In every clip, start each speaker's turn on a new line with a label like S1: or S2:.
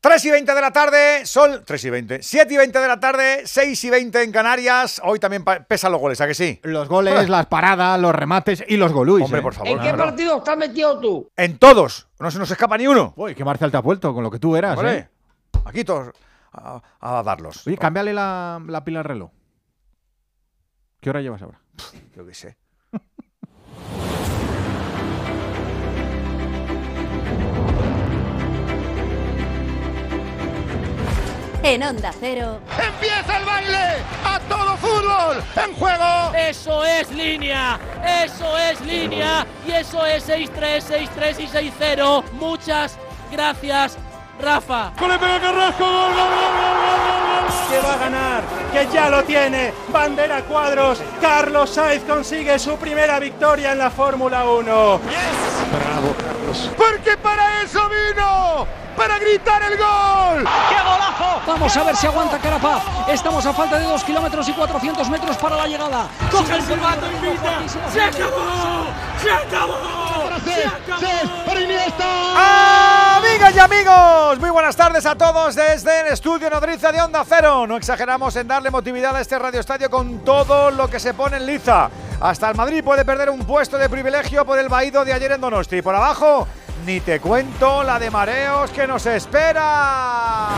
S1: 3 y 20 de la tarde, sol 3 y 20, 7 y 20 de la tarde, 6 y 20 en Canarias. Hoy también pesan los goles, ¿a que sí?
S2: Los goles, las paradas, los remates y los golúis.
S1: Hombre,
S2: ¿eh?
S1: por favor.
S3: ¿En qué
S1: no, no.
S3: partido estás metido tú?
S1: En todos, no se nos escapa ni uno.
S2: Uy, qué Marcial te ha vuelto con lo que tú eras,
S1: Vale.
S2: ¿eh?
S1: Aquí todos a, a darlos.
S2: Oye, cámbiale la, la pila al reloj. ¿Qué hora llevas ahora?
S1: Yo qué sé.
S4: En Onda Cero,
S5: ¡Empieza el baile! ¡A todo fútbol! ¡En juego!
S6: Eso es línea, eso es línea y eso es 6-3, 6-3 y 6-0. Muchas gracias, Rafa.
S7: que va a ganar, que ya lo tiene. Bandera cuadros. Carlos Sainz consigue su primera victoria en la Fórmula 1.
S5: ¡Porque para eso vino! ¡Para gritar el gol!
S8: Vamos a ver si aguanta Carapaz. Estamos a falta de 2 kilómetros y 400 metros para la llegada.
S6: Coge el silbato, invita. ¡Se acabó! ¡Se acabó! ¡Se acabó!
S5: ¡Para Iniesta!
S1: Amigas y amigos, muy buenas tardes a todos desde el estudio Nodriza de Onda Cero. No exageramos en darle motividad a este Radio Estadio con todo lo que se pone en liza. Hasta el Madrid puede perder un puesto de privilegio por el vaído de ayer en Donosti. Por abajo, ni te cuento la de mareos que nos espera.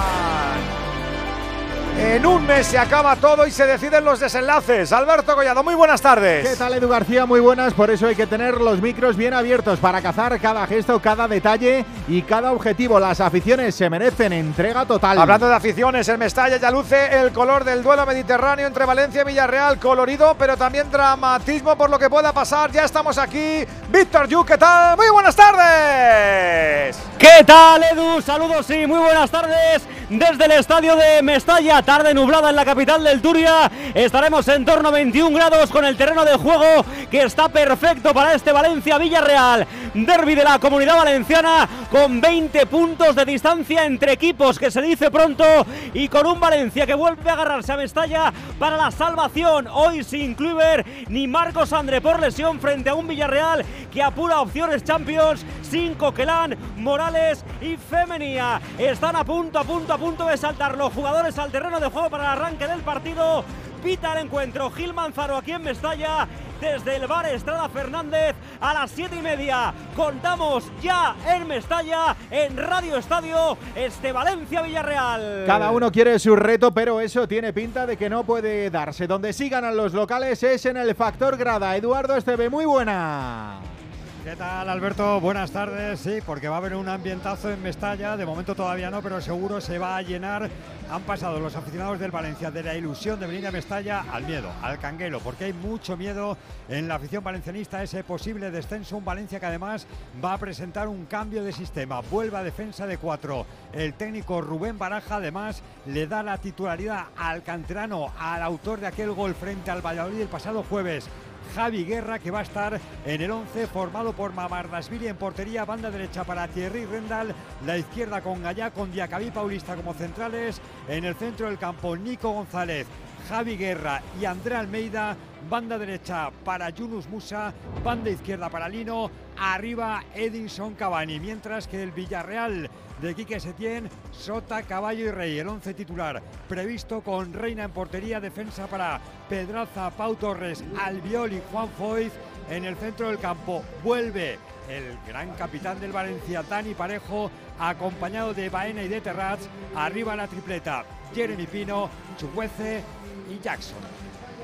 S1: En un mes se acaba todo y se deciden los desenlaces. Alberto Collado, muy buenas tardes.
S2: ¿Qué tal, Edu García? Muy buenas. Por eso hay que tener los micros bien abiertos para cazar cada gesto, cada detalle y cada objetivo. Las aficiones se merecen entrega total.
S1: Hablando de aficiones, el Mestalla ya luce el color del duelo mediterráneo entre Valencia y Villarreal, colorido, pero también dramatismo por lo que pueda pasar. Ya estamos aquí. Víctor Yu, ¿qué tal? Muy buenas tardes.
S9: ¿Qué tal, Edu? Saludos y muy buenas tardes desde el estadio de Mestalla. Tarde nublada en la capital del Turia. Estaremos en torno a 21 grados con el terreno de juego que está perfecto para este Valencia-Villarreal. Derby de la comunidad valenciana con 20 puntos de distancia entre equipos, que se dice pronto, y con un Valencia que vuelve a agarrarse a Mestalla para la salvación. Hoy sin Kluivert ni Marcos André por lesión frente a un Villarreal que apura opciones Champions sin Coquelán, Morales y Femenía. Están a punto, a punto, a punto de saltar los jugadores al terreno de juego para el arranque del partido. Pita el encuentro Gil Manzaro aquí en Mestalla. Desde el bar Estrada Fernández a las 7 y media. Contamos ya en Mestalla, en Radio Estadio, este Valencia Villarreal.
S2: Cada uno quiere su reto, pero eso tiene pinta de que no puede darse. Donde sí ganan los locales es en el Factor Grada. Eduardo Esteve, muy buena.
S10: ¿Qué tal, Alberto? Buenas tardes. Sí, porque va a haber un ambientazo en Mestalla. De momento todavía no, pero seguro se va a llenar. Han pasado los aficionados del Valencia de la ilusión de venir a Mestalla al miedo, al canguelo, porque hay mucho miedo en la afición valencianista. Ese posible descenso. Un Valencia que además va a presentar un cambio de sistema. Vuelve a defensa de cuatro. El técnico Rubén Baraja, además, le da la titularidad al canterano, al autor de aquel gol frente al Valladolid el pasado jueves. Javi Guerra, que va a estar en el 11, formado por Mamardasvili en portería, banda derecha para Thierry Rendal, la izquierda con Gallá, con Diacabí Paulista como centrales, en el centro del campo Nico González, Javi Guerra y André Almeida, banda derecha para Yunus Musa, banda izquierda para Lino, arriba Edinson Cavani, mientras que el Villarreal de Quique Setién, Sota, Caballo y Rey, el 11 titular previsto con Reina en portería, defensa para Pedraza, Pau Torres, Albiol y Juan Foiz. En el centro del campo vuelve el gran capitán del Valencia, Dani Parejo, acompañado de Baena y de Terrats. Arriba la tripleta, Jeremy Pino, Chuguece y Jackson.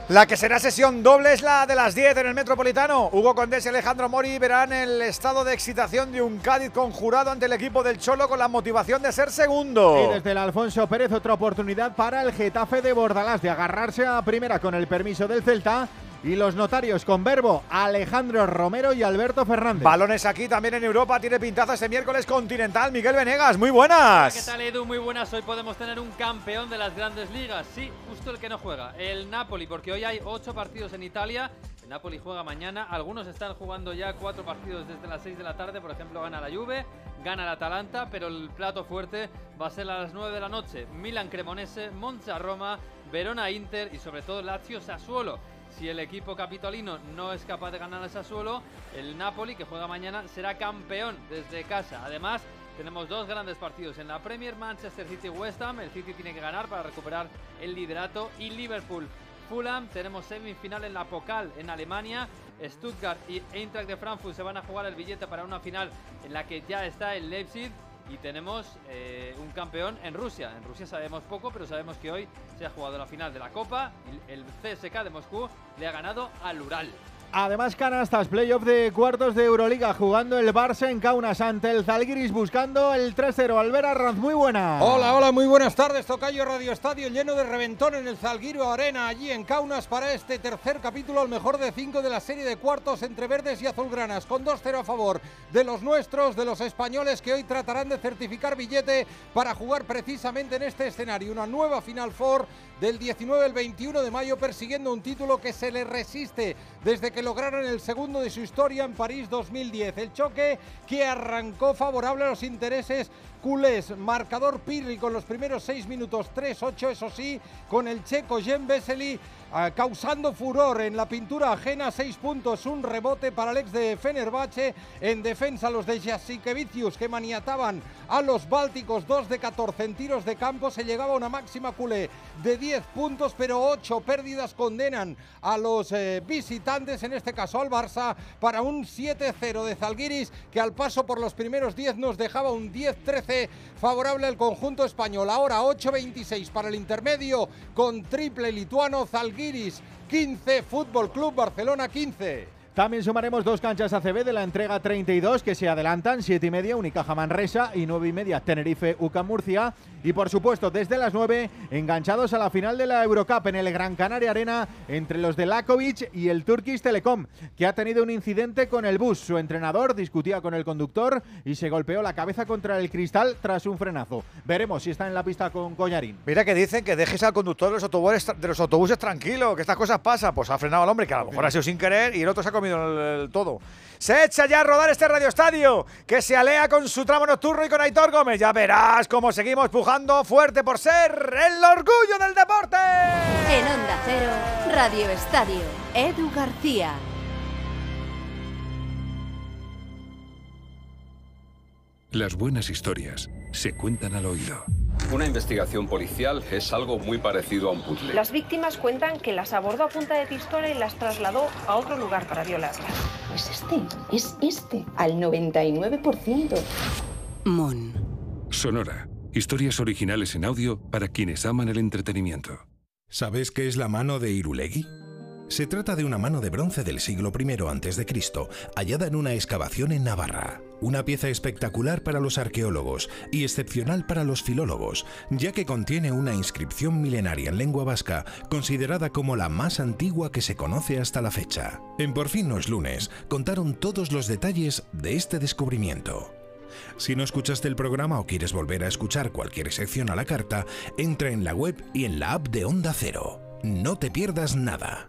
S1: La que será sesión doble es la de las 10 en el Metropolitano. Hugo Condés y Alejandro Mori verán el estado de excitación de un Cádiz conjurado ante el equipo del Cholo con la motivación de ser segundo.
S2: Y desde el Alfonso Pérez otra oportunidad para el Getafe de Bordalás de agarrarse a primera con el permiso del Celta y los notarios con verbo Alejandro Romero y Alberto Fernández.
S1: Balones aquí también en Europa. Tiene pintaza este miércoles continental. Miguel Venegas, muy buenas.
S11: ¿Qué tal Edu? Muy buenas. Hoy podemos tener un campeón de las grandes ligas. Sí, justo el que no juega. El Napoli, porque hoy hay ocho partidos en Italia. El Napoli juega mañana. Algunos están jugando ya cuatro partidos desde las 6 de la tarde. Por ejemplo, gana la Juve, gana el Atalanta, pero el plato fuerte va a ser a las 9 de la noche. Milan Cremonese, Monza Roma, Verona Inter y sobre todo Lazio Sassuolo. Si el equipo capitolino no es capaz de ganar a Sassuolo, el Napoli, que juega mañana, será campeón desde casa. Además, tenemos dos grandes partidos. En la Premier Manchester City-West Ham, el City tiene que ganar para recuperar el liderato. Y Liverpool Fulham, tenemos semifinal en la Pokal en Alemania. Stuttgart y Eintracht de Frankfurt se van a jugar el billete para una final en la que ya está el Leipzig. Y tenemos eh, un campeón en Rusia. En Rusia sabemos poco, pero sabemos que hoy se ha jugado la final de la Copa. El CSK de Moscú le ha ganado al Ural.
S2: Además, canastas, playoff de cuartos de Euroliga, jugando el Barça en Kaunas ante el Zalgiris, buscando el 3-0. Albera Ranz, muy buena.
S12: Hola, hola, muy buenas tardes. Tocayo Radio Estadio lleno de reventón en el Zalgirio Arena, allí en Kaunas, para este tercer capítulo, al mejor de cinco de la serie de cuartos entre verdes y azulgranas, con 2-0 a favor de los nuestros, de los españoles, que hoy tratarán de certificar billete para jugar precisamente en este escenario. Una nueva Final Four del 19 al 21 de mayo, persiguiendo un título que se le resiste desde que lograron el segundo de su historia en París 2010. El choque que arrancó favorable a los intereses culés. Marcador Pirri con los primeros seis minutos 3-8, eso sí, con el checo Jen Vesely ah, causando furor en la pintura. Ajena, seis puntos, un rebote para el ex de Fenerbahce, en defensa los de Jasikevicius que maniataban a los bálticos, dos de 14 en tiros de campo, se llegaba a una máxima culé de 10 puntos, pero 8 pérdidas condenan a los eh, visitantes, en este caso al Barça, para un 7-0 de Zalgiris, que al paso por los primeros 10 nos dejaba un 10-13 favorable al conjunto español. Ahora 8-26 para el intermedio con triple lituano Zalgiris 15, Fútbol Club Barcelona 15.
S2: También sumaremos dos canchas ACB de la entrega 32 que se adelantan, 7 y media Unicaja Manresa y 9 y media Tenerife UCA Murcia. Y por supuesto, desde las 9, enganchados a la final de la Eurocup en el Gran Canaria Arena entre los de Lakovic y el Turkish Telecom, que ha tenido un incidente con el bus. Su entrenador discutía con el conductor y se golpeó la cabeza contra el cristal tras un frenazo. Veremos si está en la pista con Coñarín.
S1: Mira que dicen que dejes al conductor de los autobuses, de los autobuses tranquilo, que estas cosas pasan. Pues ha frenado al hombre, que a lo mejor ha sido sin querer y el otro se ha comido el, el todo. Se echa ya a rodar este Radio Estadio, que se alea con su tramo nocturno y con Aitor Gómez. Ya verás cómo seguimos pujando fuerte por ser el orgullo del deporte.
S4: En Onda Cero, Radio Estadio, Edu García.
S13: Las buenas historias se cuentan al oído.
S14: Una investigación policial es algo muy parecido a un puzzle.
S15: Las víctimas cuentan que las abordó a punta de pistola y las trasladó a otro lugar para violarlas.
S3: Es este, es este, al 99%.
S13: Mon. Sonora. Historias originales en audio para quienes aman el entretenimiento.
S16: ¿Sabes qué es la mano de Irulegui? Se trata de una mano de bronce del siglo I a.C., hallada en una excavación en Navarra. Una pieza espectacular para los arqueólogos y excepcional para los filólogos, ya que contiene una inscripción milenaria en lengua vasca, considerada como la más antigua que se conoce hasta la fecha. En Por fin no es lunes, contaron todos los detalles de este descubrimiento. Si no escuchaste el programa o quieres volver a escuchar cualquier sección a la carta, entra en la web y en la app de Onda Cero. No te pierdas nada.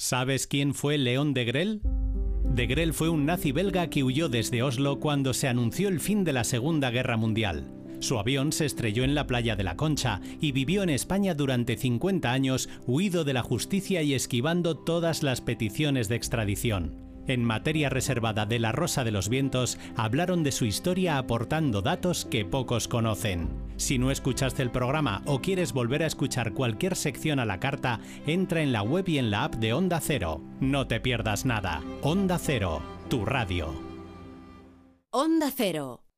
S17: ¿Sabes quién fue León de Grel? De Grel fue un nazi belga que huyó desde Oslo cuando se anunció el fin de la Segunda Guerra Mundial. Su avión se estrelló en la playa de la Concha y vivió en España durante 50 años, huido de la justicia y esquivando todas las peticiones de extradición. En materia reservada de La Rosa de los Vientos, hablaron de su historia aportando datos que pocos conocen. Si no escuchaste el programa o quieres volver a escuchar cualquier sección a la carta, entra en la web y en la app de Onda Cero. No te pierdas nada. Onda Cero, tu radio.
S4: Onda Cero.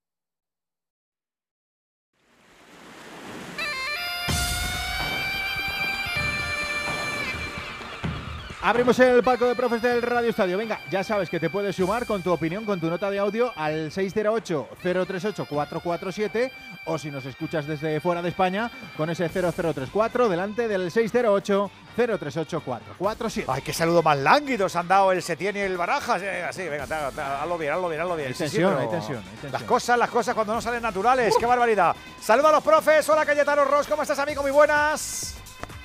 S2: Abrimos el palco de profes del Radio Estadio. Venga, ya sabes que te puedes sumar con tu opinión, con tu nota de audio al 608-038-447 o si nos escuchas desde fuera de España con ese 0034 delante del 608-038-447.
S1: Ay, qué saludo más lánguido se han dado el Setién y el Barajas. Eh, así, venga, ta- ta- hazlo bien, hazlo bien, hazlo bien.
S2: Hay
S1: Sí, sí,
S2: tensión,
S1: pero
S2: hay tensión, hay tensión.
S1: Las cosas, las cosas cuando no salen naturales. ¡Qué barbaridad! Saluda a los profes. Hola, Cayetano Ross. ¿Cómo estás, amigo? Muy buenas.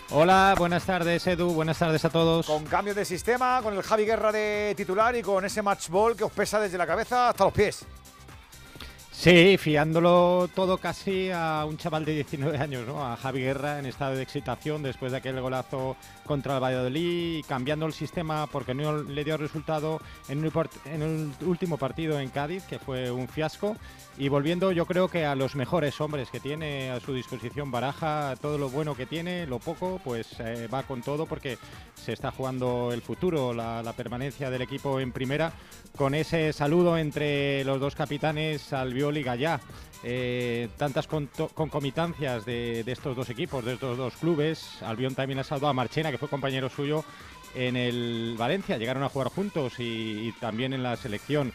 S18: Hola, buenas tardes Edu, buenas tardes a todos.
S1: Con cambio de sistema, con el Javi Guerra de titular y con ese match ball que os pesa desde la cabeza hasta los pies.
S18: Sí, fiándolo todo casi a un chaval de 19 años, ¿no? A Javi Guerra en estado de excitación después de aquel golazo contra el Valladolid, cambiando el sistema porque no le dio resultado en un, en el último partido en Cádiz, que fue un fiasco, y volviendo yo creo que a los mejores hombres que tiene a su disposición Baraja, todo lo bueno que tiene, lo poco, pues eh, va con todo porque se está jugando el futuro, la, la permanencia del equipo en primera, con ese saludo entre los dos capitanes, Albiol y Gallá. Eh, tantas concomitancias de, de estos dos equipos, de estos dos clubes. Albión también ha salvado a Marchena, que fue compañero suyo en el Valencia. Llegaron a jugar juntos y también en la selección.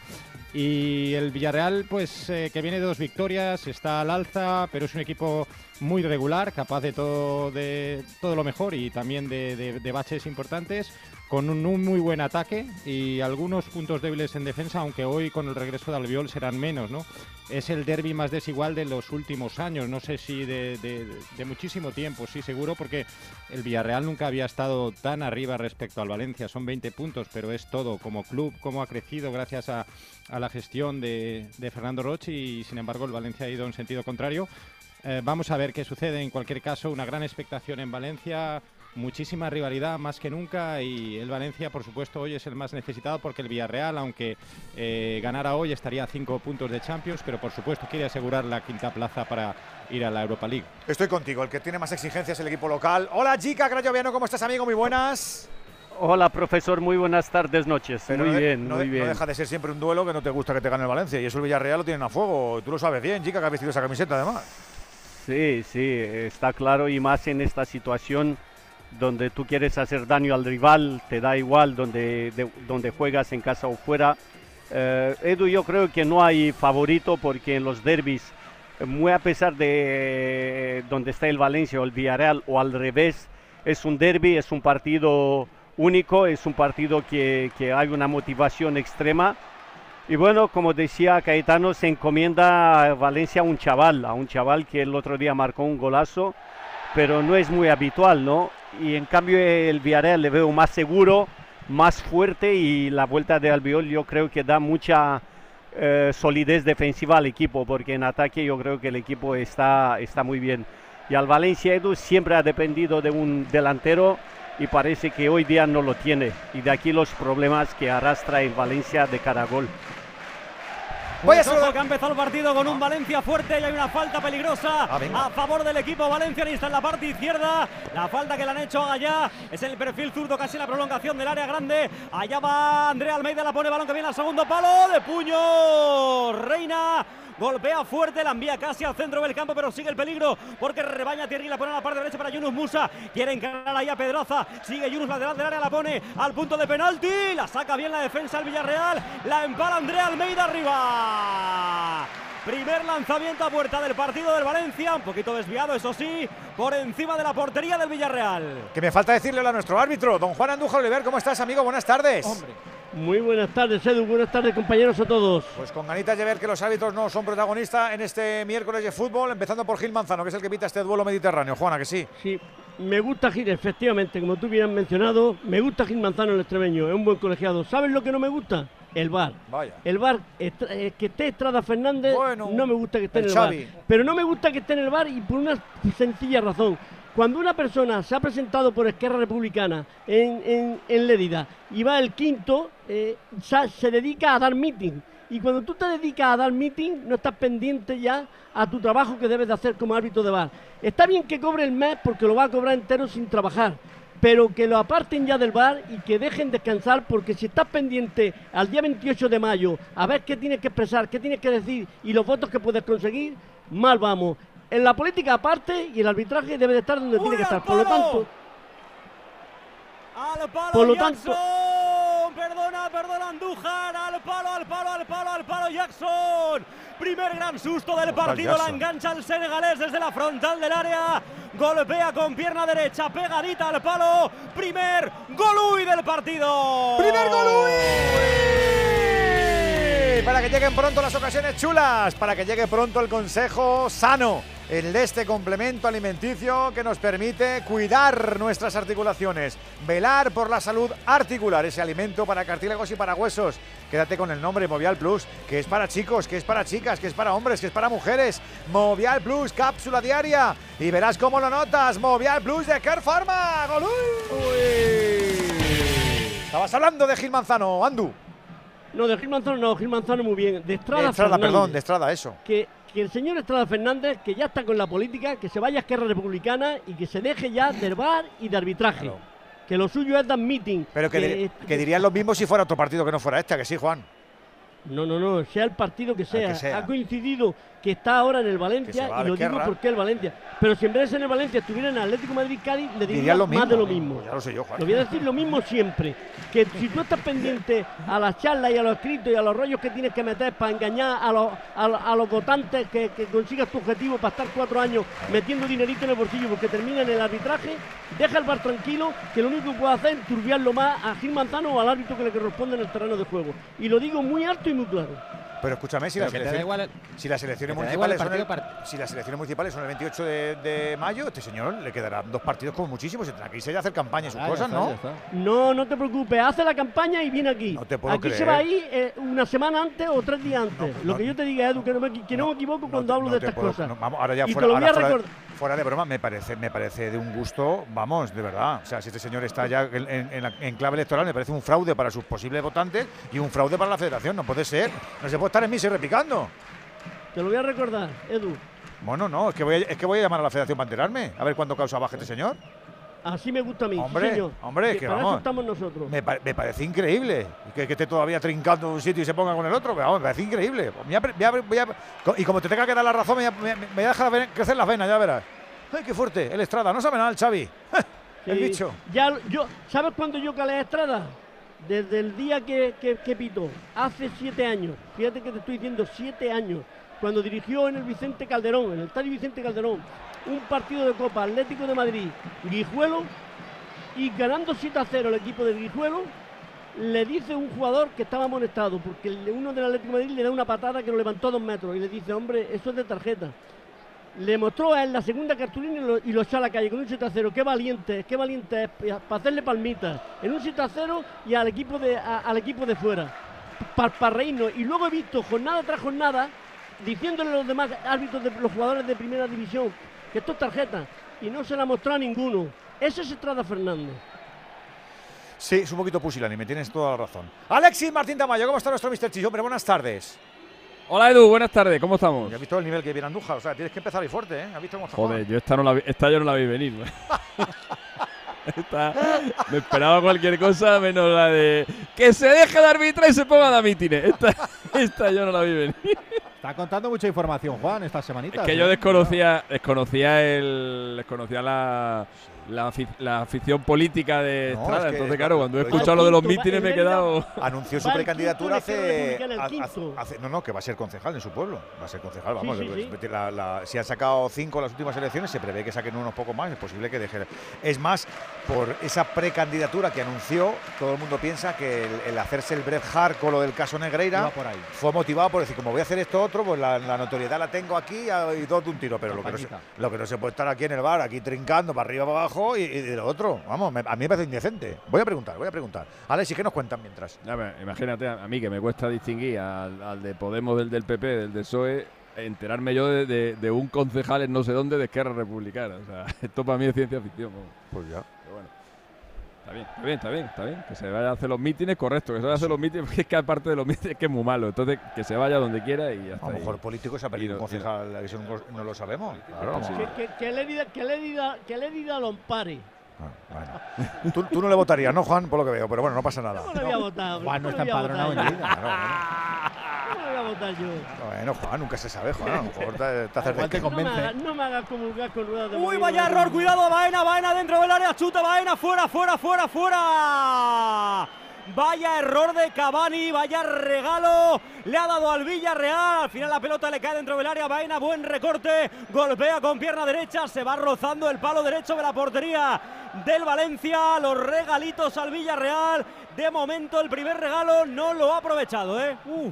S18: Y el Villarreal, pues eh, que viene de dos victorias, está al alza, pero es un equipo muy regular, capaz de todo, de todo lo mejor y también de, de- baches importantes, con un, muy buen ataque y algunos puntos débiles en defensa, aunque hoy con el regreso de Albiol serán menos, ¿no? Es el derby más desigual de los últimos años, no sé si de, de- de muchísimo tiempo, sí, seguro, porque el Villarreal nunca había estado tan arriba respecto al Valencia, son 20 puntos, pero es todo, como club, cómo ha crecido gracias a, a la gestión de, de Fernando Roche y sin embargo el Valencia ha ido en sentido contrario. Eh, vamos a ver qué sucede. En cualquier caso, una gran expectación en Valencia, muchísima rivalidad más que nunca y el Valencia, por supuesto, hoy es el más necesitado porque el Villarreal, aunque eh, ganara hoy, estaría a cinco puntos de Champions, pero por supuesto quiere asegurar la quinta plaza para ir a la Europa League.
S1: Estoy contigo. El que tiene más exigencias es el equipo local. Hola, Chica Crayoviano. ¿Cómo estás, amigo? Muy buenas.
S19: Hola, profesor, muy buenas tardes, noches.
S1: Pero
S19: muy
S1: de-
S19: bien,
S1: no
S19: muy bien.
S1: No deja de ser siempre un duelo que no te gusta que te gane el Valencia. Y eso el Villarreal lo tienen a fuego. Tú lo sabes bien, chica, que has vestido esa camiseta además.
S19: Sí, sí, está claro y más en esta situación donde tú quieres hacer daño al rival, te da igual donde, de- donde juegas en casa o fuera. Eh, Edu, yo creo que no hay favorito porque en los derbis, muy a pesar de donde está el Valencia o el Villarreal o al revés, es un derby, es un partido único, es un partido que, que hay una motivación extrema. Y bueno, como decía Caetano, se encomienda a Valencia a un chaval, a un chaval que el otro día marcó un golazo, pero no es muy habitual, ¿no? Y en cambio el Villarreal le veo más seguro, más fuerte y la vuelta de Albiol yo creo que da mucha eh, solidez defensiva al equipo, porque en ataque yo creo que el equipo está, está muy bien. Y al Valencia Edu siempre ha dependido de un delantero y parece que hoy día no lo tiene. Y de aquí los problemas que arrastra el Valencia de cara a gol.
S9: Pues ojo que ha empezado el partido con un Valencia fuerte y hay una falta peligrosa
S19: Ah,
S9: a favor del equipo valencianista en la parte izquierda. La falta que le han hecho a Gallá es el perfil zurdo, casi la prolongación del área grande. Allá va Andrea Almeida, la pone balón que viene al segundo palo de puño. Reina. Golpea fuerte, la envía casi al centro del campo, pero sigue el peligro porque rebaña Thierry, la pone a la parte derecha para Yunus Musa. Quiere encarar ahí a Pedraza. Sigue Yunus lateral del área, la pone al punto de penalti. La saca bien la defensa del Villarreal. La empala Andrea Almeida arriba. Primer lanzamiento a puerta del partido del Valencia, un poquito desviado, eso sí, por encima de la portería del Villarreal.
S1: Que me falta decirle a nuestro árbitro, don Juan Andújar Oliver. ¿Cómo estás, amigo? Buenas tardes.
S20: Muy buenas tardes, Edu. Buenas tardes, compañeros a todos.
S1: Pues con ganitas de ver que los árbitros no son protagonistas en este miércoles de fútbol, empezando por Gil Manzano, que es el que pita este duelo mediterráneo. Juana, que sí.
S20: Sí, me gusta Gil, efectivamente, como tú bien has mencionado, me gusta Gil Manzano el extremeño, es un buen colegiado. ¿Sabes lo que no me gusta? El bar.
S1: Vaya.
S20: El bar, eh, que esté Estrada Fernández, no me gusta que esté
S1: el
S20: en el
S1: Xavi.
S20: bar. Pero no me gusta que esté en el bar y por una sencilla razón. Cuando una persona se ha presentado por Esquerra Republicana en, en, en Lérida y va el quinto, eh, se dedica a dar meeting. Y cuando tú te dedicas a dar meeting, no estás pendiente ya a tu trabajo que debes de hacer como árbitro de bar. Está bien que cobre el mes porque lo va a cobrar entero sin trabajar, pero que lo aparten ya del bar y que dejen descansar porque si estás pendiente al día 28 de mayo a ver qué tienes que expresar, qué tienes que decir y los votos que puedes conseguir, mal vamos. En la política aparte y el arbitraje debe de estar donde tiene que estar. Por lo tanto,
S9: Al palo
S20: Por lo
S9: Jackson.
S20: tanto-
S9: Perdona, perdona Andújar. Al palo, al palo, al palo, al palo Jackson. Primer gran susto del partido. La engancha el senegalés desde la frontal del área. Golpea con pierna derecha, pegadita al palo. Primer golui del partido.
S1: ¡Primer golui! Para que lleguen pronto las ocasiones chulas, para que llegue pronto el consejo sano, el de este complemento alimenticio que nos permite cuidar nuestras articulaciones, velar por la salud articular, ese alimento para cartílagos y para huesos. Quédate con el nombre Movial Plus, que es para chicos, que es para chicas, que es para hombres, que es para mujeres. Movial Plus, cápsula diaria. Y verás cómo lo notas. Movial Plus de Care Pharma. ¡Golui! Estabas hablando de Gil Manzano, Andu.
S20: No, de Gil Manzano no, Gil Manzano muy bien. De Estrada,
S1: De Estrada, perdón, de Estrada, eso.
S20: Que, que el señor Estrada Fernández, que ya está con la política, que se vaya a Esquerra Republicana y que se deje ya del bar y de arbitraje. Que lo suyo es dar meeting.
S1: Pero que,
S20: que-
S1: dir- que dirían lo mismo si fuera otro partido que no fuera este, ¿a que sí, Juan.
S20: No, no, no, sea el partido que sea.
S1: que sea.
S20: Ha coincidido que está ahora en el Valencia y lo digo porque el Valencia. Pero si en vez de ser en el Valencia estuviera en Atlético Madrid Cádiz, le diría más de lo mismo.
S1: Ya lo sé yo, Juan.
S20: Lo voy a decir lo mismo siempre. Que si tú estás pendiente a las charlas y a los escritos y a los rollos que tienes que meter para engañar a los, a, los- a los votantes que, que consigas tu objetivo para estar cuatro años metiendo dinerito en el bolsillo porque termina en el arbitraje, deja el bar tranquilo, que lo único que puede hacer es turbiarlo más a Gil Manzano o al árbitro que le corresponde en el terreno de juego. Y lo digo muy alto y muy claro.
S1: Pero escúchame, si,
S20: Pero
S1: las, elecciones,
S20: igual
S1: si las municipales son el, si las elecciones municipales son el 28 de, de mayo, este señor le quedarán dos partidos como muchísimo. Se tendrá que irse a hacer campaña y sus
S20: Ah,
S1: cosas,
S20: está,
S1: ¿no?
S20: No, no te preocupes, hace la campaña y viene aquí.
S1: No te puedo
S20: aquí se va ahí eh, una semana antes o tres días antes. Lo que yo te diga, Edu, que no me, que no me equivoco cuando hablo
S1: No
S20: de estas
S1: puedo-
S20: cosas.
S1: no, vamos, ahora ya
S20: y
S1: fuera,
S20: te lo voy
S1: ahora
S20: a
S1: fuera,
S20: recordar.
S1: Fuera de broma, me parece, me parece de un gusto, vamos, de verdad. O sea, si este señor está ya en, en- en la- en clave electoral, me parece un fraude para sus posibles votantes y un fraude para la federación. No puede ser. No se puede estar en mí replicando.
S20: Te lo voy a recordar, Edu.
S1: Bueno, no, es que, voy a, es que voy a llamar a la federación para enterarme. A ver cuánto causa baja este señor.
S20: Así me gusta a mí. sí,
S1: Hombre,
S20: señor.
S1: hombre, que
S20: para
S1: vamos.
S20: eso estamos nosotros.
S1: Me, pa- me parece increíble. Que, que esté todavía trincando un sitio y se ponga con el otro. vamos, me parece increíble. Voy a pre- voy a- voy a- co- y como te tenga que dar la razón, me, voy a- dejar crecer las venas, ya verás. ¡Ay, qué fuerte! El Estrada, no sabe nada el Xavi. el bicho.
S20: Ya, yo, ¿Sabes cuándo yo calé a Estrada? Desde el día que, que, que pitó, hace siete años. Fíjate que te estoy diciendo siete años. Cuando dirigió en el Vicente Calderón, en el Estadio Vicente Calderón, un partido de Copa Atlético de Madrid, Guijuelo, y ganando 7 a 0 el equipo del Guijuelo, le dice un jugador que estaba amonestado, porque uno del Atlético de Madrid le da una patada que lo levantó a dos metros, y le dice, hombre, eso es de tarjeta le mostró a él la segunda cartulina y lo, y echó a la calle con un 7 a 0. Qué valiente, qué valiente es para hacerle palmitas en un 7 a 0 y al equipo de, al equipo de fuera. Para reírnos. Y luego he visto jornada tras jornada diciéndole a los demás árbitros de los jugadores de primera división que esto es tarjeta y no se la mostró a ninguno. Ese es Estrada Fernández.
S1: Sí, es un poquito pusilánime, tienes toda la razón. Alexis Martín Tamayo, ¿cómo está nuestro Mr. Chicho? Hombre, buenas tardes.
S21: Hola Edu, buenas tardes, ¿cómo estamos?
S1: ¿Ya has visto el nivel que viene Andújar? O sea, tienes que empezar ahí fuerte, ¿eh? ¿Has visto cómo está
S21: Joder, yo esta, no la vi- esta yo no la vi venir. Esta- me esperaba cualquier cosa menos la de que se deje de arbitrar y se ponga a mítines. Esta, esta yo no la vi venir.
S2: Está contando mucha información, Juan, esta semanita.
S21: Es que yo desconocía, desconocía el, desconocía la, la, afi- la afición política de
S1: No,
S21: Estrada.
S1: es que
S21: Entonces,
S1: es-
S21: claro, cuando he escuchado lo de los mítines me he quedado.
S1: Anunció su precandidatura hace, No, no, que va a ser concejal en su pueblo. Va a ser concejal, vamos.
S20: sí,
S1: le-
S20: sí.
S1: la- la- si han sacado cinco en las últimas elecciones, se prevé que saquen unos pocos más. Es posible que deje. Es más, por esa precandidatura que anunció, todo el mundo piensa que el, el hacerse el Bret Hart con lo del caso Negreira
S2: Iba por ahí.
S1: fue motivado por decir, como voy a hacer esto otro, pues la, la notoriedad la tengo aquí y todo de un tiro. Pero lo que, no se, lo que no se puede estar aquí en el bar, aquí trincando para arriba, para abajo y, y de lo otro. Vamos, me- a mí me parece indecente. Voy a preguntar, voy a preguntar. Alexis, ¿qué nos cuentan mientras?
S21: Imagínate a, a mí que me cuesta distinguir al, al de Podemos del del PP, del de PSOE, enterarme yo de, de- de un concejal en no sé dónde de Esquerra Republicana. O sea, esto para mí es ciencia ficción. vamos.
S1: Pues ya.
S21: Está bien, está bien, está bien, está bien. Que se vaya a hacer los mítines, correcto. Que se vaya a hacer los mítines, porque es que aparte de los mítines es que es muy malo. Entonces, que se vaya donde quiera y ya está.
S1: A lo mejor político se ha perdido
S21: no-
S1: un concejal, eso no, lo sabemos. Claro,
S21: Sí.
S20: Lérida, que, Lérida, que Lérida ampare.
S1: Tú, tú no le votarías, ¿no, Juan? Por lo que veo, pero bueno, no pasa nada.
S20: ¿Cómo le voy a votar?
S2: Juan no
S20: ¿Cómo
S2: está empadronado en
S20: votar?
S2: Lérida.
S20: ¿Cómo le voy a votar yo.
S1: Bueno, Juan, nunca se sabe, Juan. A lo mejor te, te haces de que-
S20: No me hagas no me hagas comulgar con ruedas de
S9: Uy, vaya error, cuidado, Baena, Baena dentro del área, chuta Baena, fuera, fuera, fuera, fuera. Vaya error de Cavani, vaya regalo, le ha dado al Villarreal, al final la pelota le cae dentro del área, Baena, buen recorte, golpea con pierna derecha, se va rozando el palo derecho de la portería del Valencia, los regalitos al Villarreal, de momento el primer regalo no lo ha aprovechado, ¿eh? Uh.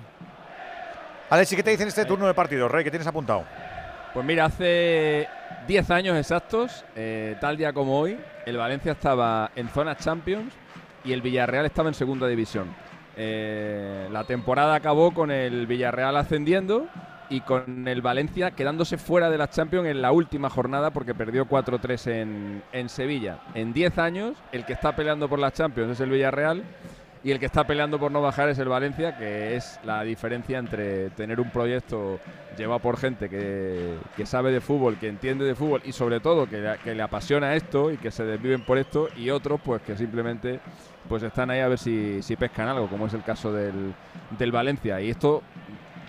S1: Alexi, ¿qué te dicen este turno de partido, Rey? ¿Qué tienes apuntado?
S22: Pues mira, hace 10 años exactos, eh, tal día como hoy, el Valencia estaba en zona Champions y el Villarreal estaba en segunda división. Eh, la temporada acabó con el Villarreal ascendiendo y con el Valencia quedándose fuera de la Champions en la última jornada porque perdió 4-3 en, en Sevilla. En 10 años, el que está peleando por la Champions es el Villarreal y el que está peleando por no bajar es el Valencia, que es la diferencia entre tener un proyecto llevado por gente que, que sabe de fútbol, que entiende de fútbol y sobre todo que, que le apasiona esto y que se desviven por esto y otros pues que simplemente pues están ahí a ver si, si pescan algo, como es el caso del, del Valencia. Y esto,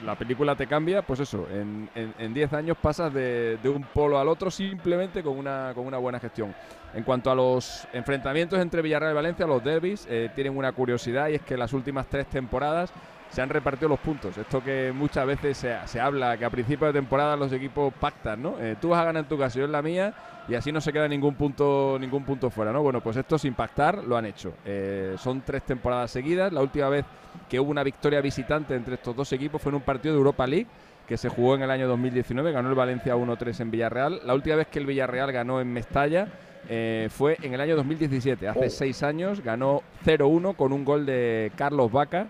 S22: la película te cambia, pues eso, en en- en 10 años pasas de, de un polo al otro simplemente con una, con una buena gestión. En cuanto a los enfrentamientos entre Villarreal y Valencia, los derbis eh, tienen una curiosidad y es que las últimas tres temporadas se han repartido los puntos. Esto que muchas veces se, se habla, que a principio de temporada los equipos pactan, ¿no? Eh, tú vas a ganar en tu casa, yo en la mía, y así no se queda ningún punto, ningún punto fuera, ¿no? Bueno, pues esto sin pactar lo han hecho. Eh, son tres temporadas seguidas. La última vez que hubo una victoria visitante entre estos dos equipos fue en un partido de Europa League que se jugó en el año 2019, ganó el Valencia 1-3 en Villarreal. La última vez que el Villarreal ganó en Mestalla eh, fue en el año 2017, hace
S1: Oh.
S22: seis años, ganó 0-1 con un gol de Carlos Vaca.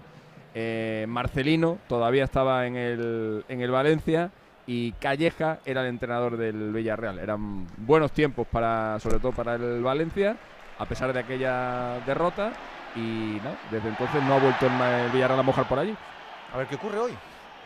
S22: Eh, Marcelino todavía estaba en el, en el Valencia y Calleja era el entrenador del Villarreal. Eran buenos tiempos para, sobre todo para el Valencia, a pesar de aquella derrota. Y no, desde entonces no ha vuelto el Villarreal a mojar por allí.
S1: A ver qué ocurre hoy.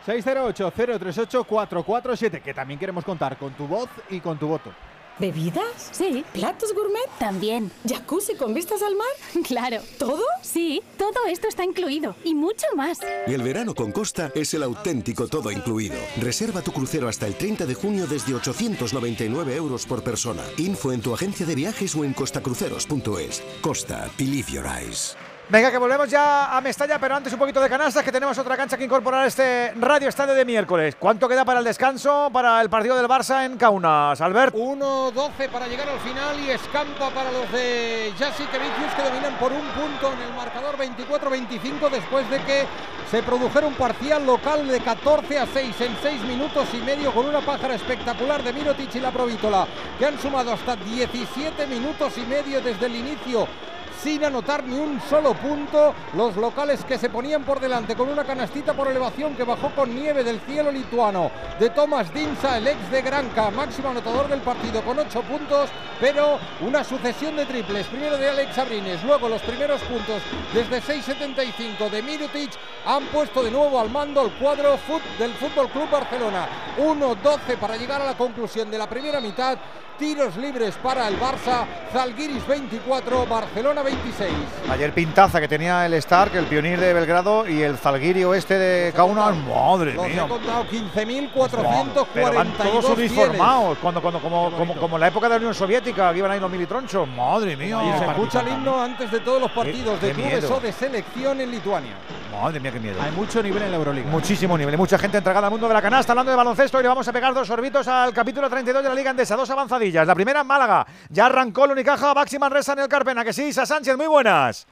S2: 608-038-447, que también queremos contar con tu voz y con tu voto.
S23: ¿Bebidas? Sí. ¿Platos gourmet? También. ¿Jacuzzi con vistas al mar? Claro. ¿Todo?
S24: Sí, todo esto está incluido y mucho más.
S25: Y el verano con Costa es el auténtico todo incluido. Reserva tu crucero hasta el 30 de junio desde 899 euros por persona. Info en tu agencia de viajes o en costacruceros.es. Costa, believe your eyes.
S1: Venga, que volvemos ya a Mestalla, pero antes un poquito de canastas, que tenemos otra cancha que incorporar este Radio Estadio de miércoles. ¿Cuánto queda para el descanso para el partido del Barça en Kaunas, Albert?
S12: 1-12 para llegar al final y escampa para los de Jasic Vicius que dominan por un punto en el marcador 24-25 después de que se produjera un parcial local de 14 a 6 en 6 minutos y medio con una pájara espectacular de Mirotic y la Provítola que han sumado hasta 17 minutos y medio desde el inicio sin anotar ni un solo punto. Los locales que se ponían por delante con una canastita por elevación que bajó con nieve del cielo lituano de Tomás Dinsa, el ex de Granca, máximo anotador del partido con ocho puntos, pero una sucesión de triples. Primero de Alex Abrines, luego los primeros puntos desde 6.75 de Mirutic han puesto de nuevo al mando el cuadro del Fútbol Club Barcelona. 1-12 para llegar a la conclusión de la primera mitad. Tiros libres para el Barça, Zalgiris 24, Barcelona 26.
S1: Ayer pintaza que tenía el Stark, el Pionir de Belgrado y el Zalgirio este de Kaunas. Madre
S12: Los
S1: mía.
S12: contado
S1: Pero van
S12: 15.442
S1: todos uniformados, cuando, cuando, como, como, como en la época de la Unión Soviética, que iban ahí los militronchos. Madre mía.
S12: Y se escucha el himno antes de todos los partidos
S1: qué
S12: de clubes
S1: miedo.
S12: o de selección en Lituania.
S1: Madre mía, qué miedo.
S2: Hay mucho nivel en la Euroliga.
S1: Muchísimo nivel, mucha gente entregada al mundo de la canasta, hablando de baloncesto, y le vamos a pegar dos sorbitos al capítulo 32 de la Liga Endesa, dos avanzadillas. La primera en Málaga, ya arrancó el Unicaja, Baxi Manresa en el Carpena, que sí, Isa Muy buenas.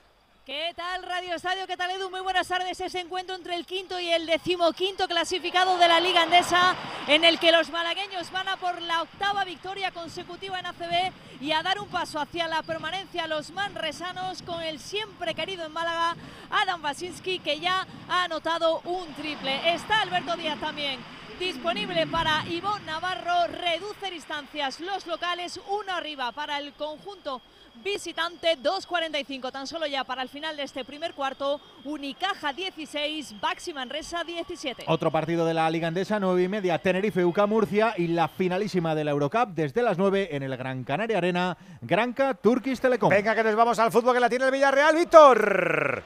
S26: ¿Qué tal Radio Estadio? ¿Qué tal Edu? Muy buenas tardes. Ese encuentro entre el quinto y el decimoquinto clasificado de la Liga Andesa, en el que los malagueños van a por la octava victoria consecutiva en ACB y a dar un paso hacia la permanencia los manresanos con el siempre querido en Málaga Adam Wasinski, que ya ha anotado un triple. Está Alberto Díaz también disponible para Ivonne Navarro. Reduce distancias los locales, uno arriba para el conjunto visitante, 2.45 tan solo ya para el final de este primer cuarto. Unicaja 16, Baxi Manresa 17.
S2: Otro partido de la Liga Andesa, 9 y media, Tenerife, UCA Murcia y la finalísima de la Eurocup desde las 9 en el Gran Canaria Arena, Granca, Turkish Telecom.
S1: Venga, que nos vamos al fútbol que la tiene el Villarreal, Víctor.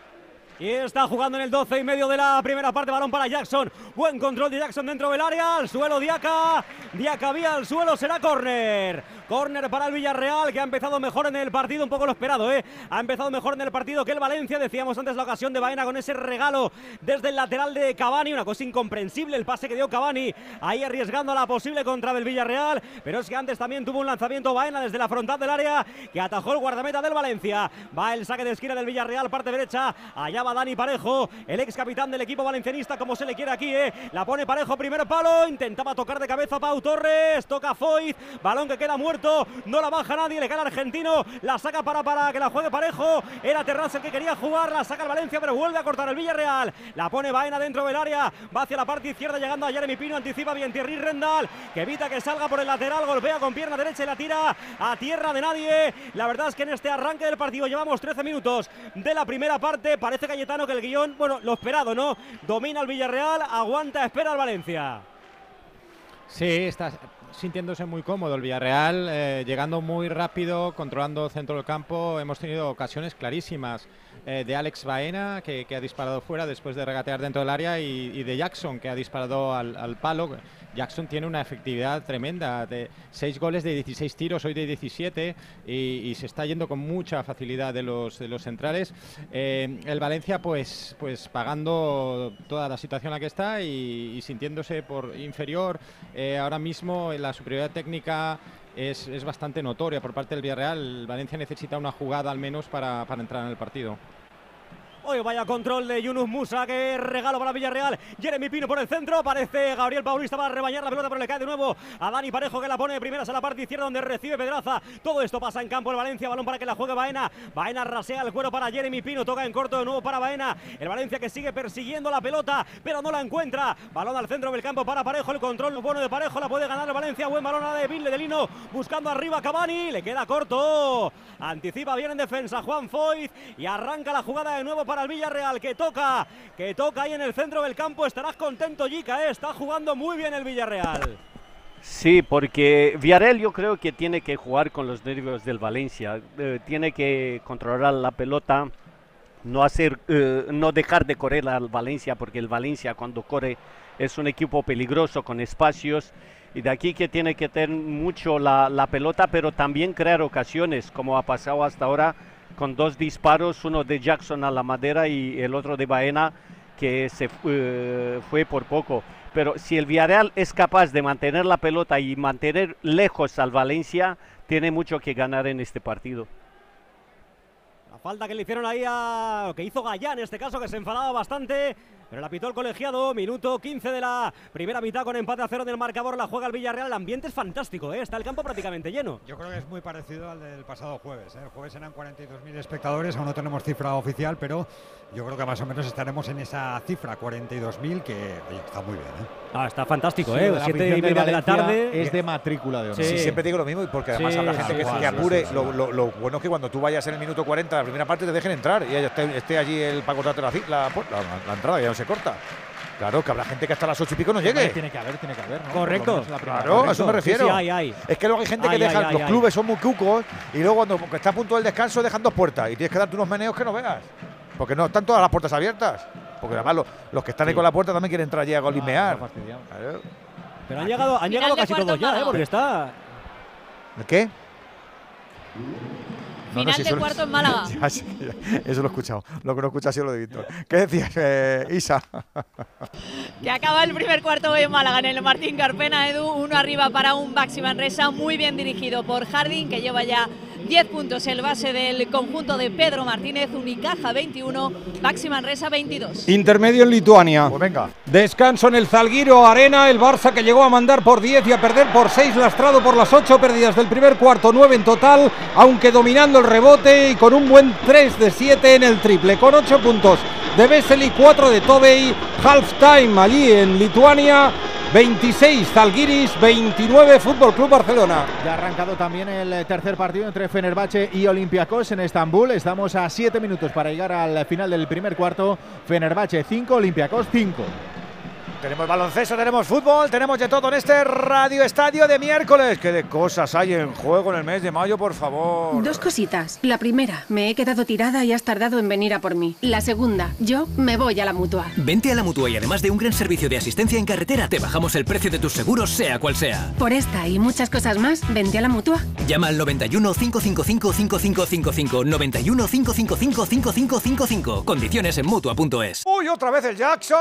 S9: Y está jugando en el 12 y medio de la primera parte. Balón para Jackson. Buen control de Jackson dentro del área. Al suelo Diaca. Diaca vía al suelo. Será córner. Córner para el Villarreal que ha empezado mejor en el partido. Un poco lo esperado, ¿eh? Ha empezado mejor en el partido que el Valencia. Decíamos antes la ocasión de Baena con ese regalo desde el lateral de Cavani. Una cosa incomprensible el pase que dio Cavani. Ahí arriesgando la posible contra del Villarreal. Pero es que antes también tuvo un lanzamiento Baena desde la frontal del área que atajó el guardameta del Valencia. Va el saque de esquina del Villarreal, parte derecha. Allá va Dani Parejo, el ex capitán del equipo valencianista, como se le quiere aquí, ¿eh? La pone Parejo, primer palo. Intentaba tocar de cabeza Pau Torres. Toca Foyt. Balón que queda muerto. No la baja nadie. Le al argentino. La saca para, para que la juegue Parejo. Era Terraza el que quería jugar. La saca el Valencia, pero vuelve a cortar el Villarreal. La pone Baena dentro del área. Va hacia la parte izquierda, llegando a Jeremy Pino. Anticipa bien Thierry Rendal, que evita que salga por el lateral. Golpea con pierna derecha y la tira a tierra de nadie. La verdad es que en este arranque del partido llevamos 13 minutos de la primera parte. Parece Cayetano que el guion, bueno, lo esperado, ¿no? Domina el Villarreal, aguanta, espera el Valencia.
S18: Sí, está sintiéndose muy cómodo el Villarreal, eh, llegando muy rápido, controlando centro del campo. Hemos tenido ocasiones clarísimas eh, de Alex Baena, que, que, ha disparado fuera después de regatear dentro del área, y, de Jackson, que ha disparado al, al, palo. Jackson tiene una efectividad tremenda, de 6 goles de 16 tiros, hoy de 17, y, se está yendo con mucha facilidad de los, de los centrales. Eh, el Valencia, pues, pues pagando toda la situación en la que está y, sintiéndose por inferior. Eh, ahora mismo la superioridad técnica es, es, bastante notoria por parte del Villarreal. Valencia necesita una jugada al menos para, para entrar en el partido.
S9: Hoy vaya control de Yunus Musa, que regalo para Villarreal. Jeremy Pino por el centro, aparece Gabriel Paulista para rebañar la pelota, pero le cae de nuevo a Dani Parejo que la pone de primeras a la parte izquierda donde recibe Pedraza. Todo esto pasa en campo el Valencia, balón para que la juegue Baena. Baena rasea el cuero para Jeremy Pino, toca en corto de nuevo para Baena. El Valencia que sigue persiguiendo la pelota, pero no la encuentra. Balón al centro del campo para Parejo, el control bueno de Parejo, la puede ganar el Valencia. Buen balón a de Ville de Lino, buscando arriba Cavani, le queda corto. Anticipa bien en defensa Juan Foyt y arranca la jugada de nuevo para el Villarreal que toca, que toca ahí en el centro del campo. Estarás contento, Jica, ¿eh? está jugando muy bien el Villarreal.
S19: Sí, porque Villarreal yo creo que tiene que jugar con los nervios del Valencia, eh, tiene que controlar la pelota, no hacer, eh, no dejar de correr al Valencia, porque el Valencia cuando corre es un equipo peligroso con espacios y de aquí que tiene que tener mucho la, la pelota, pero también crear ocasiones, como ha pasado hasta ahora con dos disparos, uno de Jackson a la madera y el otro de Baena que se uh, fue por poco. Pero si el Villarreal es capaz de mantener la pelota y mantener lejos al Valencia, tiene mucho que ganar en este partido.
S9: La falta que le hicieron ahí a... que hizo Gallán en este caso, que se enfadaba bastante. Pero la pitó el colegiado, minuto 15 de la primera mitad con empate a cero del marcador, la juega el Villarreal, el ambiente es fantástico, ¿eh? está el campo prácticamente lleno.
S12: Yo creo que es muy parecido al del pasado jueves, ¿eh? el jueves eran 42.000 espectadores, aún no tenemos cifra oficial, pero yo creo que más o menos estaremos en esa cifra, 42.000, que oye, está muy bien. ¿eh?
S9: Ah, está fantástico, ¿eh? Siete y media de la tarde.
S2: Es de matrícula de honor.
S1: Sí. sí, siempre digo lo mismo, porque además sí, habrá gente que, que apure. Lo, lo, lo, bueno es que cuando tú vayas en el minuto 40, la primera parte, te dejen entrar y esté, esté allí el para cortarte la, la, la, la entrada, ya no se corta. Claro, que habrá gente que hasta las ocho y pico no llegue.
S2: Tiene que haber, tiene que haber, ¿no?
S9: Correcto.
S1: Claro, Correcto. a eso me refiero.
S9: Sí, sí, hay, hay.
S1: Es que luego hay gente
S9: hay,
S1: que deja,
S9: hay,
S1: los clubes son muy cucos y luego cuando está a punto del descanso dejan dos puertas y tienes que darte unos meneos que no veas. Porque no están todas las puertas abiertas. Porque además los, los que están ahí con la puerta también quieren entrar allí a golimear.
S9: Ah, claro. Pero han llegado, han llegado casi todos ya, ¿eh? Porque está.
S1: ¿El qué?
S26: No, Final no, si de cuarto en Málaga.
S1: Ya, sí, eso lo he escuchado. Lo que no he escuchado ha sido lo de Víctor. ¿Qué decías, eh, Isa?
S26: que acaba el primer cuarto hoy en Málaga en el Martín Carpena, Edu. Uno arriba para un Baxi Manresa muy bien dirigido por Jardín, que lleva ya 10 puntos el base del conjunto de Pedro Martínez. Unicaja 21, Baxi Manresa 22.
S12: Intermedio en Lituania.
S1: Pues venga.
S12: Descanso en el Zalguiro Arena. El Barça que llegó a mandar por 10 y a perder por 6, lastrado por las 8 pérdidas del primer cuarto, 9 en total, aunque dominando el rebote y con un buen 3 de 7 en el triple, con 8 puntos de Vesely, 4 de Tobey, half time allí en Lituania. 26 Zalgiris, 29 Fútbol Club Barcelona.
S2: Ya ha arrancado también el tercer partido entre Fenerbahce y Olympiacos en Estambul. Estamos a 7 minutos para llegar al final del primer cuarto. Fenerbahce 5, Olympiacos 5.
S1: Tenemos baloncesto, tenemos fútbol, tenemos de todo en este Radio Estadio de miércoles. ¿Qué de cosas hay en juego en el mes de mayo, por favor?
S24: Dos cositas. La primera, me he quedado tirada y has tardado en venir a por mí. La segunda, yo me voy a la mutua.
S27: Vente a la mutua y además de un gran servicio de asistencia en carretera, te bajamos el precio de tus seguros, sea cual sea.
S24: Por esta y muchas cosas más, vente a la mutua.
S27: Llama al 91 555 5555 91 555 5555. Condiciones en mutua.es.
S1: ¡Uy, otra vez el Jackson!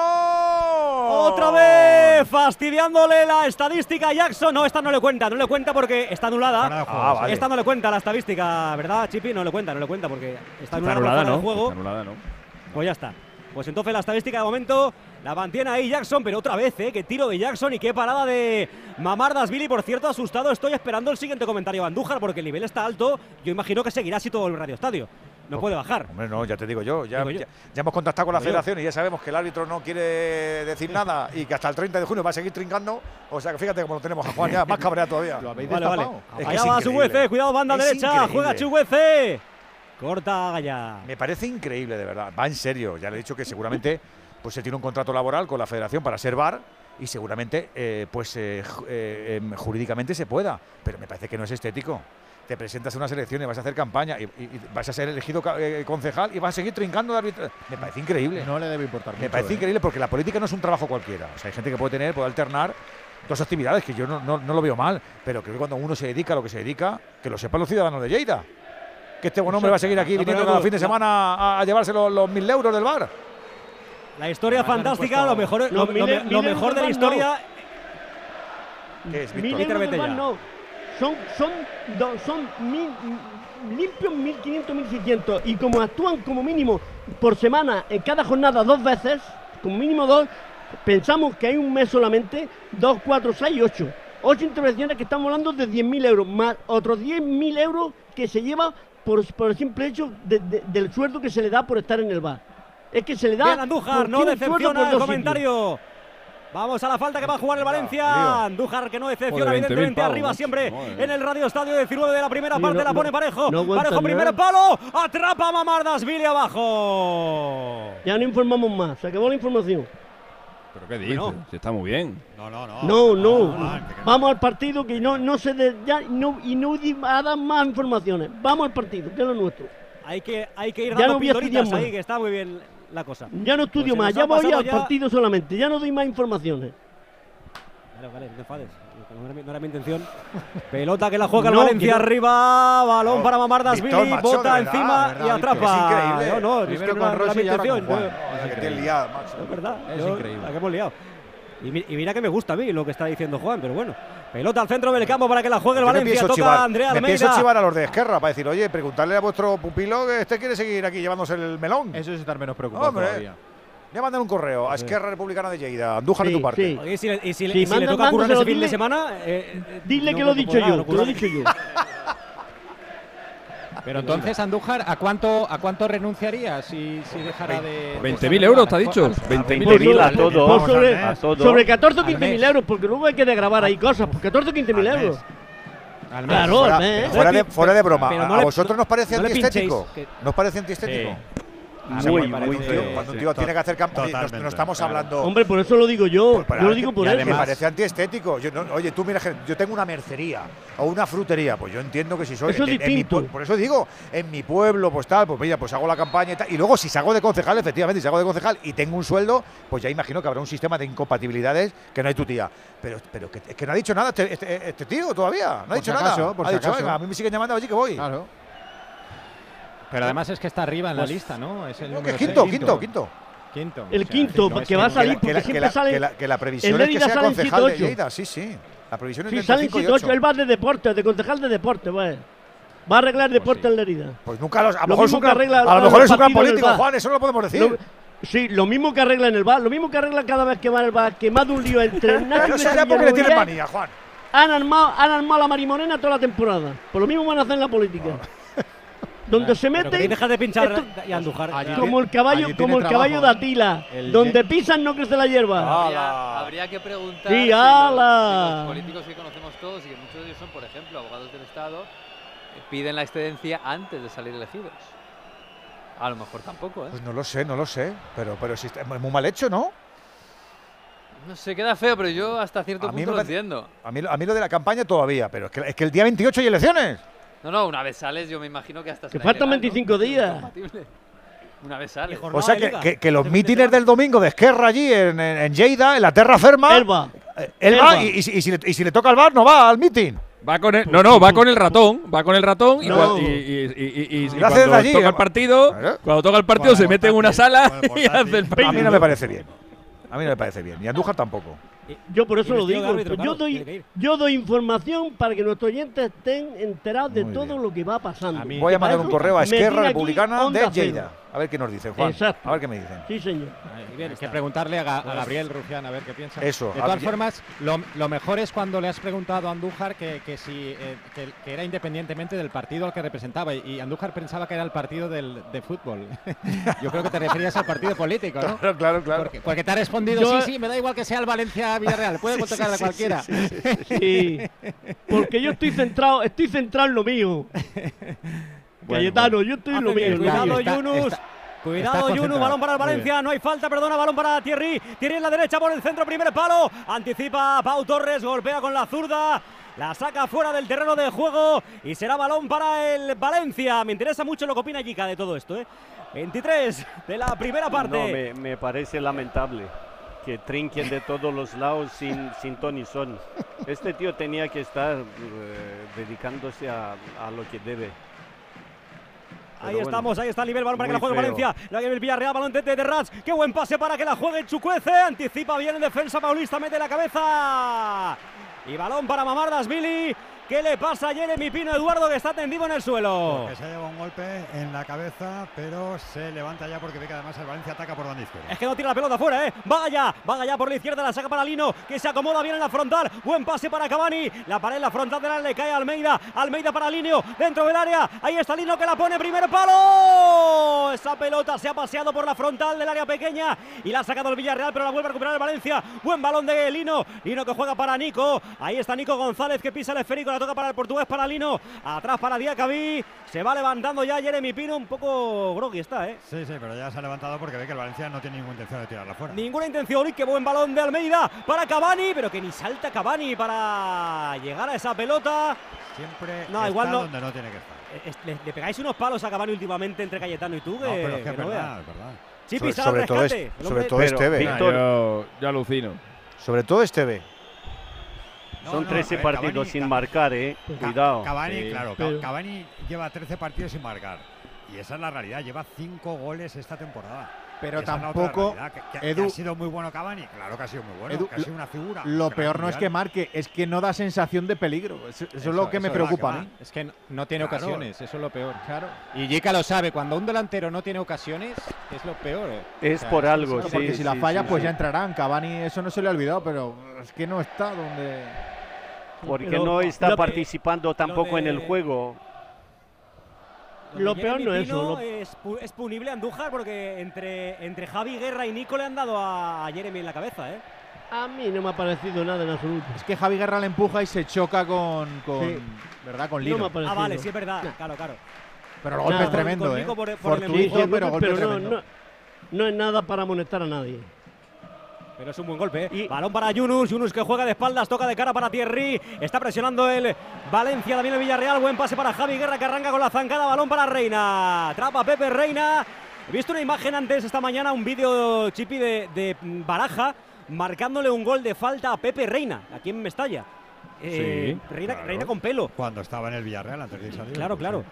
S9: Otra vez fastidiándole la estadística a Jackson. No, esta no le cuenta, no le cuenta porque está anulada.
S1: Ah, vale.
S9: Esta no le cuenta la estadística, ¿verdad, Chipi? No le cuenta, no le cuenta porque está anulada, por
S21: anulada,
S9: de
S21: ¿no?
S9: juego.
S21: Está anulada, ¿no?
S9: Pues ya está. Pues entonces la estadística de momento la mantiene ahí Jackson, pero otra vez, ¿eh? Qué tiro de Jackson y qué parada de Mamar Billy. Por cierto, asustado estoy esperando el siguiente comentario de Andújar porque el nivel está alto. Yo imagino que seguirá así todo el Radio Estadio. No puede bajar.
S1: Hombre, no, ya te digo yo. Ya,
S9: Digo yo.
S1: ya- ya hemos contactado con la
S9: yo.
S1: federación y ya sabemos que el árbitro no quiere decir nada y que hasta el 30 de junio va a seguir trincando. O sea que fíjate cómo lo tenemos a Juan ya, más cabreado todavía.
S2: Lo habéis
S9: Vale, vale.
S2: destapado.
S1: Es que
S9: Allá va
S1: increíble.
S9: Chuguece, cuidado, banda
S1: Es
S9: derecha.
S1: increíble.
S9: Juega Chuguece. Corta Gaya.
S1: Me parece increíble, de verdad. Va en serio. Ya le he dicho que seguramente pues se tiene un contrato laboral con la federación para ser VAR y seguramente eh, pues eh, eh, em, jurídicamente se pueda. Pero me parece que no es estético. Te presentas a unas elecciones, vas a hacer campaña y, y- y vas a ser elegido concejal y vas a seguir trincando de árbitro. Me parece increíble.
S2: No le debe importar
S1: Me
S2: mucho,
S1: parece increíble porque la política no es un trabajo cualquiera. O sea, hay gente que puede tener, puede alternar dos actividades que yo no, no- no lo veo mal, pero creo que cuando uno se dedica a lo que se dedica, que lo sepan los ciudadanos de Lleida. Que este buen hombre va a seguir aquí
S9: No,
S1: viniendo cada fin de semana a, a llevarse los, los mil euros del bar.
S9: La historia
S2: Además,
S9: fantástica, lo mejor, lo, mejor de la historia.
S1: ¿Qué es,
S20: Mil
S1: Víctor?
S9: Víctor,
S20: no. Son, son, son mil, limpios 1.500, 1.600. Y como actúan como mínimo por semana, en cada jornada dos veces, como mínimo dos, pensamos que hay un mes solamente, dos, cuatro, seis, ocho. Ocho intervenciones que estamos hablando de 10.000 euros, más otros 10.000 euros que se lleva por, por el simple hecho de- de- del sueldo que se le da por estar en el bar. Es que se le da.
S9: Bien, Andújar, no decepciona el comentario. Vamos a la falta que va a jugar el Valencia. Andújar que no decepciona,
S21: Joder, 20.000
S9: evidentemente,
S21: pavos,
S9: arriba siempre
S21: Madre
S9: en el Radio Estadio 19 de la primera
S20: Sí,
S9: parte.
S20: no-
S9: la pone
S20: no-
S9: Parejo.
S20: no
S9: Parejo, primer palo. Atrapa a Mamardasvili abajo.
S20: Ya no informamos más, se acabó la información.
S21: ¿Pero qué dices?
S9: Bueno.
S21: Si está muy bien.
S2: No, no, no.
S20: No, no. Vamos al partido que no, no se de, ya, no, y no dar más informaciones. Vamos al partido, que es lo nuestro.
S9: Hay que, hay que ir
S20: Ya
S9: dando
S20: no voy a
S9: pildoritas
S20: estudiar
S9: ahí, que está muy bien la cosa.
S20: Ya no estudio
S9: Pues
S20: más, ya voy al
S9: ya-
S20: partido solamente, ya no doy más informaciones.
S9: Vale, vale, no te enfades. No era, mi, no era mi intención. Pelota que la juega el
S20: No,
S9: Valencia
S20: que no-
S9: arriba. Balón
S1: No,
S9: para Mamardas Billy. Bota
S1: verdad,
S9: encima
S1: de
S9: y
S1: verdad,
S9: atrapa.
S1: es increíble.
S9: No, no, es que
S2: con
S9: no era
S2: Rossi
S9: mi
S2: y ahora con
S9: intención.
S2: Juan.
S9: yo-
S1: O sea, que te liado, macho.
S9: Es verdad.
S2: Es
S9: yo-
S2: increíble.
S9: La que hemos liado. Y, mi- y mira que me gusta a mí lo que está diciendo Juan, pero bueno. Pelota al centro del campo para que la juegue el
S1: Yo me
S9: Valencia.
S1: pienso
S9: Toca
S1: chivar,
S9: Andrea
S1: me pienso
S9: Almeida.
S1: chivar a los de Esquerra para decir, oye, preguntarle a vuestro pupilo que este quiere seguir aquí llevándose el melón.
S2: Eso es estar menos preocupado
S1: Hombre,
S2: todavía.
S1: Voy a mandar un correo a Esquerra Republicana de Lleida. Andújar de
S20: Sí,
S1: tu parte.
S20: sí.
S9: Oye, y si le, y si le-
S20: Sí,
S9: y si le toca currar ese fin de
S20: dile-
S9: semana. eh,
S20: Dile
S9: no
S20: que lo he dicho yo, lo he dicho yo.
S28: Pero entonces, Andújar, ¿a cuánto, ¿a cuánto renunciaría si, si dejara de.
S21: 20.000 euros, te ha dicho. 20.000
S20: Por
S19: 20.000 a
S20: sobre-
S19: todo.
S20: sobre,
S19: A todo.
S20: sobre 14 o
S28: Al
S20: 15 mil
S28: mes.
S20: euros, porque luego hay que grabar ahí cosas. Por 14 o 15 mil
S2: Al mes.
S20: euros.
S28: Al mes.
S20: Claro,
S1: Fuera,
S20: al mes.
S1: fuera de, fuera de broma,
S9: pero
S1: ¿a
S9: no
S1: a
S9: le-
S1: vosotros nos parece
S9: no
S1: antiestético?
S9: pinchéis,
S1: ¿Nos parece antiestético?
S28: A
S19: Muy, muy
S1: Tío, cuando un tío tiene que hacer campaña, no, estamos
S2: claro.
S1: hablando.
S20: Hombre, por eso lo digo yo.
S1: Pues para-
S20: Yo lo digo por
S1: y
S20: eso.
S1: Me parece antiestético. Yo no- oye, tú mira, yo tengo una mercería o una frutería, pues yo entiendo que si soy.
S20: Eso es
S1: en- en mi
S20: distinto.
S1: pue- por eso digo, en mi pueblo, pues tal, pues mira, pues hago la campaña y tal. Y luego, si salgo de concejal, efectivamente, si salgo de concejal y tengo un sueldo, pues ya imagino que habrá un sistema de incompatibilidades que no hay tu tía. Pero, pero que, es que no ha dicho nada este, este- este tío todavía. No ha
S2: Por
S1: dicho
S2: si acaso,
S1: nada.
S2: por
S1: ha
S2: si
S1: dicho,
S2: acaso.
S1: venga, a mí me siguen llamando allí que voy.
S2: Claro.
S28: Pero además es que está arriba en la
S9: Pues-
S28: lista, ¿no? Es el
S1: No, que quinto,
S28: seis.
S1: quinto, quinto.
S28: Quinto.
S20: El
S28: O sea,
S20: quinto,
S28: no
S20: que va a salir
S1: Que la- que la-
S20: porque
S1: que la-
S20: siempre sale.
S1: que la- que la previsión es que sea concejal de
S20: 7-8.
S1: Lleida, sí, sí. La previsión es
S20: Sí,
S1: de
S20: salen
S1: 5 y
S20: 7 8.
S1: 8.
S20: Él va de deporte, de concejal de deporte, pues. Va a arreglar deporte
S28: sí.
S20: en Lerida.
S1: Pues nunca los, a lo
S20: Lo
S1: mejor gran,
S20: arregla
S1: a lo mejor es un gran político. Juan, eso no lo podemos decir.
S20: Lo- sí, lo mismo que arregla en el bar, lo mismo que arregla cada vez que va en el bar, que más de un lío entre Nacho
S1: Pero ya porque le tiene manía, Juan.
S20: Han armado, han armado la marimorena toda la temporada. Por lo mismo van a hacer en la política. Donde se meten.
S9: deja de pinchar
S20: esto-
S9: y Andújar.
S2: Allí
S20: como el caballo, como el caballo de
S2: trabajo,
S20: Atila.
S2: El
S20: Donde pisan no crece la hierba.
S29: Habría, habría que preguntar
S20: Sí,
S29: si, los,
S20: ala.
S29: si los políticos que conocemos todos y que muchos de ellos son, por ejemplo, abogados del Estado, eh, piden la excedencia antes de salir elegidos. A lo mejor tampoco, ¿eh?
S1: Pues no lo sé, no lo sé. Pero, pero sí está- es muy mal hecho, ¿no?
S11: No sé, queda feo, pero yo hasta cierto
S1: A
S11: punto lo entiendo.
S1: A mí, lo- a mí lo de la campaña todavía, pero es que, es que el día 28 hay elecciones.
S11: No, no, una vez sales, yo me imagino que hasta
S20: Que faltan
S11: ilegal, ¿no?
S20: 25 días.
S11: Una vez sales.
S1: O sea que, que- que los mítines del domingo de Esquerra allí en, en, en Lleida, en la Terra Ferma.
S20: Elba.
S1: él va
S22: Elba.
S1: y, y si- y si le, y si le toca al bar, no va al mitin.
S22: Va con el, no, no, va con el ratón, va con el ratón y,
S1: No.
S22: cua- y, y- y- y- y- y
S1: lo hace
S22: cuando
S1: allí,
S22: toca el partido, cuando toca el partido se mete en una sala y hace el
S1: A mí no me parece bien. A mí no me parece bien. Y Andújar tampoco.
S20: Yo por eso lo digo.
S1: árbitro,
S20: yo,
S1: claro,
S20: doy, yo doy información para que nuestros oyentes estén enterados de todo lo que va pasando.
S1: Voy a mandar un correo a Esquerra Republicana de
S20: Lleida.
S1: A ver qué nos dicen, Juan.
S20: Exacto.
S1: A ver qué me dicen.
S20: Sí, señor.
S18: Hay que preguntarle a, Ga- a Gabriel Rufián a ver qué piensa.
S1: Eso,
S18: De todas formas, lo, lo mejor es cuando le has preguntado a Andújar que, que si eh, que, que era independientemente del partido al que representaba y, y Andújar pensaba que era el partido del, de fútbol. Yo creo que te referías al partido político, ¿no?
S1: Claro, claro, claro.
S18: Porque, porque te ha respondido,
S20: Yo-
S18: sí, sí, me da igual que sea el Valencia Villarreal, puede
S20: Sí,
S18: tocar
S20: sí,
S18: a cualquiera.
S20: sí, sí, sí, sí. Porque yo estoy centrado, estoy centrado en lo mío. Cayetano, yo estoy en lo mío.
S9: Cuidado, Yunus. Cuidado, Yunus, balón para el Valencia, no hay falta, perdona, balón para Thierry. Thierry en la derecha por el centro, primer palo. Anticipa Pau Torres, golpea con la zurda. La saca fuera del terreno de juego y será balón para el Valencia. Me interesa mucho lo que opina Yika de todo esto. ¿eh? 23 de la primera parte.
S19: No, me, me parece lamentable que trinquen de todos los lados sin, sin ton y son. Este tío tenía que estar eh, dedicándose a, a lo que debe.
S9: Ahí
S19: bueno,
S9: estamos, ahí está el nivel, balón para que la juegue
S19: feo.
S9: Valencia. La que el Villarreal, balón de, de Rats. Qué buen pase para que la juegue Chucuece. Anticipa bien en defensa Paulista, mete la cabeza. Y balón para Mamardasvili. ¿Qué le pasa a Jeremy Pino Eduardo que está tendido en el suelo?
S10: Que se ha llevado un golpe en la cabeza, pero se levanta ya porque ve que además el Valencia ataca por banda izquierda.
S9: Es que no tira la pelota afuera, ¿eh? Va allá, va allá por la izquierda, la saca para Lino, que se acomoda bien en la frontal. Buen pase para Cavani. La pared en la frontal de la le cae a Almeida. Almeida para Lino, dentro del área. Ahí está Lino que la pone, primer palo. Esa pelota se ha paseado por la frontal del área pequeña y la ha sacado el Villarreal, pero la vuelve a recuperar el Valencia. Buen balón de Lino. Lino que juega para Nico. Ahí está Nico González que pisa el esférico, la toca para el portugués, para Lino. Atrás para Diacabí. Se va levantando ya Jeremy Pino, un poco groggy está, ¿eh?
S10: Sí, sí, pero ya se ha levantado porque ve que el Valencia no tiene ninguna intención de tirarla fuera.
S9: Ninguna intención y qué buen balón de Almeida para Cavani, pero que ni salta Cavani para llegar a esa pelota.
S10: Siempre
S9: No,
S10: está
S9: igual no.
S10: donde no tiene que estar.
S9: Eh, Le, le pegáis unos palos a Cavani últimamente entre Cayetano y tú, que,
S10: No, pero es que
S9: que
S10: es
S9: no
S10: verdad, es verdad.
S9: Sí,
S1: Sobre- sobre
S9: al
S1: todo
S9: rescate.
S1: este- sobre todo este ve.
S22: Víctor, yo, yo alucino.
S1: Sobre todo este
S19: Son
S10: no,
S19: 13
S10: a ver,
S19: partidos
S10: Cavani-
S19: sin marcar, eh.
S10: Ca-
S19: Cuidado.
S10: Cavani,
S19: Sí.
S10: claro,
S19: Pero-
S10: Cavani lleva 13 partidos sin marcar. Y esa es la realidad, lleva 5 goles esta temporada.
S2: Pero
S10: Esa
S2: tampoco,
S10: realidad, que- que- que
S2: Edu-
S10: ha sido muy bueno Cavani, claro que ha sido muy bueno,
S2: Edu,
S10: que ha sido una figura.
S2: Lo peor no es que marque, es que no da sensación de peligro. Eso, eso es lo que me preocupa
S10: que
S2: a mí.
S18: Es que no, no tiene
S2: Claro.
S18: ocasiones, eso es lo peor.
S2: Claro.
S18: Y Yika lo sabe, cuando un delantero no tiene ocasiones, es lo peor. eh.
S19: Es
S18: O sea,
S19: por algo, sí,
S2: Porque si la falla,
S19: sí,
S2: pues
S19: sí.
S2: ya entrarán. Cavani, eso no se le ha olvidado, pero es que no está donde.
S19: Porque
S20: Pero
S19: no está
S20: lo-
S19: participando tampoco en el juego.
S20: Lo peor no es eso, lo-
S9: Es, pu- es punible Andújar porque entre, entre Javi Guerra y Nico le han dado a, a Jeremy en la cabeza, ¿eh?
S20: A mí no me ha parecido nada en absoluto.
S2: Es que Javi Guerra le empuja y se choca con. con
S20: Sí.
S2: ¿Verdad? Con
S20: No
S2: Lino.
S20: me ha parecido.
S9: Ah, vale, sí es verdad. Claro, claro.
S2: pero el golpe es tremendo,
S9: Con
S2: ¿eh?
S9: Por- por
S2: Fortuito, pero golpe
S20: pero no,
S2: tremendo.
S20: no, no es nada para amonestar a nadie.
S9: Pero es un buen golpe. ¿eh? Balón para Yunus. Yunus que juega de espaldas, toca de cara para Thierry. Está presionando el Valencia, también el Villarreal. Buen pase para Javi Guerra que arranca con la zancada. Balón para Reina. Atrapa Pepe Reina. He visto una imagen antes esta mañana, un vídeo chipi de, de Baraja marcándole un gol de falta a Pepe Reina, aquí en Mestalla. Eh,
S10: Sí,
S9: Reina,
S10: claro.
S9: Reina con pelo.
S10: Cuando estaba en el Villarreal antes de salir.
S9: Claro, claro.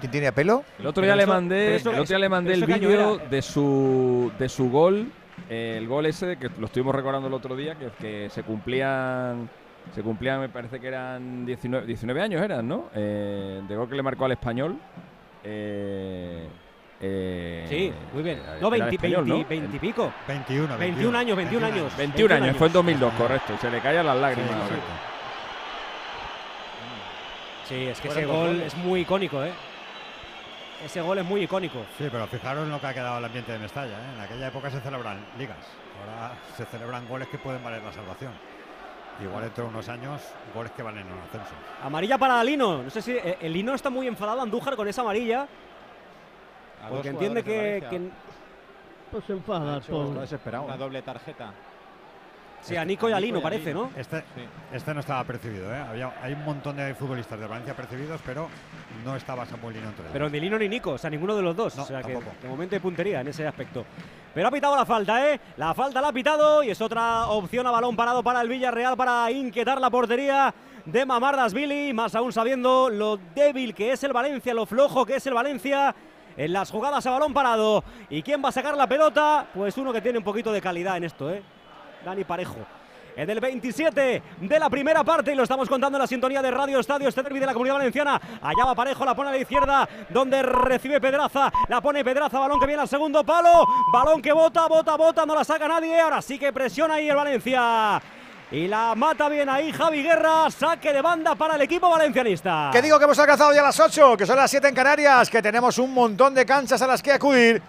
S1: ¿Quién tiene pelo?
S22: El otro día le mandé,
S9: eso-
S22: el otro día le mandé el vídeo de su de su gol, el gol ese que lo estuvimos recordando el otro día, que, que se cumplían se cumplían, me parece que eran 19, 19 años eran, ¿no? Eh, de gol que le marcó al español. Eh, eh,
S9: Sí, muy bien.
S22: era-
S9: No,
S22: era
S9: 20,
S22: español,
S9: 20,
S22: ¿no?
S9: 20 y pico.
S10: 21,
S9: 21 años, 21 años.
S22: 21 años, fue en 2002, correcto. y Se le caían las lágrimas.
S10: Sí,
S22: ahora.
S10: correcto.
S9: Sí, es que
S2: Fueron
S9: ese gol es muy icónico, ¿eh? Ese gol es muy icónico.
S10: Sí, pero fijaros en lo que ha quedado el ambiente de Mestalla. ¿eh? En aquella época se celebran ligas. Ahora se celebran goles que pueden valer la salvación. Igual dentro de unos años, goles que valen un ascenso.
S9: Amarilla para Lino. No sé si eh, el Lino está muy enfadado Andújar con esa amarilla.
S18: A
S9: Porque entiende que, que-.
S20: Pues se enfada.
S2: Está desesperado.
S18: Una doble tarjeta.
S9: Sí, a Nico y a Lino parece, ¿no?
S10: Este, este no estaba percibido, ¿eh? Había, hay un montón de futbolistas de Valencia percibidos, pero no estaba Samuel Lino entre.
S9: Pero ni Lino ni Nico, o sea, ninguno de los dos.
S10: No,
S9: o sea que de momento hay puntería en ese aspecto. Pero ha pitado la falta, ¿eh? La falta la ha pitado y es otra opción a balón parado para el Villarreal para inquietar la portería de Mamardas Billy, más aún sabiendo lo débil que es el Valencia, lo flojo que es el Valencia en las jugadas a balón parado. ¿Y quién va a sacar la pelota? Pues uno que tiene un poquito de calidad en esto, ¿eh? Dani Parejo. En el 27 de la primera parte, y lo estamos contando en la sintonía de Radio Estadio, este derbi de la Comunidad Valenciana. Allá va Parejo, la pone a la izquierda, donde recibe Pedraza. La pone Pedraza, balón que viene al segundo palo. Balón que bota, bota, bota, no la saca nadie. Ahora sí que presiona ahí el Valencia. Y la mata bien ahí Javi Guerra, saque de banda para el equipo valencianista.
S1: Que digo que hemos alcanzado ya las 8, que son las 7 en Canarias, que tenemos un montón de canchas a las que acudir.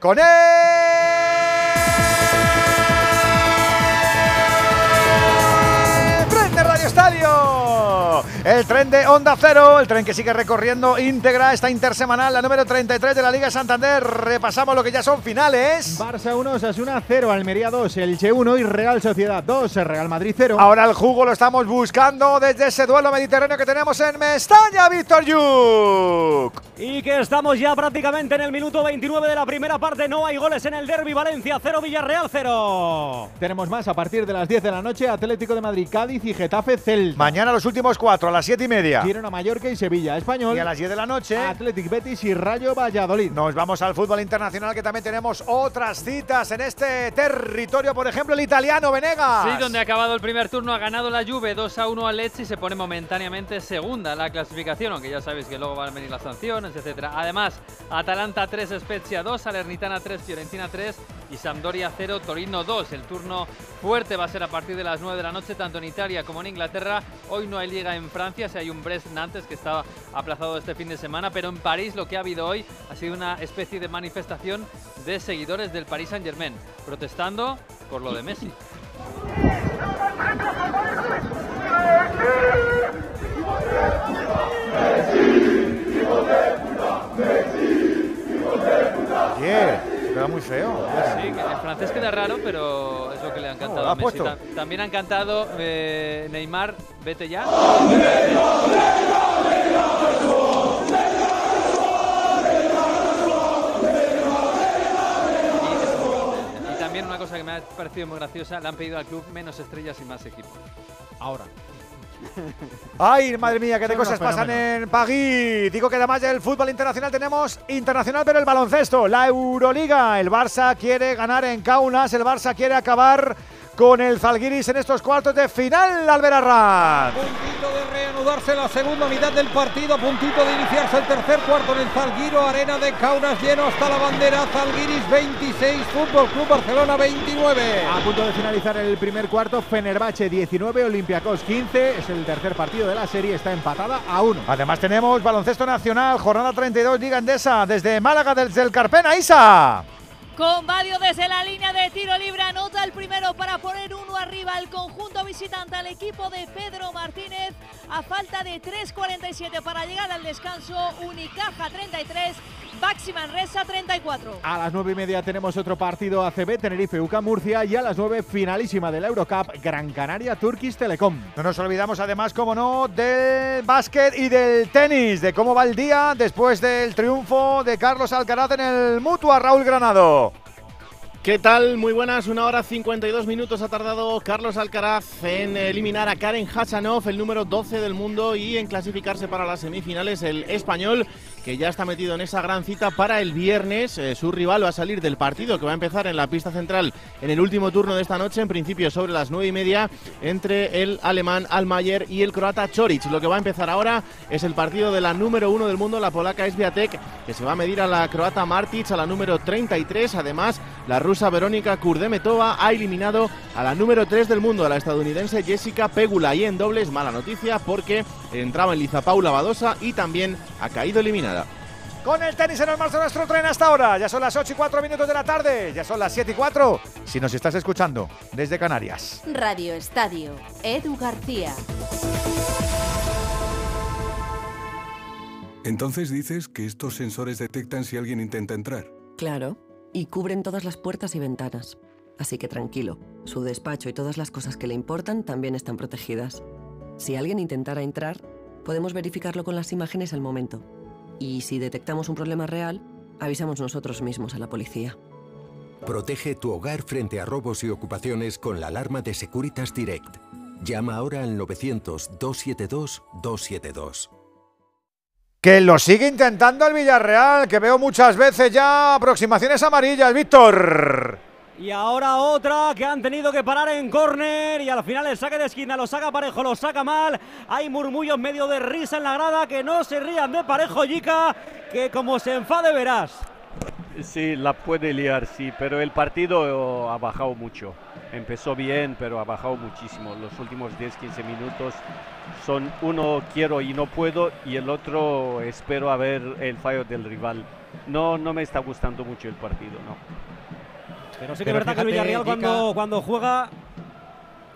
S1: Con el tren El tren de Onda Cero, el tren que sigue recorriendo íntegra esta intersemanal, la número 33 de la Liga Santander. Repasamos lo que ya son finales.
S2: Barça 1, Osasuna 0, Almería 2, Elche 1 y Real Sociedad 2, Real Madrid 0.
S1: Ahora el jugo lo estamos buscando desde ese duelo mediterráneo que tenemos en Mestaña, Víctor Yuk.
S9: Y que estamos ya prácticamente en el minuto 29 de la primera parte. No hay goles en el derby. Valencia 0, Villarreal 0.
S2: Tenemos más a partir de las 10 de la noche, Atlético de Madrid, Cádiz y Getafe Celta.
S1: Mañana los últimos cuatro a las 7 y media.
S2: Girona, Mallorca y Sevilla Español.
S1: Y a las 10 de la noche.
S2: Athletic Betis y Rayo Valladolid.
S1: Nos vamos al fútbol internacional que también tenemos otras citas en este territorio, por ejemplo el italiano Venegas.
S11: Sí, donde ha acabado el primer turno ha ganado la Juve 2 a 1 al Lecce y se pone momentáneamente segunda en la clasificación, aunque ya sabéis que luego van a venir las sanciones, etcétera. Además, Atalanta 3, Spezia 2, Salernitana 3, Fiorentina 3 y Sampdoria 0, Torino 2. El turno fuerte va a ser a partir de las 9 de la noche, tanto en Italia como en Inglaterra. Hoy no hay liga en Francia, si hay un Brest Nantes que estaba aplazado este fin de semana, pero en París lo que ha habido hoy ha sido una especie de manifestación de seguidores del Paris Saint Germain, protestando por lo de Messi.
S1: Yeah, queda muy feo.
S11: Sí, el francés queda raro, pero es lo que le ha encantado
S1: ¿lo
S11: a Messi. También han cantado eh, Neymar, vete ya. Y también una cosa que me ha parecido muy graciosa, le han pedido al club menos estrellas y más equipos.
S2: Ahora.
S1: Ay, madre mía, qué de cosas pasan en París. Digo que además del fútbol internacional tenemos internacional, pero el baloncesto, la Euroliga. El Barça quiere ganar en Kaunas, el Barça quiere acabar con el Zalgiris en estos cuartos de final, Alberarra.
S12: Puntito de reanudarse la segunda mitad del partido, a puntito de iniciarse el tercer cuarto en el Zalguiro, arena de Kaunas lleno hasta la bandera, Zalgiris 26, Fútbol Club Barcelona 29.
S2: A punto de finalizar el primer cuarto, Fenerbahce 19, Olympiacos 15. Es el tercer partido de la serie, está empatada a 1.
S1: Además tenemos baloncesto nacional, jornada 32, Liga Endesa, desde Málaga, desde el Carpena, Isa.
S26: Con Badio desde la línea de tiro libre anota el primero para poner uno arriba el conjunto visitante al equipo de Pedro Martínez a falta de 3.47 para llegar al descanso. Unicaja 33, Baxi Manresa 34.
S2: A las 9 y media tenemos otro partido ACB, Tenerife, UCA Murcia. Y a las 9, finalísima de la Eurocup, Gran Canaria, Turkish Telecom.
S1: No nos olvidamos además, como no, del básquet y del tenis, de cómo va el día después del triunfo de Carlos Alcaraz en el Mutua, Raúl Granado.
S30: ¿Qué tal? Muy buenas, una hora 52 minutos ha tardado Carlos Alcaraz en eliminar a Karen Hachanov, el número 12 del mundo, y en clasificarse para las semifinales el español, que ya está metido en esa gran cita para el viernes. Eh, su rival va a salir del partido, que va a empezar en la pista central en el último turno de esta noche, en principio sobre las 9 y media, entre el alemán Almayer y el croata Choric. Lo que va a empezar ahora es el partido de la número 1 del mundo, la polaca Sviatek, que se va a medir a la croata Martic, a la número 33. Además, la rusa Verónica Kurdemetova ha eliminado a la número 3 del mundo, a la estadounidense Jessica Pegula. Y en dobles, mala noticia porque entraba en liza Paula Badosa y también ha caído eliminada.
S1: Con el tenis en el marzo nuestro tren hasta ahora. Ya son las 8 y 4 minutos de la tarde. Ya son las 7 y 4. Si nos estás escuchando desde Canarias.
S4: Radio Estadio, Edu García.
S13: Entonces dices que estos sensores detectan si alguien intenta entrar.
S31: Claro, y cubren todas las puertas y ventanas. Así que tranquilo, su despacho y todas las cosas que le importan también están protegidas. Si alguien intentara entrar, podemos verificarlo con las imágenes al momento. Y si detectamos un problema real, avisamos nosotros mismos a la policía.
S25: Protege tu hogar frente a robos y ocupaciones con la alarma de Securitas Direct. Llama ahora al 900-272-272.
S1: Que lo sigue intentando el Villarreal, que veo muchas veces ya aproximaciones amarillas, Víctor.
S9: Y ahora otra que han tenido que parar en córner y al final el saque de esquina lo saca Parejo, lo saca mal. Hay murmullos medio de risa en la grada, que no se rían de Parejo Yica, que como se enfade verás.
S19: Sí, la puede liar, sí, pero el partido ha bajado mucho. Empezó bien, pero ha bajado muchísimo. Los últimos 10-15 minutos son uno quiero y no puedo y el otro espero a ver el fallo del rival. No, no me está gustando mucho el partido, no.
S9: Pero sí que es verdad que el Villarreal cuando, cuando juega...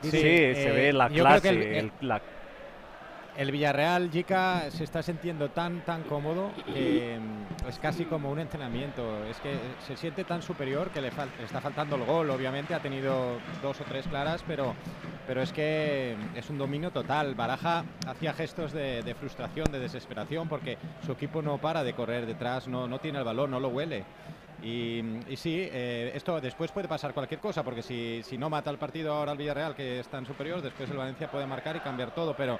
S19: Sí, se ve la clase, el, la
S18: el Villarreal, Jica, se está sintiendo tan, tan cómodo que mm, es casi como un entrenamiento. Es que se siente tan superior que le, está faltando el gol. Obviamente ha tenido dos o tres claras, pero, pero es que es un dominio total. Baraja hacía gestos de, frustración, de desesperación, porque su equipo no para de correr detrás, no, no tiene el balón, no lo huele. Y, sí, eh, esto después puede pasar cualquier cosa, porque si, si no mata el partido ahora el Villarreal, que es tan superior, después el Valencia puede marcar y cambiar todo, pero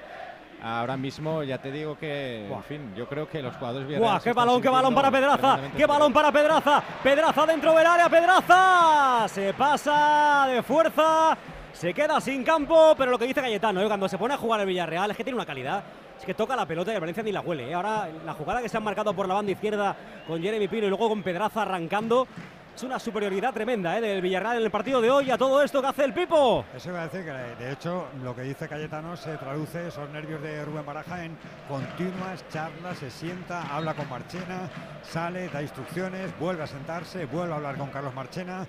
S18: Ahora mismo ya te digo que, en fin, yo creo que los jugadores
S9: bien. ¡Qué balón, qué balón para Pedraza! ¡Qué balón para Pedraza! Pedraza dentro del área, Pedraza. Se pasa de fuerza, se queda sin campo, pero lo que dice Cayetano, ¿eh? cuando se pone a jugar el Villarreal es que tiene una calidad. Que toca la pelota y el Valencia ni la huele. ¿eh? Ahora la jugada que se han marcado por la banda izquierda con Jeremy Pino y luego con Pedraza arrancando es una superioridad tremenda ¿eh? del Villarreal en el partido de hoy a todo esto que hace el Pipo.
S10: Eso iba a decir que de hecho lo que dice Cayetano se traduce esos nervios de Rubén Baraja en continuas charlas, se sienta, habla con Marchena, sale, da instrucciones, vuelve a sentarse, vuelve a hablar con Carlos Marchena.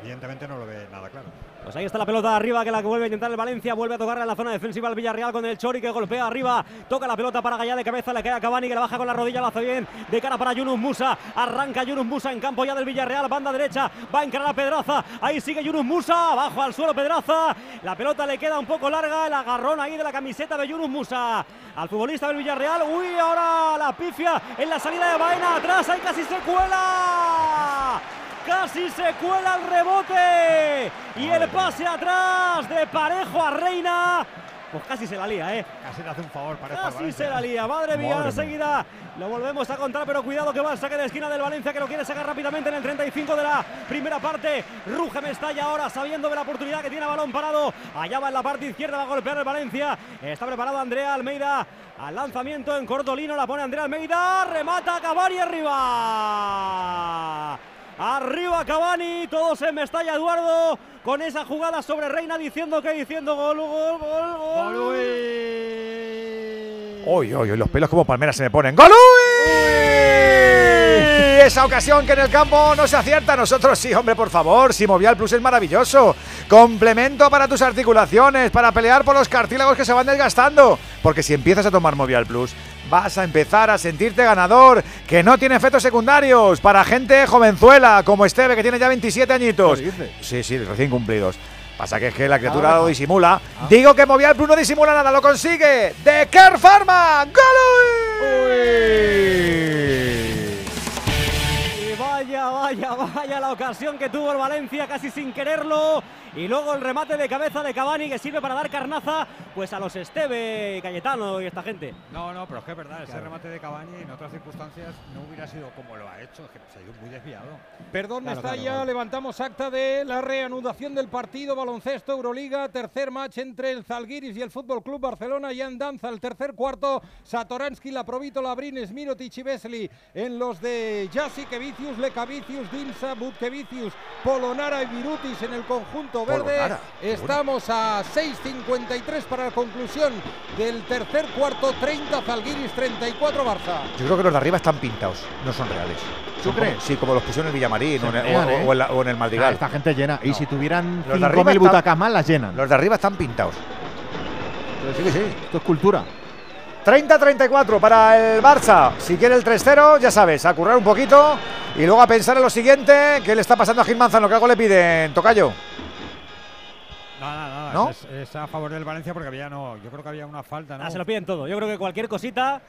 S10: Evidentemente no lo ve nada claro.
S9: Pues ahí está la pelota arriba que la que vuelve a intentar el Valencia, vuelve a tocarla en la zona defensiva el Villarreal con el Chori que golpea arriba, toca la pelota para Gallá de cabeza, le queda a Cavani que la baja con la rodilla, lo hace bien, de cara para Yunus Musa, arranca Yunus Musa en campo ya del Villarreal, banda derecha, va a encarar a Pedraza, ahí sigue Yunus Musa, abajo al suelo Pedraza, la pelota le queda un poco larga, el agarrón ahí de la camiseta de Yunus Musa al futbolista del Villarreal, uy, ahora la pifia en la salida de Baena, atrás, ahí casi se cuela casi se cuela el rebote y el pase atrás de Parejo a Reina. Pues casi se la lía, ¿eh?
S10: Casi le hace un favor, Parejo.
S9: Casi se la lía, madre mía, enseguida lo volvemos a contar, pero cuidado que va al saque de esquina del Valencia que lo quiere sacar rápidamente en el 35 de la primera parte. Ruge Mestalla ahora sabiendo de la oportunidad que tiene balón parado. Allá va en la parte izquierda, va a golpear el Valencia. Está preparado Andrea Almeida al lanzamiento en Cortolino, la pone Andrea Almeida, remata Cavari arriba. Arriba Cavani, todos en Mestalla Eduardo con esa jugada sobre Reina diciendo que diciendo gol, gol, gol, gol. gol
S1: uy, uy, los pelos como palmeras se me ponen. ¡Gol! Esa ocasión que en el campo no se acierta. Nosotros sí, hombre, por favor. Si Movial Plus es maravilloso. Complemento para tus articulaciones, para pelear por los cartílagos que se van desgastando. Porque si empiezas a tomar Movial Plus, vas a empezar a sentirte ganador, que no tiene efectos secundarios para gente jovenzuela como Esteve, que tiene ya 27 añitos. Sí, sí, recién cumplidos. Pasa que es que la criatura lo disimula. Ah. Digo que Movial Plus no disimula nada, lo consigue. De Care Pharma.
S9: Vaya, vaya, vaya la ocasión que tuvo el Valencia casi sin quererlo. Y luego el remate de cabeza de Cavani que sirve para dar carnaza pues a los Esteve, Cayetano y esta gente.
S10: No, no, pero es que es verdad, ese remate de Cavani en otras circunstancias no hubiera sido como lo ha hecho, es que se ha ido muy desviado.
S12: Perdón, está ya levantamos acta de la reanudación del partido baloncesto Euroliga, tercer match entre el Zalgiris y el Fútbol Club Barcelona, ya en danza el tercer cuarto, Satoransky, Laprovito, Labrines, Mirotic y Vesely en los de Jassikevicius, Lekavicius, Dinsa, Butkevicius, Polonara y Virutis en el conjunto verde. Estamos a 6.53 para la conclusión del tercer cuarto, 30 Zalgiris, 34 Barça.
S1: Yo creo que los de arriba están pintados, no son reales. ¿Tú crees? Sí, como los pusieron en el Villamarín o en, el, o, en el Madrigal.
S2: esta gente llena. Y si tuvieran 5.000 butacas más, las llenan.
S1: Los de arriba están pintados.
S2: sí, sí, esto es cultura.
S1: 30-34 para el Barça. Si quiere el 3-0, ya sabes, a currar un poquito y luego a pensar en lo siguiente. ¿Qué le está pasando a Gil Manzano? ¿Qué algo le piden, Tocayo?
S32: Nada, nada,
S1: ¿No?
S32: Es, es a favor del Valencia porque había no, yo creo que había una falta, ¿no?
S9: Ah, se lo piden todo. Yo creo que cualquier cosita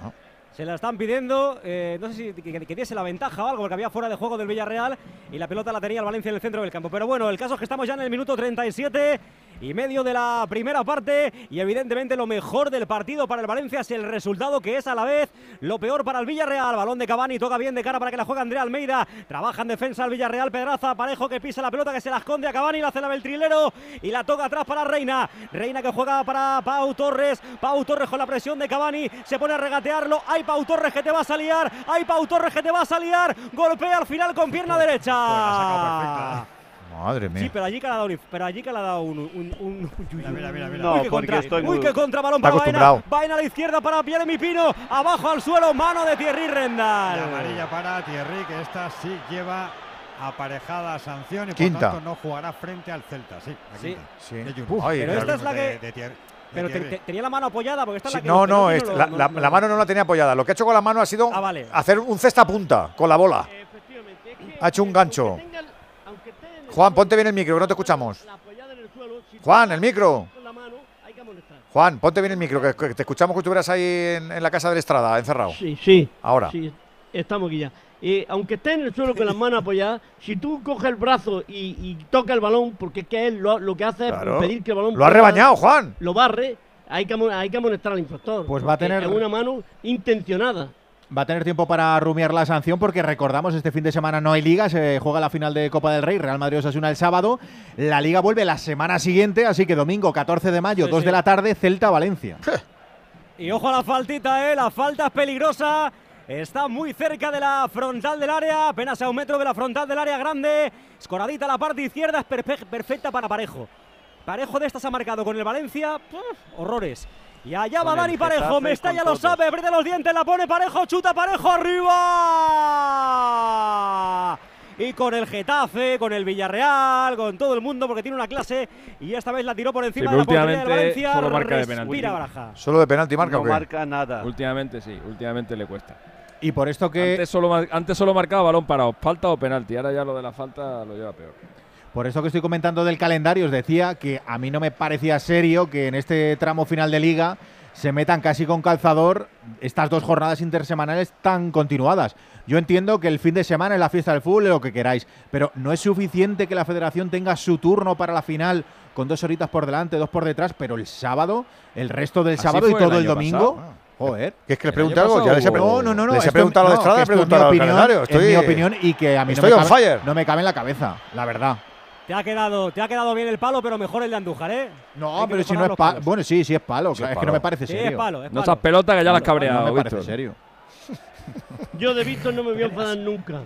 S9: se la están pidiendo. eh, no sé si que, diese la ventaja o algo, porque había fuera de juego del Villarreal y la pelota la tenía el Valencia en el centro del campo. Pero bueno, el caso es que estamos ya en el minuto 37 y medio de la primera parte y evidentemente lo mejor del partido para el Valencia es el resultado que es a la vez lo peor para el Villarreal. Balón de Cavani, toca bien de cara para que la juegue Andrea Almeida. Trabaja en defensa el Villarreal, Pedraza, Parejo que pisa la pelota que se la esconde a Cavani, la hace la Beltrilero y la toca atrás para Reina. Reina que juega para Pau Torres. Pau Torres con la presión de Cavani, se pone a regatearlo. Hay Pau Torres que te va a salir. Hay Pau Torres que te va a salir. Golpea al final con pierna derecha.
S1: Madre mía.
S9: Sí, pero allí que le ha dado un, pero allí que le ha dado un, un, un- mira,
S32: mira, mira, mira.
S9: Uy,
S32: No,
S9: qué
S32: porque
S9: contra,
S32: estoy
S9: uy,
S32: muy-
S9: qué contra balón para Baena. Baena a la izquierda para Pierre Pino. Abajo al suelo, mano de Thierry Rendal.
S32: La amarilla para Thierry, que esta sí lleva aparejada sanción y
S1: Quinta.
S32: por tanto no jugará frente al Celta. Sí, la
S9: Sí.
S32: quinta.
S1: Sí.
S32: De Junior.
S1: Uf, Ay,
S9: pero esta es la que-
S32: de de
S9: Pero te-
S32: Thierry.
S9: te- tenía la mano apoyada porque esta es
S1: Sí,
S9: la que
S1: no, no, es- la,
S9: no-
S1: la-
S9: no-
S1: la mano no la tenía apoyada. Lo que ha hecho con la mano ha sido
S9: Ah, vale.
S1: hacer un cesta punta con la bola. Ha hecho un gancho. Juan, ponte bien el micro, que no te escuchamos. Juan, el micro. Juan, ponte bien el micro, que, que te escuchamos que estuvieras ahí en, en la casa de la Estrada, encerrado.
S20: Sí, sí.
S1: Ahora.
S20: Sí, estamos aquí ya. Eh, aunque esté en el suelo con las manos apoyadas, si tú coges el brazo y, y toca el balón, porque es que él lo, lo que hace
S1: Claro.
S20: es pedir que el balón.
S1: Lo ha rebañado, Juan.
S20: Lo barre, hay que, hay que amonestar al infractor.
S2: Pues va a tener-
S20: Es una mano intencionada.
S2: Va a tener tiempo para rumiar la sanción porque recordamos, este fin de semana no hay liga, se juega la final de Copa del Rey, Real Madrid Osasuna el sábado. La liga vuelve la semana siguiente, así que domingo 14 de mayo,
S9: Sí,
S2: 2
S9: sí.
S2: de la tarde, Celta-Valencia.
S9: Y ojo a la faltita, ¿eh? La falta es peligrosa. Está muy cerca de la frontal del área, apenas a un metro de la frontal del área grande. Escoradita a la parte izquierda, es perfe- perfecta para Parejo. Parejo de estas ha marcado con el Valencia. ¡puf! horrores. Y allá va Dani Parejo,
S19: y
S9: Mestalla lo
S19: todos.
S9: sabe, aprieta los dientes, la pone Parejo, chuta Parejo arriba. Y con el Getafe, con el Villarreal, con todo el mundo, porque tiene una clase y esta vez la tiró por encima de la portería del Valencia.
S21: solo marca de penalti.
S9: Respira Baraja.
S1: Solo de penalti marca
S19: no
S1: o qué?
S19: marca nada.
S21: Últimamente sí, últimamente le cuesta.
S2: Y por esto que
S21: Antes solo, antes solo marcaba balón parado, falta o penalti. Ahora ya lo de la falta lo lleva peor.
S2: Por eso que estoy comentando del calendario, os decía que a mí no me parecía serio que en este tramo final de liga se metan casi con calzador estas dos jornadas intersemanales tan continuadas. Yo entiendo que el fin de semana es la fiesta del fútbol, lo que queráis, pero no es suficiente que la federación tenga su turno para la final con dos horitas por delante, dos por detrás, pero el sábado, el resto del
S21: Así
S2: sábado y
S21: el
S2: todo el domingo.
S21: pasado.
S2: Joder.
S1: ¿Que es que le
S21: El
S1: pregunte
S21: año
S1: algo? Ya les he preguntado.
S2: No, no, no.
S1: Les he preguntado a la
S2: no,
S1: Estrada, he preguntado al calendario.
S2: es
S1: Estoy,
S2: mi opinión y que a mí
S1: estoy
S2: no, me
S1: on
S2: cabe,
S1: fire.
S2: no me cabe en la cabeza, la verdad.
S9: Te ha quedado, te ha quedado bien el palo, pero mejor el de Andújar, ¿eh?
S2: No, pero si no es palo. Bueno, sí, sí es palo.
S1: Sí
S2: claro,
S1: es
S2: es que no me parece
S9: Sí,
S2: serio.
S9: es palo, es
S21: No
S9: palo.
S21: seas pelota que ya la has cabreado,
S2: No me parece serio.
S20: Yo de Víctor no me voy a enfadar nunca.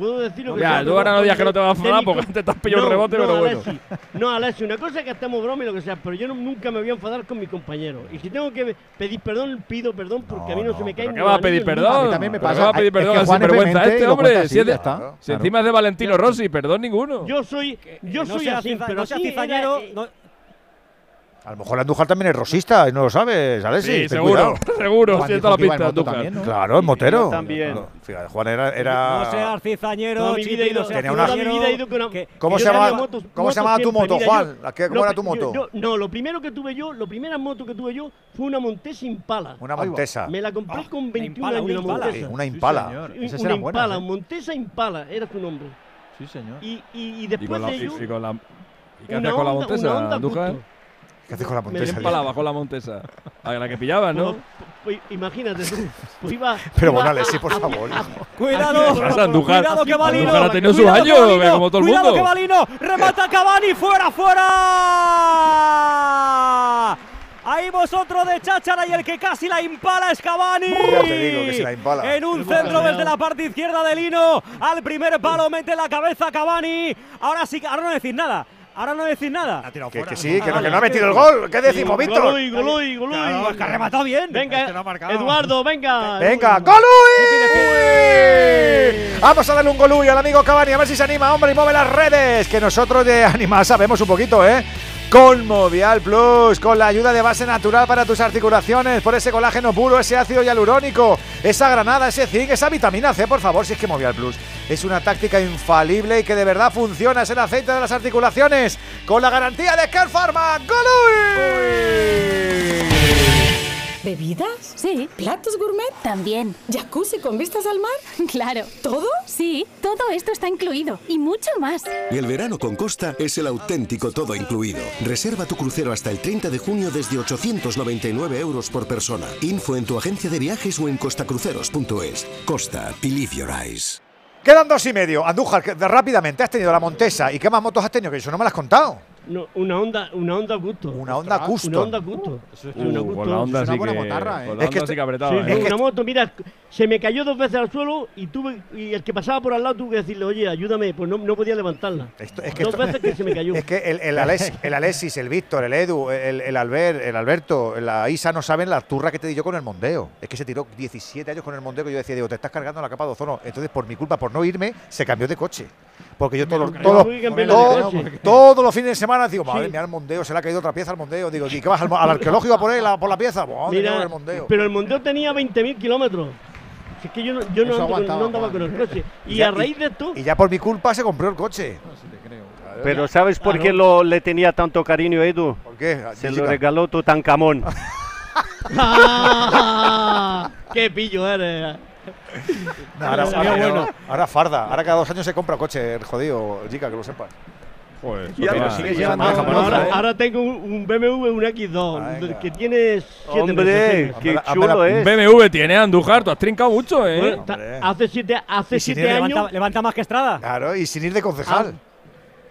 S20: Puedo decir lo que
S21: Ya,
S20: sea,
S21: tú ahora no digas que no te vas a enfadar porque antes te has pillado el
S20: No,
S21: rebote,
S20: no,
S21: pero bueno.
S20: Alexi, No, Alexi, una cosa es que estemos broma y lo que sea, pero yo no- nunca me voy a enfadar con mi compañero. Y si tengo que pedir perdón, pido perdón porque a mí no, se me cae
S21: ¿Pero qué va a pedir perdón?
S2: A mí también me
S21: ¿Pero
S2: pasa.
S21: qué va a pedir
S2: que
S21: perdón
S2: es
S21: sinvergüenza
S2: vehemente
S21: este,
S2: lo
S21: hombre?
S2: así,
S21: Si, es de-
S2: está.
S21: si
S2: Claro.
S21: encima es de Valentino Rossi, perdón ninguno.
S20: Yo soy, yo
S9: no
S20: soy así, pero
S9: no seas
S20: sí
S9: cizañero,
S20: era, eh,
S9: no-
S1: A lo mejor Andújar también es rosista y no lo sabes, Alexis.
S21: Sí,
S1: ten
S21: seguro,
S1: cuidado.
S21: seguro,
S2: dijo
S21: la
S2: moto
S21: Andújar.
S2: también, ¿no?
S1: Claro, es motero.
S19: yo también.
S1: Fíjate, Juan era. era-
S9: no seas cizañero, no
S1: tenía una- ¿Cómo se
S20: yo
S1: llama-
S20: tenía motos-
S1: cómo se llamaba tu moto,
S20: Mira,
S1: Juan?
S20: yo-
S1: ¿La qué- cómo
S20: lo
S1: era tu moto?
S20: yo- yo- no, lo primero que tuve yo, lo primera moto que tuve yo fue una Montesa Impala.
S1: Una. Montesa.
S20: Me la compré con 21
S9: Impala,
S20: años
S9: una.
S20: Montesa.
S1: Una Impala.
S20: una Impala,
S2: ¿eh?
S20: Montesa Impala era su nombre.
S2: Sí, señor.
S20: Y, y, y
S21: Y
S20: después de
S21: y-
S20: ello,
S21: y con la- ¿y qué hacías con la Montesa, Andújar?
S1: ¿Qué haces con la
S20: Me
S1: Montesa?
S21: Empalaba con la Montesa. A la que pillabas, ¿no?
S20: Pues, pues, imagínate tú, pues iba,
S1: Pero
S20: iba
S1: bueno,
S20: a-
S1: Alexis, por favor.
S9: Cuidado, cuidado que
S21: Andújar
S9: Balino.
S21: ha tenido sus
S9: cuidado
S21: años,
S9: que Balino,
S21: que como todo el
S9: cuidado
S21: mundo.
S9: que Balino, remata Cavani, fuera, fuera. Ahí vosotros de cháchara y el que casi la impala es Cavani.
S1: Ya te digo que se la impala.
S9: En un
S20: Pero
S9: centro desde la parte izquierda de Lino. Al primer palo mete la cabeza Cavani. Ahora sí, ahora no decir nada. Ahora no decir nada.
S32: Ha tirado
S1: Que,
S32: fuera.
S1: que sí, que no,
S9: vale,
S1: que no ha
S9: ¿qué
S1: metido el
S9: decimos?
S1: gol. ¿Qué decimos, Víctor?
S20: Goluy, Goluy, Goluy.
S32: Claro,
S9: Pues que ha rematado bien.
S20: Venga,
S32: Es que no ha marcado.
S20: Eduardo, venga.
S1: Venga. ¡Golui! Vamos a darle un golui al amigo Cavani, a ver si se anima, hombre, y mueve las redes. Que nosotros de animar sabemos un poquito, ¿eh? Con Movial Plus, con la ayuda de base natural para tus articulaciones, por ese colágeno puro, ese ácido hialurónico, esa granada, ese zinc, esa vitamina C, por favor, si es que Movial Plus es una táctica infalible y que de verdad funciona, es el aceite de las articulaciones, con la garantía de Care Pharma.
S33: ¿Bebidas? Sí. ¿Platos gourmet? También. ¿Jacuzzi con vistas al mar?
S34: Claro.
S33: ¿Todo?
S34: Sí, todo esto está incluido y mucho más.
S25: Y el verano con Costa es el auténtico todo incluido. Reserva tu crucero hasta el 30 de junio desde 899 euros por persona. Info en tu agencia de viajes o en costacruceros.es. Costa, believe your eyes.
S1: Quedan dos y medio. Andújar, rápidamente, has tenido la Montesa. ¿Y qué más motos has tenido? Que eso no me lo has contado.
S20: No, una onda, una onda gusto.
S1: Una onda custom.
S20: Una onda gusto. una
S21: Uh,
S20: Custom.
S21: con la onda
S2: Es una
S21: sí
S2: buena
S21: que,
S2: motarra, ¿eh?
S21: con la
S1: Es que
S21: onda
S1: esto-
S21: sí que apretaba.
S20: Sí,
S21: ¿eh?
S20: sí,
S1: Es que
S20: una moto, mira, se me cayó dos veces al suelo y tuve y el que pasaba por al lado tuve que decirle, oye, ayúdame, pues no, no podía levantarla.
S1: Esto- es que
S20: dos
S1: esto-
S20: veces que se me cayó.
S1: Es que el, el, Alex- el Alexis, el Víctor, el Edu, el, el Albert, el Alberto, la Isa no saben la turra que te di yo con el Mondeo. Es que se tiró 17 años con el Mondeo que yo decía, digo, te estás cargando la capa de ozono. Entonces, por mi culpa, por no irme, se cambió de coche. Porque yo todos
S20: creo. de coche.
S1: todos los fines de semana digo, madre
S20: Sí.
S1: mía, el Mondeo, se le ha caído otra pieza al Mondeo. Digo, ¿y qué vas al, al arqueológico a poner la, por la pieza? Cago en el Mondeo.
S20: pero el Mondeo tenía 20.000 kilómetros. Si Es que yo no, yo no, ando no andaba con el coche. Y,
S1: ya-
S20: a raíz de esto,
S1: Y ya por mi culpa se compró el coche.
S19: Pero ¿sabes por qué lo, le tenía tanto cariño, Edu?
S1: ¿Por qué?
S19: Se lo regaló Tutankamón.
S20: ¡Ah! ¡Qué pillo eres!
S1: No, ahora, ahora-
S20: bueno.
S1: ahora farda. Ahora cada dos años se compra coche, el jodido, chica, que lo sepas.
S21: Joder,
S1: Y ahora sigue llevando
S21: ¿eh?
S20: tengo un, BMW, un X2, que tiene siete
S19: Hombre,
S20: meses.
S19: qué chulo es.
S21: BMW tiene Andújar, tú has trincado mucho, ¿eh?
S20: Bueno, hace siete, hace siete años,
S1: levanta-
S9: Levanta más que Estrada.
S1: Claro, y sin ir de concejal.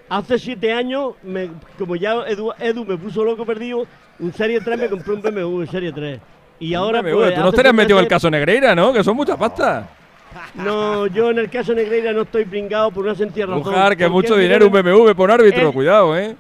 S20: hace siete años, me- como ya Edu, Edu me puso loco perdido, un Serie 3 me compré un BMW, Serie 3. Y ahora, pues,
S21: tú no estarías metido en el caso Negreira, ¿no? Que son muchas pastas.
S20: No, yo en el caso Negreira no estoy pringado por una sencilla razón.
S21: Que mucho dinero un BMW por árbitro,
S20: él-
S21: cuidado, ¿eh?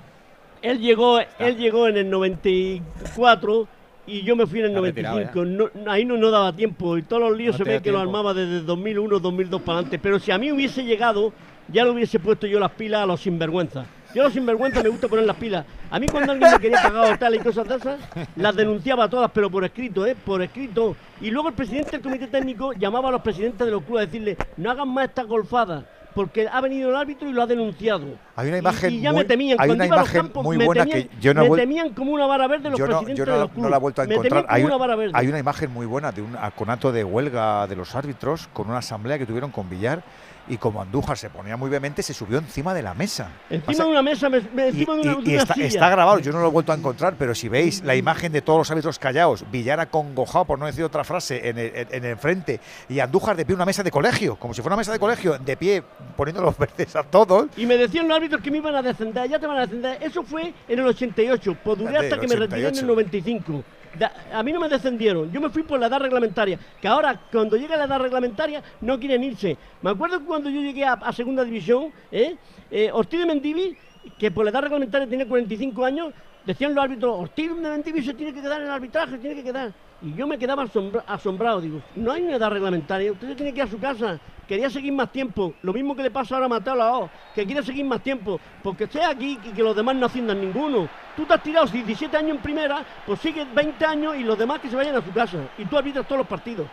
S20: Él llegó, él llegó en el 94 y yo me fui en el
S2: Está retirado
S20: 95. No, ahí no, no daba tiempo y todos los líos
S2: No
S20: se ve que lo armaba desde 2001, 2002 para adelante. Pero si a mí hubiese llegado, ya lo hubiese puesto yo las pilas a los sinvergüenzas. Yo los sinvergüenzas me gusta poner las pilas. A mí cuando alguien me quería pagar tal y cosas de esas, las denunciaba todas, pero por escrito, ¿eh? Por escrito. Y luego el presidente del comité técnico llamaba a los presidentes de los clubes a decirle, no hagan más estas golfadas. Porque ha venido el árbitro y lo ha denunciado.
S1: Hay una
S20: Y-
S1: imagen
S20: y, ya
S1: muy-
S20: me temían.
S1: hay
S20: Cuando
S1: una imagen
S20: campos,
S1: muy
S20: me
S1: buena
S20: temían,
S1: que yo no
S20: me temían como una vara verde los
S1: Yo no,
S20: presidentes
S1: yo
S20: de
S1: no,
S20: los
S1: no
S20: clubes.
S1: la he vuelto a encontrar.
S20: una
S1: hay una imagen muy buena de un conato de huelga de los árbitros con una asamblea que tuvieron con Villar y como Andújar se ponía muy vehemente, se subió encima de la mesa.
S20: Encima
S1: Pasa-
S20: de una mesa, me, me-
S1: Y,
S20: encima de una,
S1: y-
S20: de
S1: y
S20: una
S1: está,
S20: silla.
S1: está grabado, yo no lo he vuelto a encontrar, pero si veis la imagen de todos los árbitros callados, Villar acongojado, por no decir otra frase, en el, en- el frente, y Andújar de pie una mesa de colegio, como si fuera una mesa de colegio, de pie, poniendo los verdes a todos.
S20: Y me decían los árbitros que me iban a descender, ya te van a descender. Eso fue en el 88, pues duré hasta que me retiré en
S1: 88.
S20: el 95. Da- a mí no me descendieron, yo me fui por la edad reglamentaria, que ahora cuando llega la edad reglamentaria no quieren irse. Me acuerdo que cuando yo llegué a, a segunda división, ¿eh? Eh, Ortiz de Mendivi, que por la edad reglamentaria tenía 45 años, decían los árbitros, Ortiz de Mendivi se tiene que quedar en el arbitraje, tiene que quedar. Y yo me quedaba asombra- asombrado, digo, no hay una edad reglamentaria, usted se tiene que ir a su casa. Quería seguir más tiempo, lo mismo que le pasa ahora a Mateo Lao, que quiere seguir más tiempo, porque esté aquí y que los demás no asciendan ninguno. Tú te has tirado 17 años en primera, pues sigues 20 años y los demás que se vayan a su casa. Y tú arbitras todos los partidos.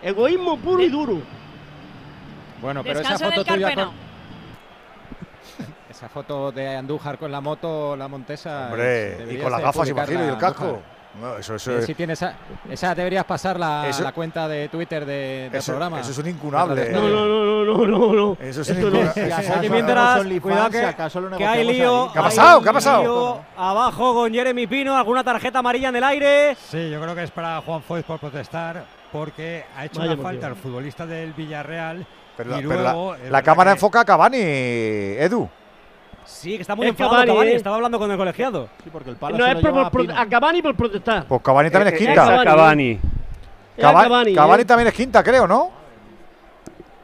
S20: Egoísmo puro y duro.
S2: Bueno, pero esa
S35: Descanso en
S2: foto
S35: el
S2: tuya
S35: Carpeno.
S2: con... Esa foto de Andújar con la moto, la Montesa...
S1: Hombre, y con las
S2: de
S1: gafas, imagino, y el casco. No, eso, eso,
S2: Sí,
S1: es-
S2: sí tiene esa, esa deberías pasar la,
S1: Eso-
S2: la cuenta de Twitter de, del
S1: eso-
S2: programa.
S1: eso es un incunable.
S20: No, no, no, no, no, no, no.
S1: Eso es
S20: Esto
S1: incunable.
S20: no.
S1: Si
S2: mientras, cuidado
S1: si
S2: que, que hay lío.
S1: ahí. ¿Qué ha pasado? ¿Qué ha pasado?
S2: lío
S9: Abajo con Jeremy Pino, alguna tarjeta amarilla en el aire.
S32: Sí, yo creo que es para Juan Foyt por protestar porque ha hecho
S9: Vaya
S32: una falta al futbolista del Villarreal
S1: Pero, la- pero la-
S32: luego es
S1: la, cámara
S32: que-
S1: enfoca a Cavani, Edu.
S9: Sí, que está muy
S20: Es
S9: enfadado
S20: Cavani,
S9: Cavani,
S20: ¿eh?
S9: estaba hablando con el colegiado.
S2: Sí, porque el
S20: No es por, por- por- a Cavani por protestar.
S1: Pues Cavani también es
S20: Eh, eh,
S1: quinta.
S20: Cavani.
S19: Cavani.
S20: Cavani,
S1: Cavani
S20: ¿eh?
S1: también es quinta, creo, ¿no?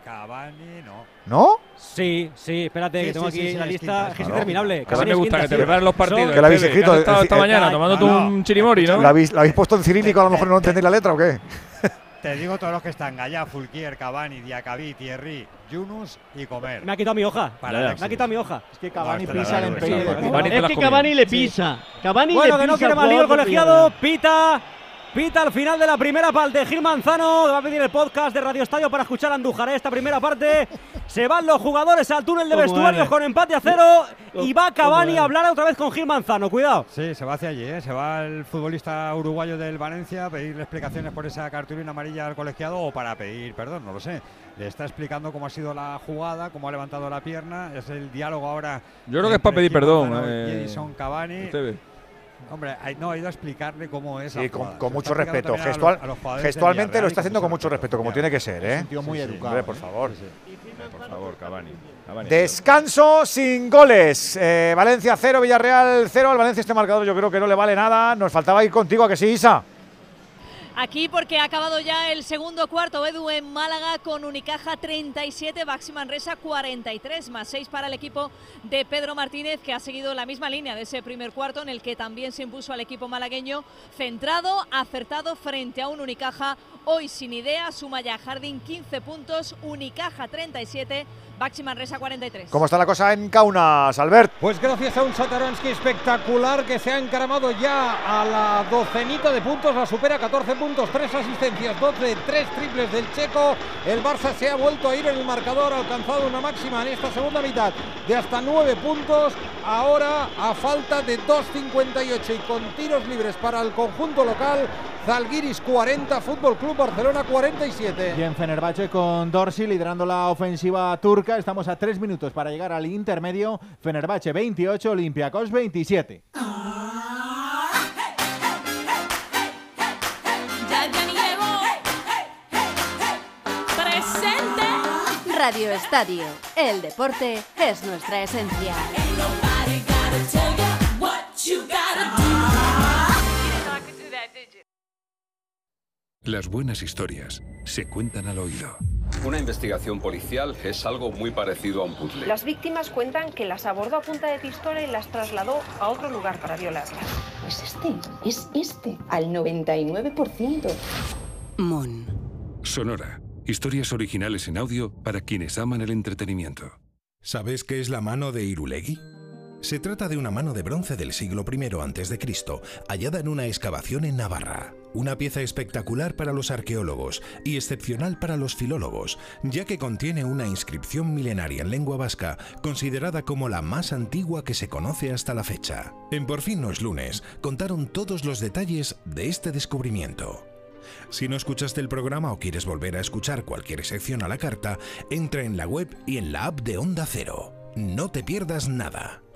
S32: Cavani no.
S1: ¿No?
S9: Sí, sí, espérate,
S32: Sí,
S9: que tengo
S32: sí,
S9: aquí
S32: sí,
S9: la
S32: es
S9: lista, es que es interminable.
S1: Claro.
S9: Cavani
S21: me
S9: es
S21: gusta
S9: quinta,
S21: que te
S9: sí.
S21: prepares los partidos.
S1: Que la habéis escrito, es
S21: esta mañana
S1: eh,
S21: tomándote
S1: no,
S21: un chirimori, ¿no?
S1: ¿La habéis, la habéis puesto en cirílico a lo mejor no entendéis la letra o qué?
S10: Te digo todos los que están: Gallá, Fulquier, Cavani, Diacabí, Thierry, Yunus y Comer.
S9: Me ha quitado mi hoja.
S10: Para
S9: me ha quitado mi hoja.
S2: Es que Cavani
S10: No,
S2: pisa el empeño.
S20: Es que Cavani le pisa. Cavani
S9: Bueno,
S20: le
S9: que no
S20: pisa
S9: quiere más lío el colegiado. Pita. Pita al final de la primera parte. Gil Manzano va a pedir el podcast de Radio Estadio para escuchar a Andújar. Esta primera parte se van los jugadores al túnel de
S10: ¿Cómo
S9: vestuarios con empate a cero. Y va
S10: ¿Cómo
S9: Cavani a hablar otra vez con Gil Manzano. Cuidado.
S10: Sí, se va hacia allí, ¿eh? se va el futbolista uruguayo del Valencia a pedirle explicaciones por esa cartulina amarilla al colegiado o para pedir perdón, no lo sé. Le está explicando cómo ha sido la jugada, cómo ha levantado la pierna, es el diálogo ahora.
S22: Yo creo que es para pedir perdón, eh,
S10: Edison Cavani.
S22: usted ve.
S10: Hombre, hay- no, ha ido a explicarle cómo es
S1: Sí, con, con mucho respeto.
S10: a los-
S1: Gestual,
S10: a los del
S1: gestualmente lo está haciendo con mucho respeto, como tiene que ser, ¿eh?
S2: un tío muy educado,
S1: Hombre, por
S2: ¿eh?
S1: favor.
S22: Por favor, Cavani. Cavani.
S1: Descanso sin goles. Eh, Valencia 0, Villarreal 0. Al Valencia este marcador yo creo que no le vale nada. Nos faltaba ir contigo, ¿a que sí, Isa?
S26: Aquí porque ha acabado ya el segundo cuarto, Edu en Málaga con Unicaja 37, Baxi Manresa 43, más 6 para el equipo de Pedro Martínez que ha seguido la misma línea de ese primer cuarto en el que también se impuso al equipo malagueño, centrado, acertado frente a un Unicaja hoy sin idea, suma ya Jardín 15 puntos, Unicaja 37, Baxi Manresa 43.
S1: ¿Cómo está la cosa en Kaunas, Albert?
S12: Pues gracias a un Sataransky espectacular que se ha encaramado ya a la docenita de puntos, la supera 14 puntos, 3 asistencias, 12, 3 triples del checo. El Barça se ha vuelto a ir en el marcador, ha alcanzado una máxima en esta segunda mitad de hasta 9 puntos. Ahora a falta de 2.58 y con tiros libres para el conjunto local, Zalgiris 40, Fútbol Club Barcelona 47.
S2: Bien, Fenerbahce con Dorsi liderando la ofensiva turca. Estamos a tres minutos para llegar al intermedio. Fenerbahce 28, Olympiacos 27.
S36: Ya, ya ni llegó. Presente.
S4: Radio Estadio. El deporte es nuestra esencia.
S13: Las buenas historias se cuentan al oído.
S14: Una investigación policial es algo muy parecido a un puzzle.
S15: Las víctimas cuentan que las abordó a punta de pistola y las trasladó a otro lugar para violarlas.
S37: Es este, es este, al 99%.
S24: Mon.
S13: Sonora. Historias originales en audio para quienes aman el entretenimiento.
S16: ¿Sabes qué es la mano de Irulegui? Se trata de una mano de bronce del siglo I a.C., hallada en una excavación en Navarra. Una pieza espectacular para los arqueólogos y excepcional para los filólogos, ya que contiene una inscripción milenaria en lengua vasca, considerada como la más antigua que se conoce hasta la fecha. En Por fin no es lunes, contaron todos los detalles de este descubrimiento. Si no escuchaste el programa o quieres volver a escuchar cualquier sección a la carta, entra en la web y en la app de Onda Cero. No te pierdas nada.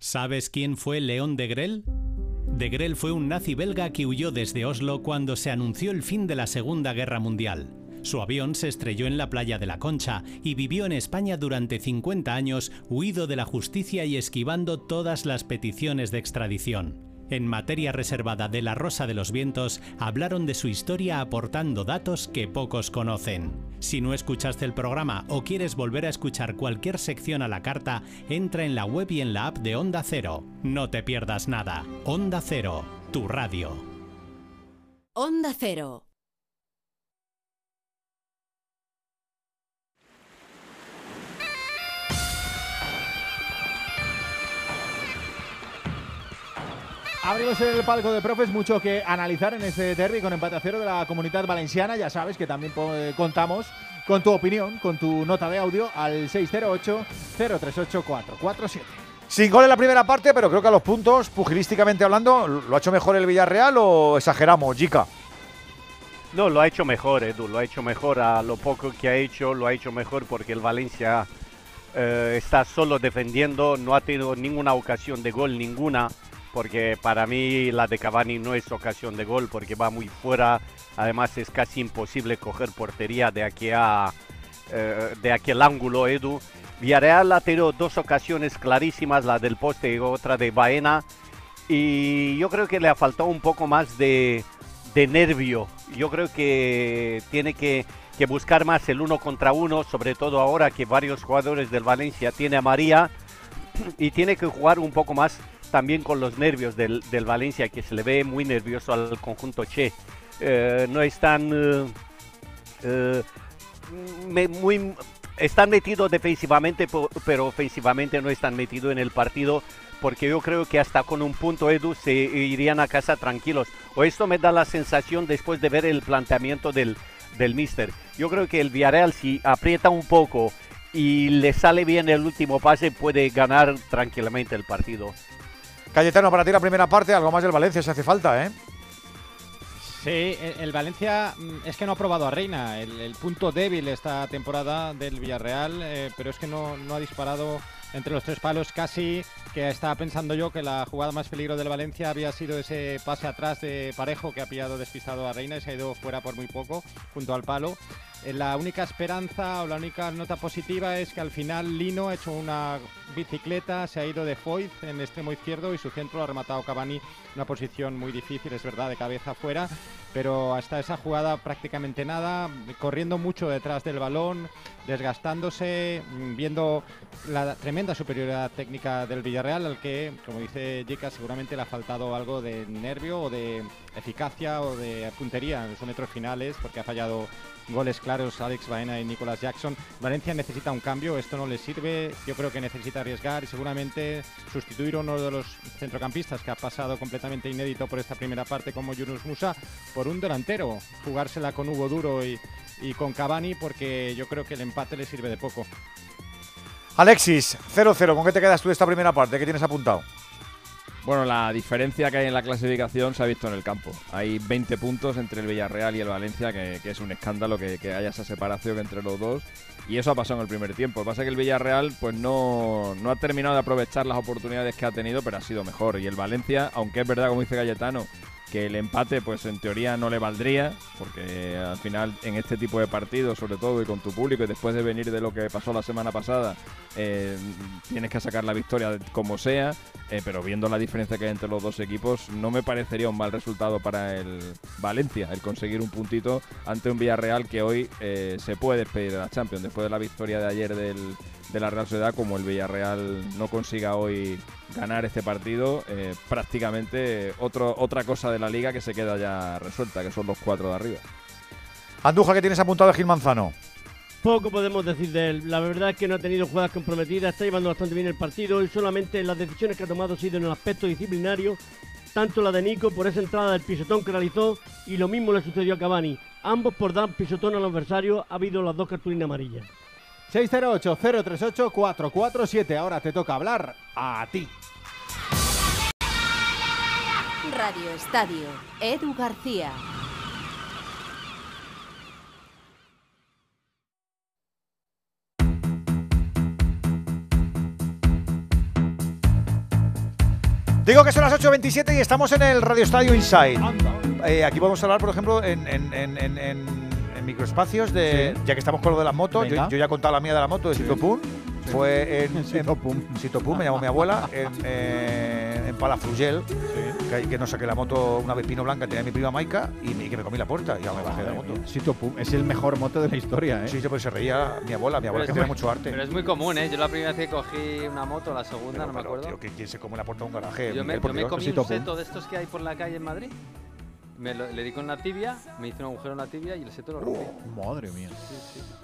S17: ¿Sabes quién fue León de Grel? De fue un nazi belga que huyó desde Oslo cuando se anunció el fin de la Segunda Guerra Mundial. Su avión se estrelló en la playa de la Concha y vivió en España durante 50 años, huido de la justicia y esquivando todas las peticiones de extradición. En materia reservada de La Rosa de los Vientos, hablaron de su historia aportando datos que pocos conocen. Si no escuchaste el programa o quieres volver a escuchar cualquier sección a la carta, entra en la web y en la app de Onda Cero. No te pierdas nada. Onda Cero, tu radio.
S4: Onda Cero.
S2: Abrimos el palco de profes, mucho que analizar en este derby con empate a cero de la comunidad valenciana. Ya sabes que también eh, contamos con tu opinión, con tu nota de audio al 608-038-447.
S1: Sin gol en la primera parte, pero creo que a los puntos, pugilísticamente hablando, ¿lo ha hecho mejor el Villarreal o exageramos, Jica?
S19: No, lo ha hecho mejor, Edu, lo ha hecho mejor. A lo poco que ha hecho, lo ha hecho mejor porque el Valencia eh, está solo defendiendo, no ha tenido ninguna ocasión de gol, ninguna. Porque para mí la de Cavani no es ocasión de gol porque va muy fuera, además es casi imposible coger portería de aquí a eh, de aquel ángulo, Edu. Villarreal ha tenido dos ocasiones clarísimas, la del poste y otra de Baena, y yo creo que le ha faltado un poco más de, de nervio. Yo creo que tiene que, que buscar más el uno contra uno, sobre todo ahora que varios jugadores del Valencia tiene a María, y tiene que jugar un poco más también con los nervios del, del Valencia, que se le ve muy nervioso al conjunto Che. Eh, no están eh, eh, muy están metidos defensivamente, pero ofensivamente no están metidos en el partido, porque yo creo que hasta con un punto Edu se irían a casa tranquilos. O esto me da la sensación después de ver el planteamiento del, del Mister. Yo creo que el Villarreal si aprieta un poco y le sale bien el último pase puede ganar tranquilamente el partido.
S1: Cayetano, para ti la primera parte, algo más del Valencia si hace falta, ¿eh?
S18: Sí, el, Valencia mm, es que no ha probado a Reina, el, el punto débil esta temporada del Villarreal, eh, pero es que no, no ha disparado entre los tres palos casi, que estaba pensando yo que la jugada más peligro del Valencia había sido ese pase atrás de Parejo que ha pillado despistado a Reina y se ha ido fuera por muy poco junto al palo. Eh, La única esperanza o la única nota positiva es que al final Lino ha hecho una bicicleta, se ha ido de Foyt en extremo izquierdo y su centro lo ha rematado Cavani, una posición muy difícil, es verdad, de cabeza afuera, pero hasta esa jugada prácticamente nada, corriendo mucho detrás del balón, desgastándose, viendo la tremenda superioridad técnica del Villarreal, al que, como dice Jica, seguramente le ha faltado algo de nervio o de eficacia o de puntería en los metros finales, porque ha fallado goles claros Alex Baena y Nicolas Jackson. Valencia necesita un cambio, esto no le sirve, yo creo que necesita arriesgar y seguramente sustituir a uno de los centrocampistas que ha pasado completamente inédito por esta primera parte como Yunus Musa por un delantero, jugársela con Hugo Duro y, y con Cavani porque yo creo que el empate le sirve de poco.
S1: Alexis, 0-0, ¿con qué te quedas tú de esta primera parte? ¿Qué tienes apuntado?
S22: Bueno, la diferencia que hay en la clasificación se ha visto en el campo. Hay 20 puntos entre el Villarreal y el Valencia, que, es un escándalo que, que haya esa separación entre los dos. Y eso ha pasado en el primer tiempo. Lo que pasa es que el Villarreal pues no, no ha terminado de aprovechar las oportunidades que ha tenido, pero ha sido mejor. Y el Valencia, aunque es verdad, como dice Cayetano, que el empate pues en teoría no le valdría, porque al final en este tipo de partidos, sobre todo y con tu público, y después de venir de lo que pasó la semana pasada, eh, tienes que sacar la victoria como sea, eh, pero viendo la diferencia que hay entre los dos equipos, no me parecería un mal resultado para el Valencia, el conseguir un puntito ante un Villarreal que hoy eh, se puede despedir de la Champions, después de la victoria de ayer del, de la Real Sociedad, como el Villarreal no consiga hoy ganar este partido, eh, prácticamente otro, otra cosa de la liga que se queda ya resuelta, que son los cuatro de arriba.
S1: Andújar, ¿qué tienes apuntado de Gil Manzano?
S20: Poco podemos decir de él. La verdad es que no ha tenido jugadas comprometidas, está llevando bastante bien el partido y solamente las decisiones que ha tomado han sido en el aspecto disciplinario, tanto la de Nico por esa entrada del pisotón que realizó y lo mismo le sucedió a Cavani. Ambos por dar pisotón al adversario ha habido las dos cartulinas amarillas.
S2: 608-038-447. Ahora te toca hablar a ti.
S4: Radio Estadio, Edu García.
S1: Digo que son las 8.27 y estamos en el Radio Estadio Inside. Eh, aquí vamos a hablar, por ejemplo, en, en- en- en- en- en microespacios, de,
S2: Sí.
S1: ya que estamos con lo de las motos. Yo, ya he contado la mía de la moto de Sitopún. Fue en
S2: Sitopún.
S1: Sitopún, me llamó mi abuela, en, eh, en Palafrugell, que, que no saqué la moto una vez pino blanca, tenía mi prima Maika y, me- que me comí la puerta y ya me bajé de la moto.
S2: Sito Pum es el mejor moto de la historia, ¿eh?
S1: Sí, sí, pues se reía mi abuela, mi abuela que
S11: Pero
S1: tiene mucho arte.
S11: Pero es muy común, ¿eh? Yo la primera vez que cogí una moto, la segunda, no me acuerdo.
S1: tío, que ¿quién se come la puerta de un garaje?
S11: yo me, yo me comí un seto de estos que hay por la calle en Madrid. Me lo- le di con la tibia, me hice un agujero en la tibia y el seto lo rompí.
S2: Madre mía.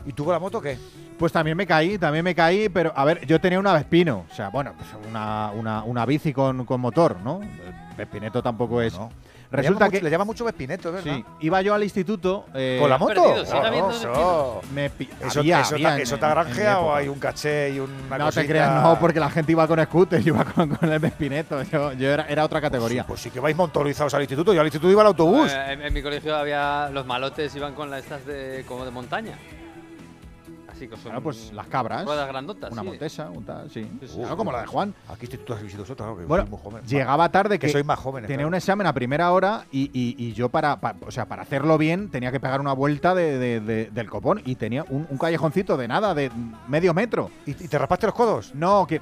S1: ¿Y tú con la moto qué?
S2: Pues también me caí, también me caí, pero a ver, yo tenía una Vespino, o sea, bueno, pues una, una, una bici con, con motor, ¿no? El Vespineto tampoco es. Resulta
S1: le
S2: que
S1: mucho, le llama mucho Vespineto, ¿verdad?
S2: Sí, iba yo al instituto. eh,
S1: ¿Con la moto?
S11: perdido,
S1: Oh,
S11: habiendo
S1: eso.
S2: Me
S1: ¿Eso,
S2: había-
S1: eso,
S2: había
S1: ta-
S2: en-
S1: eso
S2: en-
S1: te ha granjeado hay un caché y una
S2: No
S1: cosita?
S2: te creas, no, porque la gente iba con scooter, yo iba con, con el Vespineto, yo, yo era, era otra categoría.
S1: Pues sí que vais motorizados al instituto. Yo al instituto iba al autobús.
S11: Eh, en, en mi colegio había los malotes, iban con las estas de como de montaña. Así que son
S2: Claro, pues las cabras.
S11: ruedas grandotas.
S2: Una
S11: sí.
S2: montesa, un tal, sí.
S1: Uh,
S2: Claro, como la de Juan.
S1: Aquí estoy tú has visto vosotros, claro, que
S2: Bueno,
S1: soy muy joven.
S2: llegaba tarde que,
S1: Que soy más joven.
S2: tenía un examen a primera hora y, y- y yo para, pa- o sea, para hacerlo bien tenía que pegar una vuelta de- de- de- del copón y tenía un, un callejoncito de nada, de medio metro.
S1: ¿Y, y te raspaste los codos?
S2: No, que,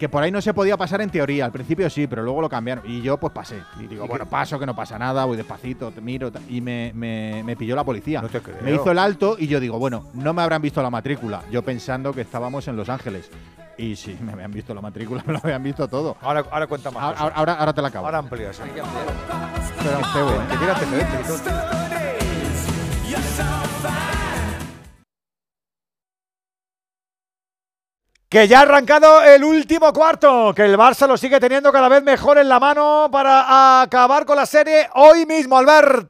S2: que por ahí no se podía pasar en teoría. Al principio sí, pero luego lo cambiaron. Y yo pues pasé. Y digo,
S1: ¿Y
S2: bueno,
S1: qué?
S2: paso, que no pasa nada, voy despacito, te miro. Y me, me- me pilló la policía.
S1: No te creo.
S2: Me hizo el alto y yo digo, bueno, no me habrán visto la matrícula. Yo pensando que estábamos en Los Ángeles. Y sí, me habían visto la matrícula, me lo habían visto todo.
S1: Ahora, ahora cuenta más.
S2: Ahora,
S1: cosas.
S2: ahora, ahora te la acabo.
S1: Ahora amplías. ¿eh?
S2: Pero qué
S1: Que ya ha arrancado el último cuarto, que el Barça lo sigue teniendo cada vez mejor en la mano para acabar con la serie hoy mismo, Albert.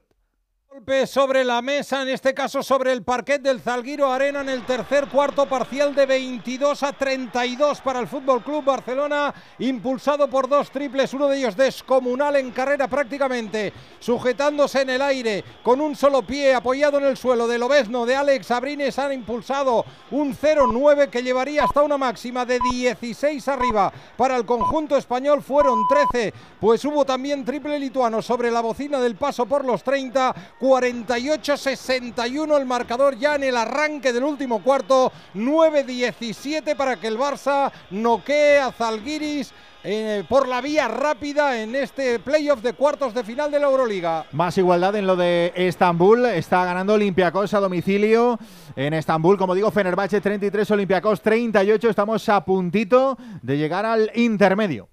S12: Sobre la mesa, en este caso sobre el parquet del Zalguiro Arena en el tercer cuarto parcial de 22 a 32 para el Fútbol Club Barcelona, impulsado por dos triples, uno de ellos descomunal en carrera prácticamente, sujetándose en el aire con un solo pie apoyado en el suelo de Lobezno de Alex Abrines han impulsado un 0-9 que llevaría hasta una máxima de 16 arriba para el conjunto español fueron 13, pues hubo también triple lituano sobre la bocina del paso por los 30 48-61 el marcador ya en el arranque del último cuarto. 9-17 para que el Barça noquee a Zalgiris eh, por la vía rápida en este playoff de cuartos de final de la Euroliga.
S2: Más igualdad en lo de Estambul. Está ganando Olympiacos a domicilio en Estambul. Como digo, Fenerbahce 33, Olympiacos 38. Estamos a puntito de llegar al intermedio.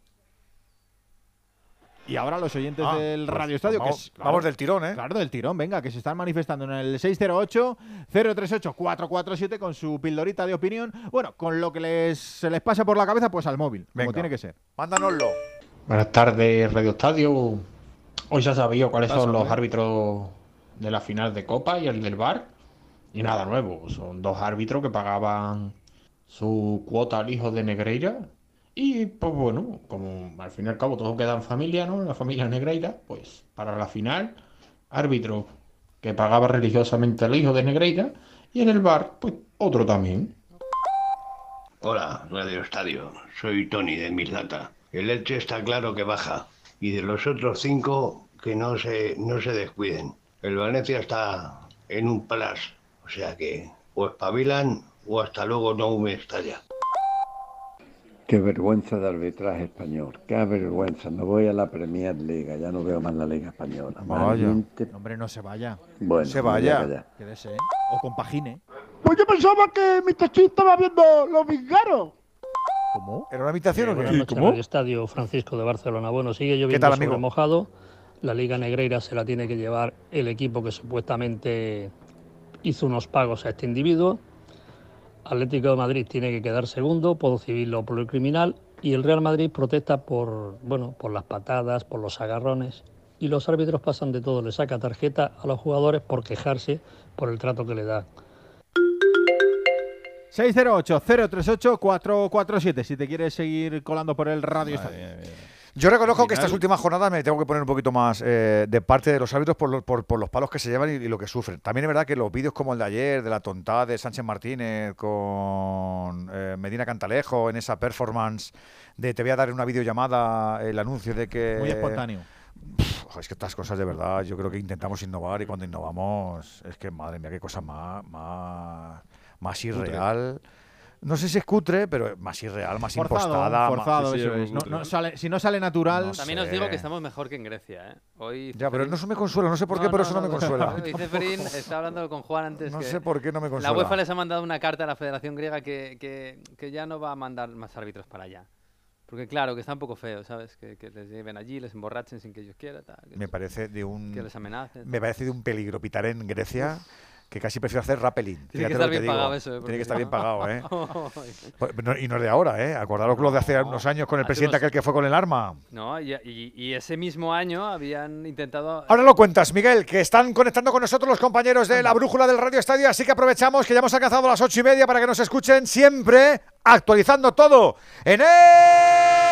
S2: Y ahora los oyentes
S1: Ah,
S2: del
S1: pues,
S2: Radio Estadio,
S1: vamos-
S2: que es,
S1: vamos del tirón, ¿eh?
S2: Claro, del tirón, venga, que se están manifestando en el 608-038-447 con su pildorita de opinión. Bueno, con lo que les, se les pasa por la cabeza, pues al móvil,
S1: Venga.
S2: como tiene que ser.
S1: Mándanoslo.
S38: Buenas tardes, Radio Estadio. Hoy se ha sabido cuáles son los árbitros de la final de Copa y el del Bar. Y nada nuevo, son dos árbitros que pagaban su cuota al hijo de Negreira. Y pues bueno, como al fin y al cabo todo queda en familia, ¿no? La familia Negreira, pues para la final, árbitro que pagaba religiosamente al hijo de Negreira. Y en el Bar, pues otro también.
S39: Hola, Radio Estadio. Soy Tony de Mislata. El Elche está claro que baja. Y de los otros cinco, que no se, no se descuiden. El Valencia está en un plus. O sea que o espabilan o hasta luego no me estalla.
S40: Qué vergüenza de arbitraje español, qué vergüenza. No voy a la Premier League, ya no veo más la Liga Española. Valiente-
S2: Hombre, no se vaya.
S40: Bueno,
S1: Se vaya.
S2: Quédese, ¿eh? O compagine.
S41: Pues yo pensaba que mi Tachín estaba viendo los vingaros.
S2: ¿Cómo?
S1: ¿Era una habitación o
S42: Buenas
S1: qué?
S42: noches, Radio Estadio Francisco de Barcelona. Bueno, sigue lloviendo
S1: tal,
S42: sobre
S1: amigo?
S42: mojado. La Liga Negreira se la tiene que llevar el equipo que supuestamente hizo unos pagos a este individuo. Atlético de Madrid tiene que quedar segundo por lo civil o por lo criminal. Y el Real Madrid protesta por, bueno, por las patadas, por los agarrones. Y los árbitros pasan de todo. Le saca tarjeta a los jugadores por quejarse por el trato que le da.
S2: 608-038-447 si te quieres seguir colando por el radio. Estadio.
S1: Yo reconozco que estas últimas jornadas me tengo que poner un poquito más eh, de parte de los árbitros por, lo- por- por los palos que se llevan y, y lo que sufren. También es verdad que los vídeos como el de ayer, de la tontada de Sánchez Martínez con eh, Medina Cantalejo en esa performance de te voy a dar en una videollamada el anuncio de que...
S2: Muy espontáneo.
S1: Pff, es que estas cosas de verdad, yo creo que intentamos innovar y cuando innovamos, es que madre mía, qué cosa más, más, más irreal. No sé si es cutre, pero más irreal, más
S2: Forzado,
S1: impostada. más-
S2: forzado,
S1: sí, sí,
S2: eso es. No- no sale- si no sale natural.
S1: No
S11: También os
S1: sé.
S11: digo que estamos mejor que en Grecia, ¿eh? Hoy
S1: Ya, pero eso me consuela, no sé por qué, pero eso no me consuela.
S11: Hoy Ceferín está hablando con Juan antes.
S1: No
S11: que
S1: sé por qué no me
S11: La
S1: consuela.
S11: UEFA les ha mandado una carta a la Federación Griega que, que, que ya no va a mandar más árbitros para allá. Porque claro, que está un poco feo, ¿sabes? Que, que les lleven allí, les emborrachen sin que ellos quieran. tal, que
S1: Me
S11: les-
S1: parece de un
S11: Que les amenacen.
S1: me parece de un peligro pitar en Grecia que casi prefiero hacer rappelling.
S11: Tiene que
S1: Fíjate
S11: estar bien pagado eso, ¿eh?
S1: Tiene que estar bien pagado, ¿eh? Pues, y no es de ahora, ¿eh? Acordaros lo de hace unos años con el presidente aquel que fue con el arma.
S11: No, y ese mismo año habían intentado.
S1: Ahora lo cuentas, Miguel, que están conectando con nosotros los compañeros de la brújula del Radio Estadio, así que aprovechamos que ya hemos alcanzado las ocho y media para que nos escuchen siempre actualizando todo en el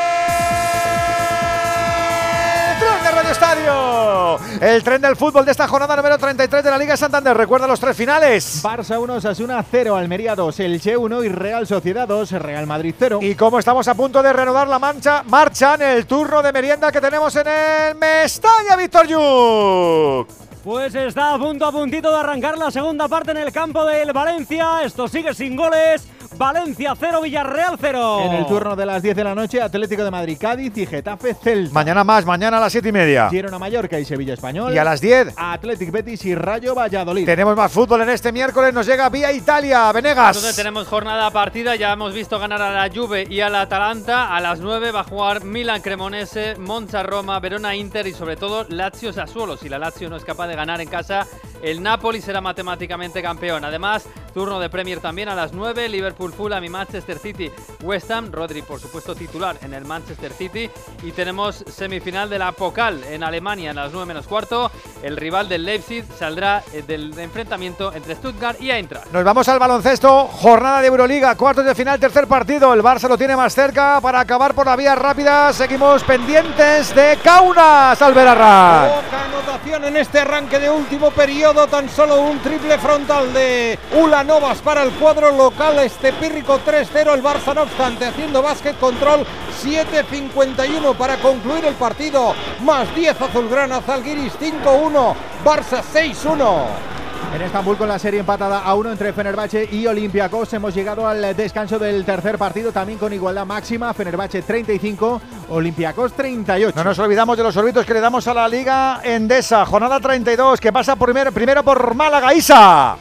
S1: Radio Estadio. El tren del fútbol de esta jornada número 33 de la Liga Santander. Recuerda los tres finales.
S2: Barça 1, Sasuna 0, Almería 2, Elche 1 y Real Sociedad 2, Real Madrid 0.
S1: Y como estamos a punto de reanudar la mancha, marcha en el turno de merienda que tenemos en el Mestalla, Víctor Yuk.
S43: Pues está a punto, a puntito de arrancar la segunda parte en el campo del Valencia. Esto sigue sin goles. Valencia 0, Villarreal 0.
S2: En el turno de las 10 de la noche, Atlético de Madrid, Cádiz y Getafe Celta.
S1: Mañana más, mañana a las 7 y media.
S2: Girona Mallorca y Sevilla Español.
S1: Y a las 10.
S2: Atlético Betis y Rayo Valladolid.
S1: Tenemos más fútbol en este miércoles. Nos llega vía Italia. Venegas.
S11: Entonces tenemos jornada partida. Ya hemos visto ganar a la Juve y a la Atalanta. A las 9 va a jugar Milan Cremonese, Monza Roma, Verona Inter y sobre todo Lazio Sassuolo. Si la Lazio no es capaz de ganar en casa, el Napoli será matemáticamente campeón. Además, turno de Premier también a las 9. Liverpool Fulham y Manchester City West Ham. Rodri, por supuesto, titular en el Manchester City. Y tenemos semifinal de la Pokal en Alemania a las 9 menos cuarto. El rival del Leipzig saldrá eh, del enfrentamiento entre Stuttgart y Eintracht.
S1: Nos vamos al baloncesto. Jornada de Euroliga. Cuartos de final, tercer partido. El Barça lo tiene más cerca para acabar por la vía rápida. Seguimos pendientes de Kaunas, Alberarra.
S12: Poca anotación en este arranque de último periodo. Tan solo un triple frontal de Ulanovas para el cuadro local. Este pírrico 3-0. El Barça, no obstante, haciendo básquet control. 7-51 para concluir el partido. Más 10 Azulgrana. Zalgiris 5-1. Barça 6-1.
S2: En Estambul con la serie empatada a uno entre Fenerbahce y Olympiacos hemos llegado al descanso del tercer partido también con igualdad máxima, Fenerbahce 35, Olympiacos 38.
S1: No nos olvidamos de los sorbitos que le damos a la Liga Endesa, jornada 32 que pasa primero, primero por Málaga, Isa.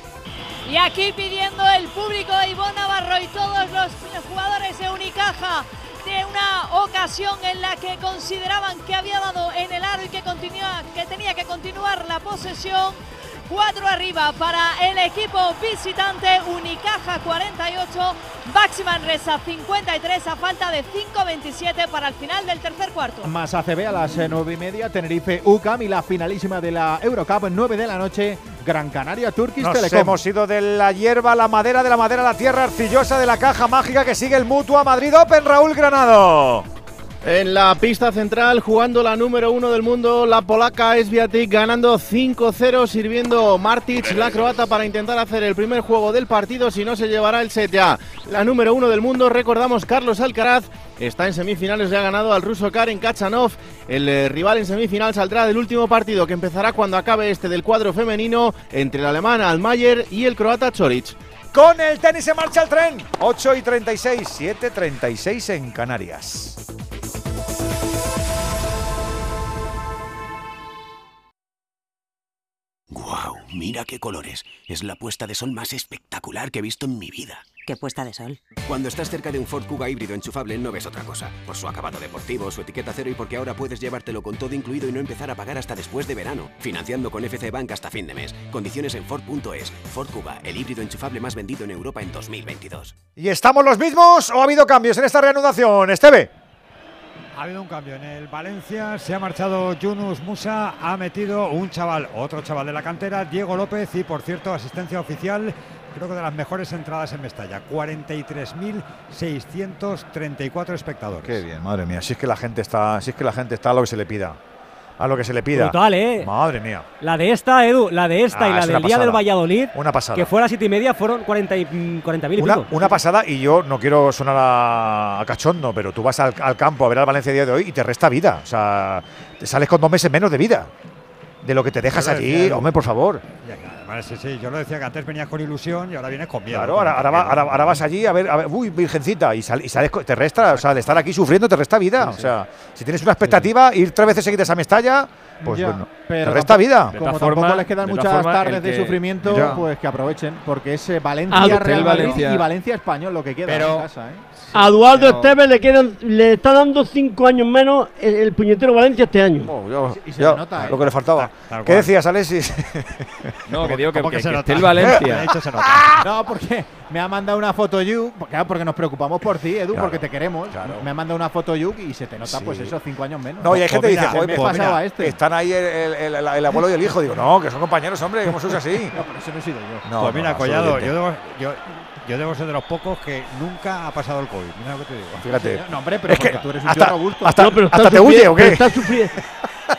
S26: Y aquí pidiendo el público Ivonne Navarro y todos los jugadores de Unicaja de una ocasión en la que consideraban que había dado en el aro y que tenía que continuar la posesión. Cuatro arriba para el equipo visitante, Unicaja 48, Baxi Manresa 53 a falta de 5.27 para el final del tercer cuarto.
S2: Más ACB a las eh, nueve y media, Tenerife UCAM y la finalísima de la Eurocup, 9 de la noche, Gran Canaria Turkish
S1: Nos
S2: Telecom.
S1: hemos ido de la hierba, la madera, de la madera, la tierra arcillosa de la caja mágica que sigue el Mutua Madrid Open, Raúl Granado.
S44: En la pista central, jugando la número uno del mundo, la polaca Sviatek ganando 5-0, sirviendo Martic, la croata, para intentar hacer el primer juego del partido, si no se llevará el set ya. La número uno del mundo, recordamos, Carlos Alcaraz, está en semifinales, le ha ganado al ruso Karen Kachanov. El eh, rival en semifinal saldrá del último partido, que empezará cuando acabe este del cuadro femenino, entre el alemán Almayer y el croata Choric.
S1: Con el tenis se marcha el tren. 8 y 36, 7 36 en Canarias.
S45: ¡Guau! Mira qué colores. Es la puesta de sol más espectacular que he visto en mi vida.
S46: ¿Qué puesta de sol?
S45: Cuando estás cerca de un Ford Kuga híbrido enchufable no ves otra cosa. Por su acabado deportivo, su etiqueta cero y porque ahora puedes llevártelo con todo incluido y no empezar a pagar hasta después de verano. Financiando con FC Bank hasta fin de mes. Condiciones en Ford.es. Ford Kuga, el híbrido enchufable más vendido en Europa en 2022.
S1: ¿Y estamos los mismos o ha habido cambios en esta reanudación? Esteve.
S10: Ha habido un cambio en el Valencia, se ha marchado Yunus Musa, ha metido un chaval, otro chaval de la cantera, Diego López y por cierto asistencia oficial, creo que de las mejores entradas en Mestalla, 43.634 espectadores.
S1: Qué bien, madre mía, si es que la gente está, si es que la gente está a lo que se le pida. A lo que se le pida.
S43: Brutal, ¿eh?
S1: Madre mía.
S43: La de esta, Edu, la de esta
S1: Ah,
S43: y la
S1: es
S43: del día del. Valladolid,
S1: Una pasada.
S43: que fue a las siete y media, fueron 40 y, mm, 40.000 y
S1: Una,
S43: pico.
S1: una pasada y yo no quiero sonar a, a cachondo, pero tú vas al, al campo a ver al Valencia a día de hoy y te resta vida. O sea, te sales con dos meses menos de vida. De lo que te dejas allí, hombre, por favor.
S10: Ya, sí, sí, yo lo decía que antes venías con ilusión y ahora vienes con miedo.
S1: Claro, ahora, ahora, va- ahora- ahora vas allí a ver, a ver, uy, virgencita, y, sal- y sales, te resta, o sea, de estar aquí sufriendo te resta vida. O sea, si tienes una expectativa, ir tres veces seguidas a Mestalla, pues
S2: Ya,
S1: bueno,
S2: pero
S1: te resta
S2: tampoco-
S1: vida.
S2: Como tampoco les quedan muchas tardes de sufrimiento,
S1: Ya.
S2: pues que aprovechen, porque es eh, Valencia, Real Madrid
S1: Valencia.
S2: y Valencia Español lo que queda
S20: Pero-
S2: en casa, ¿eh?
S20: A Eduardo Esteves le quedan, le está dando cinco años menos el, el puñetero Valencia este año.
S1: Ya, lo que le faltaba. ¿Qué decías, Alexis?
S21: No, que digo que,
S2: ¿Cómo
S21: que-
S2: se
S21: que
S2: nota?
S21: esté el Valencia.
S2: No, porque me ha mandado una foto Yuk, claro, porque nos preocupamos por ti, Edu,
S1: Claro,
S2: porque te queremos. Me ha mandado una foto Yuk y se te nota, pues eso, cinco años menos.
S1: No, y hay gente que dice, joder,
S2: me
S1: pues
S2: pasaba
S1: mira,
S2: este.
S1: están ahí el, el- el- el- el abuelo y el hijo. Digo, no, que son compañeros, hombre, ¿cómo sois así?
S2: No, pero eso no he sido yo.
S1: No,
S10: pues mira,
S1: no,
S10: Collado, yo debo, yo, yo debo ser de los pocos que nunca ha pasado el COVID. Mira lo que te digo.
S1: Fíjate.
S2: No, hombre, pero
S1: Es que
S2: porque tú eres un
S1: hasta-
S2: tío robusto.
S1: hasta-
S2: No, pero
S1: hasta
S2: está
S1: te huye, ¿o qué?
S2: pero está sufri-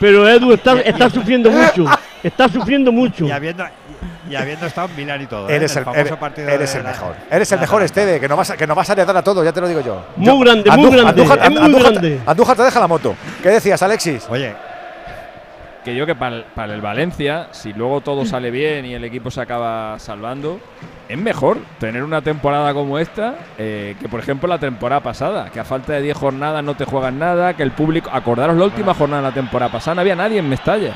S20: pero Edu está, está sufriendo mucho. Está sufriendo mucho.
S10: Y habiendo, y habiendo estado en Milán y todo. ¿eh?
S1: Eres
S10: En
S1: el,
S10: famoso
S1: eres, eres el
S10: la-
S1: mejor. Eres el mejor. Estede, que nos vas a, que nos vas a heredar a todo, ya te lo digo yo.
S20: Muy
S1: Yo-
S20: grande, muy grande,
S1: Andújar-
S20: es muy
S1: Andújar-
S20: grande.
S1: Andújar te deja la moto. ¿Qué decías, Alexis?
S10: Oye,
S22: Que yo que para el, para el Valencia, si luego todo sale bien y el equipo se acaba salvando, es mejor tener una temporada como esta eh, que, por ejemplo, la temporada pasada, que a falta de 10 jornadas no te juegan nada, que el público... Acordaros la última jornada de la temporada pasada, no había nadie en Mestalla.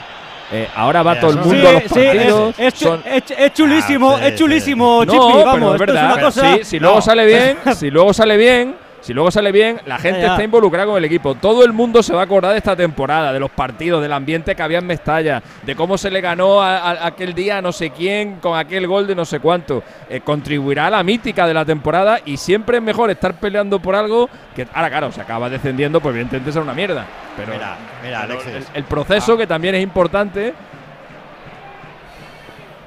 S22: Eh, ahora va
S10: Mira,
S22: todo el mundo a los
S9: Sí, sí, es,
S22: partidos.
S9: es chu-
S22: son-
S9: es- es chulísimo,
S10: Ah, sí,
S9: es chulísimo,
S22: no,
S9: Chipi,
S22: pero
S9: vamos,
S22: es
S9: esto
S22: verdad.
S9: es una cosa...
S22: sí, si luego
S10: No.
S22: sale bien, si luego sale bien, si luego sale bien, la gente
S9: Ya, ya.
S22: está involucrada con el equipo. Todo el mundo se va a acordar de esta temporada, de los partidos, del ambiente que había en Mestalla, de cómo se le ganó a, a- aquel día a no sé quién con aquel gol de no sé cuánto. Eh, contribuirá a la mítica de la temporada y siempre es mejor estar peleando por algo que ahora claro, se acaba descendiendo, pues evidentemente será una mierda. Pero,
S10: Mira, mira,
S22: el, el proceso que también es importante.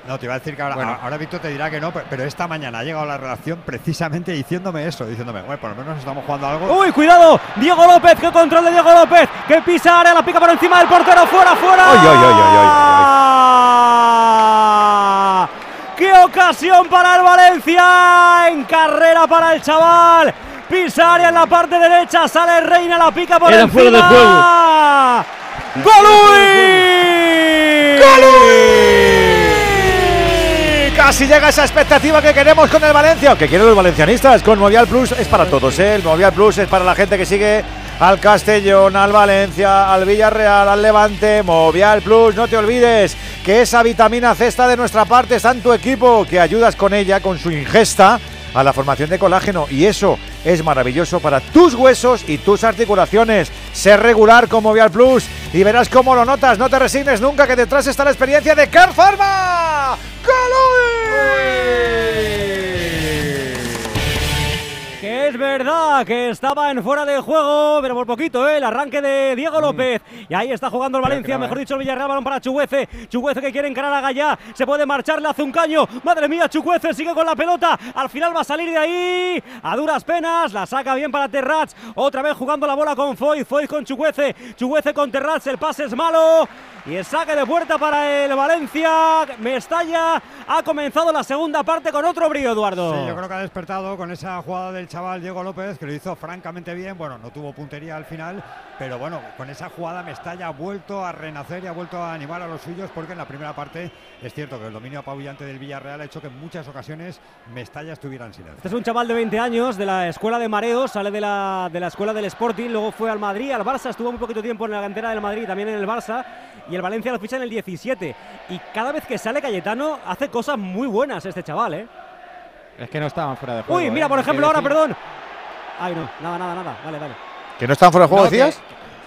S10: No, te iba a decir que ahora,
S22: Bueno.
S10: ahora Víctor te dirá que no, pero, pero esta mañana ha llegado la redacción precisamente diciéndome eso, diciéndome, bueno, por lo menos estamos jugando algo.
S9: Uy, cuidado, Diego López, qué control de Diego López, que pisa área, la pica por encima del portero, fuera, fuera.
S1: Ay, ay, ay, ay,
S9: ay, ¡Qué ocasión para el Valencia! En carrera para el chaval. Pisa área en la parte derecha, sale Reina, la pica por
S20: Era
S9: encima.
S20: fuera de juego.
S1: ¡Golui! Casi llega esa expectativa que queremos con el Valencia, o que quieren los valencianistas. Con Movial Plus es para todos, ¿eh? El Movial Plus es para la gente que sigue al Castellón, al Valencia, al Villarreal, al Levante. Movial Plus, no te olvides que esa vitamina C está de nuestra parte, está en tu equipo, que ayudas con ella, con su ingesta a la formación de colágeno y eso es maravilloso para tus huesos y tus articulaciones. Ser regular con Movial Plus y verás cómo lo notas. No te resignes nunca que detrás está la experiencia de Car Pharma.
S9: Que es verdad que estaba en fuera de juego, pero por poquito, ¿eh? el arranque de Diego López. Y ahí está jugando el Valencia, mejor dicho, el Villarreal, balón para Chuguece. Chuguece que quiere encarar a Gallá, se puede marchar, le hace un caño. Madre mía, Chuguece sigue con la pelota. Al final va a salir de ahí, a duras penas, la saca bien para Terrats. Otra vez jugando la bola con Foy, Foy con Chuguece, Chuguece con Terrats, el pase es malo. Y el saque de puerta para el Valencia. Mestalla ha comenzado la segunda parte con otro brío, Eduardo.
S10: Sí, yo creo que ha despertado con esa jugada del chaval Diego López, que lo hizo francamente bien. Bueno, no tuvo puntería al final, pero bueno, con esa jugada Mestalla ha vuelto a renacer y ha vuelto a animar a los suyos, porque en la primera parte es cierto que el dominio apabullante del Villarreal ha hecho que en muchas ocasiones Mestalla estuviera en silencio.
S9: Este es un chaval de 20 años de la escuela de Mareos, sale de la, de la escuela del Sporting, luego fue al Madrid, al Barça, estuvo muy poquito tiempo en la cantera del Madrid, también en el Barça, y el Valencia lo ficha en el 17. Y cada vez que sale Cayetano hace cosas muy buenas este chaval, ¿eh?
S18: Es que no estaban fuera de juego.
S9: Uy, mira,
S18: ¿eh?
S9: por ejemplo, ahora,
S18: decir-
S9: perdón. Ay, no, nada, nada, nada. Vale, vale.
S1: ¿Que no están fuera de juego,
S18: No, que-
S1: decías?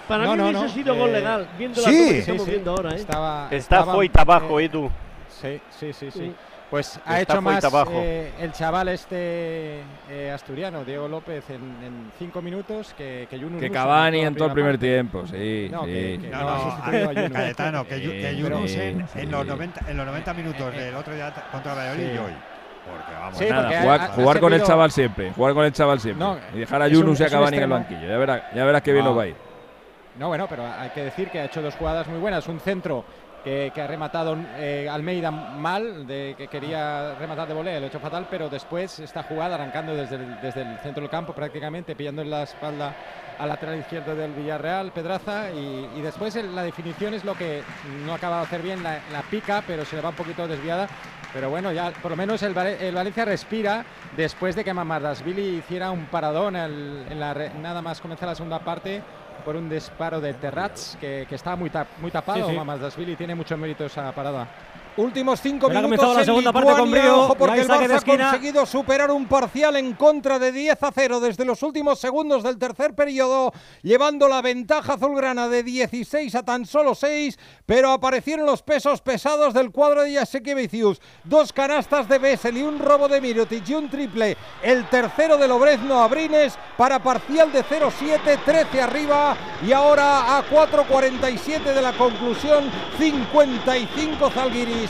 S20: Para
S18: No,
S20: mí
S18: no,
S20: hubiese
S18: no,
S20: sido
S18: eh,
S20: gol legal, viendo la
S1: sí.
S20: cosa que
S1: Sí,
S20: estamos
S18: sí.
S20: viendo ahora, ¿eh?
S18: Estaba,
S19: Está
S18: estaban,
S19: Foyt abajo,
S18: eh,
S19: Edu.
S18: Sí, sí, sí, sí. Pues ha
S19: Está
S18: hecho más eh, el chaval este eh, asturiano, Diego López, en, en cinco minutos que, que
S22: Que Cavani en todo el primer
S18: parte.
S22: tiempo, sí.
S18: No,
S22: sí.
S18: que- que
S10: No. Cayetano, que, Yu- que
S22: Sí,
S10: Yunus
S22: sí,
S10: en, los 90, en los 90 minutos
S18: Eh, eh,
S10: del otro día contra Valladolid
S18: sí.
S10: y hoy. Porque vamos,
S18: Sí,
S22: Nada,
S18: porque ha-
S22: jugar,
S18: ha
S22: con el chaval siempre, jugar con el chaval siempre.
S18: No,
S22: y dejar a
S18: un-
S22: Yunus y a Cavani en el banquillo. Ya verás, ya que bien
S18: Ah.
S22: lo va a ir.
S18: No, bueno, pero hay que decir que ha hecho dos jugadas muy buenas. Un centro que, que ha rematado eh, Almeida mal, de, que quería rematar de volea, lo ha hecho fatal, pero después esta jugada arrancando desde el, desde el centro del campo prácticamente, pillando en la espalda al lateral izquierdo del Villarreal, Pedraza, y, y después el- la definición es lo que no ha acabado de hacer bien, la, la pica, pero se le va un poquito desviada. Pero bueno, ya por lo menos el, Vale- el Valencia respira después de que Mamardasvili hiciera un paradón al- en la re- nada más comenzar la segunda parte por un disparo de Terrats que, que estaba muy, tap- muy tapado.
S9: Sí, sí.
S18: Mamardasvili tiene mucho mérito esa parada.
S12: Últimos cinco
S9: Pero ha
S12: minutos
S9: comenzado la segunda parte con
S12: Lituania,
S9: brío,
S12: ojo, porque el
S9: de
S12: Barça ha conseguido superar un parcial en contra de 10 a 0 desde los últimos segundos del tercer periodo, llevando la ventaja azulgrana de 16 a tan solo 6, pero aparecieron los pesos pesados del cuadro de Jasekevicius. Dos canastas de Bessel y un robo de Mirotic y un triple, el tercero de Lobrezno Abrines para parcial de 0-7, 13 arriba y ahora a 4.47 de la conclusión, 55 Zalgiris.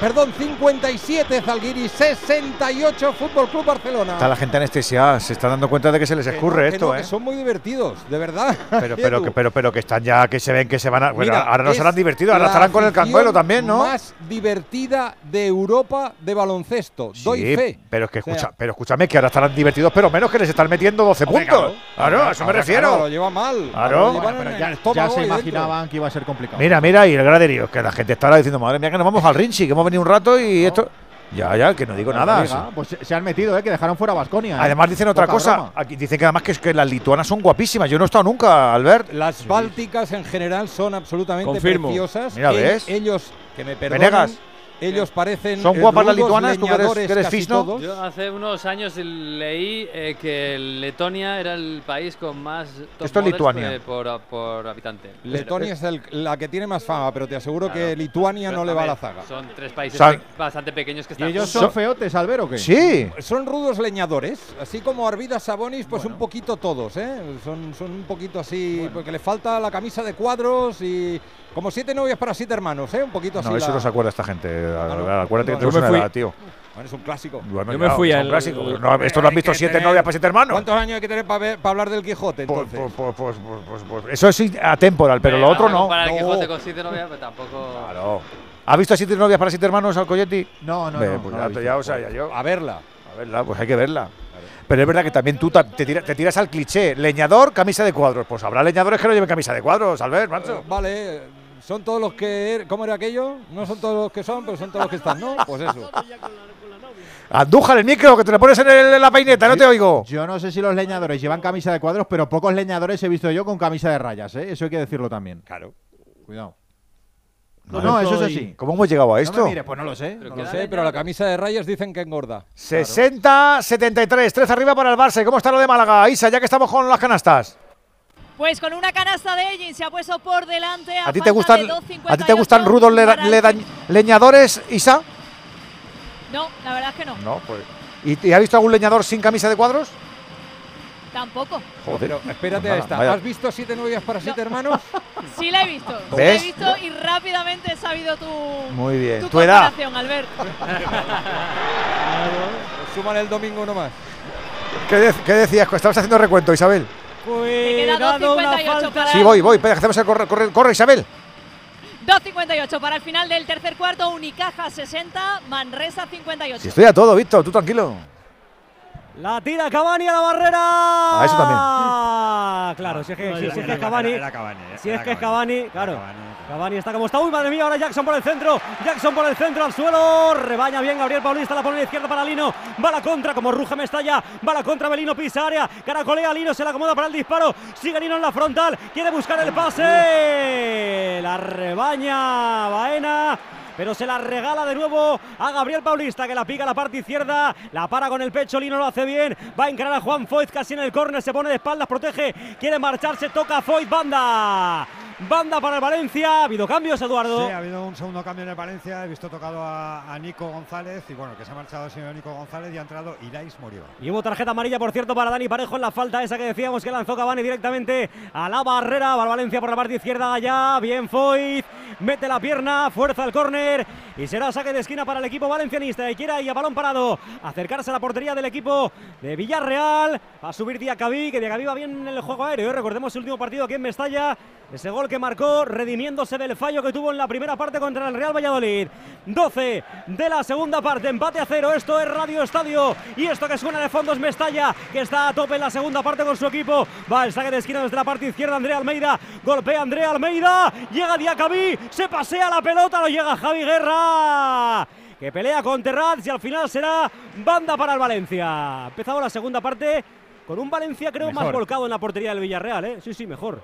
S12: Perdón, 57 Zalguiri, 68 Fútbol Club Barcelona.
S1: Está la gente anestesiada, se está dando cuenta de que se les
S12: Que
S1: escurre
S12: que
S1: esto,
S12: no,
S1: ¿eh?
S12: que son muy divertidos, de verdad.
S1: Pero, pero, que, pero, pero que están ya, que se ven que se van a. Bueno,
S12: Mira,
S1: ahora no
S12: es
S1: se han divertido, ahora estarán con el canguelo también, ¿no?
S12: Más divertida de Europa de baloncesto. Doy
S1: Sí,
S12: fe.
S1: pero es que
S12: O sea,
S1: escucha, pero escúchame que ahora estarán divertidos, pero menos que les están metiendo 12
S12: Hombre,
S1: puntos. Claro, a eso me refiero.
S12: claro, lo lleva mal.
S1: Claro.
S12: Lo llevan
S2: Bueno, pero
S12: en
S2: ya, se
S12: dentro.
S2: imaginaban que iba a ser complicado.
S1: Mira, mira, y el graderío, que la gente está ahora diciendo, madre mía, que nos vamos al Rinchi, que hemos venido un rato y esto. Ya, ya, que no digo
S2: La
S1: nada.
S2: Liga, Pues se- han metido, ¿eh? Que dejaron fuera a Basconia.
S1: Además dicen otra cosa, aquí dicen que además que, es que las lituanas son guapísimas. Yo no he estado nunca, Albert.
S12: Las bálticas en general son absolutamente
S1: Confirmo.
S12: preciosas.
S1: Mira, ¿ves?
S12: Ellos, que me perdonen,
S1: Venegas.
S12: Ellos parecen
S1: ¿Son
S12: eh,
S1: guapas las lituanas? ¿Tú eres- eres fisno?
S11: Yo hace unos años leí eh, que Letonia era el país con más top
S1: Esto es Lituania.
S11: eh, por, por habitante.
S12: Letonia es el- la que tiene más fama, pero te aseguro que Lituania no le va a la zaga.
S11: Son tres países bastante pequeños que
S2: ¿Y
S11: están
S2: ellos
S11: juntos.
S2: son feotes, Albert, o qué?
S1: Sí.
S12: Son rudos leñadores, así como Arvidas Sabonis, pues un poquito todos, ¿eh? Son, son un poquito así, porque le falta la camisa de cuadros y como siete novias para siete hermanos, ¿eh? Un poquito así.
S1: No, eso
S12: la-
S1: no se acuerda esta gente.
S12: no.
S1: Acuérdate que
S12: No,
S1: tenemos
S12: yo me
S1: una
S12: fui-
S1: edad, tío.
S12: Bueno, es un clásico.
S1: Bueno,
S22: Yo me fui
S1: es un
S22: al-
S1: clásico. No, esto lo han visto
S12: que
S1: siete
S12: tener-
S1: novias para siete hermanos.
S12: ¿Cuántos años hay que tener para hablar del Quijote, entonces?
S1: Pues, pues, pues, pues, pues, eso es atemporal, pero lo otro no.
S11: Para el. Quijote con siete novias, pues tampoco.
S1: Claro. ¿Has visto a siete novias para siete hermanos al Coyetti?
S2: No, no,
S1: Ve, pues
S2: no
S1: ya, ya, o sea, ya yo.
S12: A verla.
S1: A verla, pues hay que verla. Pero es verdad que también tú te, tira- te tiras al cliché. Leñador, camisa de cuadros. Pues habrá leñadores que no lleven camisa de cuadros, Albert, macho.
S12: Eh, Vale, son todos los que. er- ¿Cómo era aquello? No son todos los que son, pero son todos los que están, ¿no? Pues eso.
S1: Andújar el micro, que te lo pones en, el- en la peineta, no te oigo.
S2: Yo no sé si los leñadores llevan camisa de cuadros, pero pocos leñadores he visto yo con camisa de rayas, ¿eh? Eso hay que decirlo también.
S12: Claro.
S2: Cuidado.
S1: No,
S2: No, eso es así.
S1: ¿Cómo hemos llegado a
S2: No
S1: esto?
S2: me mires, pues no lo sé.
S12: No lo sé, pero la camisa de rayas dicen que engorda.
S1: 60-73, 13 arriba para el Barça. ¿Y ¿Cómo está lo de Málaga? Isa, ya que estamos con las canastas.
S26: Pues con una canasta de Ellin se ha puesto por delante.
S1: ¿A ti te gustan, ¿a ti te gustan
S26: 2.58
S1: rudos le- le- leñadores, Isa?
S26: No, la verdad es que no.
S1: No, pues. ¿Y, y ha visto algún leñador sin camisa de cuadros?
S26: Tampoco.
S1: Joder.
S12: Pero espérate
S1: Pues
S12: a esta. ¿Has visto siete novias para siete hermanos?
S26: Sí la he visto. Sí
S1: ¿Ves?
S26: la he visto y rápidamente he sabido tu,
S1: Muy bien.
S26: tu
S1: Tu edad.
S26: Albert.
S12: Suman el domingo uno más.
S1: ¿Qué, de- qué decías? Estabas haciendo recuento, Isabel.
S26: Cuidado, una 2.58 para
S1: Sí, voy, voy. Hacemos el corre, corre, corre, Isabel.
S26: 2.58 para el final del tercer cuarto. Unicaja 60, Manresa 58.
S1: Si estoy a todo, Víctor, tú tranquilo.
S9: La tira Cavani a la barrera.
S1: A eso también.
S9: Ah, claro, si es que, si- si es, que es Cavani.
S10: Era Cavani,
S9: Si es que es
S10: Cavani,
S9: Cavani, claro.
S10: Cavani,
S9: Cavani está como está. Uy, madre mía, ahora Jackson por el centro. Jackson por el centro al suelo. Rebaña bien Gabriel Paulista, la pone a la izquierda para Lino. Va la contra, como ruge Mestalla. Va la contra, Belino pisa área. Caracolea Lino, se la acomoda para el disparo. Sigue Lino en la frontal. Quiere buscar el pase. La rebaña Baena. Pero se la regala de nuevo a Gabriel Paulista, que la pica a la parte izquierda. La para con el pecho, Lino lo hace bien. Va a encarar a Juan Foyt casi en el córner. Se pone de espaldas, protege. Quiere marcharse, toca a Foyt, banda. Banda para el Valencia. Ha habido cambios, Eduardo.
S10: Sí, ha habido un segundo cambio en el Valencia. He visto tocado a, a Nico González y bueno, que se ha marchado el señor Nico González y ha entrado Ilais Moriba.
S9: Y hubo tarjeta amarilla, por cierto, para Dani Parejo en la falta esa que decíamos que lanzó Cavani directamente a la barrera. El Valencia por la parte izquierda allá. Bien Foyt. Mete la pierna, fuerza el córner. Y será saque de esquina para el equipo valencianista. Y quiera y a balón parado. Acercarse a la portería del equipo de Villarreal. Va a subir Diacabí, que Diacabí va bien en el juego aéreo. ¿eh? Recordemos el último partido aquí en Mestalla. Ese gol que marcó, redimiéndose del fallo que tuvo en la primera parte contra el Real Valladolid. 12 de la segunda parte, empate a cero. Esto es Radio Estadio. Y esto que suena de fondo es Mestalla, que está a tope en la segunda parte con su equipo. Va el saque de esquina desde la parte izquierda, Andrea Almeida. Golpea Andrea Almeida. Llega Diacabí, se pasea la pelota, lo llega Javi Guerra. Que pelea con Terraz y al final será banda para el Valencia. Empezado la segunda parte con un Valencia, creo, más volcado en la portería del Villarreal, ¿eh? Sí, sí, mejor.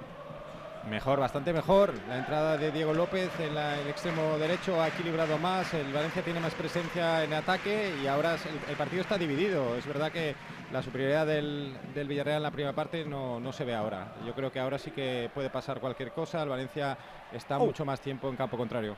S18: Mejor, bastante mejor. La entrada de Diego López en la- el extremo derecho ha equilibrado más. El Valencia tiene más presencia en ataque y ahora el, el partido está dividido. Es verdad que la superioridad del, del Villarreal en la primera parte no, no se ve ahora. Yo creo que ahora sí que puede pasar cualquier cosa. El Valencia está
S9: Oh.
S18: mucho más tiempo en campo contrario.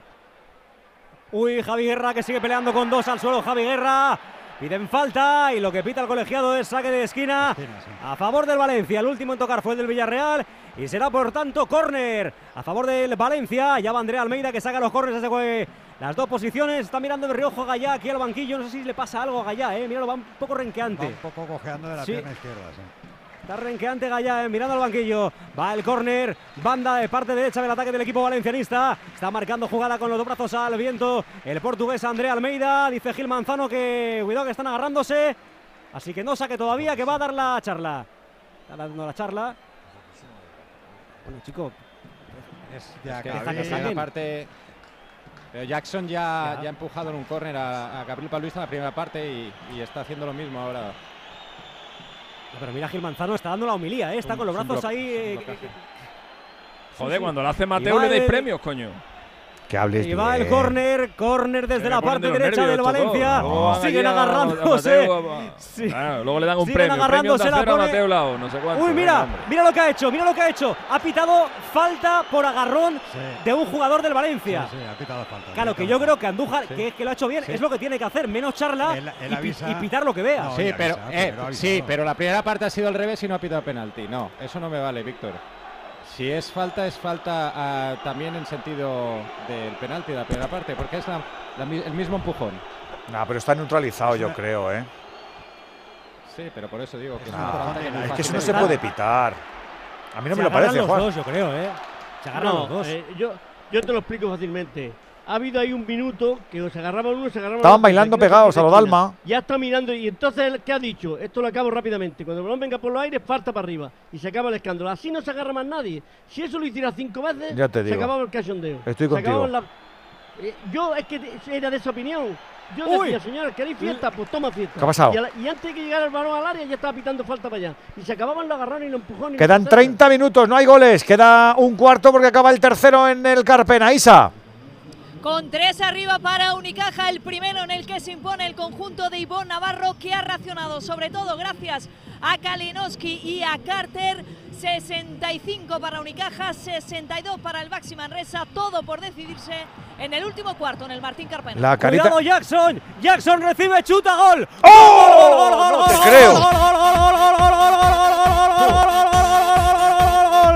S9: Uy, Javi Guerra que sigue peleando con dos al suelo. Javi Guerra Piden falta y lo que pita el colegiado es saque de esquina a favor del Valencia. El último en tocar fue el del Villarreal y será por tanto córner a favor del Valencia. Ya va Andrea Almeida que saca los córneres desde las dos posiciones. Está mirando de riojo Gallá aquí al banquillo. No sé si le pasa algo a Gallá, eh. Míralo, va un poco renqueante.
S10: Va un poco cojeando de la
S9: Sí.
S10: pierna izquierda. sí.
S9: Está renqueante Gallá, eh, mirando al banquillo. Va el córner, banda de parte derecha del ataque del equipo valencianista. Está marcando jugada con los dos brazos al viento. El portugués Andrea Almeida. Dice Gil Manzano que cuidado que están agarrándose. Así que no saque todavía, que va a dar la charla. Está dando la charla. Bueno, chico.
S10: Es
S18: Es que,
S9: que saquen.
S18: aparte, pero Jackson ya,
S9: Ya.
S18: ya ha empujado en un córner a, a Gabriel Paulista en la primera parte y, y está haciendo lo mismo ahora.
S9: Pero mira, Gil Manzano está dando la homilía, eh, está con los brazos ahí. eh,
S22: Joder,
S9: sí.
S22: cuando lo hace Mateo le dais premios, coño.
S1: Que hables
S9: Y va el
S1: bien.
S9: córner, córner desde
S22: Se
S9: la parte
S22: de
S9: derecha
S22: nervios
S9: del. Valencia.
S22: Van
S9: Siguen
S22: a-
S9: agarrándose.
S22: Mateo, a-
S9: Sí.
S22: Claro, luego le dan un
S9: Siguen
S22: premio. Premio
S9: agarrándose,
S22: de
S9: la
S22: acero a
S9: pone-
S22: Mateo Lao, no sé cuánto.
S9: Uy, mira, mira lo que ha hecho, mira lo que ha hecho. Ha pitado falta por agarrón
S10: Sí.
S9: de un jugador del Valencia.
S10: Sí, sí, ha pitado falta.
S9: Claro, que yo creo que Andújar,
S10: Sí.
S9: que, que lo ha hecho bien,
S10: Sí.
S9: es lo que tiene que hacer, menos charla
S10: Él- él
S9: y,
S10: avisa-
S9: y pitar lo que vea.
S10: No,
S18: sí, pero,
S10: avisa,
S18: eh,
S10: pero
S18: sí, pero la primera parte ha sido al revés y no ha pitado penalti. No, eso no me vale, Víctor. Si es falta, es falta ah, también en sentido del penalti de la primera parte, porque es la- la el mismo empujón.
S1: Nah, pero está neutralizado, yo creo, ¿eh?
S18: Sí, pero por eso digo que es una falta que
S1: es
S18: muy
S1: que eso no se puede pitar. A mí no
S9: Se
S1: me lo
S9: agarran
S1: parece,
S9: los
S1: Juan.
S9: dos, yo creo, ¿eh? Se agarran
S20: No,
S9: los dos.
S20: eh, yo, yo te lo explico fácilmente. Ha habido ahí un minuto que se agarraban uno, se agarraban
S1: Estaban
S20: otro,
S1: bailando pegados a lo
S20: esquina.
S1: Dalma.
S20: Ya está mirando y entonces, ¿qué ha dicho? Esto lo acabo rápidamente. Cuando el balón venga por los aires, falta para arriba y se acaba el escándalo. Así no se agarra más nadie. Si eso lo hiciera cinco veces,
S1: Ya te
S20: se acababa el cachondeo.
S1: Estoy
S20: Se
S1: contigo.
S20: la- Eh, yo es que era de esa opinión. Yo
S9: Uy.
S20: decía, señores, ¿queréis fiesta? Pues toma fiesta.
S1: ¿Qué ha pasado?
S20: Y, a la- y antes de que llegara el balón al área ya estaba pitando falta para allá. Y se acababan los agarrones y los empujones. y
S1: Quedan
S20: los
S1: 30 minutos, no hay goles. Queda un cuarto porque acaba el tercero en el Carpena. Isa.
S26: Con tres arriba para Unicaja, el primero en el que se impone el conjunto de Ivonne Navarro, que ha racionado, sobre todo gracias a Kalinowski y a Carter. 65 para Unicaja, 62 para el Baxi Manresa, todo por decidirse en el último cuarto en el Martín Carpena.
S1: La carita.
S9: Cuidado Jackson, Jackson recibe, chuta, gol.
S1: ¡Oh! No te creo.
S9: Gol, gol, gol, gol, gol, gol, gol, gol, gol, gol, gol, gol,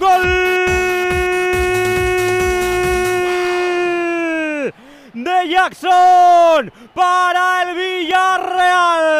S9: gol, gol. De Jackson para el Villarreal.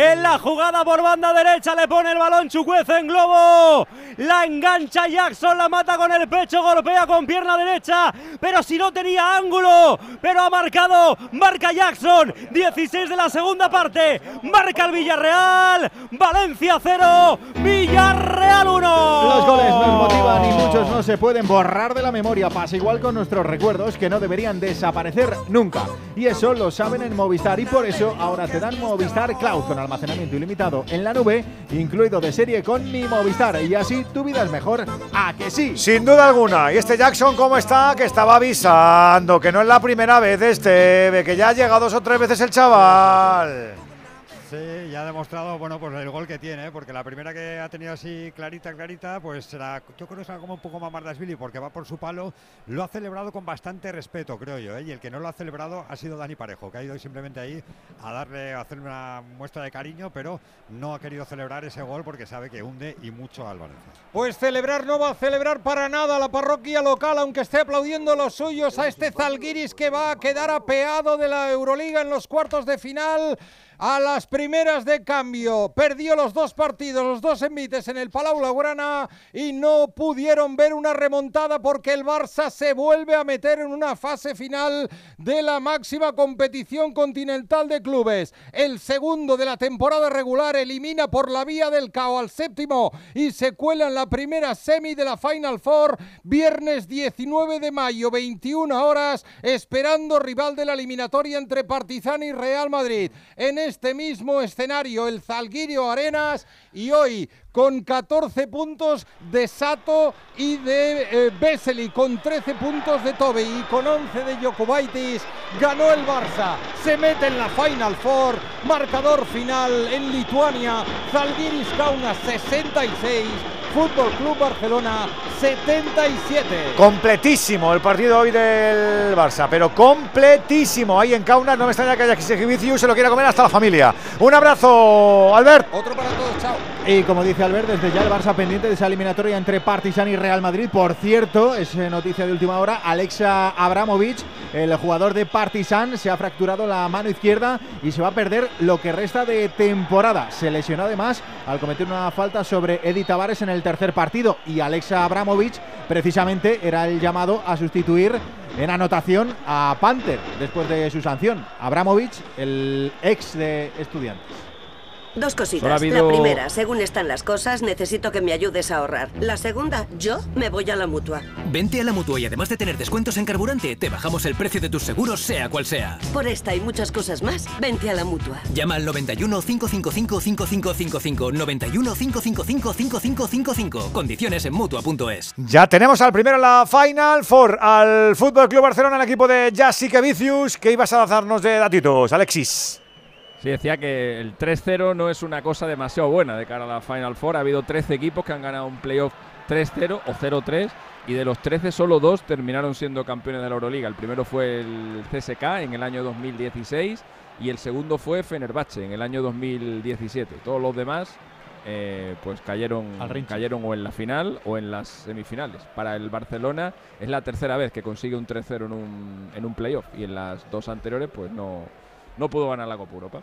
S9: En la jugada por banda derecha le pone el balón Chucuece en globo. La engancha Jackson, la mata con el pecho, golpea con pierna derecha. Pero si no tenía ángulo. Pero ha marcado. Marca Jackson. 16 de la segunda parte. Marca el Villarreal. Valencia 0. Villarreal 1.
S2: Los goles nos motivan y muchos no se pueden borrar de la memoria. Pasa igual con nuestros recuerdos que no deberían desaparecer nunca. Y eso lo saben en Movistar y por eso ahora te dan Movistar Cloud almacenamiento ilimitado en la nube, incluido de serie con mi Movistar. Y así tu vida es mejor. ¿A que sí?
S1: Sin duda alguna. ¿Y este Jackson cómo está? Que estaba avisando que no es la primera vez este, que ya ha llegado dos o tres veces el chaval.
S10: Sí, ya ha demostrado, bueno, pues el gol que tiene, porque la primera que ha tenido así clarita, clarita, pues será, yo creo que será como un poco más Mardasvili, porque va por su palo, lo ha celebrado con bastante respeto, creo yo, ¿eh? y el que no lo ha celebrado ha sido Dani Parejo, que ha ido simplemente ahí a darle, a hacer una muestra de cariño, pero no ha querido celebrar ese gol porque sabe que hunde y mucho al Valencia.
S12: Pues celebrar no va a celebrar para nada la parroquia local, aunque esté aplaudiendo los suyos a este Zalgiris que va a quedar apeado de la Euroliga en los cuartos de final. A las primeras de cambio, perdió los dos partidos, los dos envites en el Palau Blaugrana y no pudieron ver una remontada porque el Barça se vuelve a meter en una fase final de la máxima competición continental de clubes. El segundo de la temporada regular elimina por la vía del cao al séptimo y se cuela en la primera semi de la Final Four, viernes 19 de mayo, 21 horas, esperando rival de la eliminatoria entre Partizan y Real Madrid. En este mismo escenario, el Zalgirio Arenas, y hoy con 14 puntos de Sato y de eh, Vesely, con 13 puntos de Tobe y con 11 de Jokubaitis. Ganó el Barça, se mete en la Final Four, marcador final en Lituania, Zalgiris Kaunas 66. Fútbol Club Barcelona 77.
S1: Completísimo el partido hoy del Barça, pero completísimo. Ahí en Kaunas no me extraña que haya se lo quiera comer hasta la familia. Un abrazo, Albert.
S12: Otro para todos, chao.
S2: Y como dice Albert, desde ya el Barça pendiente de esa eliminatoria entre Partizan y Real Madrid. Por cierto, es eh, noticia de última hora, Alexa Abramovic, el jugador de Partizan, se ha fracturado la mano izquierda y se va a perder lo que resta de temporada. Se lesionó además al cometer una falta sobre Edi Tavares en el tercer partido y Alexa Abramovic precisamente era el llamado a sustituir en anotación a Panther después de su sanción. Abramovic, el ex de estudiantes.
S47: Dos cositas. La primera, según están las cosas, necesito que me ayudes a ahorrar. La segunda, yo me voy a la mutua.
S48: Vente a la mutua y además de tener descuentos en carburante, te bajamos el precio de tus seguros, sea cual sea.
S47: Por esta y muchas cosas más, vente a la mutua.
S48: Llama al 91 555 5555. 91 555 5555. Condiciones en mutua.es.
S1: Ya tenemos al primero en la Final Four, al Fútbol Club Barcelona, el equipo de Jessica Vicius. ¿Qué ibas a darnos de datitos, Alexis?
S22: Sí, decía que el 3-0 no es una cosa demasiado buena de cara a la Final Four. Ha habido 13 equipos que han ganado un playoff 3-0 o 0-3 y de los 13 solo dos terminaron siendo campeones de la Euroliga. El primero fue el CSK en el año 2016 y el segundo fue Fenerbahce en el año 2017. Todos los demás eh, pues cayeron, cayeron o en la final o en las semifinales. Para el Barcelona es la tercera vez que consigue un 3-0 en un, en un playoff y en las dos anteriores pues no, no pudo ganar la Copa Europa.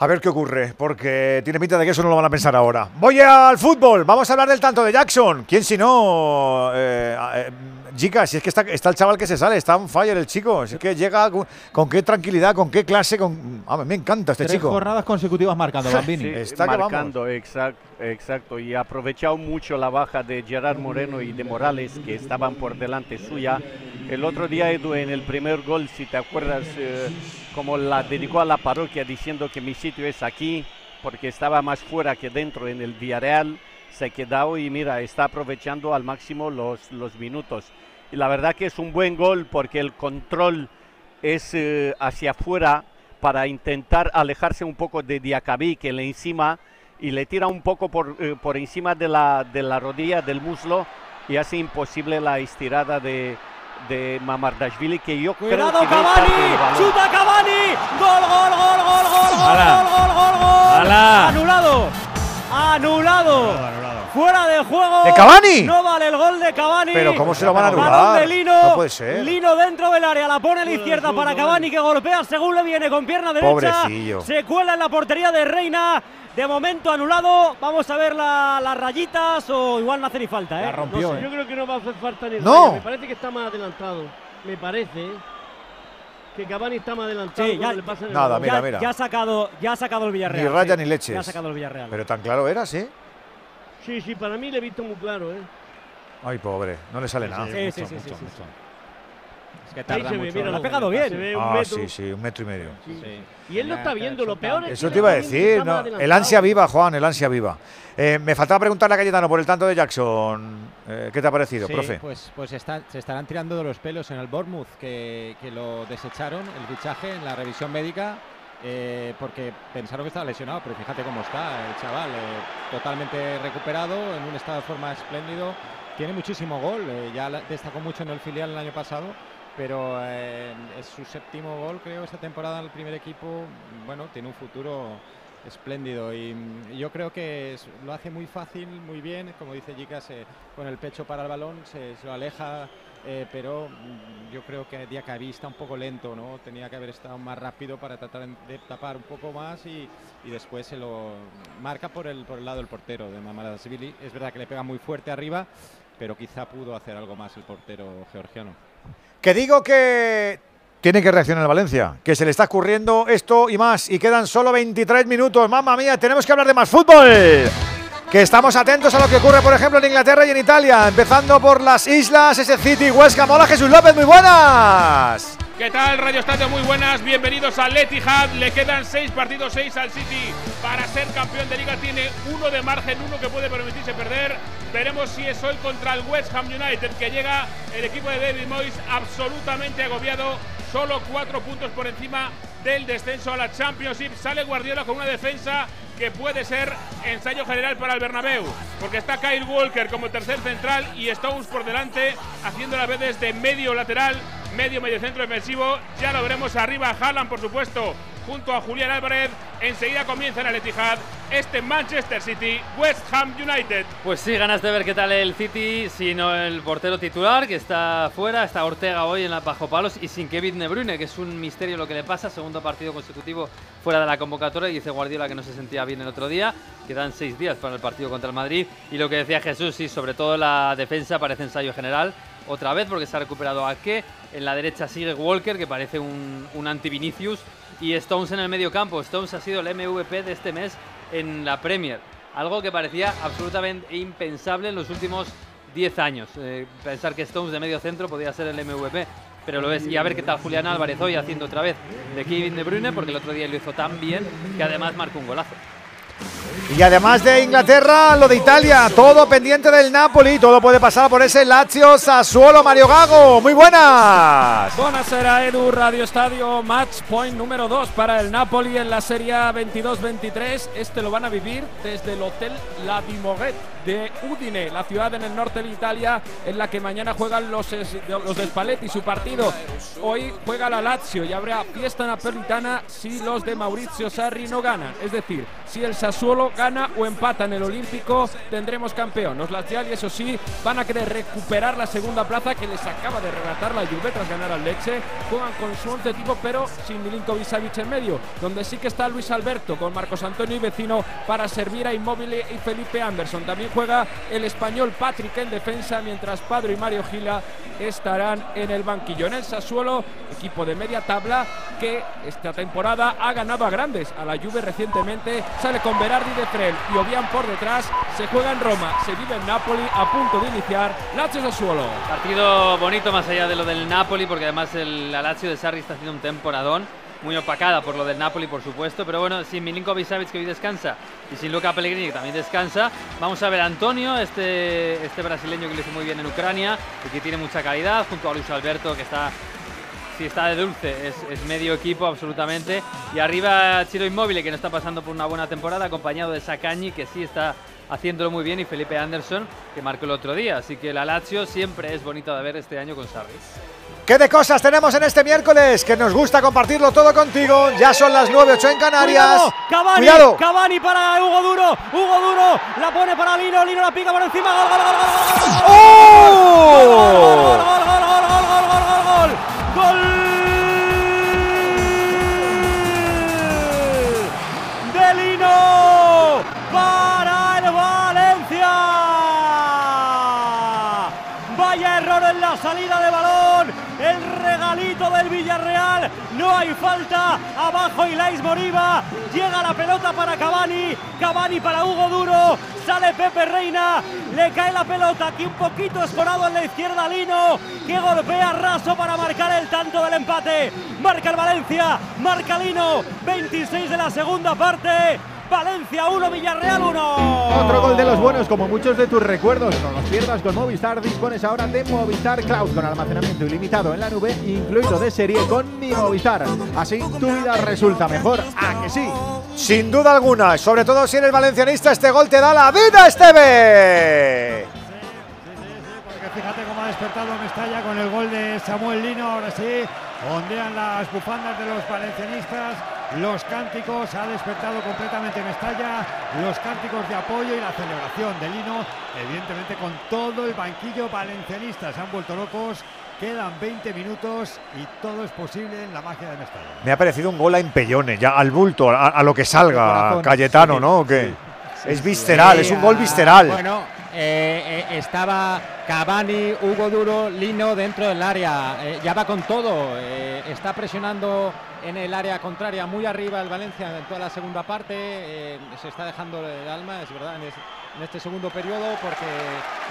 S1: A ver qué ocurre, porque tiene pinta de que eso no lo van a pensar ahora. Voy al fútbol, vamos a hablar del tanto de Jackson. ¿Quién si no? Eh, eh, Chicas, si es que está, está, el chaval que se sale, está un fire el chico. Si es que llega con, qué tranquilidad, con qué clase. Con, a me encanta este
S2: Tres
S1: chico.
S2: jornadas consecutivas marcando, Bambini.
S19: está marcando, exacto, exacto. Y ha aprovechado mucho la baja de Gerard Moreno y de Morales, que estaban por delante suya. El otro día, Edu, en el primer gol, si te acuerdas, eh, como la dedicó a la parroquia diciendo que mi sitio es aquí, porque estaba más fuera que dentro en el Villarreal se ha quedado y mira, está aprovechando al máximo los, los minutos. Y la verdad que es un buen gol porque el control es eh, hacia afuera para intentar alejarse un poco de Diacabí que le encima y le tira un poco por, eh, por encima de la, de la rodilla del muslo y hace imposible la estirada de, de Mamardashvili que yo
S9: Cuidado,
S19: creo que
S9: Cavani, chuta Cavani, gol, gol, gol, gol, gol, gol, gol, gol, gol, anulado, anulado. Fuera de juego.
S1: ¿De Cavani?
S9: No vale el gol de Cavani.
S1: Pero ¿cómo se lo van a anular?
S9: Balón de Lino.
S1: No puede ser.
S9: Lino dentro del área. La pone a la izquierda para Cavani que golpea según le viene con pierna derecha.
S1: Pobrecillo.
S9: Se cuela en la portería de Reina. De momento anulado. Vamos a ver las rayitas o igual no hace ni falta. ¿eh?
S2: La rompió.
S20: No sé, Yo creo que no va a hacer falta ni
S1: No.
S20: Me parece que está más adelantado. Me parece. ¿Eh? Que Cavani está más adelantado.
S9: Sí, ya,
S20: le pasa en el
S1: nada,
S20: balón.
S1: mira,
S9: ya,
S1: mira.
S9: ya ha sacado, ya ha sacado el Villarreal.
S1: Ni raya
S9: sí.
S1: ni leches.
S9: Ya ha sacado el Villarreal.
S1: Pero tan claro era, ¿sí?
S20: Sí, sí, para mí le he visto muy claro, ¿eh?
S1: Ay, pobre, no le sale nada.
S9: Sí, sí, sí, sí, sí.
S18: Es que tarda mucho.
S20: mira,
S9: Lo ha pegado bien.
S20: Se ve un
S1: Ah,
S20: metro.
S1: sí, sí, un metro y medio.
S20: Sí. Y él lo está viendo, lo peor es
S1: Eso
S20: que
S1: te iba a decir, ¿no? El ansia viva, Juan, el ansia viva. Eh, me faltaba preguntarle a Cayetano por el tanto de Jackson. Eh, ¿Qué te ha parecido,
S18: Sí,
S1: profe?
S18: Pues, pues está- se estarán tirando de los pelos en el Bournemouth, que, que lo desecharon, el fichaje, en la revisión médica, eh, porque pensaron que estaba lesionado, pero fíjate cómo está el chaval, eh, totalmente recuperado, en un estado de forma espléndido, tiene muchísimo gol, eh, ya destacó mucho en el filial el año pasado, pero eh, es su séptimo gol, creo, esta temporada en el primer equipo, bueno, tiene un futuro espléndido y mm, yo creo que lo hace muy fácil, muy bien, como dice eh, con el pecho para el balón, se, lo aleja, eh, pero mm, yo creo que Diacabí está un poco lento, ¿no? Tenía que haber estado más rápido para tratar de tapar un poco más y, y después se lo marca por el, por el lado del portero de Mamadashvili. Es verdad que le pega muy fuerte arriba, pero quizá pudo hacer algo más el portero georgiano.
S1: Que digo que tiene que reaccionar Valencia, que se le está ocurriendo esto y más, y quedan solo 23 minutos. Mamma mía, tenemos que hablar de más fútbol. Que estamos atentos a lo que ocurre, por ejemplo, en Inglaterra y en Italia, empezando por las islas, ese City, Huesca, Mola, Jesús López, muy buenas.
S49: ¿Qué tal, Radio Estadio? Muy buenas, bienvenidos al Etihad. Le quedan seis partidos, seis al City para ser campeón de liga. Tiene uno de margen, uno que puede permitirse perder. Veremos si es hoy contra el West Ham United, que llega el equipo de David Moyes absolutamente agobiado. Solo cuatro puntos por encima del descenso a la Championship. Sale Guardiola con una defensa que puede ser ensayo general para el Bernabéu, porque está Kyle Walker como tercer central y Stones por delante, haciendo las veces de medio lateral, medio medio centro defensivo. Ya lo veremos arriba, Haaland por supuesto, junto a Julián Álvarez. Enseguida comienza en el Etihad este Manchester City, West Ham United.
S11: Pues sí, ganas de ver qué tal el City, sino el portero titular que está fuera, está Ortega hoy en la bajo palos y sin Kevin De Bruyne, que es un misterio lo que le pasa, segundo partido consecutivo fuera de la convocatoria, y dice Guardiola que no se sentía bien el otro día, quedan seis días para el partido contra el Madrid y lo que decía Jesús, sí, sobre todo la defensa parece ensayo general, otra vez porque se ha recuperado a que en la derecha sigue Walker, que parece un, un anti-Vinicius, y Stones en el medio campo. Stones ha sido el MVP de este mes en la Premier. Algo que parecía absolutamente impensable en los últimos 10 años. Eh, pensar que Stones de medio centro podía ser el MVP, pero lo es. Y a ver qué tal Julián Álvarez hoy haciendo otra vez de Kevin De Bruyne, porque el otro día lo hizo tan bien que además marcó un golazo.
S1: Y además de Inglaterra, lo de Italia, todo pendiente del Napoli, todo puede pasar por ese Lazio Sassuolo Mario Gago. Muy buenas.
S50: Buonasera Edu, Radio Estadio, match point número 2 para el Napoli en la Serie 22-23. Este lo van a vivir desde el Hotel La Dimoret de Udine, la ciudad en el norte de Italia en la que mañana juegan los, los de Spalletti su partido. Hoy juega la Lazio y habrá fiesta napolitana si los de Maurizio Sarri no ganan. Es decir, si el Sassuolo gana o empata en el Olímpico, tendremos campeón. Los Laziali, eso sí, van a querer recuperar la segunda plaza que les acaba de relatar la Juve tras ganar al Lecce. Juegan con su once tipo, pero sin Milinkovic Savic en medio, donde sí que está Luis Alberto con Marcos Antonio y Vecino para servir a Immobile y Felipe Anderson. También juega el español Patrick en defensa, mientras Padro y Mario Gila estarán en el banquillo. En el Sassuolo, equipo de media tabla que esta temporada ha ganado a grandes. A la Juve recientemente sale con Berardi de Frel y Obian por detrás. Se juega en Roma, se vive en Napoli a punto de iniciar Lazio Sassuolo.
S11: Partido bonito más allá de lo del Napoli, porque además el la Lazio de Sarri está haciendo un temporadón muy opacada por lo del Napoli, por supuesto, pero bueno, sin Milinkovic Savic que hoy descansa y sin Luca Pellegrini que también descansa, vamos a ver a Antonio, este, este brasileño que lo hizo muy bien en Ucrania y que tiene mucha calidad, junto a Luis Alberto que está si está de dulce, es, medio equipo absolutamente. Y arriba Chiro Inmóvil, que no está pasando por una buena temporada, acompañado de Sacagni, que sí está haciéndolo muy bien, y Felipe Anderson, que marcó el otro día. Así que la Lazio siempre es bonito de ver este año con Sarri.
S1: ¿Qué de cosas tenemos en este miércoles? Que nos gusta compartirlo todo contigo. Ya son las 9.08 en Canarias.
S9: Cuidado, Cavani,
S1: Cuidado.
S9: Cavani para Hugo Duro. Hugo Duro la pone para Lino. Lino la pica por encima. Gol, gol, gol, gol, gol, gol.
S1: ¡Oh!
S9: Gol, gol, gol, gol, gol, gol, gol, gol, gol, gol. De Lino para el Valencia. Vaya error en la salida de balón. Del Villarreal. No hay falta. Abajo Ilais Moriba. Llega la pelota para Cavani. Cavani para Hugo Duro. Sale Pepe Reina. Le cae la pelota aquí un poquito escorado en la izquierda Lino. Que golpea raso para marcar el tanto del empate. Marca el Valencia. Marca Lino. 26 de la segunda parte. Valencia 1, Villarreal 1.
S2: Otro gol de los buenos, como muchos de tus recuerdos. No los pierdas con Movistar. Dispones ahora de Movistar Cloud con almacenamiento ilimitado en la nube, incluido de serie con mi Movistar. Así tu vida resulta mejor. ¿A que sí?
S1: Sin duda alguna, sobre todo si eres valencianista, este gol te da la vida, Esteve.
S10: Porque fíjate cómo ha despertado Mestalla con el gol de Samuel Lino. Ahora sí, ondean las bufandas de los valencianistas. Los cánticos, ha despertado completamente Mestalla. Los cánticos de apoyo y la celebración de Lino. Evidentemente con todo el banquillo valencianista. Se han vuelto locos. Quedan 20 minutos y todo es posible en la magia de Mestalla.
S1: Me ha parecido un gol a empellones, ya al bulto, a, a lo que salga, Cayetano,
S2: sí,
S1: ¿no? ¿O qué?
S2: sí,
S1: es
S2: sí.
S1: visceral,
S18: Sí,
S1: es un gol
S18: ah,
S1: visceral.
S18: Bueno, eh, eh, estaba Cavani, Hugo Duro, Lino dentro del área. Eh, ya va con todo. eh, está presionando en el área contraria muy arriba el Valencia en toda la segunda parte. eh, se está dejando el alma, es verdad, en, es- en este segundo periodo porque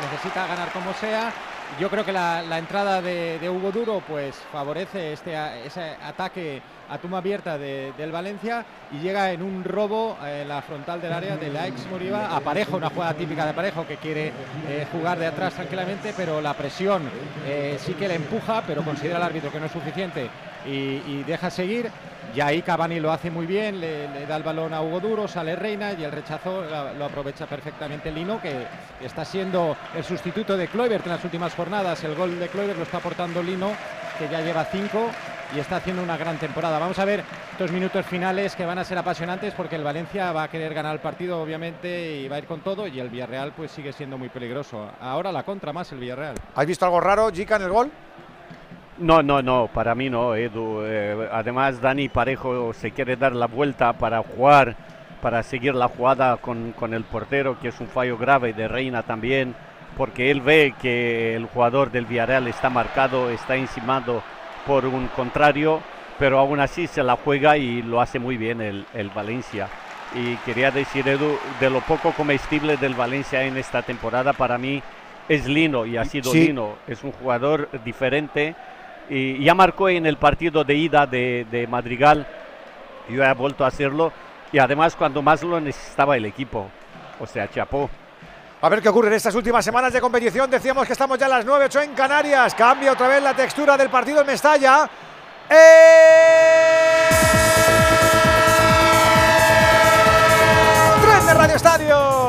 S18: necesita ganar como sea. Yo creo que la, entrada de, Hugo Duro pues favorece este, ese ataque a toma abierta del Valencia y llega en un robo en la frontal del área de la ex Moriba a Parejo, una jugada típica de Parejo que quiere eh, jugar de atrás tranquilamente, pero la presión eh, sí que le empuja, pero considera el árbitro que no es suficiente y, deja seguir. Y ahí Cavani lo hace muy bien, le, da el balón a Hugo Duro, sale Reina y el rechazo lo, aprovecha perfectamente Lino, que está siendo el sustituto de Kluivert en las últimas jornadas. El gol de Kluivert lo está aportando Lino, que ya lleva cinco y está haciendo una gran temporada. Vamos a ver estos minutos finales que van a ser apasionantes porque el Valencia va a querer ganar el partido obviamente y va a ir con todo y el Villarreal pues sigue siendo muy peligroso. Ahora la contra más el Villarreal.
S1: ¿Has visto algo raro, Jica, en el gol?
S19: No, no, no, para mí no, Edu. Eh, además, Dani Parejo se quiere dar la vuelta para jugar, para seguir la jugada con, con el portero, que es un fallo grave de Reina también, porque él ve que el jugador del Villarreal está marcado, está encimado por un contrario, pero aún así se la juega y lo hace muy bien el, Valencia. Y quería decir, Edu, de lo poco comestible del Valencia en esta temporada, para mí es Lino y ha sido Lino. Es un jugador diferente y ya marcó en el partido de ida de, de Madrigal. Yo he vuelto a hacerlo y además cuando más lo necesitaba el equipo. O sea, chapó.
S1: A ver qué ocurre en estas últimas semanas de competición. Decíamos que estamos ya a las 9-8 en Canarias. Cambia otra vez la textura del partido en Mestalla. ¡Eh! ¡Tren de Radio Estadio!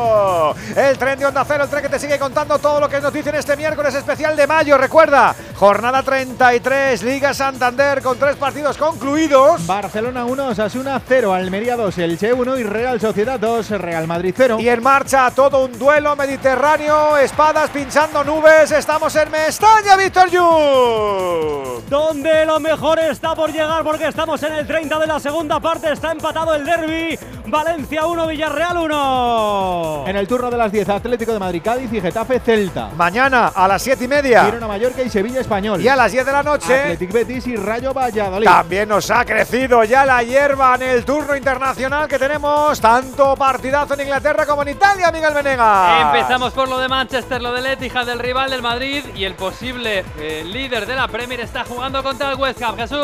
S1: El tren de Onda Cero, el tren que te sigue contando todo lo que es noticia en este miércoles especial de mayo. Recuerda, jornada 33, Liga Santander con tres partidos concluidos.
S2: Barcelona 1, Osasuna 0, Almería 2, Elche 1 y Real Sociedad 2, Real Madrid 0.
S1: Y en marcha todo un duelo mediterráneo, espadas pinchando nubes. Estamos en Mestalla, Víctor Yu.
S43: Donde lo mejor está por llegar porque estamos en el 30 de la segunda parte. Está empatado el derby. Valencia 1, Villarreal 1.
S2: En el turno de las 10, Atlético de Madrid, Cádiz y Getafe Celta.
S1: Mañana a las 7 y media.
S2: Girona Mallorca y Sevilla Español.
S1: Y a las 10 de la noche.
S2: Atlético Betis y Rayo Valladolid.
S1: También nos ha crecido ya la hierba en el turno internacional que tenemos tanto partidazo en Inglaterra como en Italia, Miguel Venega.
S11: Empezamos por lo de Manchester, lo del Etihad, del rival del Madrid y el posible eh, líder de la Premier está jugando contra el West Ham. Jesús.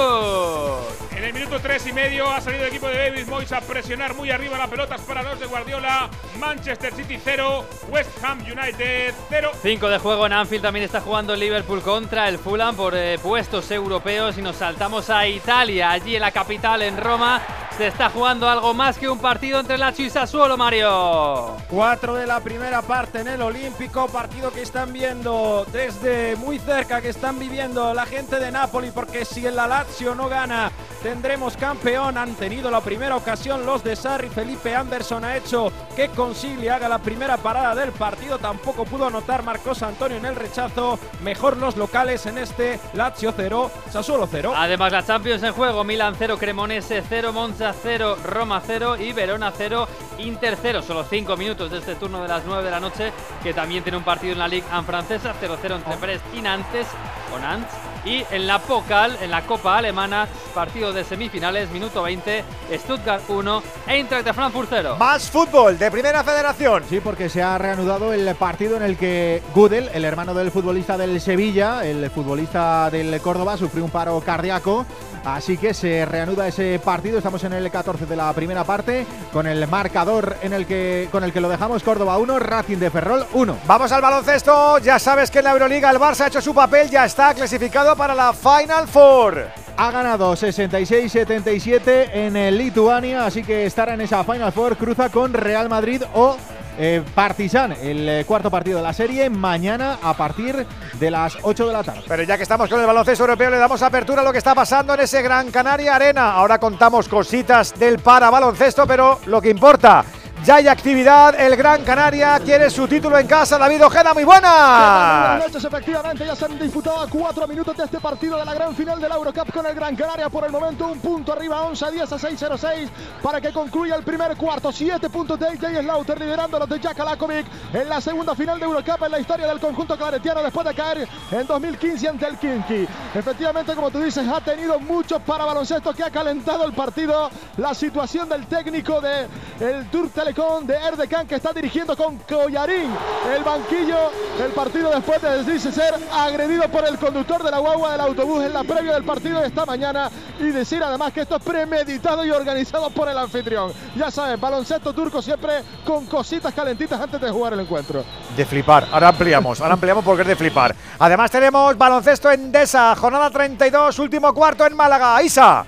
S51: En el minuto 3 y medio ha salido el equipo de David Moyes a presionar muy arriba la pelota para dos de Guardiola. Manchester City 0, West Ham United 0.
S11: 5 de juego en Anfield también está jugando Liverpool contra el Fulham por eh, puestos europeos y nos saltamos a Italia, allí en la capital, en Roma. Se está jugando algo más que un partido entre Lazio y Sassuolo, Mario.
S50: 4 de la primera parte en el Olímpico, partido que están viendo desde muy cerca, que están viviendo la gente de Napoli, porque si el Lazio no gana, tendremos campeón. Han tenido la primera ocasión los de Sarri, Felipe Anderson ha hecho que Consigli haga la primera parada del partido, tampoco pudo anotar Marcos Antonio en el rechazo. Mejor los locales en este Lazio 0, Sassuolo 0.
S11: Además la Champions en juego, Milan 0, Cremonese 0, Monza 0, Roma 0 y Verona 0, Inter 0. Solo 5 minutos de este turno de las 9 de la noche, que también tiene un partido en la Ligue 1 francesa, 0-0 entre Brest y Nantes, o Nantes. Y en la Pokal, en la Copa Alemana, partido de semifinales, minuto 20, Stuttgart 1, Eintracht de Frankfurt 0.
S1: Más fútbol de Primera Federación.
S2: Sí, porque se ha reanudado el partido en el que Gudel, el hermano del futbolista del Sevilla, el futbolista del Córdoba, sufrió un paro cardíaco. Así que se reanuda ese partido. Estamos en el 14 de la primera parte con el marcador en el que, con el que lo dejamos Córdoba 1, Racing de Ferrol 1.
S1: Vamos al baloncesto. Ya sabes que en la Euroliga el Barça ha hecho su papel, ya está clasificado para la Final Four.
S2: Ha ganado 66-77 en Lituania, así que estará en esa Final Four. Cruza con Real Madrid o eh, Partizan, el eh, cuarto partido de la serie, mañana a partir de las 8 de la tarde.
S1: Pero ya que estamos con el baloncesto europeo, le damos apertura a lo que está pasando en ese Gran Canaria Arena. Ahora contamos cositas del para baloncesto, pero lo que importa ya hay actividad, el Gran Canaria quiere su título en casa. David Ojeda, muy buenas.
S41: Buenas efectivamente, ya se han disputado cuatro minutos de este partido de la gran final de la Eurocup con el Gran Canaria. Por el momento, un punto arriba, 11 a 10 a 6 0 6 para que concluya el primer cuarto. Siete puntos de AJ Slaughter liderando los de Jack Alakovic en la segunda final de Eurocup en la historia del conjunto claretiano después de caer en 2015 ante el Kinky. Efectivamente, como tú dices, ha tenido muchos para baloncesto que ha calentado el partido. La situación del técnico de
S5: el Tour Telecom de Erdecan que está dirigiendo con Collarín el banquillo. El partido después de decirse ser agredido por el conductor de la guagua del autobús en la previa del partido de esta mañana y decir además que esto es premeditado y organizado por el anfitrión. Ya saben, baloncesto turco siempre con cositas calentitas antes de jugar el encuentro.
S1: De flipar. Ahora ampliamos, ahora ampliamos porque es de flipar. Además tenemos baloncesto en Desa, jornada 32, último cuarto en Málaga. Isa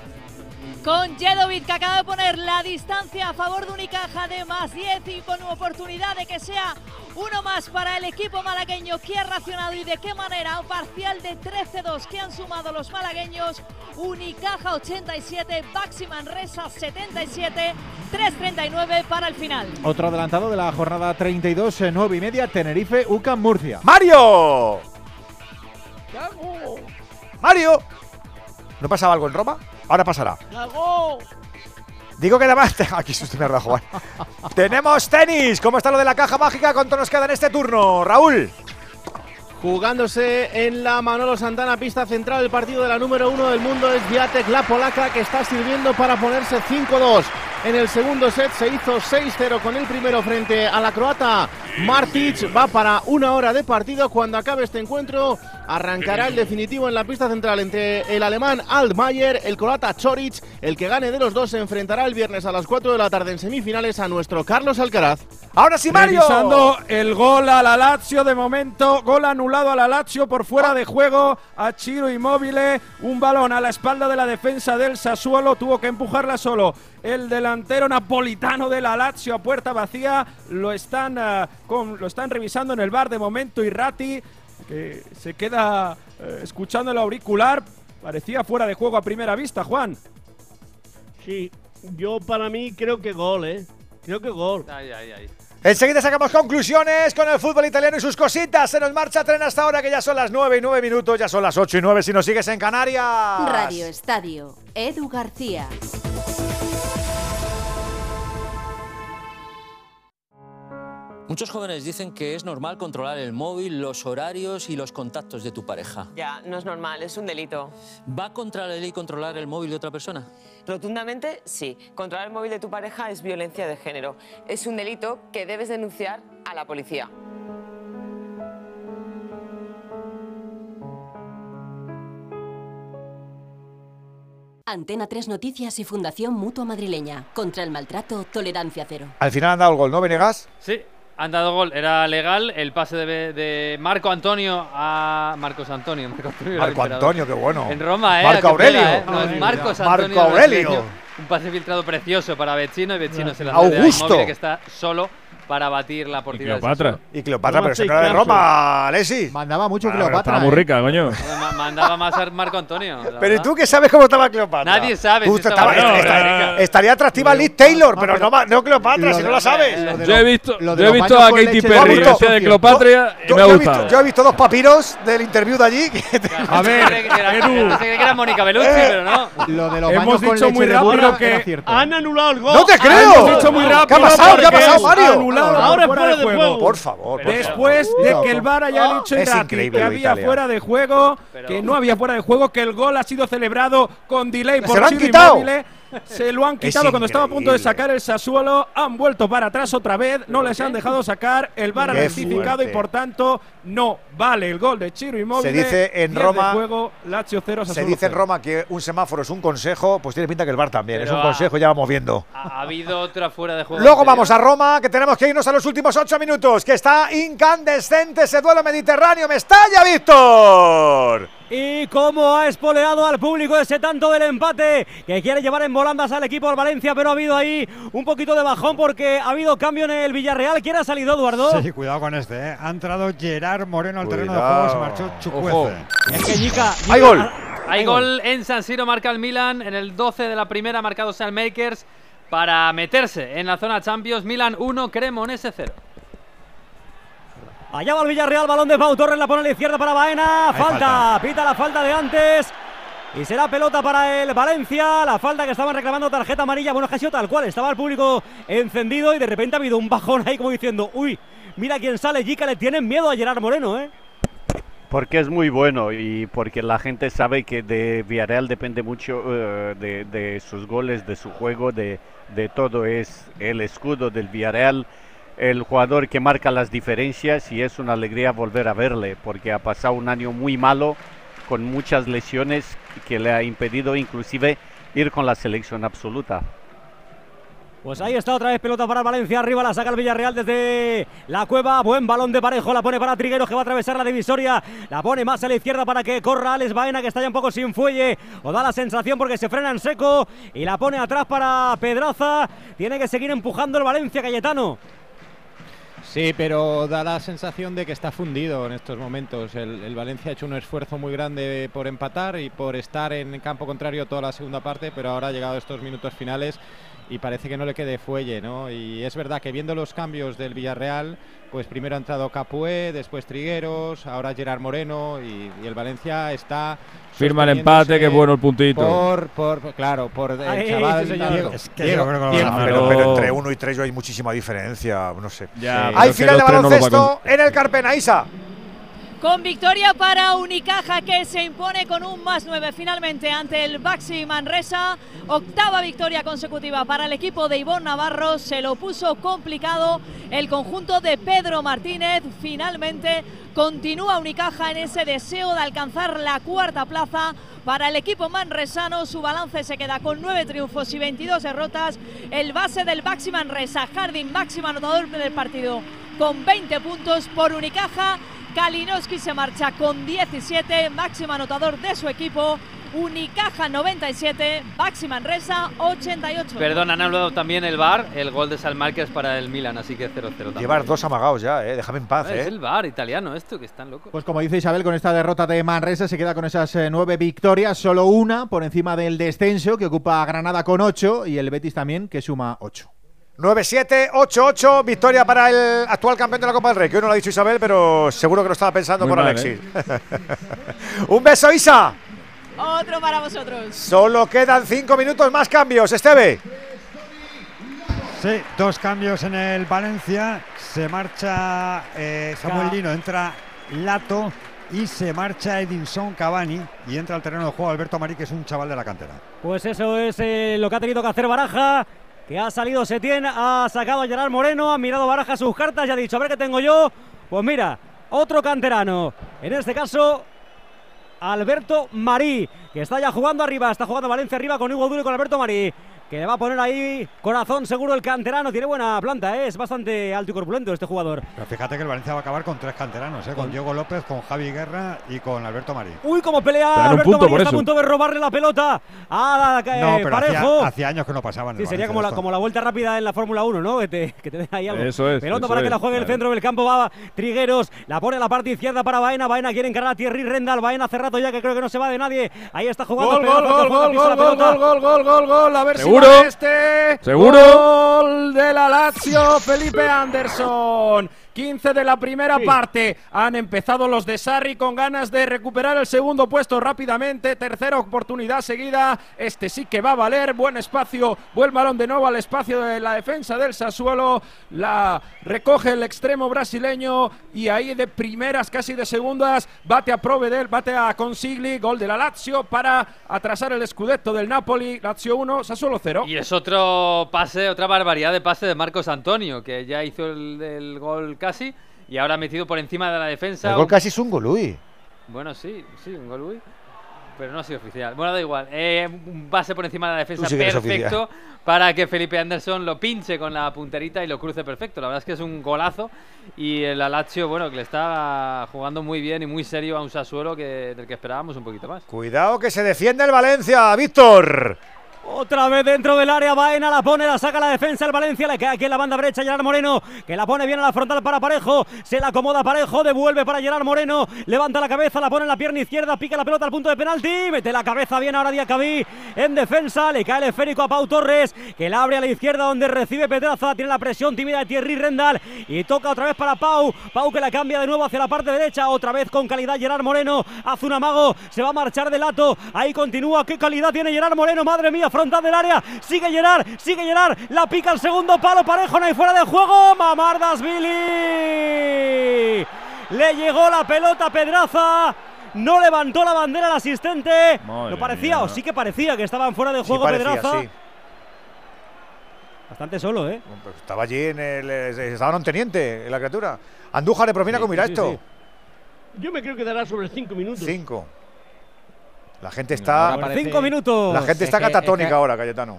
S26: con Jedovic que acaba de poner la distancia a favor de Unicaja de más 10 y con oportunidad de que sea uno más para el equipo malagueño que ha racionado y de qué manera un parcial de 13-2 que han sumado los malagueños Unicaja 87, Baxi Manresa 77, 3.39 para el final.
S2: Otro adelantado de la jornada 32, 9 eh, y media, Tenerife, UCAM Murcia.
S1: ¡Mario! ¡Mario! ¿No pasaba algo en Roma? Ahora pasará. Digo que además. Aquí susto me Juan. Tenemos tenis. ¿Cómo está lo de la caja mágica? ¿Cuánto nos queda en este turno? Raúl.
S30: Jugándose en la Manolo Santana, pista central, el partido de la número uno del mundo es Viatek, la polaca, que está sirviendo para ponerse 5-2. En el segundo set se hizo 6-0 con el primero frente a la croata Martic. Va para una hora de partido. Cuando acabe este encuentro, arrancará el definitivo en la pista central entre el alemán Altmaier, el croata Choric. El que gane de los dos se enfrentará el viernes a las 4 de la tarde en semifinales a nuestro Carlos Alcaraz.
S1: Ahora sí, Mario.
S50: Revisando el gol a la Lazio de momento. Gol anulado a la Lazio por fuera de juego. A Chiro Immobile. Un balón a la espalda de la defensa del Sassuolo. Tuvo que empujarla solo el delantero napolitano de la Lazio a puerta vacía. Lo están, eh, lo están revisando en el bar de momento y Ratti, que se queda eh, escuchando el auricular. Parecía fuera de juego a primera vista, Juan.
S20: Sí, yo para mí creo que gol, ¿eh? Creo que gol.
S11: Ay, ay, ay.
S1: Enseguida sacamos conclusiones con el fútbol italiano y sus cositas. Se nos marcha tren hasta ahora, que ya son las 9 y 9 minutos, ya son las 8 y 9 si nos sigues en Canarias.
S4: Radio Estadio, Edu García.
S52: Muchos jóvenes dicen que es normal controlar el móvil, los horarios y los contactos de tu pareja.
S53: Ya, no es normal, es un delito.
S52: ¿Va contra la ley controlar el móvil de otra persona?
S53: Rotundamente, sí. Controlar el móvil de tu pareja es violencia de género. Es un delito que debes denunciar a la policía.
S4: Antena 3 Noticias y Fundación Mutua Madrileña. Contra el maltrato, tolerancia cero.
S1: Al final han dado el gol, ¿no, Venegas?
S11: Sí, han dado gol, era legal el pase de, Marco Antonio a Marcos Antonio.
S1: Marco Antonio, qué bueno.
S11: En Roma, ¿eh?
S1: Marco Aurelio.
S11: ¿eh? No, es Marcos Antonio.
S1: Marco Aurelio.
S11: Un pase filtrado precioso para Vecino y Vecino se la
S1: Augusto.
S11: que está solo para batir la portería.
S50: Y Cleopatra.
S1: Y Cleopatra, pero se era de Roma, Alessi.
S2: Mandaba mucho Cleopatra.
S50: Estaba muy rica, coño.
S11: Mandaba más a Marco Antonio.
S1: Pero ¿y tú qué sabes cómo estaba Cleopatra?
S11: Nadie sabe.
S1: Si estaba, estaría atractiva Liz Taylor, pero no, no Cleopatra, si no la sabes.
S50: Yo he visto, yo he visto a Katy Perry de Cleopatra y me ha gustado.
S1: Yo he visto dos papiros del interview de allí.
S50: A ver,
S11: Edu. que era Mónica Bellucci, pero no.
S2: Lo de los
S50: Hemos dicho muy rápido que
S20: han anulado el gol.
S1: ¡No te creo!
S50: Hemos dicho muy rápido.
S1: ¿Qué ha pasado? ¿Qué ha pasado, Mario?
S50: Anulado
S20: Ahora
S50: fuera
S20: de juego.
S1: Por favor.
S50: Después de que el VAR haya dicho
S1: Es
S50: Irati
S1: increíble
S50: que
S1: de
S50: había
S1: Italia.
S50: fuera de juego, que no había fuera de juego, que el gol ha sido celebrado con delay
S1: ¡Se
S50: por
S1: lo han
S50: Ciro
S1: quitado!
S50: Immobile. Se lo han quitado cuando estaba a punto de sacar el Sassuolo. Han vuelto para atrás otra vez. No les han dejado sacar. El VAR ha rectificado y por tanto no vale el gol de Chiro Immobile.
S1: Se dice en
S50: 10 de
S1: Roma-
S50: juego, Lazio 0,
S1: Se dice en
S50: 0.
S1: Roma que un semáforo es un consejo, pues tiene pinta que el bar también.
S11: Pero
S1: es un consejo, ya vamos viendo.
S11: Ha, ha habido otra fuera de juego.
S1: Luego
S11: anterior.
S1: vamos a Roma, que tenemos que irnos a los últimos ocho minutos, que está incandescente ese duelo mediterráneo. ¡Mestalla, Víctor!
S9: Y cómo ha espoleado al público ese tanto del empate que quiere llevar en volandas al equipo del Valencia, pero ha habido ahí un poquito de bajón porque ha habido cambio en el Villarreal. ¿Quién ha salido, Eduardo?
S10: Sí, cuidado con este. ¿eh? Ha entrado Gerard Moreno al terreno de juego, se marchó. Chucuece.
S9: Es que Jica-
S1: ¡Hay
S9: Jica-
S1: gol!
S11: Hay gol en San Siro, marca el Milan. En el 12 de la primera, marcado Makers para meterse en la zona Champions. Milan 1, Cremonese 0.
S9: Allá va el Villarreal, balón de Pau Torres, la pone a la izquierda para Baena. Falta,
S10: falta.
S9: pita la falta de antes. Y será pelota para el Valencia. La falta que estaban reclamando tarjeta amarilla. Bueno, sido tal cual. Estaba el público encendido y de repente ha habido un bajón ahí como diciendo, uy, mira quién sale. Jica le tienen miedo a Gerard Moreno, ¿eh?
S19: Porque es muy bueno y porque la gente sabe que de Villarreal depende mucho eh, de, de, sus goles, de su juego, de, de, todo. Es el escudo del Villarreal, el jugador que marca las diferencias y es una alegría volver a verle porque ha pasado un año muy malo con muchas lesiones que le ha impedido inclusive ir con la selección absoluta.
S9: Pues ahí está otra vez pelota para Valencia. Arriba la saca el Villarreal desde la cueva. Buen balón de parejo. La pone para Trigueros que va a atravesar la divisoria. La pone más a la izquierda para que corra Alex Baena que está ya un poco sin fuelle. O da la sensación porque se frena en seco. Y la pone atrás para Pedraza. Tiene que seguir empujando el Valencia Cayetano.
S18: Sí, pero da la sensación de que está fundido en estos momentos. El, Valencia ha hecho un esfuerzo muy grande por empatar y por estar en campo contrario toda la segunda parte, pero ahora ha llegado a estos minutos finales y parece que no le quede fuelle, ¿no? Y es verdad que viendo los cambios del Villarreal, pues primero ha entrado Capué, después Trigueros, ahora Gerard Moreno y, y el Valencia está
S22: firma el empate, que bueno el puntito.
S18: Por, por claro, por el
S1: Ay,
S18: chaval.
S1: sí, señor.
S18: Diego,
S1: Es que
S18: Diego,
S1: yo creo que no
S18: Diego.
S1: pero, pero entre uno y tres hay muchísima diferencia, no sé.
S22: Ya,
S1: hay final de
S22: no
S1: baloncesto en el Carpena, Isa.
S26: Con victoria para Unicaja que se impone con un más 9 finalmente ante el Baxi Manresa. Octava victoria consecutiva para el equipo de Ivonne Navarro. Se lo puso complicado el conjunto de Pedro Martínez. Finalmente continúa Unicaja en ese deseo de alcanzar la cuarta plaza. Para el equipo manresano su balance se queda con 9 triunfos y 22 derrotas. El base del Baxi Manresa, Jardín, máximo anotador del partido con 20 puntos por Unicaja. Kalinowski se marcha con 17, máximo anotador de su equipo. Unicaja 97, Baxi Manresa 88.
S11: Perdón, han hablado también el VAR, el gol de Salmarques para el Milan, así que 0-0 también.
S1: Llevar dos amagados ya, eh. déjame en paz.
S11: Es
S1: Eh.
S11: el VAR italiano esto, que están locos.
S2: Pues como dice Isabel, con esta derrota de Manresa se queda con esas eh, nueve victorias, solo una por encima del descenso que ocupa Granada con ocho y el Betis también que suma ocho.
S1: 9-7, 8-8, victoria para el actual campeón de la Copa del Rey, que hoy no lo ha dicho Isabel, pero seguro que lo estaba pensando
S22: Muy
S1: por
S22: mal,
S1: Alexis. Un beso, Isa.
S26: Otro para vosotros.
S1: Solo quedan cinco minutos más cambios, Esteve.
S10: Sí, dos cambios en el Valencia. Se marcha eh, Samuel Lino, entra Lato y se marcha Edinson Cavani y entra al terreno de juego Alberto Marí, que es un chaval de la cantera.
S9: Pues eso es eh, lo que ha tenido que hacer Baraja. Que ha salido Setién, ha sacado a Gerard Moreno, ha mirado Baraja sus cartas y ha dicho: A ver qué tengo yo. Pues mira, otro canterano. En este caso, Alberto Marí, que está ya jugando arriba, está jugando Valencia arriba con Hugo Duro y con Alberto Marí, que le va a poner ahí corazón seguro el canterano, tiene buena planta, ¿eh? es bastante alto y corpulento este jugador.
S10: Pero fíjate que el Valencia va a acabar con tres canteranos, ¿eh? con Diego López, con Javi Guerra y con Alberto Marí.
S9: Uy, cómo pelea Alberto Marí, está a punto de robarle la pelota a eh,
S10: no, pero
S9: Parejo.
S10: hacía años que no pasaban.
S9: Sí, sería como la, como la vuelta rápida en la Fórmula 1, ¿no? Que te, que te den ahí algo.
S22: Eso es,
S9: Pelota
S22: eso
S9: para que la juegue en el centro del campo. Va Trigueros, la pone a la parte izquierda para Baena. Baena quiere encarar a Thierry Rendal. Baena hace rato ya que creo que no se va de nadie. Ahí está jugando.
S50: Gol, gol, gol, gol, gol, gol,
S9: pelota.
S50: gol, gol, gol, gol, a ver si va este.
S22: ¿Seguro?
S50: Gol de la Lazio, Felipe Anderson. 15 de la primera parte. Han empezado los de Sarri con ganas de recuperar el segundo puesto rápidamente. Tercera oportunidad seguida. Este sí que va a valer. Buen espacio. Buen balón de nuevo al espacio de la defensa del Sassuolo. La recoge el extremo brasileño. Y ahí de primeras, casi de segundas, bate a Provedel, bate a Consigli. Gol de la Lazio para atrasar el escudetto del Napoli. Lazio 1, Sassuolo 0.
S11: Y es otro pase, otra barbaridad de pase de Marcos Antonio, que ya hizo el, el gol casi y ahora metido por encima de la defensa.
S1: El gol casi es un golui.
S11: Bueno, sí, sí, un gol, uy, pero no ha sido oficial. Bueno, da igual. Eh, un pase por encima de la defensa
S1: sí
S11: perfecto para que Felipe Anderson lo pinche con la punterita y lo cruce perfecto. La verdad es que es un golazo y el Lazio, bueno, que le está jugando muy bien y muy serio a un Sassuolo que, del que esperábamos un poquito más.
S1: Cuidado que se defiende el Valencia, Víctor.
S9: Otra vez dentro del área, Baena la pone, la saca la defensa el Valencia, le cae aquí en la banda derecha Gerard Moreno, que la pone bien a la frontal para Parejo, se la acomoda Parejo, devuelve para Gerard Moreno, levanta la cabeza, la pone en la pierna izquierda, pica la pelota al punto de penalti, mete la cabeza bien ahora Diacabí en defensa, le cae el esférico a Pau Torres, que la abre a la izquierda donde recibe Pedraza, tiene la presión tímida de Thierry Rendal y toca otra vez para Pau, Pau que la cambia de nuevo hacia la parte derecha, otra vez con calidad Gerard Moreno, hace un amago, se va a marchar de lato, ahí continúa, qué calidad tiene Gerard Moreno, madre mía, frontal del área, sigue Gerard, sigue Gerard, la pica el segundo palo, parejo, no hay fuera de juego, Mamardasvili. Le llegó la pelota a Pedraza. No levantó la bandera el asistente.
S22: Madre
S9: no parecía,
S22: mía.
S9: o sí que parecía que estaban fuera de
S1: Sí,
S9: juego
S1: parecía,
S9: Pedraza.
S1: sí.
S9: Bastante solo, ¿eh?
S1: Pues estaba allí en el. Estaba en un teniente, en la criatura. Andújar de Profina,
S20: Sí,
S1: mira
S20: sí,
S1: esto.
S20: sí. Yo me creo que dará sobre cinco minutos.
S1: Cinco. La gente está.
S18: parece- Cinco
S9: minutos.
S1: La gente
S18: Es
S1: está
S18: que- es
S1: catatónica
S18: que-
S1: ahora, Cayetano.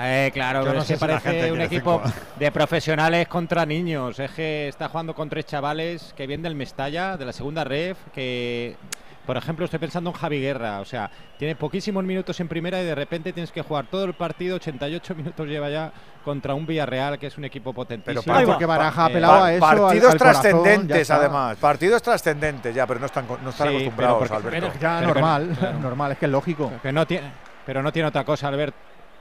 S18: Eh, claro, pero
S1: no
S18: es que
S1: si
S18: parece un equipo
S1: cinco.
S18: de profesionales contra niños. Es que está jugando con tres chavales que vienen del Mestalla, de la segunda ref, que, por ejemplo, estoy pensando en Javi Guerra. O sea, tiene poquísimos minutos en primera y de repente tienes que jugar todo el partido, 88 minutos lleva ya contra un Villarreal, que es un equipo potentísimo.
S1: Pero
S2: porque Baraja
S18: Eh,
S2: apelaba a eso.
S1: Partidos
S2: al
S1: trascendentes, además. Partidos trascendentes, ya, pero no están, no están
S18: Sí,
S1: acostumbrados,
S18: pero porque-
S1: Alberto.
S2: Ya,
S18: Pero que-
S2: normal, normal, es que es lógico.
S18: Que no tiene, pero no tiene otra cosa, Albert.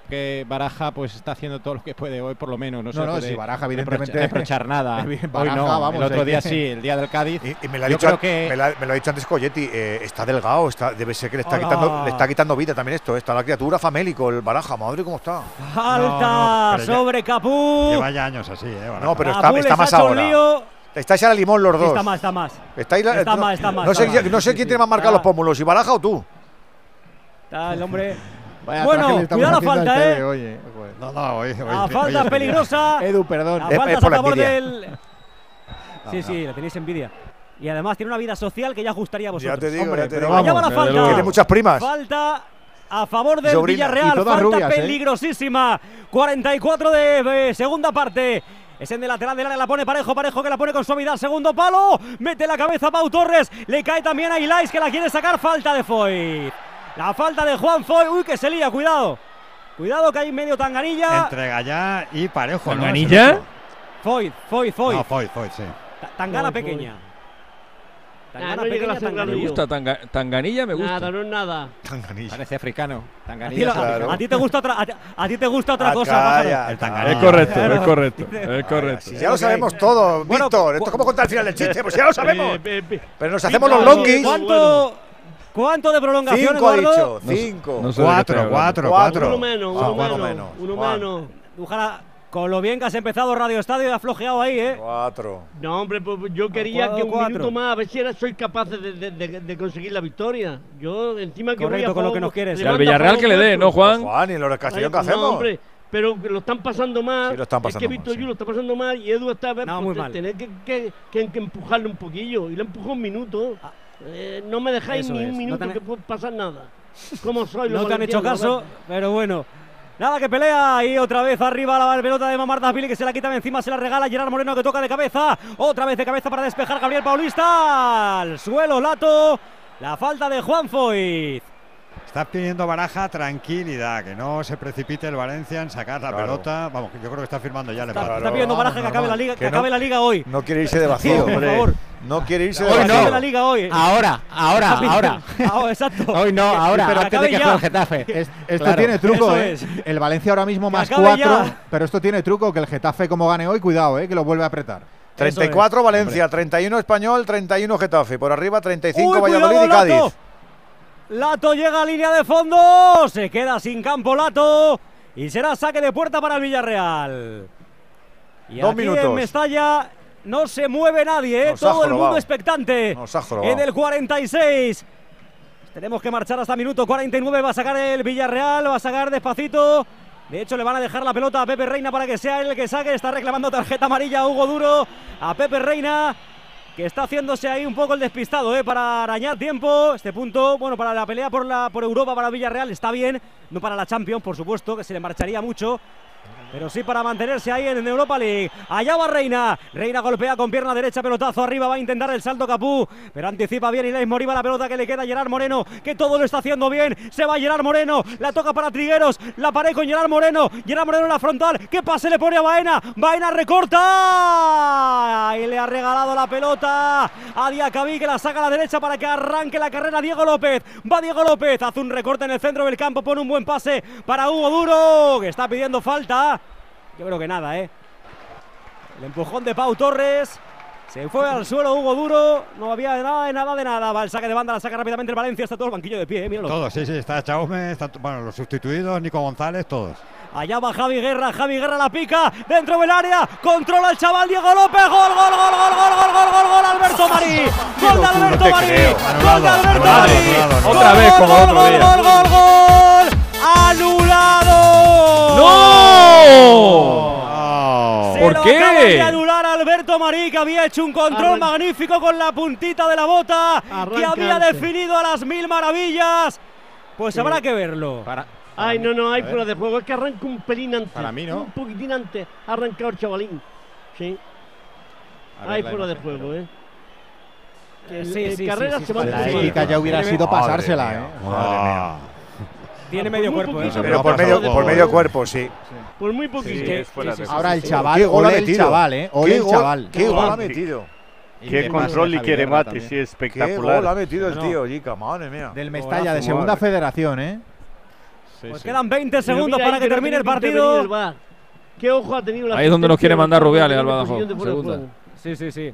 S18: Que Baraja pues está haciendo todo lo que puede hoy, por lo menos. No, se
S2: No,
S18: le
S2: no,
S18: puede
S2: si Baraja, evidentemente-
S18: reprochar nada.
S2: Bien,
S18: hoy
S2: Baraja,
S18: no.
S2: vamos,
S18: el otro día sí, el día del Cádiz.
S1: Y, y me, lo ha dicho,
S18: que
S1: me, la- me lo ha dicho antes Coyetti, eh, está delgado, está, debe ser que le está,
S9: Hola.
S1: quitando, le está quitando vida también esto. Está la criatura famélico, el baraja, madre cómo está.
S9: Falta
S10: No,
S9: sobre Capú.
S10: Lleva ya años así, ¿eh? Baraja.
S1: No, pero está, está más ahora.
S9: lío.
S1: Estáis a la limón los dos.
S9: está más, está más.
S1: Estáis la-
S9: Está
S1: no,
S9: más, está más,
S1: No sé,
S9: está
S1: no sé quién
S9: sí,
S1: tiene más marcados
S9: está-
S1: los pómulos, si Baraja o tú.
S9: Está el hombre.
S2: Vaya
S9: Bueno, cuidado la falta, ¿eh?
S2: oye, joder.
S10: No, no, hoy, hoy-
S9: La falta
S10: es
S9: peligrosa.
S2: Edu, perdón.
S9: La falta
S1: es
S9: es
S1: por
S9: a
S1: la
S9: favor
S1: envidia.
S9: del. Sí, sí, le tenéis envidia. Y además tiene una vida social que ya gustaría a vosotros.
S1: Ya te digo,
S2: Hombre,
S1: ya te digo.
S9: Allá va la falta.
S1: Tiene muchas primas.
S9: Falta a favor del
S1: Sobrina.
S9: Villarreal. Falta
S2: rubias, ¿eh?
S9: peligrosísima. 44 de eh, segunda parte. Es en de lateral del área, la pone parejo, parejo que la pone con suavidad. Segundo palo. Mete la cabeza Pau Torres. Le cae también a Ilais que la quiere sacar. Falta de Foy. La falta de Juan Foy. Uy, que se lía, cuidado. Cuidado que hay medio tanganilla.
S10: Entrega ya y parejo.
S22: ¿Tanganilla?
S10: El.
S9: Foy, Foy, Foy.
S10: No, Foy, Foy, sí.
S9: Ta- Tangana
S20: Foy,
S9: pequeña.
S20: Ah,
S9: Tangana
S20: no
S9: pequeña, Tangana.
S22: Me gusta, tanga- Tanganilla me gusta.
S20: Nada, no es nada.
S18: Parece africano.
S9: A ti,
S18: Tanganilla
S9: a- ti te gusta otra, a, ti- a ti te gusta otra
S1: Ah,
S9: cosa.
S10: El tanganilla.
S22: Es correcto, es correcto, es correcto.
S1: Si ya lo sabemos todo,
S9: Bueno,
S1: Víctor. Esto es como contar al final del chiste, pues ya lo sabemos.
S20: Eh, eh, eh,
S1: Pero nos hacemos los longuis.
S9: ¿Cuánto, ¿Cuánto de prolongación,
S1: Cinco ha
S9: Eduardo?
S1: dicho. Cinco.
S22: no sé
S10: Cuatro, cuatro,
S1: Cuatro.
S10: cuatro.
S20: Uno menos,
S1: Ah,
S20: uno
S1: bueno,
S20: menos.
S1: menos.
S20: Uno menos.
S9: Ojalá, con lo bien que has empezado Radio Estadio, has flojeado ahí, ¿eh?
S1: Cuatro.
S20: No, hombre, pues yo quería
S9: cuadro
S20: que un
S9: cuatro.
S20: minuto más, a ver si era, soy capaz de, de- de- de conseguir la victoria. Yo, encima que voy
S9: Correcto,
S20: a
S9: con lo que nos quieres.
S22: Y al Villarreal que le dé. ¿no, Juan?
S1: Juan, ¿y los de Castellón qué
S20: Ay,
S1: hacemos?
S20: No, hombre, pero que lo están pasando mal.
S1: Sí, lo están pasando
S20: es que
S1: mal,
S20: Víctor
S1: sí.
S20: Yu lo está pasando mal y Edu está a ver,
S9: No,
S20: pues,
S9: muy mal.
S20: tener que, que- que- que empujarle un poquillo. Y le empujó un minuto. Eh, no me dejáis
S9: Eso
S20: ni un
S9: No
S20: minuto
S9: han-
S20: que pueda pasar nada. ¿Cómo soy
S9: No te han hecho caso, pero bueno. Nada que pelea y otra vez arriba la pelota de Mamardashvili que se la quita de encima, se la regala Gerard Moreno que toca de cabeza. Otra vez de cabeza para despejar Gabriel Paulista. Al suelo Lato. La falta de Juan Foyt.
S10: Está pidiendo Baraja tranquilidad, que no se precipite el Valencia en sacar la
S1: Claro.
S10: pelota. Vamos, que yo creo que está firmando ya el
S9: Está,
S10: empate.
S9: está pidiendo
S10: Vamos,
S9: Baraja que acabe la liga, que,
S1: Que no-
S9: acabe la liga hoy.
S1: No quiere irse de vacío,
S9: por
S1: hombre.
S9: favor.
S1: No quiere irse de
S18: Hoy
S1: vacío.
S9: acabe la liga hoy.
S18: Ahora, ahora, ahora.
S9: pidiendo- Ah, exacto.
S18: Hoy no, ahora,
S9: Pero
S18: antes de que juegue el Getafe.
S2: Es- esto
S18: Claro.
S2: tiene truco, ¿eh?
S9: es.
S2: El Valencia ahora mismo más cuatro,
S9: ya.
S2: pero esto tiene truco, que el Getafe como gane hoy, cuidado, ¿eh? Que lo vuelve a apretar.
S1: 34 Valencia, 31 Español, 31 Getafe. Por arriba 35
S9: Uy,
S1: Valladolid
S9: cuidado,
S1: y Cádiz.
S9: Lato. Llega a línea de fondo. Se queda sin campo Lato. Y será saque de puerta para el Villarreal. Y
S1: Dos
S9: aquí
S1: minutos.
S9: en Mestalla no se mueve nadie, ¿eh? Todo el mundo expectante.
S1: Nos ha jorobado.
S9: En el 46. Tenemos que marchar hasta minuto 49. Va a sacar el Villarreal, va a sacar despacito. De hecho, le van a dejar la pelota a Pepe Reina para que sea él el que saque. Está reclamando tarjeta amarilla a Hugo Duro. A Pepe Reina, que está haciéndose ahí un poco el despistado, ¿eh? Para arañar tiempo. Este punto, bueno, para la pelea por, la, por Europa, para Villarreal, está bien. No para la Champions, por supuesto, que se le marcharía mucho. Pero sí para mantenerse ahí en Europa League. Allá va Reina. Reina golpea con pierna derecha, pelotazo arriba. Va a intentar el salto Capú. Pero anticipa bien Ilais Moriba la pelota que le queda a Gerard Moreno. Que todo lo está haciendo bien. Se va Gerard Moreno. La toca para Trigueros. La pared con Gerard Moreno. Gerard Moreno en la frontal. ¿Qué pase le pone a Baena? Baena recorta. Y le ha regalado la pelota a Diacabí que la saca a la derecha para que arranque la carrera Diego López. Va Diego López. Hace un recorte en el centro del campo. Pone un buen pase para Hugo Duro. Que está pidiendo falta. Yo creo que nada, ¿eh? El empujón de Pau Torres. Se fue al suelo Hugo Duro. No había nada de nada de nada. Va el saque de banda, la saca rápidamente el Valencia. Está todo el banquillo de pie, ¿eh? Míralo.
S10: Todos, sí, sí, está Chaume, está, bueno, los sustituidos, Nico González, todos.
S9: Allá va Javi Guerra, Javi Guerra la pica, dentro del área, controla el chaval Diego López, gol, gol, gol, gol, gol, gol, gol, gol, gol, Alberto Marí, gol de Alberto Marí, gol de Alberto Marí,
S22: Otra vez como el otro día.
S9: gol, gol, gol, anulado.
S22: ¡No!
S9: Se
S22: ¿Por
S9: lo
S22: qué?
S9: acaban de anular a Alberto Marí, que había hecho un control
S20: Arran-
S9: magnífico con la puntita de la bota, que
S20: Arranca
S9: había definido a las mil maravillas. Pues
S20: Sí.
S9: habrá que verlo.
S20: Ay, no, no, hay fuera de juego. Es que arranca un pelín antes.
S9: Para mí, ¿no?
S20: Un poquitín antes ha arrancado el chavalín. Sí.
S2: Ver
S20: Hay fuera de juego, ¿eh. Que el-
S9: Sí,
S20: el
S9: sí,
S20: carrera
S9: sí, sí,
S20: se va
S2: La
S20: más.
S2: ya hubiera sido pasársela, ¿eh?
S1: Madre mía.
S9: Tiene medio cuerpo, ¿eh?
S1: Pero por medio, por medio cuerpo, sí.
S20: Por muy poquito.
S2: Ahora el chaval,
S1: qué gol ha
S2: ole el chaval, ¿eh? Ole
S1: Qué
S2: el
S1: gol-
S2: chaval.
S1: Qué gol ha
S2: Qué-
S1: metido.
S19: Qué control y quiere mate, sí,
S1: Qué
S19: espectacular.
S1: gol ha metido el tío, Jica, madre mía.
S2: Del Mestalla, de segunda federación, ¿eh?
S9: Pues quedan 20
S20: Pero
S9: segundos
S20: mira
S9: para que termine el partido.
S20: ¿Qué ojo ha tenido la
S22: Ahí es donde nos quiere mandar Rubiales al Badajoz?
S9: Sí, sí, sí.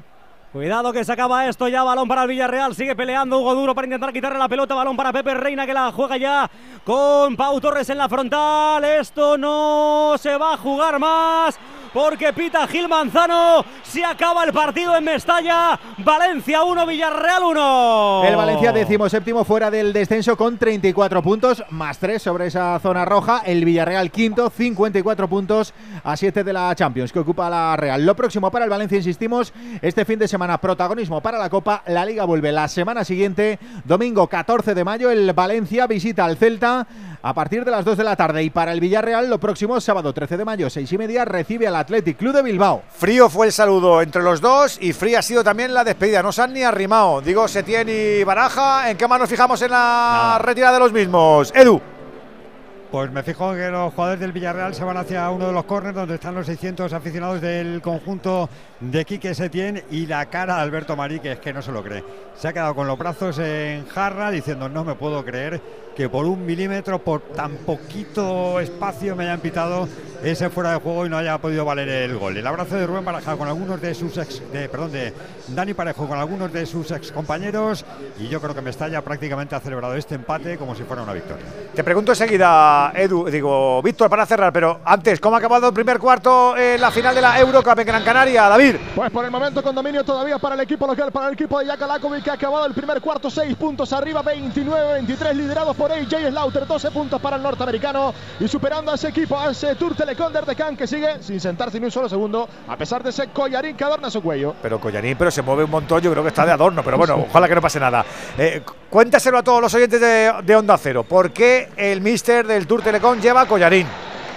S9: Cuidado que se acaba esto ya, balón para el Villarreal, sigue peleando Hugo Duro para intentar quitarle la pelota, balón para Pepe Reina que la juega ya con Pau Torres en la frontal, esto no se va a jugar más porque pita Gil Manzano, se acaba el partido en Mestalla, Valencia 1, Villarreal 1.
S2: El Valencia decimoséptimo fuera del descenso con 34 puntos, más 3 sobre esa zona roja. El Villarreal quinto, 54 puntos a 7 de la Champions que ocupa la Real. Lo próximo para el Valencia, insistimos, este fin de semana protagonismo para la Copa. La Liga vuelve la semana siguiente, domingo 14 de mayo. El Valencia visita al Celta a partir de las 2 de la tarde. Y para el Villarreal, lo próximo, sábado 13 de mayo, 6 y media, recibe al Athletic Club de Bilbao.
S1: Frío fue el saludo entre los dos y fría ha sido también la despedida. No se han ni arrimado. Digo, Setién y Baraja. ¿En qué más nos fijamos en la retirada de los mismos? Edu.
S10: Pues me fijo que los jugadores del Villarreal se van hacia uno de los córneres donde están los 600 aficionados del conjunto de Quique Setién y la cara de Alberto Marí, que es que no se lo cree. Se ha quedado con los brazos en jarra diciendo no me puedo creer que por un milímetro, por tan poquito espacio me hayan pitado ese fuera de juego y no haya podido valer el gol. El abrazo de Rubén Baraja con algunos de sus ex, de, perdón, de Dani Parejo con algunos de sus ex compañeros y yo creo que Mestalla prácticamente ha celebrado este empate como si fuera una victoria.
S1: Te pregunto enseguida, Edu, digo, Víctor, para cerrar, pero antes, ¿cómo ha acabado el primer cuarto en la final de la Eurocup en Gran Canaria, David?
S5: Pues por el momento con dominio todavía para el equipo local, para el equipo de Jaka Lakovic, que ha acabado el primer cuarto, 6 puntos arriba, 29-23, liderados por AJ Slaughter, 12 puntos para el norteamericano y superando a ese equipo, a ese Tour Telecom de Can que sigue sin sentarse ni un solo segundo, a pesar de ese collarín que adorna su cuello.
S1: Pero Collarín, pero se mueve un montón, yo creo que está de adorno, pero bueno, ojalá que no pase nada. Eh, cuéntaselo a todos los oyentes de, de Onda Cero, ¿por qué el mister del Tour Telecom lleva Collarín?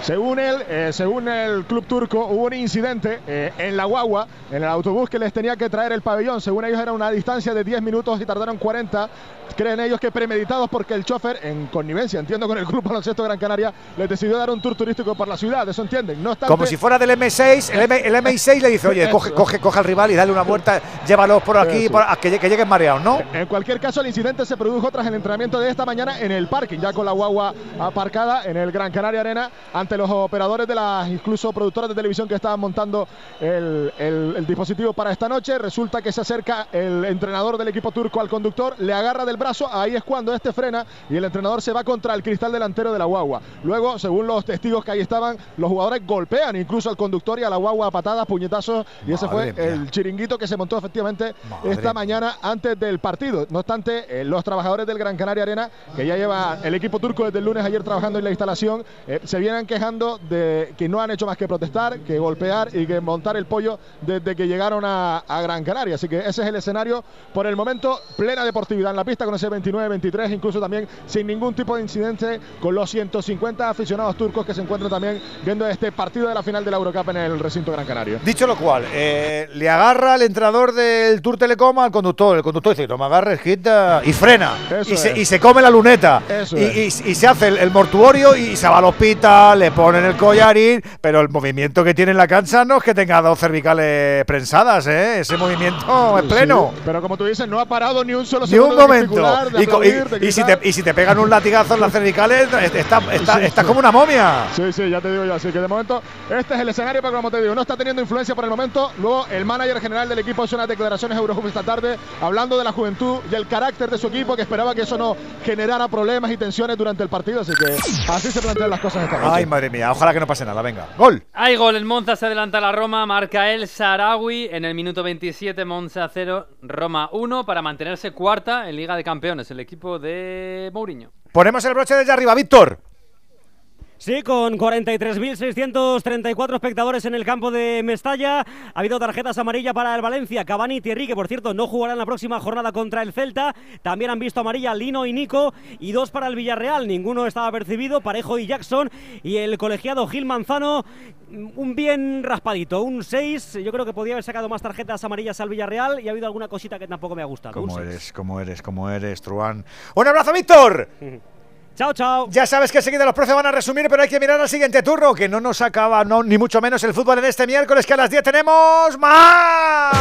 S5: Según él, eh, según el club turco, hubo un incidente eh, en la guagua, en el autobús que les tenía que traer el pabellón. Según ellos era una distancia de 10 minutos y tardaron 40. Creen ellos que premeditados porque el chofer, en connivencia, entiendo con el grupo baloncesto Gran Canaria, les decidió dar un tour turístico por la ciudad. Eso entienden. No obstante-
S1: Como si fuera del M6, el, M, el MI6 le dice, oye, coge, coge, coge al rival y dale una vuelta, llévalos por aquí, por- a que, lle- que lleguen mareados, ¿no?
S5: En cualquier caso, el incidente se produjo tras el entrenamiento de esta mañana en el parking, ya con la guagua aparcada en el Gran Canaria Arena, ante los operadores de las incluso productoras de televisión que estaban montando el, el- el dispositivo para esta noche. Resulta que se acerca el entrenador del equipo turco al conductor, le agarra del brazo, ahí es cuando este frena y el entrenador se va contra el cristal delantero de la guagua. Luego, según los testigos que ahí estaban, los jugadores golpean incluso al conductor y a la guagua a patadas, puñetazos, y ese fue
S1: mía.
S5: el chiringuito que se montó efectivamente
S1: Madre
S5: esta mañana antes del partido. No obstante, eh, los trabajadores del Gran Canaria Arena, que ya lleva el equipo turco desde el lunes ayer trabajando en la instalación, eh, se vienen quejando de que no han hecho más que protestar, que golpear y que montar el pollo desde que llegaron a, a Gran Canaria. Así que ese es el escenario. Por el momento, plena deportividad en la pista con ese 29-23, incluso también sin ningún tipo de incidente con los 150 aficionados turcos que se encuentran también viendo este partido de la final de la Eurocup en el recinto Gran Canario.
S1: Dicho lo cual, eh, le agarra el entrenador del Tour Telecom al conductor. El conductor dice, no me agarres, quita, y frena. Y se, y se come la luneta.
S5: Eso
S1: y, y- y se hace el, el mortuorio y se va al hospital, ponen el collarín, pero el movimiento que tiene en la cancha no es que tenga dos cervicales prensadas, ¿eh? Ese movimiento es pleno.
S5: Sí, pero como tú dices, no ha parado ni un solo
S1: Ni
S5: segundo
S1: un
S5: de
S1: momento.
S5: de
S1: Y, si te, y si te pegan un latigazo en las cervicales, está, está,
S5: Sí,
S1: está
S5: sí.
S1: como una momia.
S5: Sí, sí, ya te digo yo. Así que de momento, este es el escenario, pero como te digo, no está teniendo influencia por el momento. Luego, el manager general del equipo hizo unas declaraciones a Eurohub esta tarde, hablando de la juventud y el carácter de su equipo, que esperaba que eso no generara problemas y tensiones durante el partido. Así que así se plantean las cosas esta noche.
S1: Ay, madre mía. Ojalá que no pase nada. Venga, gol.
S11: Hay gol. El Monza se adelanta a la Roma. Marca el Sarawi en el minuto 27. Monza 0, Roma 1 para mantenerse cuarta en Liga de Campeones. El equipo de Mourinho.
S1: Ponemos el broche desde arriba, Víctor.
S9: Sí, con 43.634 espectadores en el campo de Mestalla. Ha habido tarjetas amarillas para el Valencia. Cavani y Thierry, que por cierto no jugarán la próxima jornada contra el Celta. También han visto amarilla Lino y Nico. Y dos para el Villarreal. Ninguno estaba percibido. Parejo y Jackson. Y el colegiado Gil Manzano. Un bien raspadito, un 6. Yo creo que podía haber sacado más tarjetas amarillas al Villarreal. Y ha habido alguna cosita que tampoco me ha gustado.
S1: ¿Cómo eres? ¿Cómo eres? ¿Cómo eres, Truán? ¡Un abrazo, Víctor!
S9: Chao, chao.
S1: Ya sabes que enseguida los precios van a resumir, pero hay que mirar al siguiente turno, que no nos acaba, no, ni mucho menos el fútbol en este miércoles, que a las 10 tenemos más.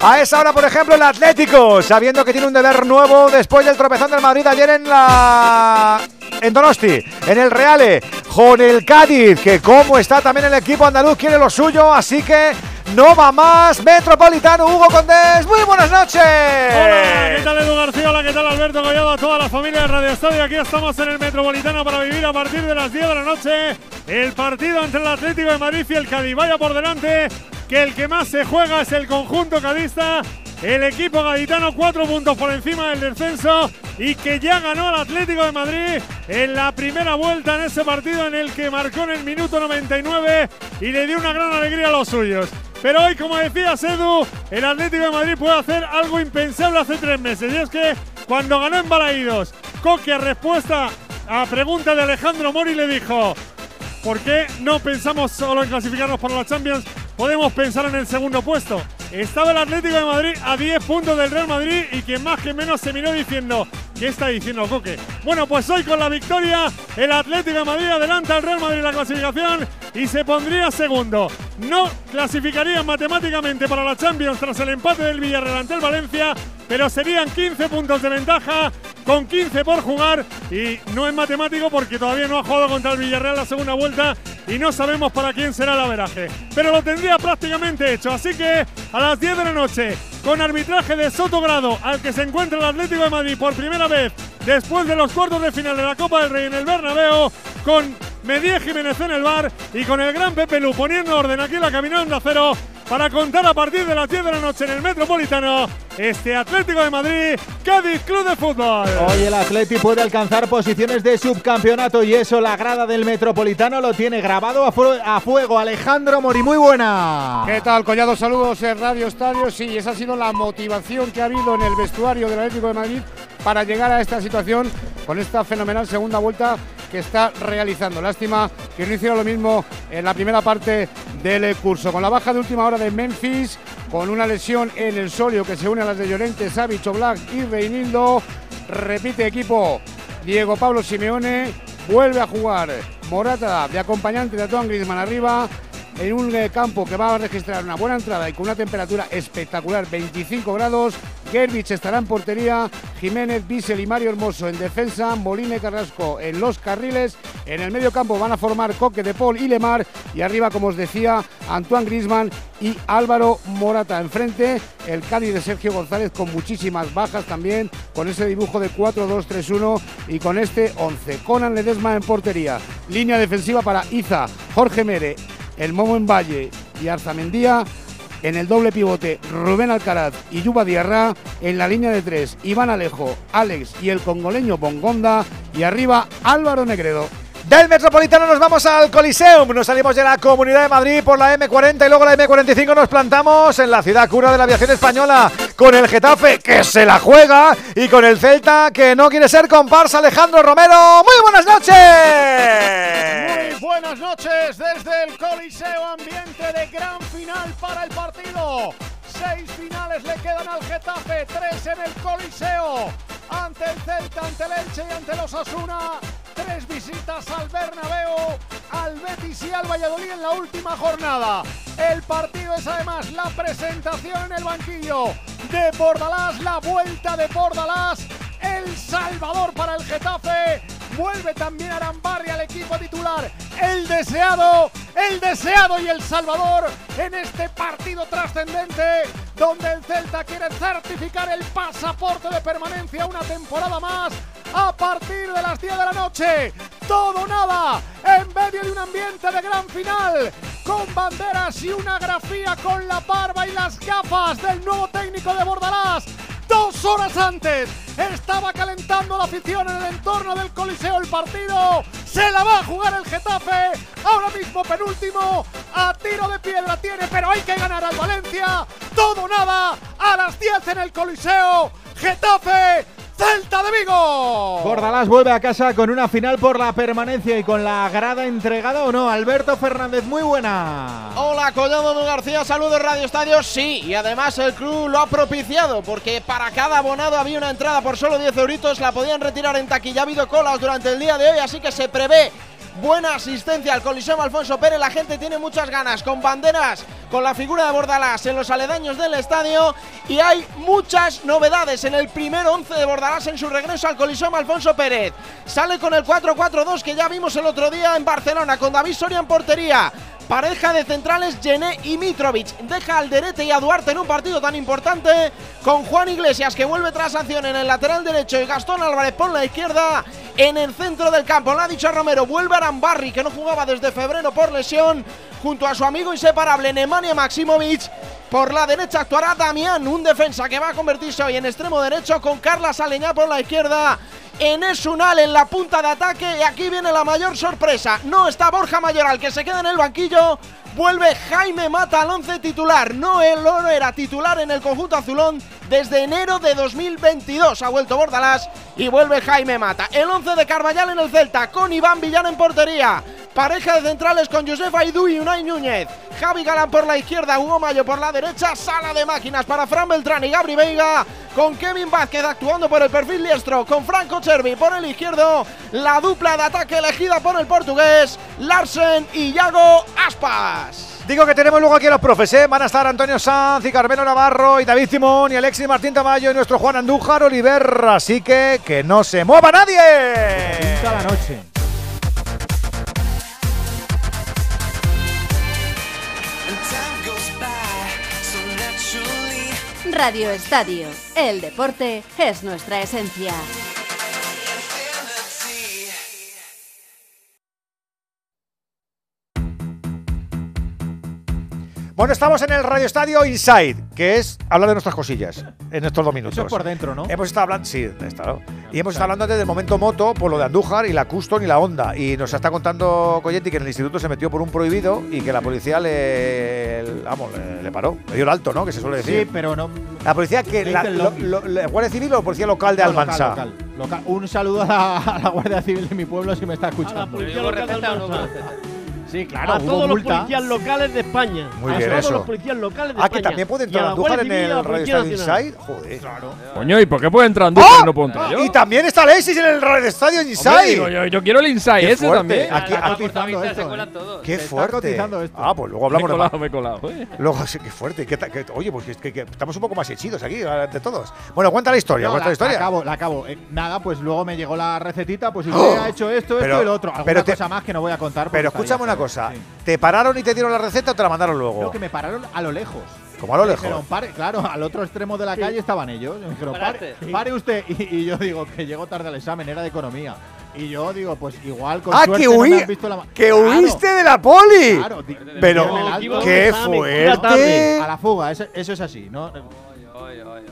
S1: A esa hora, por ejemplo, el Atlético, sabiendo que tiene un deber nuevo después del tropezón del Madrid ayer en la. En Donosti, en el Reale, con el Cádiz, que como está también el equipo andaluz, quiere lo suyo, así que no va más. Metropolitano, Hugo Condés, muy buenas noches.
S54: Hola, ¿qué tal Edu García? Hola, ¿qué tal Alberto Collado? A toda la familia de Radio Estadio. Aquí estamos en el Metropolitano para vivir a partir de las 10 de la noche el partido entre el Atlético de Madrid y el Cádiz. Vaya por delante que el que más se juega es el conjunto cadista. El equipo gaditano cuatro puntos por encima del descenso y que ya ganó al Atlético de Madrid en la primera vuelta en ese partido en el que marcó en el minuto 99 y le dio una gran alegría a los suyos. Pero hoy, como decía Edu, el Atlético de Madrid puede hacer algo impensable hace tres meses. Y es que cuando ganó en Balaídos, Coque, respuesta a pregunta de Alejandro Mori, le dijo: ¿Por qué no pensamos solo en clasificarnos para la Champions? Podemos pensar en el segundo puesto. Estaba el Atlético de Madrid a 10 puntos del Real Madrid y quien más que menos se miró diciendo, ¿qué está diciendo Coque? Bueno, pues hoy con la victoria, el Atlético de Madrid adelanta al Real Madrid la clasificación y se pondría segundo. No clasificarían matemáticamente para la Champions tras el empate del Villarreal ante el Valencia, pero serían 15 puntos de ventaja con 15 por jugar y no es matemático porque todavía no ha jugado contra el Villarreal la segunda vuelta y no sabemos para quién será el averaje. Pero lo tendría prácticamente hecho, así que a las 10 de la noche, con arbitraje de Sotogrado, al que se encuentra el Atlético de Madrid por primera vez después de los cuartos de final de la Copa del Rey en el Bernabéu, con Medie Jiménez en el bar y con el gran Pepe Lu poniendo orden aquí en la caminando a cero para contar a partir de las 10 de la noche en el Metropolitano este Atlético de Madrid, Cádiz Club de Fútbol.
S2: Hoy el Atlético puede alcanzar posiciones de subcampeonato y eso la grada del Metropolitano lo tiene grabado a, a fuego. Alejandro Mori, muy buena.
S55: ¿Qué tal, Collado? Saludos en Radio Estadio. Sí, esa ha sido la motivación que ha habido en el vestuario del Atlético de Madrid para llegar a esta situación con esta fenomenal segunda vuelta que está realizando. Lástima que no hiciera lo mismo en la primera parte del curso. Con la baja de última hora de Memphis, con una lesión en el solio que se une a las de Llorente, Savic, Black y Reinildo. Repite equipo Diego Pablo Simeone. Vuelve a jugar Morata de acompañante de Antoine Griezmann arriba en un eh, campo que va a registrar una buena entrada y con una temperatura espectacular, 25 grados. Gerbich estará en portería, Jiménez, Bissell y Mario Hermoso en defensa, Molina y Carrasco en los carriles. En el medio campo van a formar Coque de Paul y Lemar y arriba, como os decía, Antoine Grisman y Álvaro Morata. Enfrente, el Cádiz de Sergio González con muchísimas bajas también, con ese dibujo de 4-2-3-1 y con este 11. Conan Ledesma en portería. Línea defensiva para Iza, Jorge Mere, el Momo en Valle y Arzamendía. En el doble pivote, Rubén Alcaraz y Yuba Diarra. En la línea de tres, Iván Alejo, Alex y el congoleño Bongonda. Y arriba, Álvaro Negredo.
S1: Del Metropolitano nos vamos al Coliseum. Nos salimos de la Comunidad de Madrid por la M40 y luego la M45 nos plantamos en la ciudad cura de la aviación española con el Getafe que se la juega y con el Celta que no quiere ser comparsa Alejandro Romero. Muy buenas noches.
S56: Muy buenas noches desde el Coliseo, ambiente de gran final para el partido. Seis finales le quedan al Getafe, tres en el Coliseo. Ante el Celta, ante el Elche y ante los Asuna. Tres visitas al Bernabéu, al Betis y al Valladolid en la última jornada. El partido es además la presentación en el banquillo de Bordalás, la vuelta de Bordalás. El Salvador para el Getafe. Vuelve también Arambarri al equipo titular. El deseado, el deseado y el Salvador en este partido trascendente donde el Celta quiere certificar el pasaporte de permanencia una temporada más a partir de las 10 de la noche.
S57: todo nada, en medio de un ambiente de gran final, con banderas y una grafía con la barba y las gafas del nuevo técnico de Bordalás. Dos horas antes estaba calentando la afición en el entorno del Coliseo el partido. Se la va a jugar el Getafe. Ahora mismo penúltimo. A tiro de piedra tiene, pero hay que ganar al Valencia. Todo nada. A las 10 en el Coliseo. Getafe. Celta de Vigo.
S2: Bordalás vuelve a casa con una final por la permanencia y con la grada entregada o no. Alberto Fernández, muy buena.
S57: Hola, Collado Don García, saludos Radio Estadio. Sí, y además el club lo ha propiciado porque para cada abonado había una entrada por solo 10 euritos. La podían retirar en taquilla. Ha habido colas durante el día de hoy, así que se prevé buena asistencia al Coliseo Alfonso Pérez. La gente tiene muchas ganas, con banderas, con la figura de Bordalás en los aledaños del estadio. Y hay muchas novedades en el primer 11 de Bordalás en su regreso al Coliseo Alfonso Pérez. Sale con el 4-4-2 que ya vimos el otro día en Barcelona, con David Soria en portería. Pareja de centrales Gené y Mitrovic. Deja al Derete y a Duarte en un partido tan importante. Con Juan Iglesias que vuelve tras sanción en el lateral derecho y Gastón Álvarez por la izquierda. En el centro del campo, lo ha dicho Romero, vuelve Arambarri que no jugaba desde febrero por lesión. Junto a su amigo inseparable Nemanja Maximovic. Por la derecha actuará Damián, un defensa que va a convertirse hoy en extremo derecho con Carla Saleñá por la izquierda. En Esunal en la punta de ataque y aquí viene la mayor sorpresa. No está Borja Mayoral que se queda en el banquillo. Vuelve Jaime Mata al once titular. No, él no era titular en el conjunto azulón desde enero de 2022. Ha vuelto Bordalás y vuelve Jaime Mata. El 11 de Carballal en el Celta con Iván Villán en portería. Pareja de centrales con Josef Aidú y Unai Núñez. Javi Galán por la izquierda, Hugo Mayo por la derecha. Sala de máquinas para Fran Beltrán y Gabri Veiga. Con Kevin Vázquez actuando por el perfil diestro. Con Franco Cervi por el izquierdo. La dupla de ataque elegida por el portugués. Larsen y Yago Aspas.
S1: Digo que tenemos luego aquí a los profes, ¿eh? Van a estar Antonio Sanz y Carmelo Navarro y David Simón y Alexis Martín Tamayo y nuestro Juan Andújar Oliver. Así que que no se mueva nadie.
S2: Pinta la noche.
S4: Radio Estadio. El deporte es nuestra esencia.
S1: Bueno, estamos en el Radio Estadio Inside, que es hablar de nuestras cosillas en estos dos minutos.
S2: Eso es por dentro, ¿no?
S1: Hemos estado hablando, sí, está, ¿no? Y hemos estado hablando desde el momento moto por lo de Andújar y la Custom y la Honda. Y nos está contando Coyetti que en el instituto se metió por un prohibido y que la policía le, le- vamos, le, le paró. Le dio el alto, ¿no? Que se suele decir.
S2: Sí, pero no.
S1: La policía que la, lo- lo- la Guardia Civil o la policía local de
S2: No,
S1: Almansa.
S2: local, local, local. Un saludo a la, a la Guardia Civil de mi pueblo si me está escuchando.
S20: policía local de Almansa.
S2: Sí, claro,
S20: a todos los policías locales de España.
S1: Muy
S20: a
S1: bien,
S20: todos
S1: eso.
S20: los policías locales de
S1: Ah,
S20: España.
S1: que también puede entrar Andújar en el Radio Estadio. Inside. Joder. Claro.
S22: Coño, ¿y por qué puede entrar Andújar y no puedo entrar yo?
S1: Y también está Alexis en el Radio Estadio Inside.
S22: Hombre, digo, yo, yo quiero el inside
S1: Qué
S22: ese
S1: fuerte.
S22: también.
S1: Aquí,
S22: Ah,
S1: aquí-
S2: esto, ¿eh?
S1: Qué
S2: Se está
S1: fuerte.
S2: esto.
S1: Ah, pues luego hablamos
S22: me he
S1: de
S22: colado, me he colado. eh.
S1: Luego, sí, qué fuerte. ¿Qué qué- oye, pues que, que- que estamos un poco más hechidos aquí, de todos. Bueno, cuenta la historia,
S2: No,
S1: cuenta
S2: la,
S1: la historia.
S2: La acabo, la acabo. Eh, nada, pues luego me llegó la recetita, pues usted
S1: ¡Oh!
S2: ha hecho esto, esto y lo otro. Alguna cosa más que no voy a contar.
S1: Pero escúchame una. Cosa.
S2: Sí.
S1: ¿Te pararon y te dieron la receta o te la mandaron luego?
S2: Creo que me pararon a lo lejos.
S1: Como a lo
S2: Me
S1: lejos.
S2: dijeron, pare, claro, al otro extremo de la
S20: Sí.
S2: calle estaban ellos. Me dijeron, pare, pare usted. Y, y yo digo, que llego tarde al examen, era de economía. Y yo digo, pues igual con
S1: ah,
S2: suerte
S1: que,
S2: no me
S1: huí-
S2: han visto la
S1: que
S2: Claro,
S1: huiste de la poli.
S2: Claro,
S1: Pero,
S2: alto.
S1: qué fuerte.
S2: A la fuga, eso, eso es así, ¿no?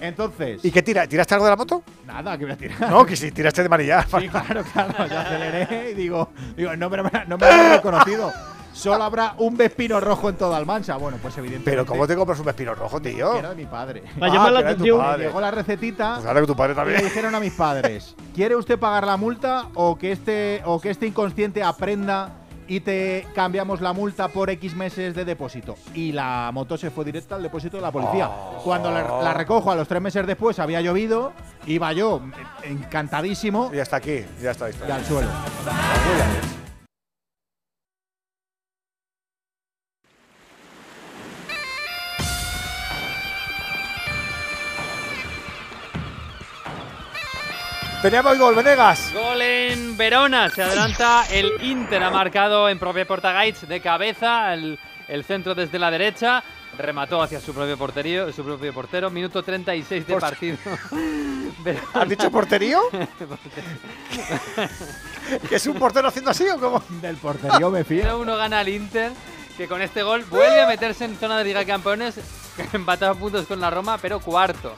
S2: Entonces,
S1: ¿Y qué tira? ¿Tiraste algo de la moto?
S2: nada, que voy a tirar.
S1: No, que si tiraste de manillar.
S2: Sí, claro, claro. Yo aceleré y digo, digo no, me, no me han reconocido. Solo habrá un Vespino rojo en toda Almansa. Bueno, pues evidentemente.
S1: Pero ¿cómo te compras un vespino rojo, tío?
S2: Era de mi padre.
S20: Para llamar la
S1: tu
S20: atención.
S2: Llegó la recetita
S1: Pues ahora que tu padre
S2: y le
S1: también.
S2: dijeron a mis padres: ¿Quiere usted pagar la multa o que este o que este inconsciente aprenda y te cambiamos la multa por X meses de depósito? Y la moto se fue directa al depósito de la policía.
S1: Oh.
S2: Cuando la, la recojo a los tres meses después había llovido, iba yo encantadísimo
S1: Y hasta aquí, ya está.
S2: y
S1: está.
S2: al suelo.
S1: Teníamos gol, Venegas.
S11: Gol en Verona, se adelanta el Inter, ha marcado en propia Portagaitz de cabeza, el el centro desde la derecha, remató hacia su propio porterío, su propio portero, minuto 36 de
S1: Por-
S11: partido.
S1: ¿Has dicho porterío? ¿Que es un portero haciendo así o cómo?
S2: Del porterío me fío.
S11: 0-1 gana el Inter, que con este gol vuelve a meterse en zona de Liga de Campeones, empatado a puntos con la Roma, pero cuarto.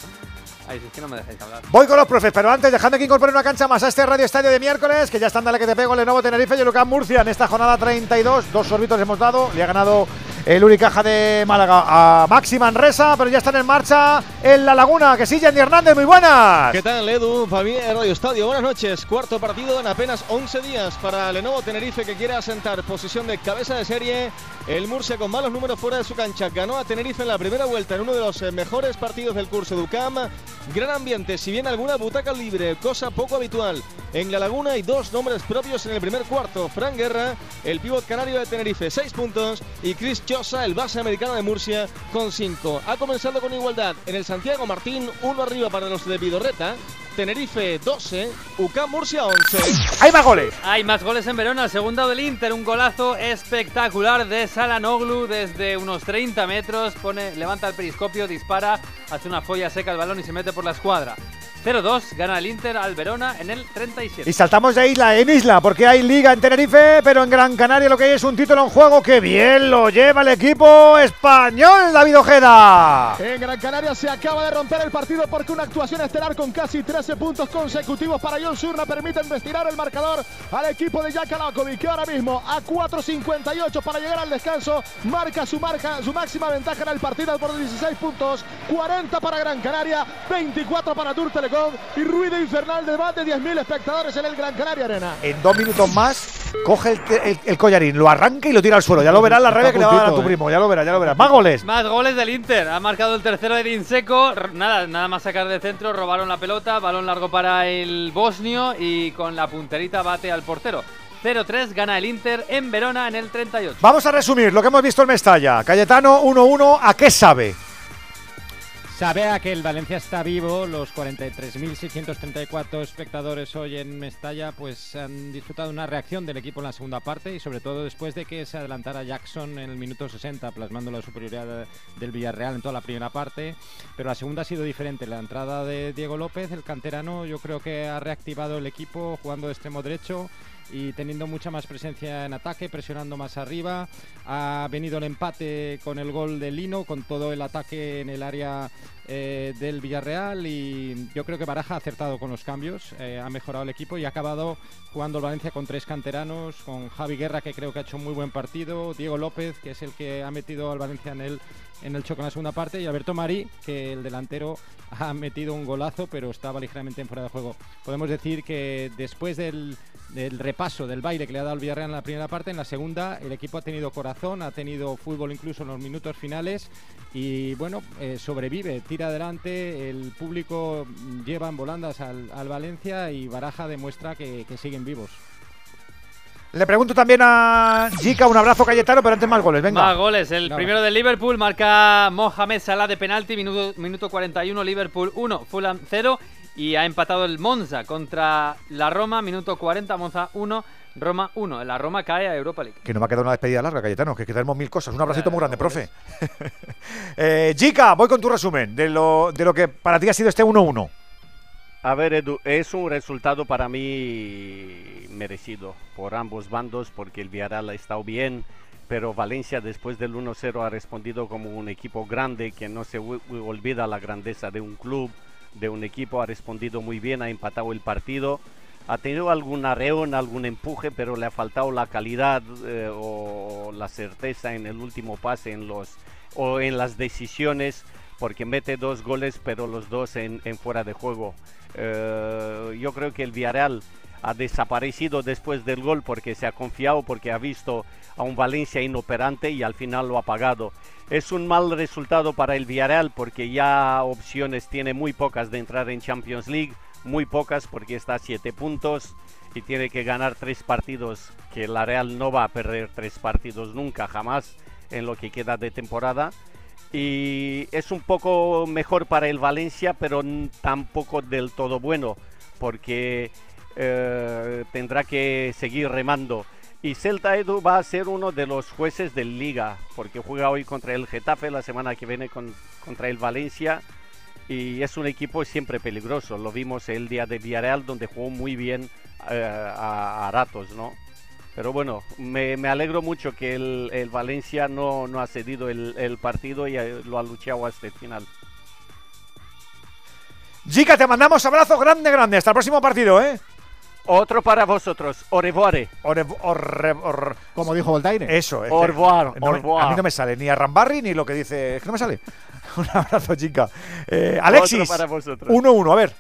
S11: Ay, si es que no me dejáis hablar.
S1: Voy con los profes, pero antes dejadme que incorpore una cancha más a este Radio Estadio de miércoles, que ya están dale que te pego el Lenovo Tenerife y el UCAM Murcia en esta jornada 32. Dos sorbitos hemos dado, le ha ganado el Unicaja de Málaga a Maxi Manresa, pero ya están en marcha en La Laguna, que sí, Jenny Hernández, muy buenas.
S58: ¿Qué tal, Edu? Familia de Radio Estadio, buenas noches. Cuarto partido en apenas 11 días para Lenovo Tenerife que quiere asentar posición de cabeza de serie. El Murcia con malos números fuera de su cancha ganó a Tenerife en la primera vuelta en uno de los eh, mejores partidos del curso Ducam. Gran ambiente, si bien alguna butaca libre, cosa poco habitual. En La Laguna hay dos nombres propios en el primer cuarto. Fran Guerra, el pívot canario de Tenerife, 6 puntos. Y Chris Chosa, el base americano de Murcia, con 5. Ha comenzado con igualdad en el Santiago Martín, uno arriba para los de Vidorreta. Tenerife 12, UCAM Murcia 11.
S1: Hay más goles.
S11: Hay más goles en Verona, el segundo del Inter, un golazo espectacular de Salanoglu desde unos 30 metros, pone, levanta el periscopio, dispara, hace una folla seca el balón y se mete por la escuadra. 0-2, gana el Inter al Verona en el 37.
S1: Y saltamos de isla en isla, porque hay liga en Tenerife, pero en Gran Canaria lo que hay es un título en juego que bien lo lleva el equipo español, David Ojeda.
S5: En Gran Canaria se acaba de romper el partido porque una actuación estelar con casi 13 puntos consecutivos para John Surna permite estirar el marcador al equipo de Lakovic, que ahora mismo a 4.58 para llegar al descanso marca su marca su máxima ventaja en el partido por 16 puntos, 40 para Gran Canaria, 24 para Tour Telecom y ruido infernal de más de 10.000 espectadores en el Gran Canaria Arena.
S1: En dos minutos más coge el, el- el collarín, lo arranca y lo tira al suelo. Ya lo verás la rabia que le va a dar a tu
S11: eh.
S1: primo, ya lo verás, ya lo verás. Más goles.
S11: Más goles del Inter. Ha marcado el tercero de Dinseco. R- Nada, nada más sacar de centro, robaron la pelota, balón largo para el bosnio y con la punterita bate al portero. 0-3 gana el Inter en Verona en el 38.
S1: Vamos a resumir lo que hemos visto en Mestalla. Cayetano 1-1, ¿a qué sabe?
S18: Sabe a que el Valencia está vivo, los 43.634 espectadores hoy en Mestalla pues han disfrutado una reacción del equipo en la segunda parte y sobre todo después de que se adelantara Jackson en el minuto 60 plasmando la superioridad del Villarreal en toda la primera parte, pero la segunda ha sido diferente. La entrada de Diego López, el canterano, yo creo que ha reactivado el equipo jugando de extremo derecho y teniendo mucha más presencia en ataque, presionando más arriba. Ha venido el empate con el gol de Lino, con todo el ataque en el área eh, del Villarreal y yo creo que Baraja ha acertado con los cambios, eh, ha mejorado el equipo y ha acabado jugando el Valencia con tres canteranos, con Javi Guerra que creo que ha hecho un muy buen partido, Diego López que es el que ha metido al Valencia en el, en el choque en la segunda parte y Alberto Marí que el delantero ha metido un golazo pero estaba ligeramente en fuera de juego. Podemos decir que después del, repaso del baile que le ha dado el Villarreal en la primera parte, en la segunda el equipo ha tenido corazón, ha tenido fútbol incluso en los minutos finales y bueno, eh, sobrevive, tira adelante, el público lleva en volandas al, al Valencia y Baraja demuestra que siguen vivos.
S1: Le pregunto también a Jica, un abrazo Cayetano, pero antes más goles, venga.
S11: Más goles. El
S1: Nada.
S11: primero del Liverpool marca Mohamed Salah de penalti, minuto, minuto 41, Liverpool 1, Fulham 0. Y ha empatado el Monza contra la Roma, minuto 40, Monza 1, Roma 1. La Roma cae a Europa League.
S1: Que no me ha quedado una despedida larga, Cayetano, que tenemos mil cosas. Un abracito muy grande, profe. eh, Jica, voy con tu resumen de lo, de lo que para ti ha sido este 1-1.
S19: A ver, Edu, es un resultado para mí merecido por ambos bandos porque el Villarreal ha estado bien, pero Valencia después del 1-0 ha respondido como un equipo grande que no se ol- olvida la grandeza de un club, de un equipo, ha respondido muy bien, ha empatado el partido. Ha tenido algún arreón, algún empuje, pero le ha faltado la calidad eh, o la certeza en el último pase en los, o en las decisiones, porque mete dos goles, pero los dos en, fuera de juego. Eh, yo creo que el Villarreal ha desaparecido después del gol porque se ha confiado, porque ha visto a un Valencia inoperante y al final lo ha pagado. Es un mal resultado para el Villarreal porque ya opciones tiene muy pocas de entrar en Champions League, muy pocas porque está a siete puntos y tiene que ganar tres partidos, que la Real no va a perder tres partidos nunca, jamás en lo que queda de temporada y es un poco mejor para el Valencia, pero tampoco del todo bueno, porque eh, tendrá que seguir remando. Y Celta Edu va a ser uno de los jueces de liga, porque juega hoy contra el Getafe, la semana que viene con- contra el Valencia. Y es un equipo siempre peligroso. Lo vimos el día de Villarreal, donde jugó muy bien eh, a ratos, ¿no? Pero bueno, me, me alegro mucho que el, el Valencia no, no ha cedido el, el partido y eh, lo ha luchado hasta el final.
S1: Jica, te mandamos abrazo grande, grande. Hasta el próximo partido, ¿eh?
S19: Otro para vosotros. Au revoir.
S2: Como dijo Voltaire.
S1: Eso, es
S19: revoir,
S1: no
S19: au
S1: me-
S19: revoir.
S1: A mí no me sale ni a Rambarri ni lo que dice. Es que no me sale. Un abrazo, chica. Eh, Alexis.
S22: Otro para vosotros.
S1: 1-1, a ver.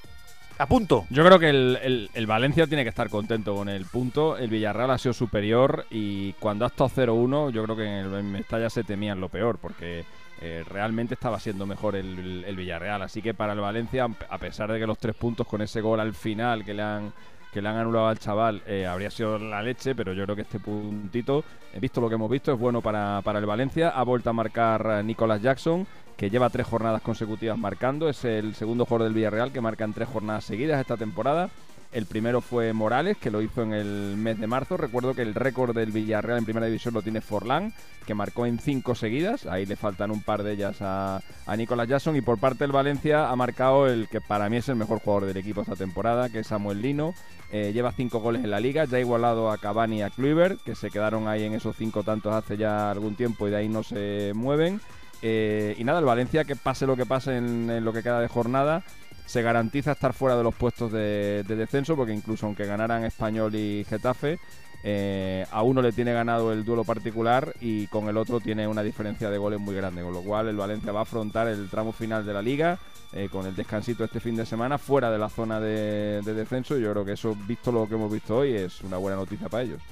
S1: A punto.
S22: Yo creo que el, el- Valencia tiene que estar contento con el punto. El Villarreal ha sido superior y cuando ha estado 0-1, yo creo que en el Mestalla se temían lo peor porque eh, realmente estaba siendo mejor el- el Villarreal. Así que para el Valencia, a pesar de que los tres puntos con ese gol al final que le han que le han anulado al chaval eh, habría sido la leche, pero yo creo que este puntito, he visto lo que hemos visto, es bueno para, para el Valencia. Ha vuelto a marcar eh, Nicolas Jackson, que lleva tres jornadas consecutivas marcando. Es el segundo jugador del Villarreal que marca en tres jornadas seguidas esta temporada. El primero fue Morales, que lo hizo en el mes de marzo. Recuerdo que el récord del Villarreal en primera división lo tiene Forlán, que marcó en cinco seguidas. Ahí le faltan un par de ellas a, a Nicolas Jackson. Y por parte del Valencia ha marcado el que para mí es el mejor jugador del equipo esta temporada, que es Samuel Lino. Eh, lleva cinco goles en la liga, ya ha igualado a Cavani y a Kluivert, que se quedaron ahí en esos cinco tantos hace ya algún tiempo y de ahí no se mueven. Eh, y nada, el Valencia, que pase lo que pase en lo que queda de jornada, se garantiza estar fuera de los puestos de, de descenso, porque incluso aunque ganaran Español y Getafe, eh, a uno le tiene ganado el duelo particular y con el otro tiene una diferencia de goles muy grande, con lo cual el Valencia va a afrontar el tramo final de la liga eh, con el descansito este fin de semana fuera de la zona de, de descenso yo creo que eso, visto lo que hemos visto hoy, es una buena noticia para ellos.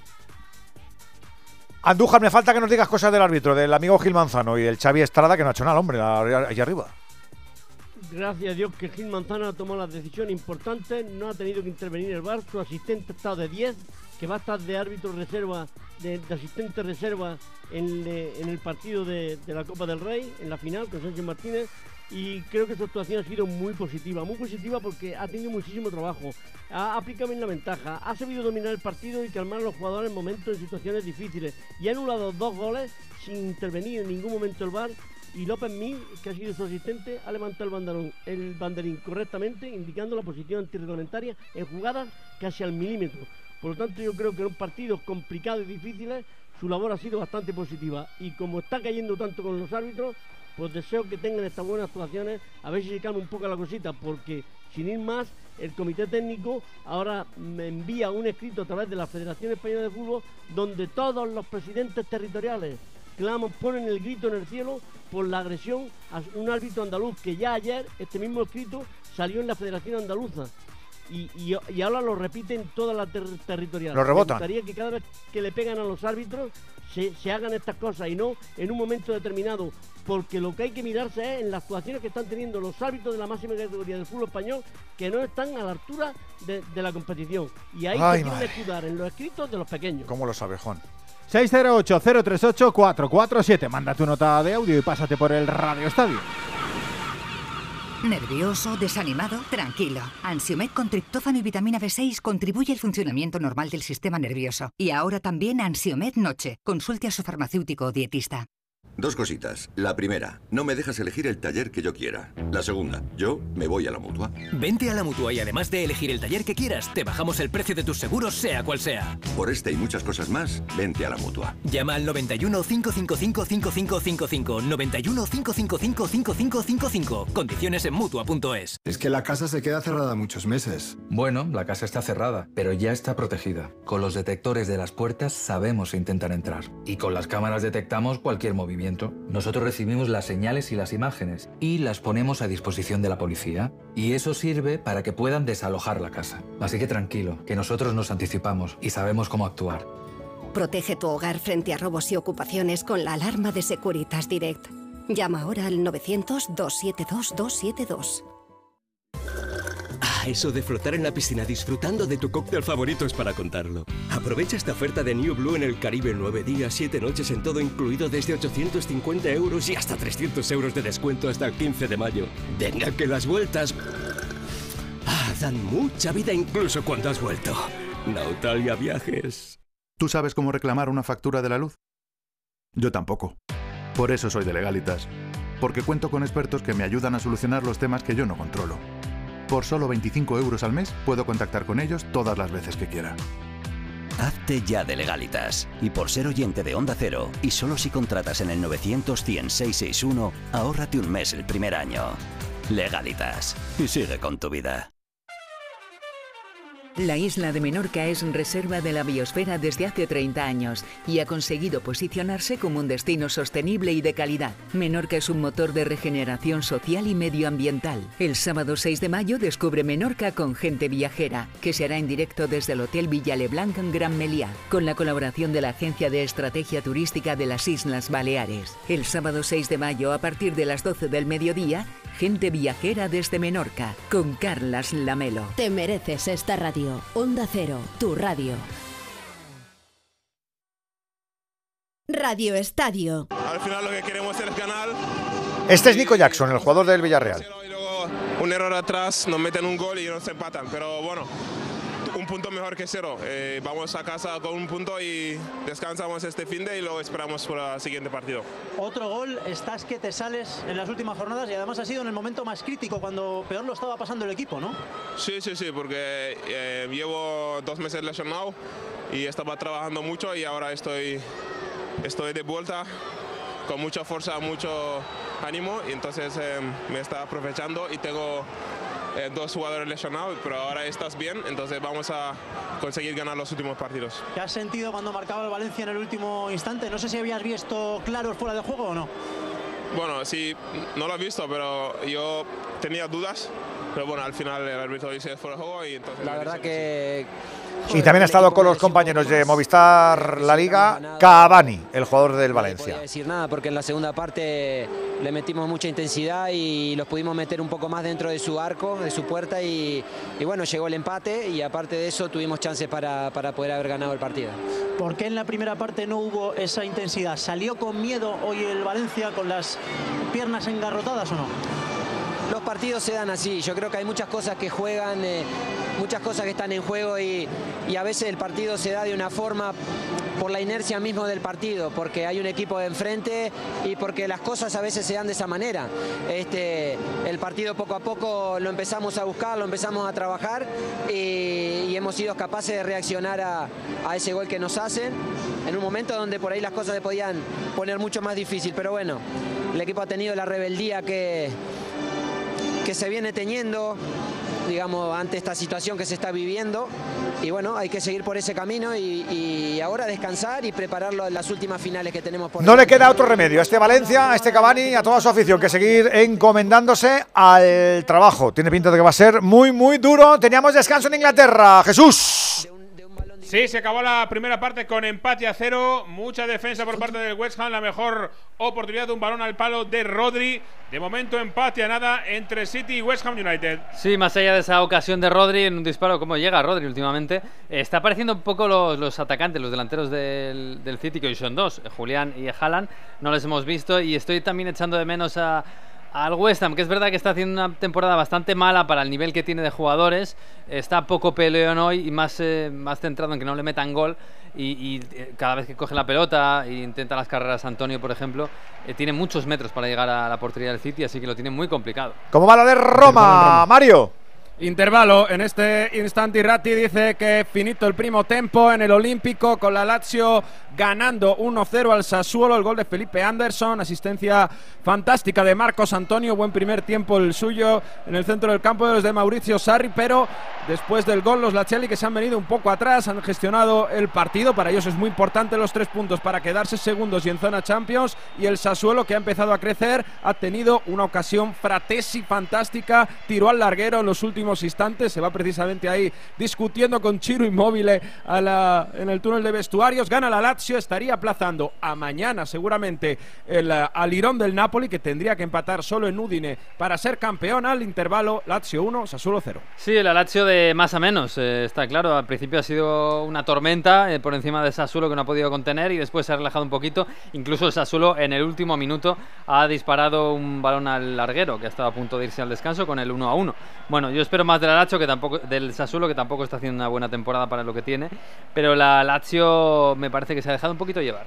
S1: Andújar, me falta que nos digas cosas del árbitro, del amigo Gil Manzano y del Xavi Estrada, que no ha hecho nada, hombre, allá arriba.
S20: Gracias a Dios que Gil Manzana tomó las decisiones importantes, no ha tenido que intervenir el VAR, su asistente ha estado de 10, que va a estar de árbitro reserva, de, asistente reserva en, el partido de, de la Copa del Rey, en la final con Sánchez Martínez, y creo que su actuación ha sido muy positiva, muy positiva porque ha tenido muchísimo trabajo, ha aplicado bien la ventaja, ha sabido dominar el partido y calmar a los jugadores en momentos en situaciones difíciles, y ha anulado dos goles sin intervenir en ningún momento el VAR y López Mil, que ha sido su asistente, ha levantado el banderín, correctamente, indicando la posición antirreglamentaria en jugadas casi al milímetro. Por lo tanto, yo creo que en un partido complicado y difíciles, su labor ha sido bastante positiva. Y como está cayendo tanto con los árbitros, pues deseo que tengan estas buenas actuaciones, a ver si se calma un poco la cosita, porque sin ir más, el comité técnico ahora me envía un escrito a través de la Federación Española de Fútbol, donde todos los presidentes territoriales claman, ponen el grito en el cielo por la agresión a un árbitro andaluz que ya ayer este mismo escrito salió en la Federación Andaluza. Y, y- y ahora lo repiten toda la ter- territorial.
S1: Lo rebotan.
S20: Me gustaría que cada vez que le pegan a los árbitros se, se hagan estas cosas y no en un momento determinado. Porque lo que hay que mirarse es en las actuaciones que están teniendo los árbitros de la máxima categoría del fútbol español que no están a la altura de, de la competición. Y ahí se tiene que escudar en los escritos de los pequeños.
S1: ¿Cómo lo sabe, Juan?
S2: 608-038-447. Manda tu nota de audio y pásate por el Radio Estadio.
S59: ¿Nervioso? ¿Desanimado? Tranquilo. Ansiomed con triptófano y vitamina B6 contribuye al funcionamiento normal del sistema nervioso. Y ahora también Ansiomed Noche. Consulte a su farmacéutico o dietista.
S60: Dos cositas. La primera, no me dejas elegir el taller que yo quiera. La segunda, yo me voy a la mutua.
S48: Vente a la mutua y además de elegir el taller que quieras, te bajamos el precio de tus seguros, sea cual sea.
S60: Por este y muchas cosas más, vente a la mutua.
S48: Llama al 91 555 5555. 91 555 5555. Condiciones en mutua.es.
S61: Es que la casa se queda cerrada muchos meses.
S62: Bueno, la casa está cerrada, pero ya está protegida. Con los detectores de las puertas sabemos si intentan entrar. Y con las cámaras detectamos cualquier movimiento. Nosotros recibimos las señales y las imágenes y las ponemos a disposición de la policía. Y eso sirve para que puedan desalojar la casa. Así que tranquilo, que nosotros nos anticipamos y sabemos cómo actuar.
S63: Protege tu hogar frente a robos y ocupaciones con la alarma de Securitas Direct. Llama ahora al 900-272-272.
S64: Ah, eso de flotar en la piscina disfrutando de tu cóctel favorito es para contarlo. Aprovecha esta oferta de New Blue en el Caribe 9 días, 7 noches en todo incluido desde 850 euros y hasta 300 euros de descuento hasta el 15 de mayo. Venga que las vueltas... Ah, dan mucha vida incluso cuando has vuelto. Nautalia Viajes. ¿Tú sabes cómo reclamar una factura de la luz? Yo tampoco. Por eso soy de Legalitas. Porque cuento con expertos que me ayudan a solucionar los temas que yo no controlo. Por solo 25 euros al mes puedo contactar con ellos todas las veces que quiera.
S65: Hazte ya de legalitas. Y por ser oyente de Onda Cero, y solo si contratas en el 900 100 661, ahórrate un mes el primer año. Legalitas. Y sigue con tu vida.
S66: La isla de Menorca es reserva de la biosfera desde hace 30 años y ha conseguido posicionarse como un destino sostenible y de calidad. Menorca es un motor de regeneración social y medioambiental. El sábado 6 de mayo descubre Menorca con Gente Viajera, que se hará en directo desde el Hotel Villa Leblanc en Gran Meliá, con la colaboración de la Agencia de Estrategia Turística de las Islas Baleares. El sábado 6 de mayo, a partir de las 12 del mediodía, Gente Viajera desde Menorca, con Carlas Lamelo.
S4: Te mereces esta radio. Onda Cero, tu radio. Radio Estadio.
S67: Al final lo que queremos es ganar.
S1: Este es Nico Jackson, el jugador del Villarreal.
S67: Un error atrás, nos meten un gol y nos empatan. Pero bueno, un punto mejor que cero. Eh, vamos a casa con un punto y descansamos este fin de y luego esperamos por el siguiente partido.
S68: Otro gol, estás que te sales en las últimas jornadas y además ha sido en el momento más crítico, cuando peor lo estaba pasando el equipo, ¿no?
S67: Sí, sí, sí, porque eh, llevo dos meses lesionado y estaba trabajando mucho y ahora estoy, estoy de vuelta con mucha fuerza, mucho ánimo y entonces eh, me está aprovechando y tengo eh, dos jugadores lesionados, pero ahora estás bien, entonces vamos a conseguir ganar los últimos partidos.
S68: ¿Qué has sentido cuando marcaba el Valencia en el último instante? No sé si habías visto claros fuera de juego o no.
S67: Bueno, sí, no lo he visto, pero yo tenía dudas. Pero bueno, al final el árbitro dice fuera de juego y entonces...
S69: La verdad que...
S1: Y también ha estado con los compañeros de Movistar La Liga, Cavani, el jugador del
S69: No
S1: Valencia.
S69: podía decir nada porque en la segunda parte le metimos mucha intensidad y los pudimos meter un poco más dentro de su arco, de su puerta y, y bueno, llegó el empate y aparte de eso tuvimos chances para, para poder haber ganado el partido.
S68: ¿Por qué en la primera parte no hubo esa intensidad? ¿Salió con miedo hoy el Valencia con las piernas engarrotadas o no?
S69: Los partidos se dan así, yo creo que hay muchas cosas que juegan, eh, muchas cosas que están en juego y, a veces el partido se da de una forma por la inercia mismo del partido, porque hay un equipo de enfrente y porque las cosas a veces se dan de esa manera. Este, el partido poco a poco lo empezamos a buscar, lo empezamos a trabajar y, hemos sido capaces de reaccionar a ese gol que nos hacen en un momento donde por ahí las cosas se podían poner mucho más difícil, pero bueno, el equipo ha tenido la rebeldía que, que se viene teniendo, digamos, ante esta situación que se está viviendo. Y bueno, hay que seguir por ese camino y, y ahora descansar y prepararlo en las últimas finales que tenemos por
S1: No le queda otro remedio a este Valencia, a este Cavani, a toda su afición que seguir encomendándose al trabajo. Tiene pinta de que va a ser muy, muy duro. Teníamos descanso en Inglaterra. Jesús.
S49: Sí, se acabó la primera parte con empate a cero. Mucha defensa por parte del West Ham. La mejor oportunidad de un balón al palo de Rodri. De momento empate a nada entre City y West Ham United.
S11: Sí, más allá de esa ocasión de Rodri en un disparo, como llega Rodri últimamente, eh, está apareciendo un poco los, los atacantes, los delanteros del, del City, que hoy son dos, eh, Julián y Haaland, no les hemos visto y estoy también echando de menos a, al West Ham, que es verdad que está haciendo una temporada bastante mala para el nivel que tiene de jugadores, está poco peleón hoy y más, eh, más centrado en que no le metan gol y, y, eh, cada vez que coge la pelota e intenta las carreras Antonio, por ejemplo, eh, tiene muchos metros para llegar a la portería del City, así que lo tiene muy complicado.
S1: ¿Cómo va la de Roma, Mario?
S50: Intervalo en este instante Irrati dice que finito el primo tempo en el Olímpico con la Lazio ganando 1-0 al Sassuolo, el gol de Felipe Anderson, asistencia fantástica de Marcos Antonio, buen primer tiempo el suyo en el centro del campo de los de Mauricio Sarri, pero después del gol los Lacelli que se han venido un poco atrás, han gestionado el partido, para ellos es muy importante los tres puntos para quedarse segundos y en zona Champions y el Sassuolo que ha empezado a crecer, ha tenido una ocasión fratesi fantástica, tiró al larguero en los últimos instantes, se va precisamente ahí discutiendo con Chiro Inmóvil la, en el túnel de vestuarios, gana la Lazio, estaría aplazando a mañana seguramente el uh, alirón del Napoli que tendría que empatar solo en Udine para ser campeón al intervalo Lazio 1, Sassuolo 0.
S11: Sí, la Lazio de más a menos, eh, está claro. Al principio ha sido una tormenta eh, por encima de Sassuolo que no ha podido contener y después se ha relajado un poquito. Incluso el Sassuolo en el último minuto ha disparado un balón al larguero que estaba a punto de irse al descanso con el 1 a 1. Bueno, yo espero espero más del Lazio que tampoco del Sassuolo que tampoco está haciendo una buena temporada para lo que tiene, pero la Lazio me parece que se ha dejado un poquito llevar.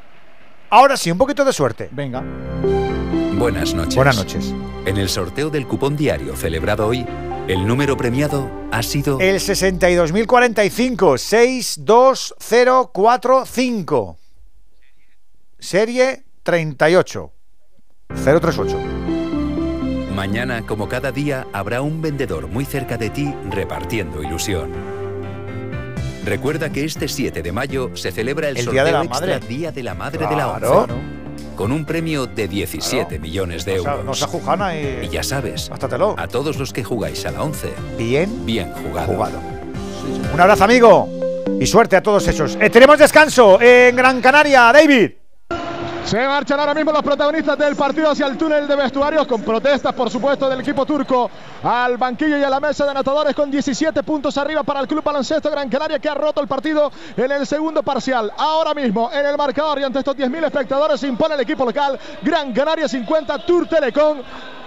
S1: Ahora sí, un poquito de suerte.
S2: Venga.
S70: Buenas noches.
S1: Buenas noches.
S70: En el sorteo del cupón diario celebrado hoy, el número premiado ha sido
S1: El 62.045 62045. Serie 38 038.
S70: Mañana, como cada día, habrá un vendedor muy cerca de ti repartiendo ilusión. Recuerda que este 7 de mayo se celebra el,
S1: El
S70: sorteo
S1: Día de la
S70: extra
S1: Madre.
S70: Día de la Madre de la. ONCE. Con un premio de 17 millones de
S1: No sea-
S70: euros.
S1: no sea y-
S70: Y ya sabes, a todos los que jugáis a la 11,
S1: bien,
S70: bien jugado.
S1: jugado. Un abrazo, amigo. Y suerte a todos esos. Eh, tenemos descanso en Gran Canaria, David.
S5: Se marchan ahora mismo los protagonistas del partido hacia el túnel de vestuarios con protestas, por supuesto, del equipo turco al banquillo y a la mesa de anotadores con 17 puntos arriba para el Club Baloncesto Gran Canaria que ha roto el partido en el segundo parcial. Ahora mismo en el marcador y ante estos 10.000 espectadores se impone el equipo local Gran Canaria 50, Tour Telecom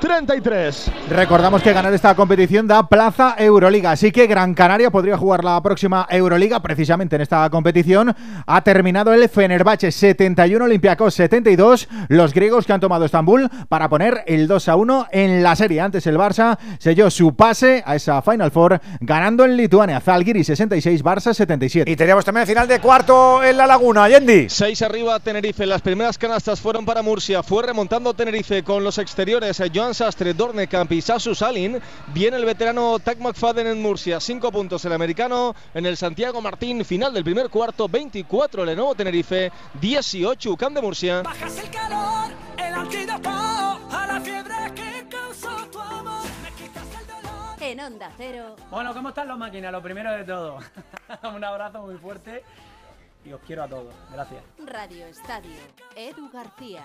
S5: 33.
S2: Recordamos que ganar esta competición da plaza Euroliga, así que Gran Canaria podría jugar la próxima Euroliga precisamente en esta competición. Ha terminado el Fenerbahce 71, Olympiacos 72, los griegos que han tomado Estambul para poner el 2 a 1 en la serie. Antes el Barça selló su pase a esa Final Four ganando en Lituania, Zalgiris 66, Barça 77.
S1: Y teníamos también el final de cuarto en la Laguna, Yendi.
S5: Seis arriba Tenerife. Las primeras canastas fueron para Murcia. Fue remontando Tenerife con los exteriores Joan Sastre, Dornekamp y Sasu Salin. Viene el veterano Tac McFadden en Murcia. Cinco puntos el americano en el Santiago Martín. Final del primer cuarto. 24 Lenovo Tenerife. 18 UCAM de Murcia.
S71: Bajas el calor, el antídoto a la fiebre que causó tu amor. Me quitas el dolor.
S72: En Onda Cero.
S4: Bueno, ¿cómo están los máquinas? Lo primero de todo. Un abrazo muy fuerte y os quiero a todos. Gracias.
S72: Radio Estadio. Edu García.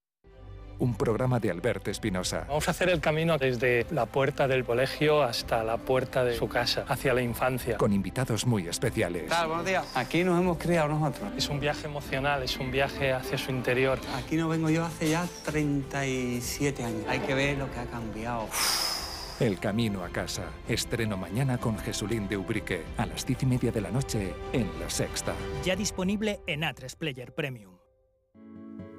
S64: Un programa de Alberto Espinosa.
S73: Vamos a hacer el camino desde la puerta del colegio hasta la puerta de su casa, hacia la infancia.
S64: Con invitados muy especiales.
S73: Buenos días. Aquí nos hemos criado nosotros. Es un viaje emocional, es un viaje hacia su interior.
S74: Aquí no vengo yo hace ya 37 años. Hay que ver lo que ha cambiado.
S64: El camino a casa. Estreno mañana con Jesulín de Ubrique. A las diez y media de la noche en La Sexta.
S75: Ya disponible en A3 Player Premium.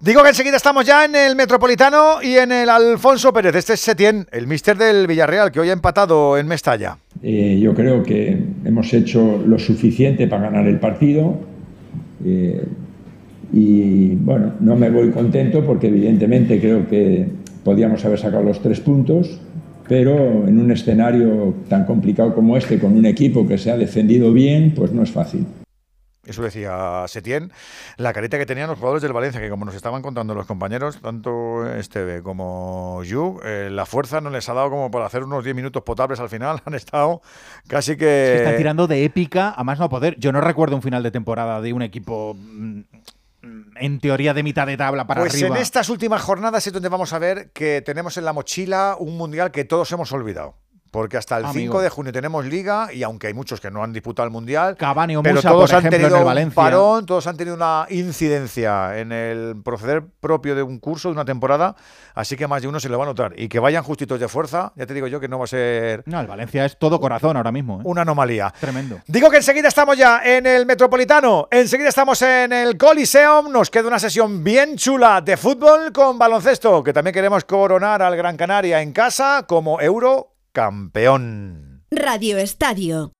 S1: Digo que enseguida estamos ya en el Metropolitano y en el Alfonso Pérez. Este es Setién, el mister del Villarreal, que hoy ha empatado en Mestalla.
S76: Eh, yo creo que hemos hecho lo suficiente para ganar el partido. Eh,
S77: y bueno, no me voy contento porque evidentemente creo que podíamos haber sacado los tres puntos, pero en un escenario tan complicado como este, con un equipo que se ha defendido bien, pues no es fácil.
S1: Eso decía Setién, la carita que tenían los jugadores del Valencia, que como nos estaban contando los compañeros, tanto Esteve como Yu, eh, la fuerza no les ha dado como para hacer unos 10 minutos potables al final. Han estado casi que.
S2: Están tirando de épica a más no poder. Yo no recuerdo un final de temporada de un equipo. mm, En teoría de mitad de tabla para
S1: Pues
S2: arriba.
S1: en estas últimas jornadas es donde vamos a ver que tenemos en la mochila un mundial que todos hemos olvidado. Porque hasta el
S2: Amigo.
S1: 5 de junio tenemos liga y aunque hay muchos que no han disputado el mundial,
S2: Cavani o
S1: pero
S2: Musa,
S1: todos
S2: por
S1: han
S2: ejemplo,
S1: tenido un parón, todos han tenido una incidencia en el proceder propio de un curso, de una temporada, así que más de uno se le va a notar. Y que vayan justitos de fuerza, ya te digo yo que no va a ser
S2: No, el Valencia es todo corazón ahora mismo. ¿eh?
S1: una anomalía.
S2: Tremendo.
S1: Digo que enseguida estamos ya en el Metropolitano, enseguida estamos en el Coliseum, nos queda una sesión bien chula de fútbol con baloncesto, que también queremos coronar al Gran Canaria en casa como eurocampeón.
S78: Radio Estadio.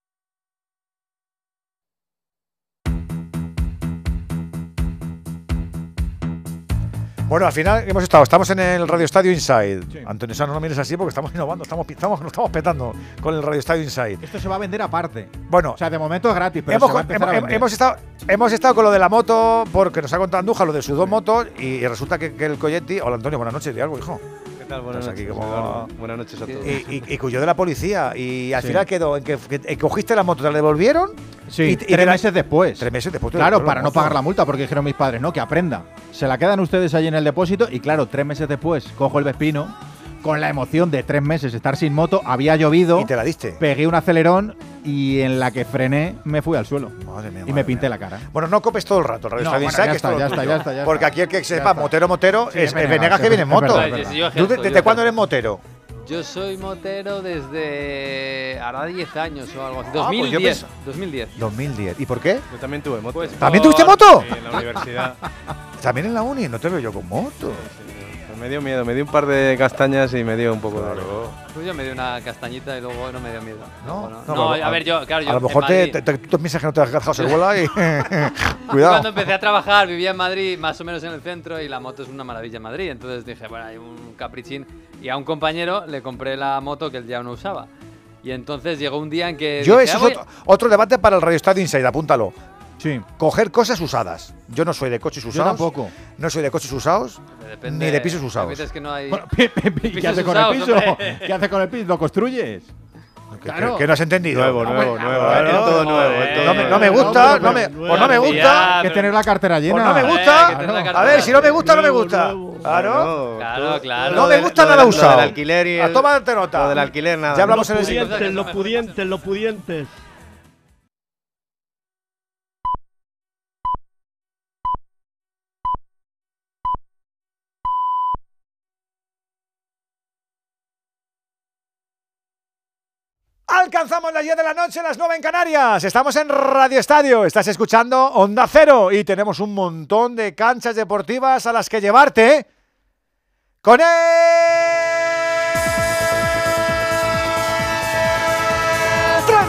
S1: Bueno, al final hemos estado, estamos en el Radio Estadio Inside. Antonio Sano, no mires así porque estamos innovando, estamos, estamos, nos estamos petando con el Radio Estadio Inside.
S2: Esto se va a vender aparte.
S1: Bueno,
S2: O sea, de momento es gratis, pero
S1: hemos,
S2: se va a a
S1: hemos- estado, hemos estado con lo de la moto porque nos ha contado Andújar lo de sus dos motos y, y resulta que, que el Coyetti. Hola Antonio, buenas noches, di algo, hijo.
S74: ¿Qué tal? Buenas
S1: aquí
S74: noches.
S1: como-
S74: Eduardo. Buenas noches a todos.
S1: Y, y, y huyó de la policía y al
S2: Sí.
S1: final quedó en que, que- que cogiste la moto, te la devolvieron.
S2: Sí,
S1: y- y
S2: tres meses después.
S1: Tres meses después.
S2: Claro, para no pagar la multa, porque dijeron mis padres, no, que aprenda. Se la quedan ustedes ahí en el depósito y claro, tres meses después cojo el Vespino con la emoción de tres meses estar sin moto, había llovido.
S1: Y te la diste.
S2: Pegué un acelerón y en la que frené me fui al suelo.
S1: Madre mía,
S2: y
S1: madre
S2: me pinté la cara.
S1: Bueno, no copes todo el rato, Radio
S2: No,
S1: Estadio
S2: bueno, ya
S1: que
S2: está, ya está, ya está, ya
S1: Porque aquí el que sepa, motero, motero,
S2: Sí,
S1: es,
S2: Venegas,
S1: que viene en moto.
S2: es verdad.
S11: Sí, yo
S1: ¿Tú de-
S11: ejerzo,
S1: ¿Desde cuándo eres motero?
S11: Yo soy motero desde hará 10 años o algo así.
S1: Ah, pues yo
S11: 2010.
S1: pens-
S11: 2010.
S1: 2010. ¿Y por qué?
S74: Yo también tuve moto.
S11: Pues
S1: ¿También
S11: por-
S1: tuviste moto?
S74: Sí, en la universidad.
S1: También en la uni, no te veo yo con moto.
S74: Me dio miedo, me dio un par de castañas y me dio un poco de.
S11: Pues yo me di una castañita y luego no me dio miedo.
S1: No,
S11: no,
S1: no,
S11: no,
S1: a
S11: ver, yo, claro, yo
S1: A lo mejor te, te, te- tú piensas que no te has dejado seguela y.
S11: Cuando
S1: Cuidado.
S11: empecé a trabajar, vivía en Madrid, más o menos en el centro, y la moto es una maravilla en Madrid. Entonces dije, bueno, hay un caprichín. Y a un compañero le compré la moto que él ya no usaba. Y entonces llegó un día en que.
S1: Yo,
S11: dije,
S1: eso
S11: "Ah,
S1: es otro, otro debate para el Radio Estadio Inside, apúntalo.
S2: Sí.
S1: Coger cosas usadas. Yo no soy de coches usados.
S2: tampoco.
S1: No soy de coches usados,
S11: Depende-
S1: ni de pisos usados.
S11: veces que no hay.
S2: ¿Qué
S11: pisos
S2: haces con
S11: usados,
S2: el piso?
S11: hombre.
S2: ¿Qué haces con el piso? ¿Lo construyes?
S1: Que- que no has entendido.
S74: Nuevo,
S1: Ah,
S74: nuevo, nuevo.
S1: claro.
S74: Todo nuevo. todo
S1: No me, no me gusta, no me, pues no me gusta.
S11: Ya,
S2: Hay que tener la cartera llena.
S1: Pues no me
S11: Eh,
S1: gusta.
S11: la
S1: A ver, si no me gusta, no me gusta.
S74: nuevo.
S1: Claro.
S11: Claro, claro.
S1: No me gusta
S74: lo
S1: nada
S74: lo
S1: usado.
S74: del alquiler y
S1: A
S74: el-
S1: tomarte nota.
S74: Lo del alquiler, nada.
S1: Ya hablamos
S74: No,
S1: en el
S74: pudiente.
S1: siguiente.
S11: los
S74: pudientes, los pudientes.
S1: Alcanzamos las 10 de la noche, las 9 en Canarias. Estamos en Radio Estadio. Estás escuchando Onda Cero y tenemos un montón de canchas deportivas a las que llevarte con el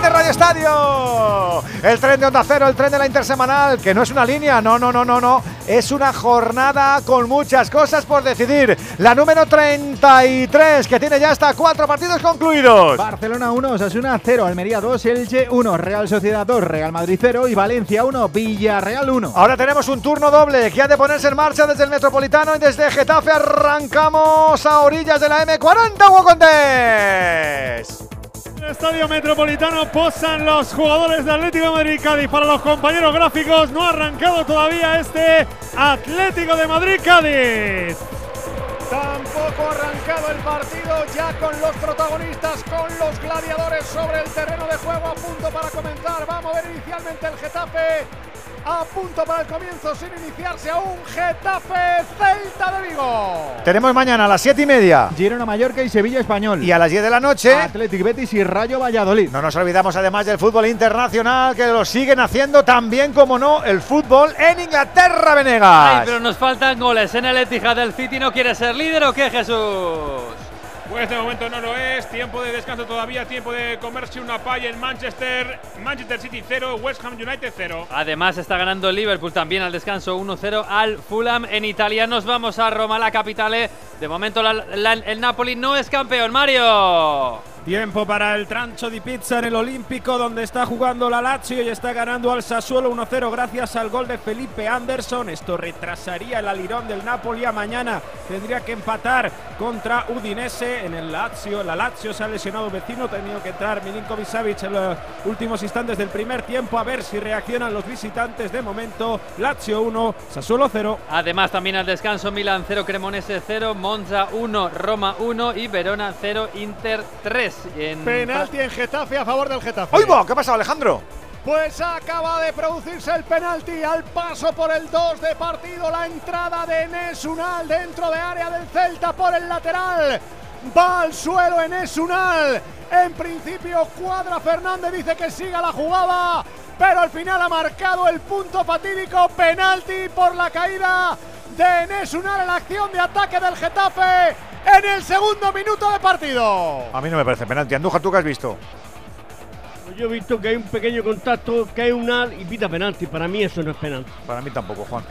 S1: de Radio Estadio. El tren de Onda Cero, el tren de la intersemanal, que no es una línea, no, no, no, no, no. Es una jornada con muchas cosas por decidir. La número 33, que tiene ya hasta cuatro partidos concluidos.
S2: Barcelona 1, Osasuna 0, Almería 2, Elche 1, Real Sociedad 2, Real Madrid 0 y Valencia 1, Villarreal 1.
S1: Ahora tenemos un turno doble que ha de ponerse en marcha desde el Metropolitano y desde Getafe arrancamos a orillas de la M40 Hugo Condés.
S79: Estadio Metropolitano posan los jugadores de Atlético de Madrid Cádiz para los compañeros gráficos. No ha arrancado todavía este Atlético de Madrid Cádiz.
S1: Tampoco ha arrancado el partido ya con los protagonistas, con los gladiadores sobre el terreno de juego a punto para comenzar. Vamos a ver inicialmente el Getafe a punto para el comienzo sin iniciarse aún Getafe Celta de Vigo. Tenemos mañana a las 7 y media
S2: Girona Mallorca y Sevilla Español.
S1: y a las 10 de la noche.
S2: Athletic Betis y Rayo Valladolid.
S1: No nos olvidamos además del fútbol internacional que lo siguen haciendo también como no el fútbol en Inglaterra, Venegas.
S11: Ay, pero nos faltan goles en el Etihad del City. ¿No quiere ser líder o qué, Jesús?
S49: Pues de momento no lo es. Tiempo de descanso todavía. Tiempo de comerse una palla en Manchester. Manchester City 0, West Ham United 0.
S11: Además está ganando Liverpool también al descanso 1-0 al Fulham en Italia. Nos vamos a Roma, la capital. De momento el Napoli no es campeón. Mario.
S50: Tiempo para el trancho di pizza en el Olímpico, donde está jugando la Lazio y está ganando al Sassuolo 1-0 gracias al gol de Felipe Anderson. Esto retrasaría el alirón del Napoli a mañana. Tendría que empatar contra Udinese en el Lazio. La Lazio se ha lesionado vecino, ha tenido que entrar Milinkovic Savic en los últimos instantes del primer tiempo. A ver si reaccionan los visitantes. De momento, Lazio 1, Sassuolo 0.
S11: Además también al descanso Milan 0, Cremonese 0, Monza 1, Roma 1 y Verona 0, Inter 3. En
S56: Penalti en Getafe a favor del Getafe.
S1: ¡Oigo! ¿Qué ha pasado, Alejandro?
S56: Pues acaba de producirse el penalti al paso por el 2 de partido. La entrada de Enes Unal dentro de área del Celta por el lateral. Va al suelo Enes Unal. En principio cuadra Fernández, dice que siga la jugada. Pero al final ha marcado el punto fatídico. Penalti por la caída de Enes Unal en la acción de ataque del Getafe en el segundo minuto de partido.
S1: A mí no me parece penalti. Andújar, ¿tú qué has visto?
S20: Yo he visto que hay un pequeño contacto, que hay un al y pita penalti. Para mí eso no es penalti.
S1: Para mí tampoco, Juan.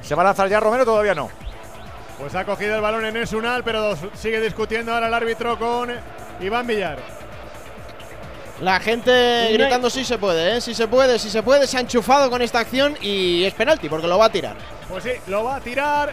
S1: ¿Se va a lanzar ya Romero? Todavía no.
S56: Pues ha cogido el balón en Unal, pero sigue discutiendo ahora el árbitro con Iván Villar.
S57: La gente gritando sí se puede, ¿eh? Si se puede, si se puede. Se ha enchufado con esta acción y es penalti porque lo va a tirar.
S56: Pues sí, lo va a tirar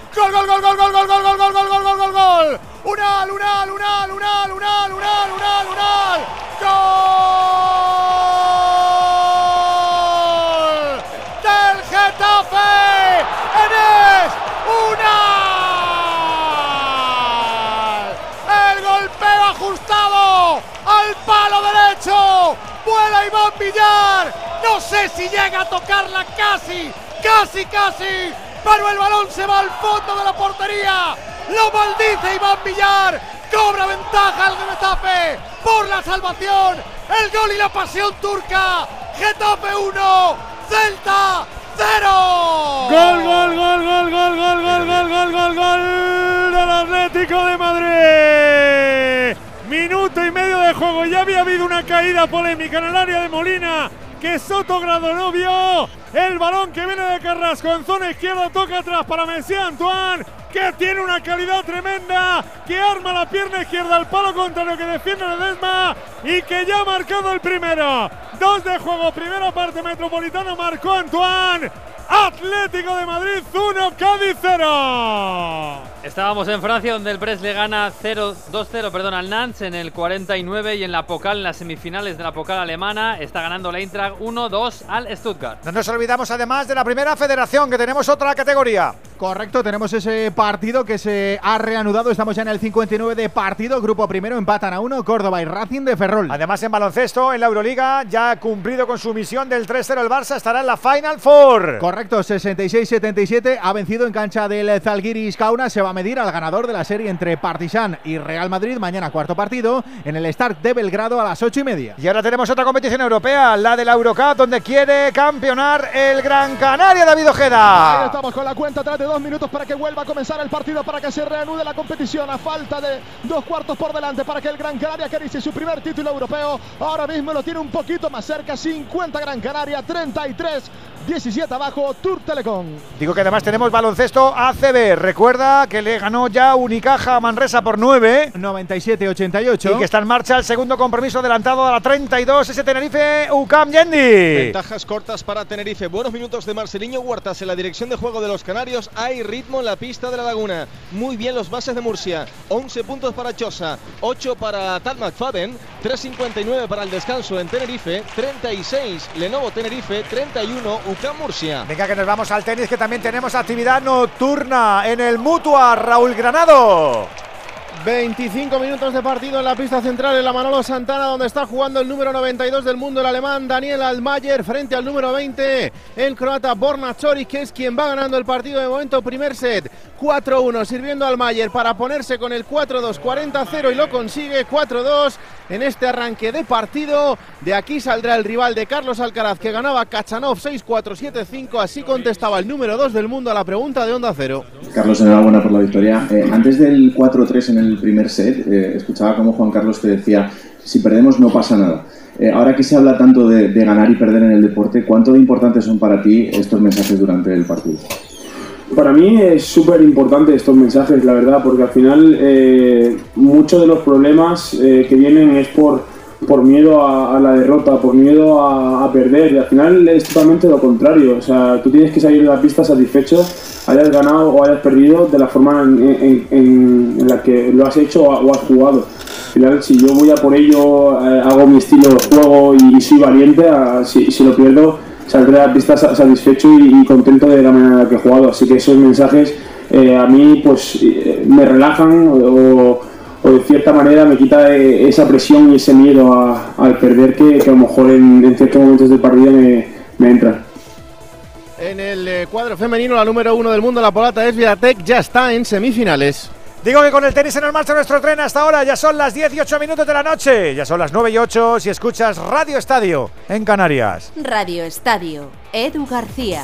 S56: gol, gol, gol. Gol, gol, gol, gol, gol, gol, gol, gol, gol, gol, gol. Unal, Unal, Unal, Unal, Unal, Unal, Unal, Unal. ¡Gol! ¡Del Getafe! Iván Villar. No sé si llega a tocarla casi, casi, casi. Pero el balón se va al fondo de la portería. Lo maldice Iván Villar. Cobra ventaja al Getafe por la salvación. El gol y la pasión turca. Getafe 1, Celta 0. Gol, gol, gol, gol, gol, gol, gol, gol, gol, gol, gol del Atlético de Madrid. Minuto y medio de juego. Ya había habido una caída polémica en el área de Molina. Que Soto vio. El balón que viene de Carrasco en zona izquierda toca atrás para Messi Antoine. Que tiene una calidad tremenda. Que arma la pierna izquierda al palo contrario que defiende Ledesma. Y que ya ha marcado el primero. Dos de juego. Primera parte metropolitana marcó Antoine. Atlético de Madrid 1, Cádiz 0.
S11: Estábamos en Francia donde el Brest le gana 0 2-0 perdón, al Nantes en el 49 y en la Pokal, en las semifinales de la Pokal alemana, está ganando la Eintracht 1-2 al Stuttgart.
S1: No nos olvidamos además de la primera federación, que tenemos otra categoría.
S2: Correcto, tenemos ese partido que se ha reanudado. Estamos ya en el 59 de partido. Grupo primero empatan a uno, Córdoba y Racing de Ferrol.
S1: Además, en baloncesto, en la Euroliga, ya ha cumplido con su misión del 3-0 el Barça, estará en la Final Four.
S2: Correcto, 66-77. Ha vencido en cancha del Zalgiris Kaunas. Se va a medir al ganador de la serie entre Partizan y Real Madrid. Mañana, cuarto partido, en el Start de Belgrado a las ocho y media.
S1: Y ahora tenemos otra competición europea, la de la Eurocup, donde quiere campeonar el Gran Canaria David
S58: Ahí
S1: Ojeda.
S58: estamos con la cuenta atrás de dos minutos para que vuelva a comenzar el partido, para que se reanude la competición a falta de dos cuartos por delante, para que el Gran Canaria acaricie su primer título europeo. Ahora mismo lo tiene un poquito más cerca, 50 Gran Canaria, 33, 17 abajo, Tour Telecom.
S1: Digo que además tenemos baloncesto ACB. Recuerda que le ganó ya Unicaja a Manresa por 9.
S2: 97-88.
S1: Y que está en marcha el segundo compromiso adelantado a la 32, ese Tenerife UCAM Yendi.
S58: Ventajas cortas para Tenerife. Buenos minutos de Marceliño Huertas en la dirección de juego de los Canarios. Hay ritmo en la pista de la Laguna. Muy bien los bases de Murcia. 11 puntos para Chosa, 8 para Tad McFadden, 3.59 para el descanso en Tenerife, 36 Lenovo Tenerife, 31 UCAM Murcia.
S1: Venga, que nos vamos al tenis, que también tenemos actividad nocturna en el Mutua. Raúl Granado.
S30: 25 minutos de partido en la pista central en la Manolo Santana, donde está jugando el número 92 del mundo, el alemán Daniel Almayer, frente al número 20, el croata Borna Choric, que es quien va ganando el partido de momento. Primer set, 4-1, sirviendo al Mayer para ponerse con el 4-2, 40-0 y lo consigue 4-2 en este arranque de partido. De aquí saldrá el rival de Carlos Alcaraz, que ganaba Kachanov 6-4-7-5. Así contestaba el número 2 del mundo a la pregunta de Onda Cero.
S80: Carlos, enhorabuena por la victoria. Eh, antes del 4-3 en el primer set, eh, escuchaba como Juan Carlos te decía, si perdemos no pasa nada. Eh, ahora que se habla tanto de, de ganar y perder en el deporte, ¿cuánto de importantes son para ti estos mensajes durante el partido?
S81: Para mí es súper importante estos mensajes, la verdad, porque al final eh, muchos de los problemas eh, que vienen es por, por miedo a, a la derrota, por miedo a, perder, y al final es totalmente lo contrario. O sea, tú tienes que salir de la pista satisfecho, hayas ganado o hayas perdido, de la forma en, la que lo has hecho o, has jugado. Al final, si yo voy a por ello, eh, hago mi estilo de juego y, soy valiente, a- si, si lo pierdo, saldré a la pista sa- satisfecho y, y contento de la manera en la que he jugado. Así que esos mensajes eh, a mí pues eh, me relajan o, o de cierta manera me quita eh, esa presión y ese miedo a- al perder que, que a lo mejor en, en ciertos momentos del partido me, me entra.
S30: En el eh, cuadro femenino, la número 1 del mundo, la polata es Viatek, ya está en semifinales.
S1: Digo que con el tenis en el marcha nuestro tren hasta ahora ya son las 18 minutos de la noche, ya son las 9 y 8 si escuchas Radio Estadio en Canarias.
S82: Radio Estadio, Edu García.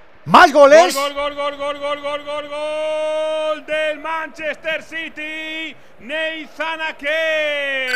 S1: Más goles.
S49: Gol, gol, gol, gol, gol, gol, gol, gol del Manchester City. Neizan Ake.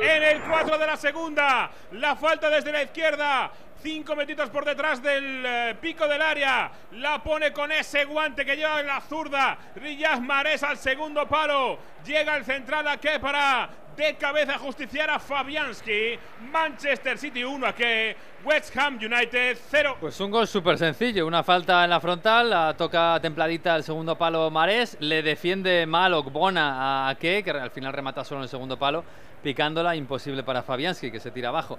S49: En el 4 de la segunda. La falta desde la izquierda. Cinco metidos por detrás del eh, pico del área. La pone con ese guante que lleva en la zurda. Riyaz Mares al segundo palo. Llega el central Ake para de cabeza justiciar a Fabianski. Manchester City 1 a que West Ham United 0.
S11: Pues un gol súper sencillo, una falta en la frontal, la toca templadita el segundo palo Marés, le defiende mal Bona a Ake, que al final remata solo en el segundo palo, picándola, imposible para Fabianski, que se tira abajo.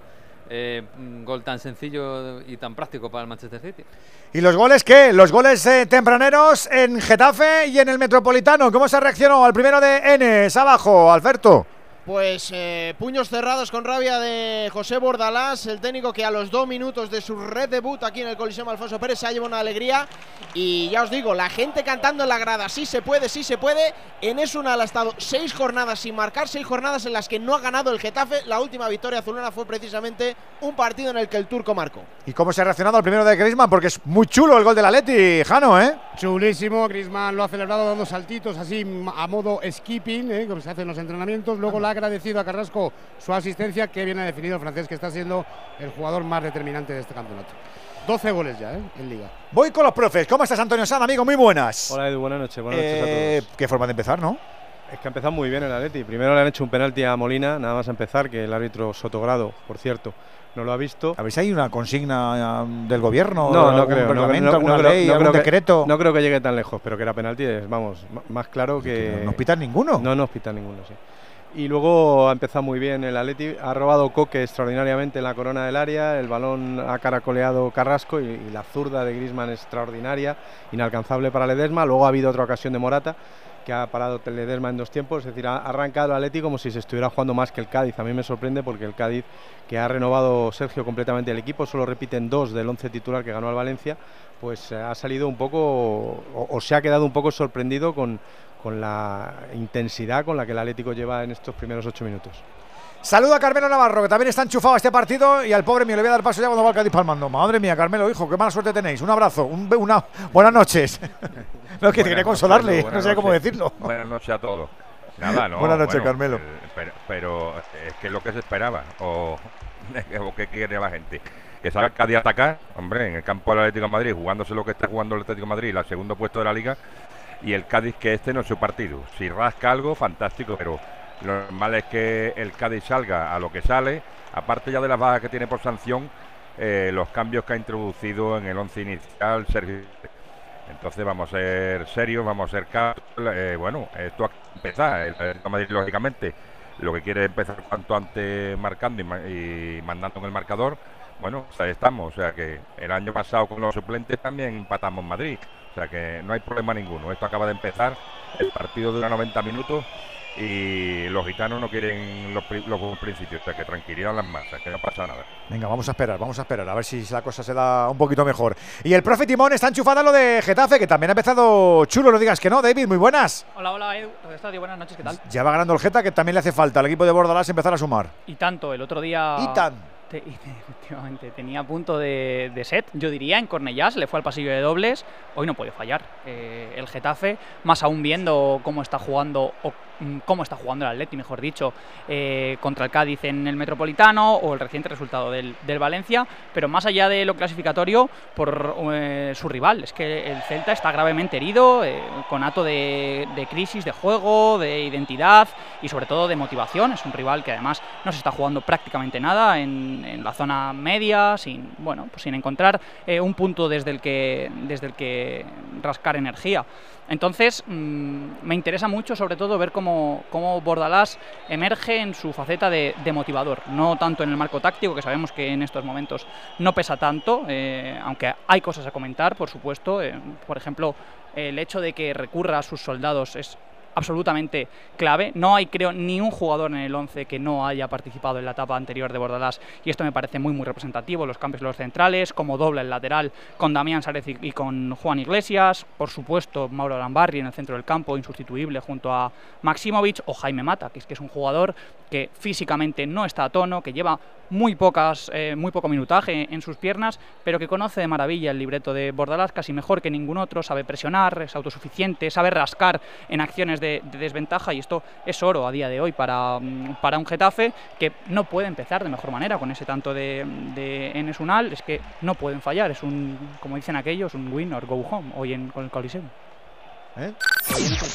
S11: Eh, un gol tan sencillo y tan práctico para el Manchester City.
S1: ¿Y los goles qué? Los goles eh, tempraneros en Getafe y en el Metropolitano. ¿Cómo se reaccionó al primero de Enes? Abajo, Alberto.
S30: Pues eh, puños cerrados con rabia de José Bordalás, el técnico que a los dos minutos de su red debut aquí en el Coliseo Alfonso Pérez se ha llevado una alegría. Y ya os digo, la gente cantando en la grada, sí se puede, sí se puede. En Esunal ha estado seis jornadas sin marcar, seis jornadas en las que no ha ganado el Getafe. La última victoria azulana fue precisamente un partido en el que el turco marcó.
S1: ¿Y cómo se ha reaccionado al primero de Griezmann? Porque es muy chulo el gol del Atleti, Jano, ¿eh?
S55: Chulísimo, Griezmann lo ha celebrado dando saltitos así a modo skipping, ¿eh? como se hace en los entrenamientos. Luego le ha agradecido a Carrasco su asistencia, que bien ha definido el francés, que está siendo el jugador más determinante de este campeonato. 12 goles ya ¿eh? en liga.
S1: Voy con los profes. ¿Cómo estás, Antonio San, amigo? Muy buenas.
S74: Hola Edu, buenas noches. Buenas noches a
S1: Eh,
S74: todos.
S1: qué forma de empezar, ¿no?
S74: Es que ha empezado muy bien el Atleti. Primero le han hecho un penalti a Molina, nada más a empezar, que el árbitro Sotogrado, por cierto, no lo ha visto.
S1: ¿Habéis ahí una consigna um, del gobierno?
S74: No, no creo. no- no- no
S1: alguna
S74: creo-
S1: ley,
S74: no
S1: algún
S74: creo que-
S1: decreto?
S74: no creo que llegue tan lejos, pero que era penalti es, vamos, más claro que.
S1: no nos pitan ninguno.
S74: No nos pitan ninguno, sí. Y luego ha empezado muy bien el Atleti, ha robado Coque extraordinariamente en la corona del área, el balón ha caracoleado Carrasco y, la zurda de Griezmann extraordinaria, inalcanzable para Ledesma. Luego ha habido otra ocasión de Morata que ha parado Ledesma en dos tiempos, es decir, ha arrancado el Atleti como si se estuviera jugando más que el Cádiz. A mí me sorprende porque el Cádiz, que ha renovado Sergio completamente el equipo, solo repiten dos del once titular que ganó al Valencia, pues eh, ha salido un poco o se ha quedado un poco sorprendido con, con la intensidad con la que el Atlético lleva en estos primeros ocho minutos.
S1: Saludo a Carmelo Navarro, que también está enchufado a este partido. Y al pobre mío le voy a dar paso ya cuando va el palmando. Madre mía, Carmelo, hijo, qué mala suerte tenéis. Un abrazo, un una buenas noches. no, que quería consolarle, no sé cómo decirlo.
S83: Buenas noches a todos. Nada, no.
S1: Buenas noches,
S83: bueno,
S1: Carmelo.
S83: eh, pero, pero es que es lo que se esperaba. O, o qué quiere la gente. Que salga a atacar, hombre, en el campo del Atlético de Madrid, jugándose lo que está jugando el Atlético de Madrid, el segundo puesto de la liga. Y el Cádiz, que este no es su partido. Si rasca algo, fantástico, pero lo normal es que el Cádiz salga a lo que sale, aparte ya de las bajas que tiene por sanción, eh, los cambios que ha introducido en el once inicial Sergio. Entonces vamos a ser serios, vamos a ser eh, bueno, esto ha el Madrid lógicamente lo que quiere es empezar cuanto antes marcando y, mandando en el marcador. Bueno, pues ahí estamos, o sea que el año pasado con los suplentes también empatamos Madrid, o sea que no hay problema ninguno. Esto acaba de empezar, el partido dura 90 minutos y los gitanos no quieren los, los principios, o sea que tranquilidad las masas, que no pasa nada.
S1: Venga, vamos a esperar, vamos a esperar, a ver si la cosa se da un poquito mejor. Y el profe Timón está enchufada lo de Getafe, que también ha empezado chulo, no digas que no, David, muy buenas.
S84: Hola, hola, Edu, buenas noches, ¿qué tal?
S1: Ya va ganando el Geta, que también le hace falta al equipo de Bordalás empezar a sumar.
S84: Y tanto, el otro día...
S1: Y tanto
S84: efectivamente, tenía punto de, set, yo diría, en Cornellás, le fue al pasillo de dobles, hoy no puede fallar eh, el Getafe, más aún viendo cómo está jugando, o cómo está jugando el Atleti, mejor dicho, eh, contra el Cádiz en el Metropolitano o el reciente resultado del, Valencia, pero más allá de lo clasificatorio, por eh, su rival, es que el Celta está gravemente herido, con ato de, crisis de juego, de identidad y sobre todo de motivación, es un rival que además no se está jugando prácticamente nada en en, la zona media, sin, bueno, pues sin encontrar eh, un punto desde el, que, desde el que rascar energía. Entonces, mm, me interesa mucho, sobre todo, ver cómo, cómo Bordalás emerge en su faceta de, motivador, no tanto en el marco táctico, que sabemos que en estos momentos no pesa tanto, eh, aunque hay cosas a comentar, por supuesto. Eh, por ejemplo, el hecho de que recurra a sus soldados es absolutamente clave. No hay, creo, ni un jugador en el 11 que no haya participado en la etapa anterior de Bordalás y esto me parece muy, muy representativo. Los cambios los centrales, como doble el lateral con Damián Sárez y con Juan Iglesias. Por supuesto, Mauro Lambarri en el centro del campo, insustituible junto a Maximovic o Jaime Mata, que es, que es un jugador que físicamente no está a tono, que lleva muy, pocas, eh, muy poco minutaje en sus piernas, pero que conoce de maravilla el libreto de Bordalás, casi mejor que ningún otro, sabe presionar, es autosuficiente, sabe rascar en acciones de, desventaja y esto es oro a día de hoy para, mm, para, un Getafe que no puede empezar de mejor manera con ese tanto de, de Enes Unal, es que no pueden fallar, es un, como dicen aquellos, un win or go home hoy en, con el Coliseum.
S1: ¿Eh?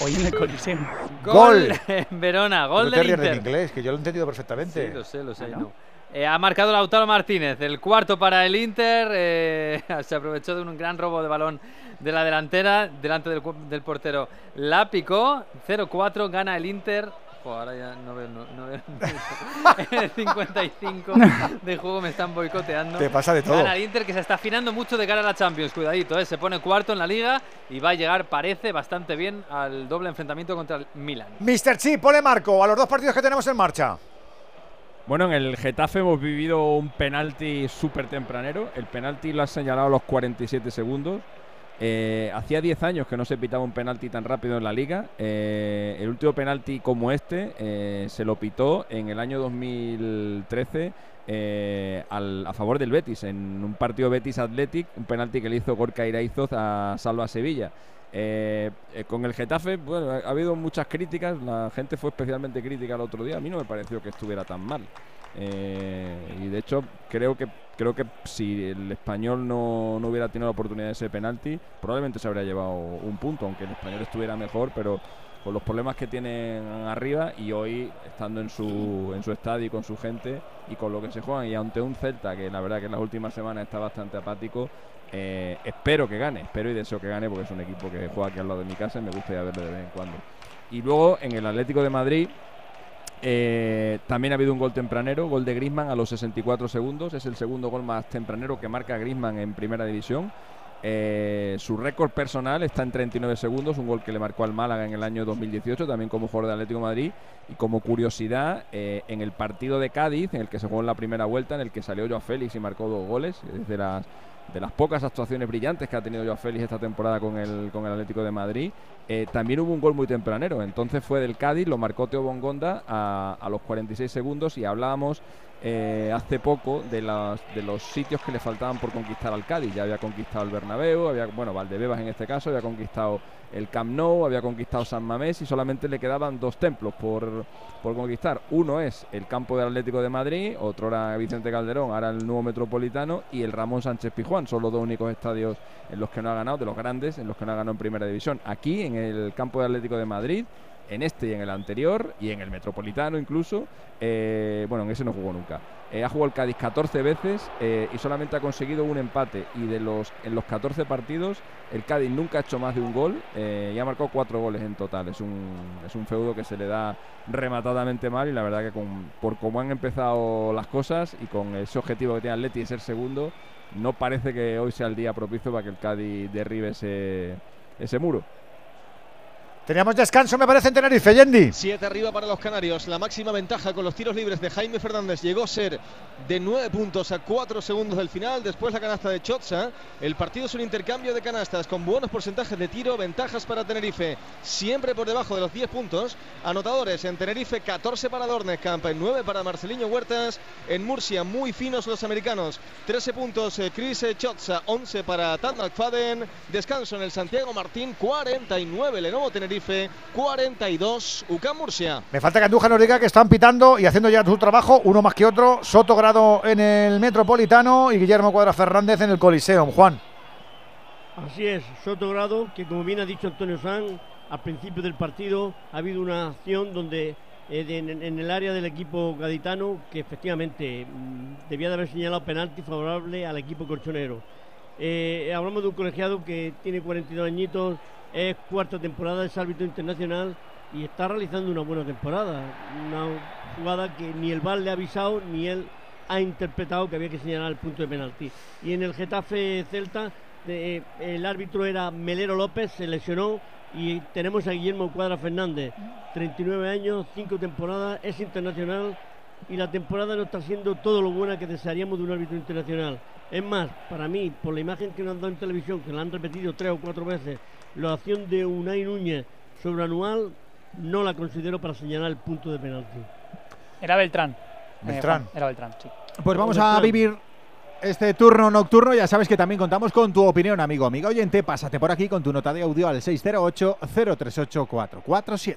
S84: Hoy en el Coliseum.
S1: Gol.
S84: Verona, gol del Inter.
S1: en inglés, que yo lo he entendido perfectamente.
S84: Sí, lo sé, lo sé. Ah, eh, ha marcado Lautaro Martínez, el cuarto para el Inter. Eh, se aprovechó de un gran robo de balón de la delantera, delante del, del portero. La picó, 0-4, gana el Inter ahora ya no veo. No, en el 55 de juego me están boicoteando.
S1: Te pasa de todo.
S84: Gana el Inter que se está afinando mucho de cara a la Champions. Cuidadito, ¿eh? se pone cuarto en la liga y va a llegar, parece, bastante bien al doble enfrentamiento contra el Milan.
S1: Mr. Chip, pone marco a los dos partidos que tenemos en marcha.
S22: Bueno, en el Getafe hemos vivido un penalti súper tempranero. El penalti lo ha señalado a los 47 segundos. Eh, hacía 10 años que no se pitaba un penalti tan rápido en la liga. Eh, el último penalti como este eh, se lo pitó en el año 2013 a favor del Betis, en un partido Betis Athletic, un penalti que le hizo Gorka Iraizoz a Salva Sevilla. con el Getafe, bueno, ha habido muchas críticas, la gente fue especialmente crítica el otro día, a mí no me pareció que estuviera tan mal. Y de hecho creo que creo que si el español no, no, hubiera tenido la oportunidad de ese penalti, probablemente se habría llevado un punto, aunque el español estuviera mejor, pero con los problemas que tienen arriba y hoy estando en su, en su estadio y con su gente y con lo que se juegan y ante un Celta que la verdad que en las últimas semanas está bastante apático, eh, espero que gane, espero y deseo que gane porque es un equipo que juega aquí al lado de mi casa y me gustaría verlo de vez en cuando. Y luego en el Atlético de Madrid eh, también ha habido un gol tempranero, gol de Grisman a los 64 segundos. Es el segundo gol más tempranero que marca Grisman en primera división. Eh, su récord personal está en 39 segundos, un gol que le marcó al Málaga en el año 2018, también como jugador de Atlético Madrid. Y como curiosidad, eh, en el partido de Cádiz, en el que se jugó en la primera vuelta, en el que salió Joao Félix y marcó dos goles, desde las de las pocas actuaciones brillantes que ha tenido Joao Félix esta temporada con el, con el Atlético de Madrid, eh, también hubo un gol muy tempranero. Entonces fue del Cádiz, lo marcó Teo Bongonda a, a los 46 segundos y hablábamos eh, hace poco de, de los sitios que le faltaban por conquistar al Cádiz. Ya había conquistado el Bernabéu, había, bueno, Valdebebas en este caso, había conquistado el Camp Nou, había conquistado San Mamés y solamente le quedaban dos templos por, por conquistar. Uno es el campo del Atlético de Madrid, otro era Vicente Calderón, ahora el nuevo Metropolitano y el Ramón Sánchez Pijuán. Son los dos únicos estadios en los que no ha ganado, de los grandes, en los que no ha ganado en Primera División. Aquí, en el campo del Atlético de Madrid, en este y en el anterior, y en el Metropolitano incluso, eh, bueno, en ese no jugó nunca. Eh, ha jugado el Cádiz 14 veces eh, y solamente ha conseguido un empate. Y de los en los 14 partidos, el Cádiz nunca ha hecho más de un gol y ha marcado cuatro goles en total. Es un, es un feudo que se le da rematadamente mal y la verdad que por cómo han empezado las cosas y con ese objetivo que tiene Atleti de ser segundo, no parece que hoy sea el día propicio para que el Cádiz derribe ese, ese muro.
S1: Teníamos descanso, me parece, en Tenerife, Yendi.
S58: Siete arriba para los canarios. La máxima ventaja con los tiros libres de Jaime Fernández llegó a ser de nueve puntos a cuatro segundos del final. Después la canasta de Chotza. El partido es un intercambio de canastas con buenos porcentajes de tiro. Ventajas para Tenerife. Siempre por debajo de los 10 puntos. Anotadores en Tenerife, 14 para Dornescamp, 9 para Marceliño Huertas. En Murcia, muy finos los americanos. 13 puntos eh, Chris Chotza, 11 para Tad McFadden. Descanso en el Santiago Martín, 49 Lenovo Tenerife. 42 UCAM Murcia.
S1: Me falta que Andújar nos diga que están pitando y haciendo ya su trabajo, uno más que otro. Soto Grado en el Metropolitano y Guillermo Cuadra Fernández en el Coliseum. Juan.
S20: Así es, Soto Grado, que como bien ha dicho Antonio San, al principio del partido ha habido una acción donde eh, en el área del equipo gaditano que efectivamente mm, debía de haber señalado penalti favorable al equipo colchonero. Eh, hablamos de un colegiado que tiene 42 añitos, es cuarta temporada, es árbitro internacional y está realizando una buena temporada. Una jugada que ni el VAR le ha avisado ni él ha interpretado que había que señalar el punto de penalti. Y en el Getafe Celta, eh, el árbitro era Melero López, se lesionó y tenemos a Guillermo Cuadra Fernández, 39 años, 5 temporadas, es internacional y la temporada no está siendo todo lo buena que desearíamos de un árbitro internacional. Es más, para mí, por la imagen que nos han dado en televisión, que la han repetido tres o cuatro veces, la acción de Unai Núñez sobre Anual, no la considero para señalar el punto de penalti.
S84: Era Beltrán. Eh,
S1: Beltrán.
S84: Era Beltrán, sí.
S2: Pues vamos a vivir este turno nocturno. Ya sabes que también contamos con tu opinión, amigo, amiga oyente. Pásate por aquí con tu nota de audio al 608-038-447.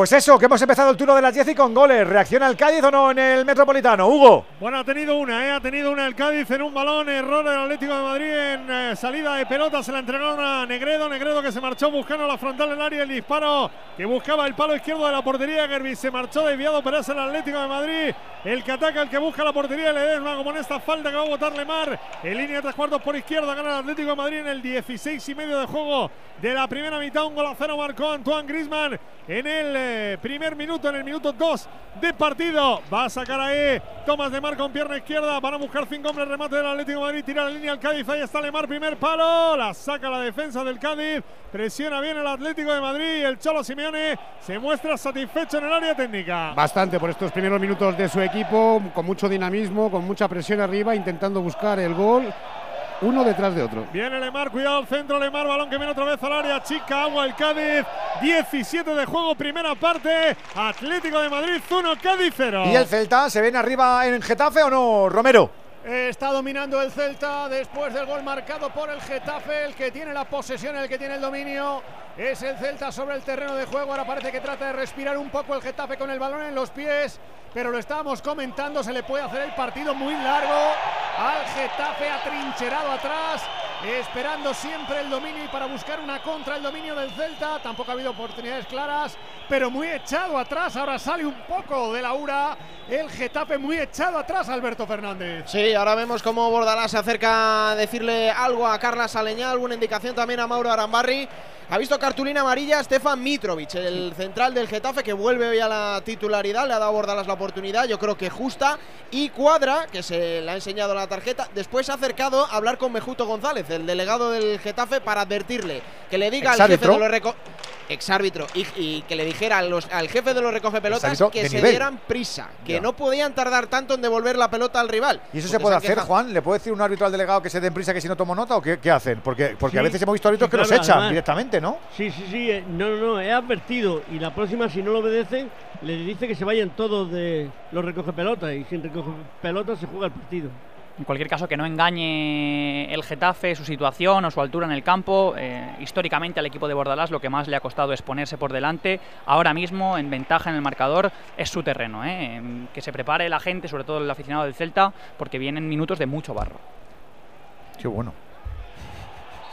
S1: Pues eso, que hemos empezado el turno de las 10 y con goles. ¿Reacciona el Cádiz o no en el Metropolitano? Hugo.
S54: Bueno, ha tenido una, ¿eh? ha tenido una el Cádiz en un balón, error del Atlético de Madrid en eh, salida de pelota, se la entregaron a Negredo, Negredo que se marchó buscando la frontal del área, el disparo que buscaba el palo izquierdo de la portería, Gerbi se marchó desviado, pero es el Atlético de Madrid, el que ataca, el que busca la portería, le Ledesma como en esta falta que va a botar Lemar, en línea de tres cuartos por izquierda, gana el Atlético de Madrid en el 16 y medio de juego de la primera mitad, un gol a cero marcó Antoine Griezmann en el eh, primer minuto, en el minuto 2 de partido. Va a sacar ahí Tomás de Mar con pierna izquierda. Van a buscar cinco hombres. Remate del Atlético de Madrid. Tira la línea al Cádiz. Ahí está Lemar. Primer palo. La saca la defensa del Cádiz. Presiona bien el Atlético de Madrid. El Cholo Simeone se muestra satisfecho en el área técnica.
S55: Bastante por estos primeros minutos de su equipo, con mucho dinamismo, con mucha presión arriba, intentando buscar el gol uno detrás de otro.
S54: Viene Lemar, cuidado al centro, Lemar, balón que viene otra vez al área, chica, agua el Cádiz, 17 de juego, primera parte, Atlético de Madrid 1, Cádiz 0.
S1: ¿Y el Celta se ven arriba en Getafe o no, Romero?
S56: Está dominando el Celta después del gol marcado por el Getafe. El que tiene la posesión, el que tiene el dominio es el Celta sobre el terreno de juego. Ahora parece que trata de respirar un poco el Getafe con el balón en los pies. Pero lo estábamos comentando, se le puede hacer el partido muy largo al Getafe atrincherado atrás, esperando siempre el dominio y para buscar una contra el dominio del Celta. Tampoco ha habido oportunidades claras, pero muy echado atrás. Ahora sale un poco de la URA el Getafe muy echado atrás, Alberto Fernández.
S57: Sí, ahora vemos cómo Bordalás se acerca a decirle algo a Carla Saleñá, alguna indicación también a Mauro Arambarri. Ha visto cartulina amarilla Stefan Mitrovic, el central del Getafe que vuelve hoy a la titularidad, le ha dado a Bordalás la oportunidad, yo creo que justa. Y Cuadra, que se le ha enseñado la tarjeta, después se ha acercado a hablar con Mejuto González, el delegado del Getafe, para advertirle que le diga al jefe de los exárbitro, y, y que le dijera a los- al jefe de los recoge pelotas
S1: Exárbitro
S57: que se
S1: nivel.
S57: dieran prisa, que
S1: Ya.
S57: no podían tardar tanto en devolver la pelota al rival.
S1: ¿Y eso se puede hacer,
S57: quejado-
S1: Juan? ¿Le puede decir un árbitro al delegado que se den prisa que si no tomo nota o qué, qué hacen? Porque, porque a veces hemos visto árbitros
S78: sí,
S1: que los echan
S78: además.
S1: directamente, ¿no?
S78: Sí, sí, sí. eh, No, no, no. He advertido. Y la próxima, si no lo obedecen, le dice que se vayan todos de los recoge pelotas. Y sin recoge pelotas se juega el partido.
S84: En cualquier caso, que no engañe el Getafe su situación o su altura en el campo. Eh, históricamente al equipo de Bordalás lo que más le ha costado es ponerse por delante. Ahora mismo, en ventaja en el marcador, es su terreno. ¿eh? Que se prepare la gente, sobre todo el aficionado del Celta, porque vienen minutos de mucho barro.
S1: Qué bueno.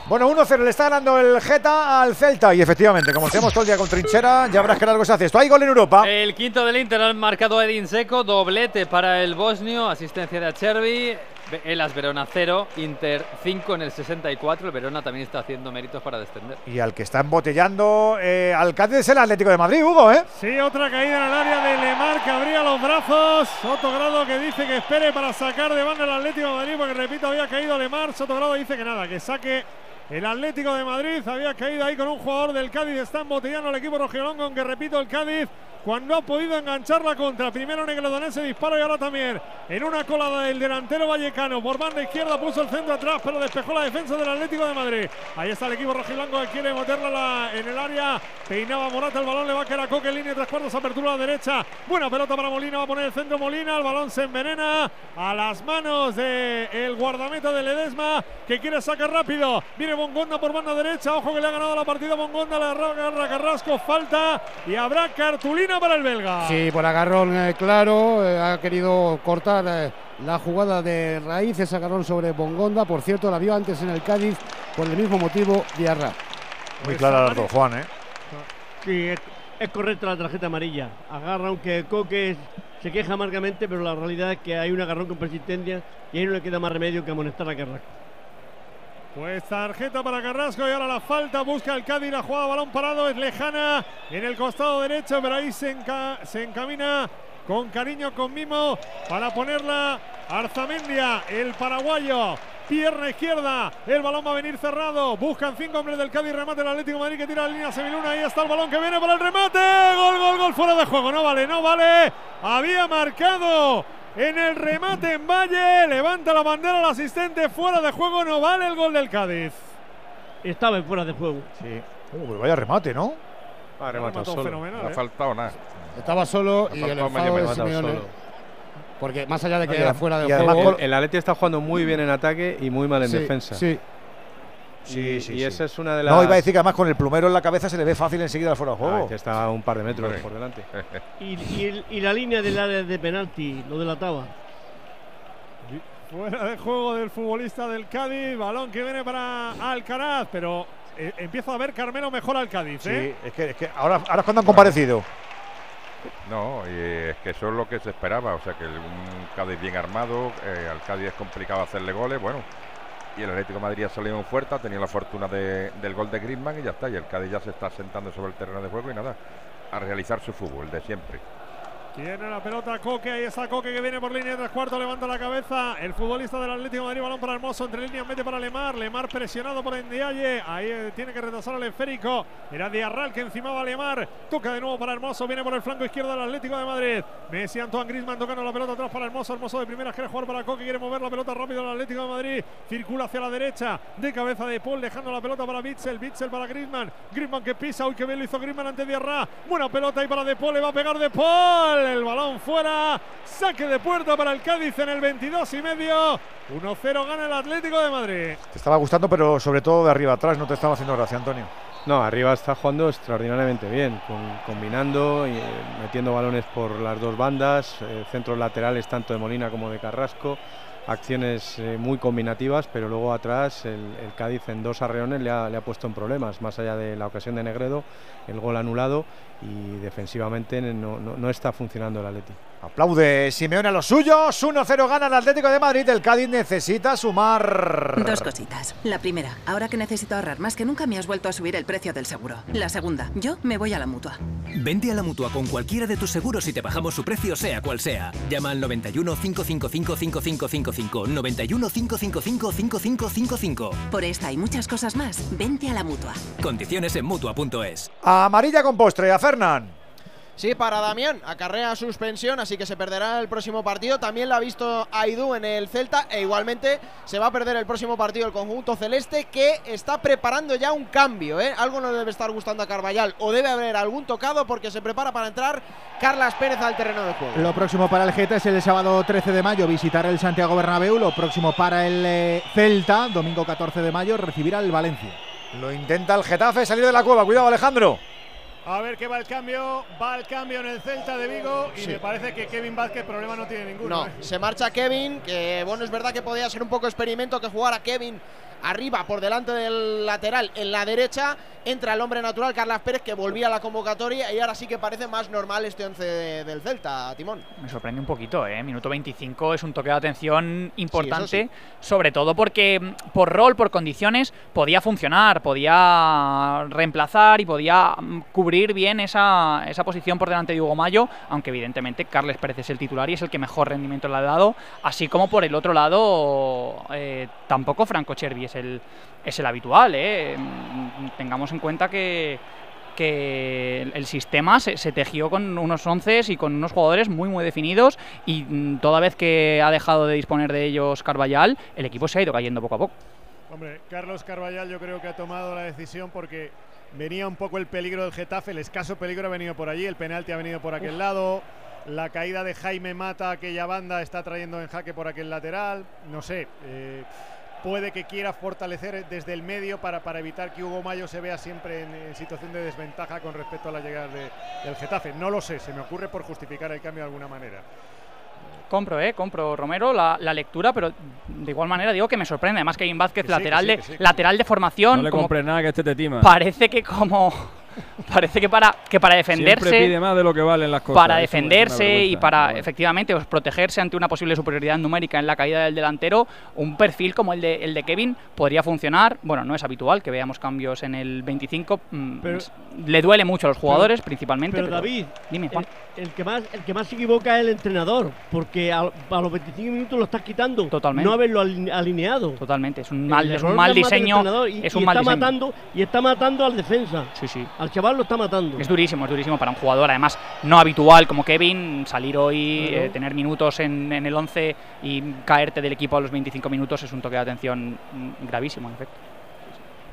S1: Bueno, 1-0 le está ganando el Geta al Celta y efectivamente, como estemos todo el día con trinchera, ya verás que largo se hace esto. Hay gol en Europa.
S11: El quinto del Inter ha marcado Edin Seco, doblete para el bosnio, asistencia de Acerbi, Ve- Elas Verona 0, Inter 5 en el 64. El Verona también está haciendo méritos para descender.
S1: Y al que está embotellando eh, al Cádiz es el Atlético de Madrid, Hugo, ¿eh?
S54: Sí, otra caída en el área de Lemar que abría los brazos. Sotogrado que dice que espere para sacar de banda el Atlético de Madrid, porque repito, había caído Lemar. Sotogrado dice que nada, que saque el Atlético de Madrid. Había caído ahí con un jugador del Cádiz. Está embotellando al equipo rojiblanco, aunque repito, el Cádiz cuando ha podido enganchar la contra. Primero Negredonense disparo y ahora también en una colada del delantero vallecano. Por banda izquierda puso el centro atrás, pero despejó la defensa del Atlético de Madrid. Ahí está el equipo rojiblanco que quiere meterla la- en el área. Peinaba Morata el balón, le va a quedar a Coque línea tres cuartos, apertura a la derecha. Buena pelota para Molina, va a poner el centro Molina. El balón se envenena a las manos del el guardameta de Ledesma que quiere sacar rápido. Viene Bongonda por banda derecha. Ojo que le ha ganado la partida Bongonda, le agarra Carrasco, falta y habrá cartulina para el belga.
S55: Sí, por agarrón eh, claro, eh, ha querido cortar eh, la jugada de raíz, ese agarrón sobre Bongonda. Por cierto, la vio antes en el Cádiz por el mismo motivo Diarra.
S1: Muy clara las dos, Juan, ¿eh?
S78: Sí, es, es correcta la tarjeta amarilla. Agarra, aunque Coque se queja amargamente, pero la realidad es que hay un agarrón con persistencia y ahí no le queda más remedio que amonestar a Carrasco.
S54: Pues tarjeta para Carrasco y ahora la falta. Busca el Cádiz. La jugada balón parado es lejana en el costado derecho, pero ahí se, enca- se encamina con cariño, con mimo para ponerla Arzamendia, el paraguayo. Pierna izquierda, el balón va a venir cerrado. Buscan cinco hombres del Cádiz, remate el Atlético Madrid que tira la línea semiluna. Ahí está el balón que viene para el remate. Gol, gol, gol, fuera de juego. No vale, no vale. Había marcado en el remate en Valle. Levanta la bandera el asistente. Fuera de juego, no vale el gol del Cádiz.
S78: Estaba en fuera de juego.
S1: Sí. Uh, pero vaya remate, ¿no?
S74: Ha rematado solo.
S54: fenomenal,
S83: No ha
S54: ¿eh?
S83: faltado nada.
S55: Estaba solo
S83: Ha
S55: y el enfado de
S83: metro.
S55: Simeone.
S74: solo.
S55: Porque más allá de que era fuera de
S74: y
S55: juego.
S74: el, el Atleti está jugando muy bien en ataque y muy mal en
S55: Sí,
S74: defensa.
S55: Sí,
S74: Sí,
S1: Sí,
S74: y
S1: sí, sí.
S74: esa es una de las.
S1: No, iba a decir que además con el plumero en la cabeza se le ve fácil enseguida el fuera de juego.
S74: Ah, está a un par de metros
S83: Hombre.
S74: por delante.
S78: Y, y el- y la línea del área de penalti lo delataba.
S54: Fuera de juego del futbolista del Cádiz. Balón que viene para Alcaraz, pero eh, empieza a ver Carmelo mejor al Cádiz.
S1: Sí,
S54: ¿eh?
S1: es que, es que ahora, ahora es cuando han comparecido.
S83: No, y es que eso es lo que se esperaba. O sea, que un Cádiz bien armado, eh, al Cádiz es complicado hacerle goles. Bueno, y el Atlético Madrid ha salido en fuerte, ha tenido la fortuna de- del gol de Griezmann y ya está. Y el Cádiz ya se está sentando sobre el terreno de juego y nada, a realizar su fútbol de siempre.
S54: Tiene la pelota Coque, ahí está Coque que viene por línea de tres cuartos, levanta la cabeza. El futbolista del Atlético de Madrid, balón para Hermoso, entre líneas mete para Lemar. Lemar presionado por Endiaye, ahí eh, tiene que retrasar al esférico. Era Diarral que encimaba a Lemar. Toca de nuevo para Hermoso, viene por el flanco izquierdo del Atlético de Madrid. Messi, Antoine Griezmann tocando la pelota atrás para Hermoso. Hermoso de primeras quiere jugar para Coque, quiere mover la pelota rápido al Atlético de Madrid. Circula hacia la derecha, de cabeza de Paul, dejando la pelota para Bitzel. Bitzel para Griezmann. Griezmann que pisa, uy, que bien lo hizo Griezmann ante Diarra. Buena pelota ahí para De Paul, le va a pegar De Paul. El balón fuera. Saque de puerta para el Cádiz en el 22 y medio. 1-0 gana el Atlético de Madrid.
S1: Te estaba gustando, pero sobre todo de arriba atrás no te estaba haciendo gracia, Antonio.
S74: No, arriba está jugando extraordinariamente bien, con- combinando y eh, metiendo balones por las dos bandas, eh, centros laterales tanto de Molina como de Carrasco, acciones eh, muy combinativas, pero luego atrás el, el Cádiz en dos arreones le ha, le ha puesto en problemas, más allá de la ocasión de Negredo, el gol anulado y defensivamente no, no- no está funcionando el Atleti.
S1: Aplaude Simeone a los suyos. 1-0 gana el Atlético de Madrid. El Cádiz necesita sumar.
S85: Dos cositas. La primera, ahora que necesito ahorrar más que nunca me has vuelto a subir el precio del seguro. La segunda, yo me voy a la mutua.
S48: Vente a la mutua con cualquiera de tus seguros y te bajamos su precio, sea cual sea. Llama al 91 555 5555. 91 555 5555.
S85: Por esta y muchas cosas más, vente a la mutua.
S48: Condiciones en mutua.es.
S1: Amarilla con postre a Fernán.
S57: Sí, para Damián, acarrea suspensión, así que se perderá el próximo partido. También la ha visto Aidú en el Celta e igualmente se va a perder el próximo partido el conjunto celeste que está preparando ya un cambio. ¿eh? Algo no debe estar gustando a Carvallal o debe haber algún tocado porque se prepara para entrar Carlas Pérez al terreno de juego.
S2: Lo próximo para el Geta es el sábado 13 de mayo visitar el Santiago Bernabéu. Lo próximo para el eh, Celta, domingo 14 de mayo, recibirá el Valencia.
S1: Lo intenta el Getafe salir de la cueva. Cuidado, Alejandro.
S54: A ver qué va el cambio. Va el cambio en el Celta de Vigo. Y
S57: Sí.
S54: me parece que Kevin Vázquez problema no tiene ninguno.
S57: No,
S54: ¿eh?
S57: se marcha Kevin, que bueno, es verdad que podía ser un poco experimento que jugara Kevin arriba por delante del lateral en la derecha. Entra el hombre natural, Carlas Pérez, que volvía a la convocatoria y ahora sí que parece más normal este once de- del Celta, Timón.
S84: Me sorprende un poquito, ¿eh? Minuto 25 es un toque de atención importante,
S57: sí.
S84: sobre todo porque mm, por rol, por condiciones, podía funcionar, podía reemplazar y podía mm, cubrir bien esa, esa posición por delante de Hugo Mayo, aunque evidentemente Carles Pérez es el titular y es el que mejor rendimiento le ha dado, así como por el otro lado eh, tampoco Franco Chervi es el, es el habitual, ¿eh? Tengamos en cuenta que que el- sistema se, se tejió con unos once y con unos jugadores muy muy definidos y mm, toda vez que ha dejado de disponer de ellos Carvallal, el equipo se ha ido cayendo poco a poco.
S54: Hombre, Carlos Carvallal yo creo que ha tomado la decisión porque venía un poco el peligro del Getafe, el escaso peligro ha venido por allí, el penalti ha venido por aquel lado, la caída de Jaime Mata, aquella banda está trayendo en jaque por aquel lateral, no sé, eh, puede que quiera fortalecer desde el medio para, para evitar que Hugo Mayo se vea siempre en, en situación de desventaja con respecto a la llegada de- del Getafe. No lo sé, se me ocurre por justificar el cambio de alguna manera.
S84: Compro, eh, compro Romero la, la lectura, pero de igual manera digo que me sorprende. Además, Kevin Vázquez,
S22: Que sí,
S84: lateral,
S22: que sí,
S84: de,
S22: que sí.
S84: lateral de formación,
S22: No le
S84: como
S22: nada que este te tima.
S84: parece que como parece que para que para defenderse
S22: Siempre pide más de lo que valen las cosas.
S84: para defenderse y para efectivamente pues, protegerse ante una posible superioridad numérica en la caída del delantero, un perfil como el de, el de Kevin podría funcionar. Bueno, no es habitual que veamos cambios en el 25. mm,
S78: Pero-
S84: le duele mucho a los jugadores, principalmente.
S78: Pero,
S84: pero-
S78: David,
S84: dime, Juan.
S78: El, el que más, el que más se equivoca es el entrenador, porque a, a los 25 minutos lo estás quitando.
S84: Totalmente.
S78: No haberlo aline- alineado.
S84: Totalmente, es un mal, es un mal diseño.
S78: entrenador y-
S84: es
S78: y
S84: un mal
S78: está
S84: diseño.
S78: matando y está matando al defensa.
S84: Sí, sí.
S78: Al chaval lo está matando.
S84: Es durísimo, es durísimo para un jugador, además no habitual como Kevin, salir hoy,
S78: Claro.
S84: eh, tener minutos en, en el 11 y caerte del equipo a los 25 minutos es un toque de atención mm, gravísimo, en efecto.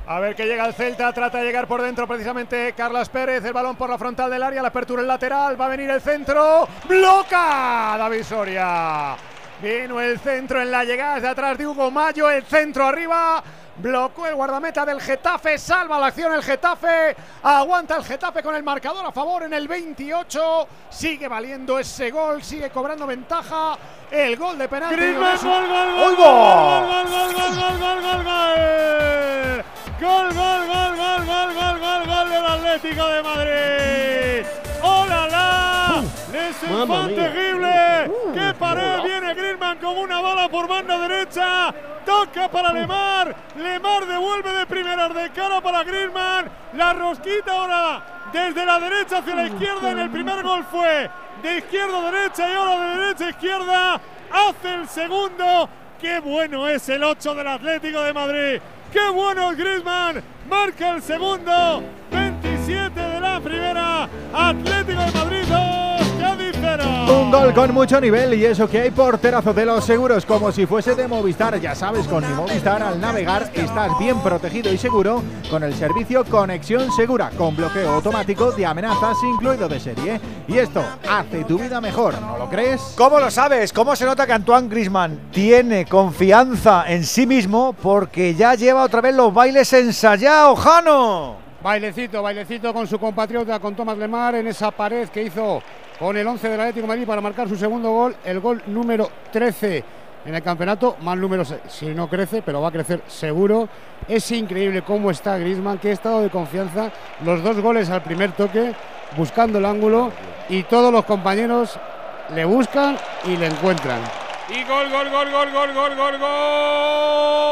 S54: A ver que llega el Celta, trata de llegar por dentro precisamente Carlos Pérez, el balón por la frontal del área, la apertura en lateral, va a venir el centro, bloca David Soria. Vino el centro en la llegada de atrás de Hugo Mayo, el centro arriba, blocó el guardameta del Getafe, salva la acción el Getafe, aguanta el Getafe con el marcador a favor en el 28, sigue valiendo ese gol, sigue cobrando ventaja, el gol de penalti. Griezmann, gol, gol, gol, gol, gol, gol, gol, gol, gol, gol, gol. Gol, gol, gol, gol, gol, gol, gol, gol del Atlético de Madrid. ¡Hola, la! ¡Es un
S78: mamma
S54: fan
S78: mía.
S54: terrible!
S78: Uh,
S54: ¡Qué pared! Viene Griezmann con una bola por banda derecha. Toca para Lemar. Lemar devuelve de primeras de cara para Griezmann. La rosquita ahora desde la derecha hacia la izquierda. En el primer gol fue de izquierda a derecha y ahora de derecha a izquierda. Hace el segundo. ¡Qué bueno es el 8 del Atlético de Madrid! ¡Qué bueno es Griezmann! Marca el segundo. 27 de la primera. Atlético de Madrid 2. Cádiz 0.
S2: Un gol con mucho nivel y eso que hay porterazo de los seguros como si fuese de Movistar. Ya sabes, con mi Movistar al navegar estás bien protegido y seguro con el servicio Conexión Segura, con bloqueo automático de amenazas incluido de serie. Y esto hace tu vida mejor, ¿no lo crees?
S1: ¿Cómo lo sabes? ¿Cómo se nota que Antoine Grisman tiene confianza en sí mismo porque ya lleva otra vez los bailes ensayados, Jano?
S55: Bailecito, bailecito con su compatriota, con Tomás Lemar, en esa pared que hizo con el 11 del Atlético de Madrid para marcar su segundo gol, el gol número 13 en el campeonato, más números si no crece, pero va a crecer seguro. Es increíble cómo está Griezmann, qué estado de confianza, los dos goles al primer toque, buscando el ángulo y todos los compañeros le buscan y le encuentran.
S49: Y gol, gol, gol, gol, gol, gol, gol, gol.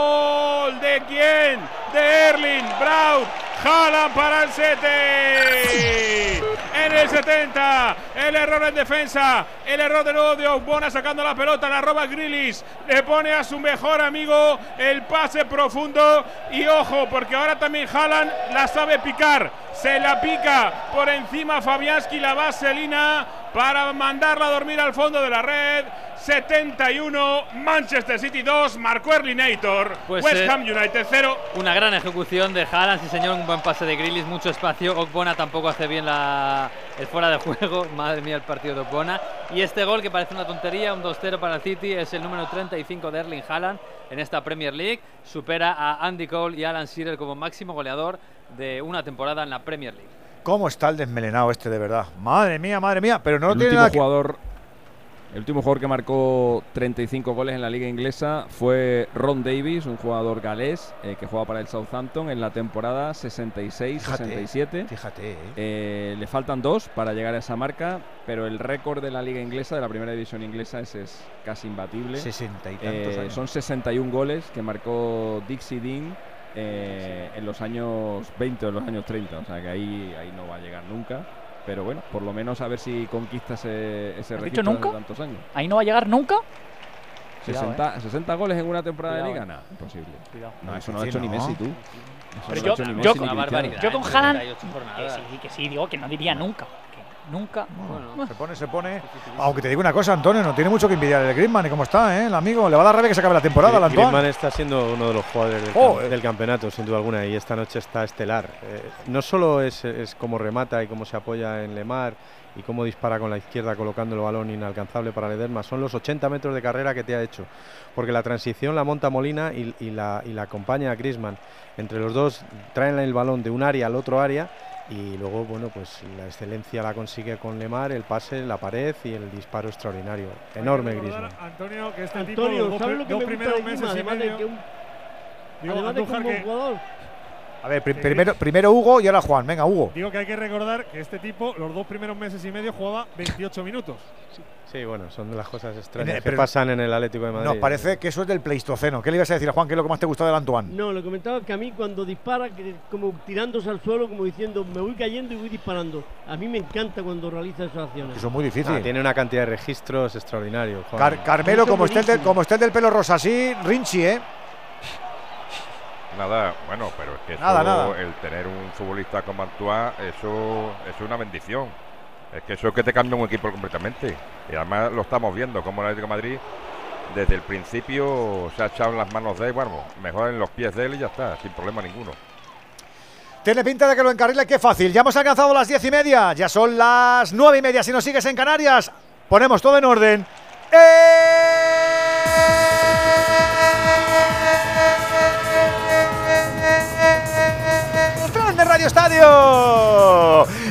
S49: ¿De quién? De Erling Braut. Jalan para el 7. En el 70. El error en defensa. El error de nuevo de Ogbona sacando la pelota. La roba Grillis. Le pone a su mejor amigo el pase profundo. Y ojo, porque ahora también Jalan la sabe picar. Se la pica por encima Fabianski la vaselina para mandarla a dormir al fondo de la red. 71, Manchester City 2, marcó Erlinator,
S11: Pues,
S49: West
S11: eh,
S49: Ham United 0.
S11: Una gran ejecución de Haaland, sí señor, un buen pase de Grillis, mucho espacio. Ogbona tampoco hace bien la, el fuera de juego, madre mía el partido de Ogbona. Y este gol que parece una tontería, un 2-0 para el City, es el número 35 de Erling Haaland en esta Premier League. Supera a Andy Cole y Alan Shearer como máximo goleador de una temporada en la Premier League.
S1: ¿Cómo está el desmelenado este de verdad? Madre mía, madre mía. Pero no
S22: el
S1: tiene
S22: último
S1: nada que-
S22: jugador el último jugador que marcó 35 goles en la liga inglesa fue Ron Davis, un jugador galés eh, que juega para el Southampton en la temporada 66-67.
S1: Fíjate, eh.
S22: Eh, le faltan dos para llegar a esa marca, pero el récord de la liga inglesa, de la primera división inglesa, es casi imbatible.
S1: Sesenta y tantos
S22: Eh,
S1: años.
S22: Son 61 goles que marcó Dixie Dean en los años 20 o en los años 30, o sea que ahí, ahí no va a llegar nunca. Pero bueno, por lo menos a ver si conquista ese, ese
S84: ¿Has
S22: registro
S84: dicho
S22: de
S84: nunca?
S22: tantos años.
S84: Ahí no va a llegar nunca. Cuidado,
S22: 60, 60 goles en una temporada
S84: Cuidado,
S22: de
S84: eh.
S22: liga, nada, imposible.
S84: Cuidado.
S22: No, eso no lo ha
S1: Sí,
S22: hecho ni
S1: no.
S22: Messi, tú. Eso
S84: Pero
S22: no
S84: yo,
S22: hecho ni
S84: yo,
S22: Messi
S84: con- yo con
S11: ¿eh?
S84: Haaland
S11: 38 jornadas.
S84: que sí, que sí, digo que no diría nunca. Nunca.
S1: Bueno, se pone, se pone. Aunque te digo una cosa, Antonio, no tiene mucho que envidiar el Griezmann y cómo está, ¿eh? El amigo. Le va a dar rabia que se acabe la temporada, al
S74: Griezmann está siendo uno de los jugadores del,
S1: Oh,
S74: cam-
S1: eh.
S74: del campeonato, sin duda alguna, y esta noche está estelar. Eh, no solo es, es cómo remata y cómo se apoya en Lemar y cómo dispara con la izquierda colocando el balón inalcanzable para Lederma, son los 80 metros de carrera que te ha hecho. Porque la transición la monta Molina y, y la, y la acompaña a Griezmann. Entre los dos traen el balón de un área al otro área y luego, bueno, pues la excelencia la consigue con Lemar, el pase, la pared y el disparo extraordinario. Enorme Griezmann.
S54: Antonio, que este tipo,
S78: Antonio,
S54: dos,
S78: ¿sabes lo que
S54: dos
S78: me gusta
S54: primeros
S78: de
S54: meses
S78: Griezmann?
S54: y
S78: Además de
S54: medio.
S78: que un-
S54: Digo,
S78: además de que un buen
S54: que-
S78: jugador.
S1: A ver, pri- primero, primero Hugo y ahora Juan. Venga, Hugo.
S54: Digo que hay que recordar que este tipo, los dos primeros meses y medio, jugaba 28 minutos.
S74: Sí, bueno, son de las cosas extrañas
S1: Eh,
S74: que pasan en el Atlético de Madrid.
S1: Nos parece que eso es del Pleistoceno. ¿Qué le ibas a decir a Juan? ¿Qué es lo que más te gustó del Antoine?
S78: No, le comentaba que a mí cuando dispara, que como tirándose al suelo, como diciendo, me voy cayendo y voy disparando. A mí me encanta cuando realiza esas acciones.
S1: Eso es muy difícil.
S74: Ah, tiene una cantidad de registros extraordinarios. Juan.
S1: Car- Carmelo, como esté, el del,
S78: buenísimo.
S1: como esté el del pelo rosa así, Rinchi, ¿eh?
S83: Nada, bueno, pero es que eso,
S1: Nada, nada.
S83: el tener un futbolista como Antoine, eso, eso es una bendición. Es que eso es que te cambia un equipo completamente. Y además lo estamos viendo, como el Atlético de Madrid desde el principio se ha echado en las manos de él, bueno, mejor en los pies de él y ya está, sin problema ninguno.
S1: Tiene pinta de que lo encarrile, qué fácil. Ya hemos alcanzado las diez y media, ya son las nueve y media. Si nos sigues en Canarias, ponemos todo en orden. El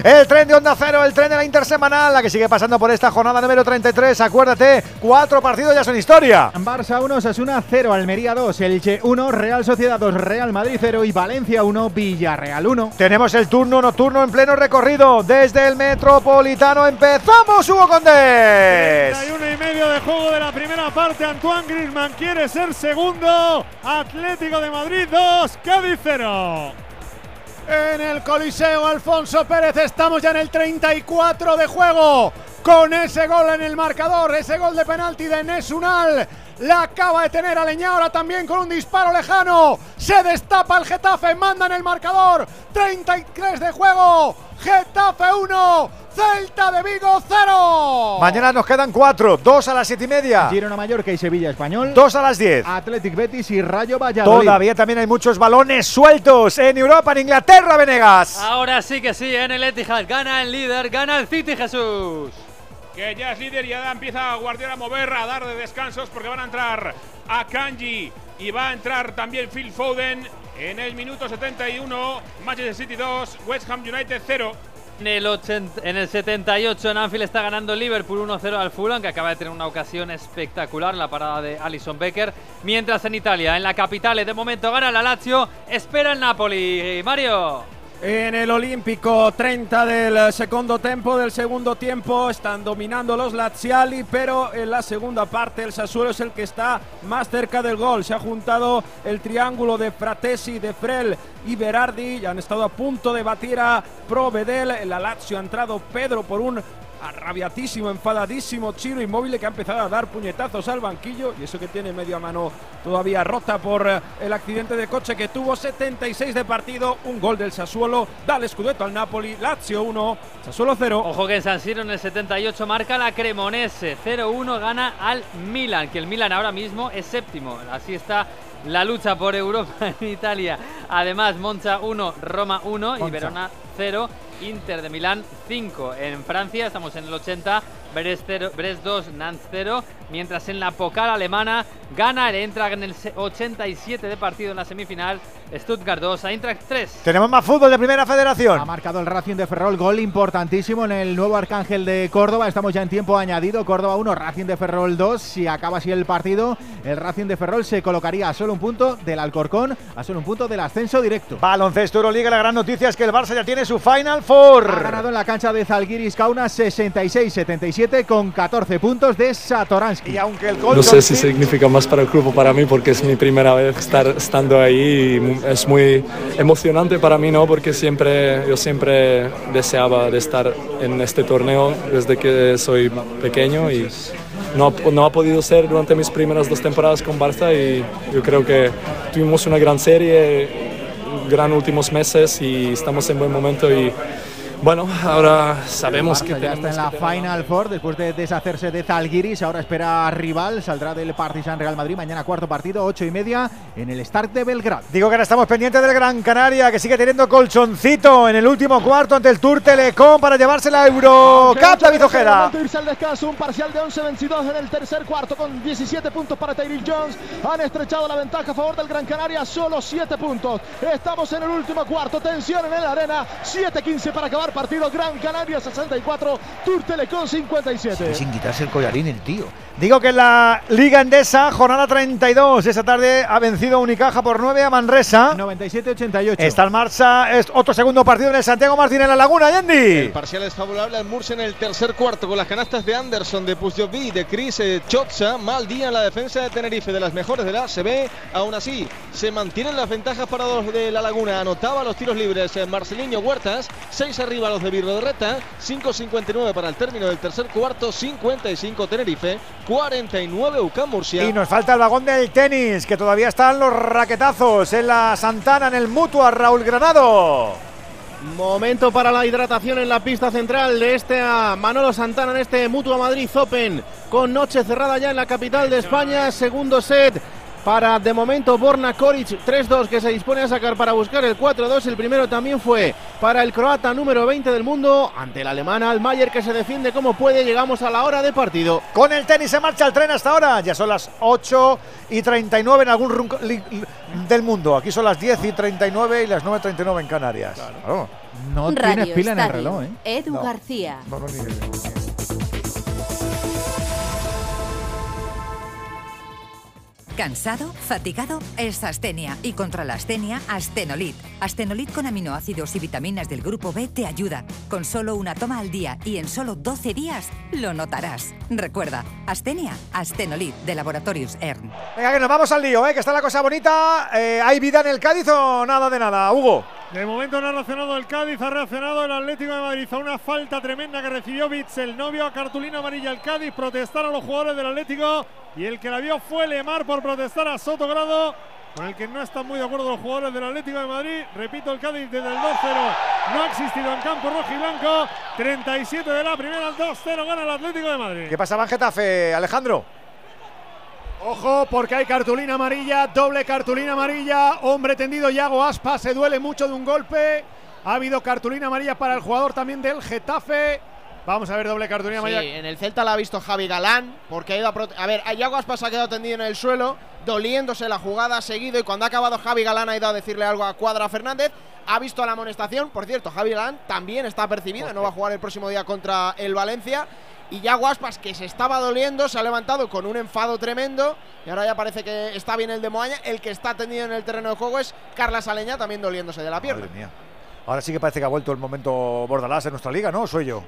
S1: el tren de Onda Cero, el tren de la Intersemanal, la que sigue pasando por esta jornada número 33. Acuérdate, cuatro partidos ya son historia.
S2: Barça 1, Sasuna 0, Almería 2, Elche 1, Real Sociedad 2, Real Madrid 0 y Valencia 1, Villarreal 1.
S1: Tenemos el turno nocturno en pleno recorrido desde el Metropolitano. Empezamos, Hugo Condés.
S54: 31 y medio de juego de la primera parte. Antoine Griezmann quiere ser segundo. Atlético de Madrid 2, Cádiz 0.
S79: En el Coliseo Alfonso Pérez estamos ya en el 34 de juego. Con ese gol en el marcador, ese gol de penalti de Nesunal. La acaba de tener Aleñá ahora también con un disparo lejano. Se destapa el Getafe, manda en el marcador. 33 de juego. Getafe 1, Celta de Vigo 0.
S1: Mañana nos quedan cuatro, dos a las siete y media,
S2: Girona Mallorca y Sevilla Español.
S1: dos a las diez.
S2: Athletic Betis y Rayo Valladolid.
S1: Todavía también hay muchos balones sueltos en Europa, en Inglaterra, Venegas.
S11: Ahora sí que sí, en el Etihad gana el líder, gana el City Jesús.
S49: Que ya es líder y ya empieza Guardiola a mover, a dar de descansos porque van a entrar a Kanji y va a entrar también Phil Foden en el minuto 71, Manchester City 2, West Ham United 0.
S11: En el, 80 en el 78 en Anfield está ganando Liverpool 1-0 al Fulham, que acaba de tener una ocasión espectacular en la parada de Alison Becker. Mientras en Italia, en la capital, de momento gana la Lazio, espera el Napoli. Mario.
S50: En el Olímpico 30 del segundo tempo, del segundo tiempo, están dominando los Laziali, pero en la segunda parte el Sassuolo es el que está más cerca del gol. Se ha juntado el triángulo de Fratesi, de Frel y Berardi, ya han estado a punto de batir a Provedel. En la Lazio ha entrado Pedro por un arrabiatísimo, enfadadísimo Chiro Inmóvil que ha empezado a dar puñetazos al banquillo y eso que tiene media mano todavía rota por eh, el accidente de coche que tuvo 76 de partido, un gol del Sassuolo, da el escudeto al Napoli, Lazio 1, Sassuolo 0.
S11: Ojo que en San Siro en el 78 marca la Cremonese, 0-1 gana al Milan, que el Milan ahora mismo es séptimo, así está la lucha por Europa en Italia. Además, Monza 1, Roma 1 y. Verona 0. Inter de Milán 5. En Francia estamos en el 80, Brest, 0, Brest 2, Nantes 0. Mientras en la Pokal alemana gana el Eintracht en el se- 87 de partido en la semifinal. Stuttgart 2, Eintracht 3.
S1: Tenemos más fútbol de Primera Federación.
S2: Ha marcado el Racing de Ferrol, gol importantísimo en el nuevo Arcángel de Córdoba. Estamos ya en tiempo añadido. Córdoba 1, Racing de Ferrol 2. Si acaba así el partido, el Racing de Ferrol se colocaría a solo un punto del Alcorcón, a solo un punto del ascenso directo.
S1: Baloncesto Euroliga, la gran noticia es que el Barça ya tiene su Final Four.
S2: Ha ganado en la cancha de Zalgiris Kaunas 66-77 con 14 puntos de Satoransky.
S1: Y aunque el
S86: No sé si significa más para el club o para mí porque es mi primera vez estar estando ahí y es muy emocionante para mí, ¿no? Porque siempre yo siempre deseaba de estar en este torneo desde que soy pequeño y no, no ha podido ser durante mis primeras dos temporadas con Barça y yo creo que tuvimos una gran serie, gran últimos meses y estamos en buen momento y bueno, ahora sabemos que
S2: ya está en la Final Four después de deshacerse de Zalgiris. Ahora espera rival, saldrá del Partizan Real Madrid. Mañana cuarto partido, ocho y media, en el Start de Belgrado.
S1: Digo que ahora estamos pendientes del Gran Canaria, que sigue teniendo colchoncito en el último cuarto ante el Tour Telecom para llevarse la Eurocup, David Ojeda.
S30: irse al descanso, un parcial de 11-22 en el tercer cuarto con 17 puntos para Tyrell Jones. Han estrechado la ventaja a favor del Gran Canaria, solo 7 puntos. Estamos en el último cuarto, tensión en la arena, 7-15 para acabar partido. Gran Canaria 64, Tour Telecom 57.
S1: Sin quitarse el collarín el tío. Digo que en la Liga Endesa, jornada 32, esta tarde ha vencido Unicaja por 9 a Manresa.
S2: 97-88.
S1: Está en marcha es otro segundo partido en el Santiago Martín en la Laguna, Yendi.
S58: El parcial es favorable al Murcia en el tercer cuarto con las canastas de Anderson, de Pusjovi, de Chris eh, Chotza. Mal día en la defensa de Tenerife, de las mejores de la ACB. Aún así, se mantienen las ventajas para los de la Laguna. Anotaba los tiros libres eh, Marceliño Huertas. 6 arriba los de Virgo de Reta. 5.59 para el término del tercer cuarto. 55 Tenerife. 49 UCAM Murcia.
S1: Y nos falta el vagón del tenis, que todavía están los raquetazos en la Santana, en el Mutua, Raúl Granado.
S30: Momento para la hidratación en la pista central de este a Manolo Santana en este Mutua Madrid Open con noche cerrada ya en la capital de España. Segundo set para de momento Borna Koric 3-2 que se dispone a sacar para buscar el 4-2. El primero también fue para el croata número 20 del mundo ante el alemán Almayer que se defiende como puede. Llegamos a la hora de partido.
S1: Con el tenis se marcha el tren hasta ahora. Ya son las 8 y 39 en algún li- del mundo. Aquí son las 10 y 39 y las 9 y 39 en Canarias. Claro.
S2: No
S87: Radio
S2: tienes pila en el reloj, ¿eh?
S87: Edu
S1: No.
S87: García.
S1: No, no,
S88: ¿Cansado? ¿Fatigado? Es astenia. Y contra la astenia, Astenolit. Astenolit con aminoácidos y vitaminas del grupo B te ayuda. Con solo una toma al día y en solo 12 días, lo notarás. Recuerda, astenia, Astenolit de Laboratorios ERN.
S1: Venga, que nos vamos al lío, ¿eh? que está la cosa bonita. Eh, ¿Hay vida en el Cádiz o nada de nada? Hugo.
S54: De momento no ha reaccionado el Cádiz, ha reaccionado el Atlético de Madrid a una falta tremenda que recibió Vitz, el novio, a cartulina amarilla el Cádiz, protestaron los jugadores del Atlético y el que la vio fue Lemar por protestar a Sotogrado, con el que no están muy de acuerdo los jugadores del Atlético de Madrid. Repito, el Cádiz desde el 2-0 no ha existido en campo rojo y blanco. 37 de la primera, 2-0 gana el Atlético de Madrid.
S1: ¿Qué pasaba en Getafe, Alejandro?
S56: Ojo, porque hay cartulina amarilla, doble cartulina amarilla. Hombre tendido, Yago Aspa se duele mucho de un golpe. Ha habido cartulina amarilla para el jugador también del Getafe. Vamos a ver doble cartulina
S57: Sí, en el Celta la ha visto Javi Galán, porque ha ido a A ver, Yago Aspas ha quedado tendido en el suelo, doliéndose la jugada, ha seguido, y cuando ha acabado Javi Galán ha ido a decirle algo a Cuadra Fernández. Ha visto la amonestación, por cierto, Javi Galán también está percibido, no va a jugar el próximo día contra el Valencia. Y Yago Aspas, que se estaba doliendo, se ha levantado con un enfado tremendo. Y ahora ya parece que está bien el de Moaña. El que está tendido en el terreno de juego es Carla Saleña, también doliéndose de la pierna.
S1: Madre mía. Ahora sí que parece que ha vuelto el momento Bordalás en nuestra liga, ¿no? ¿O ¿Soy yo?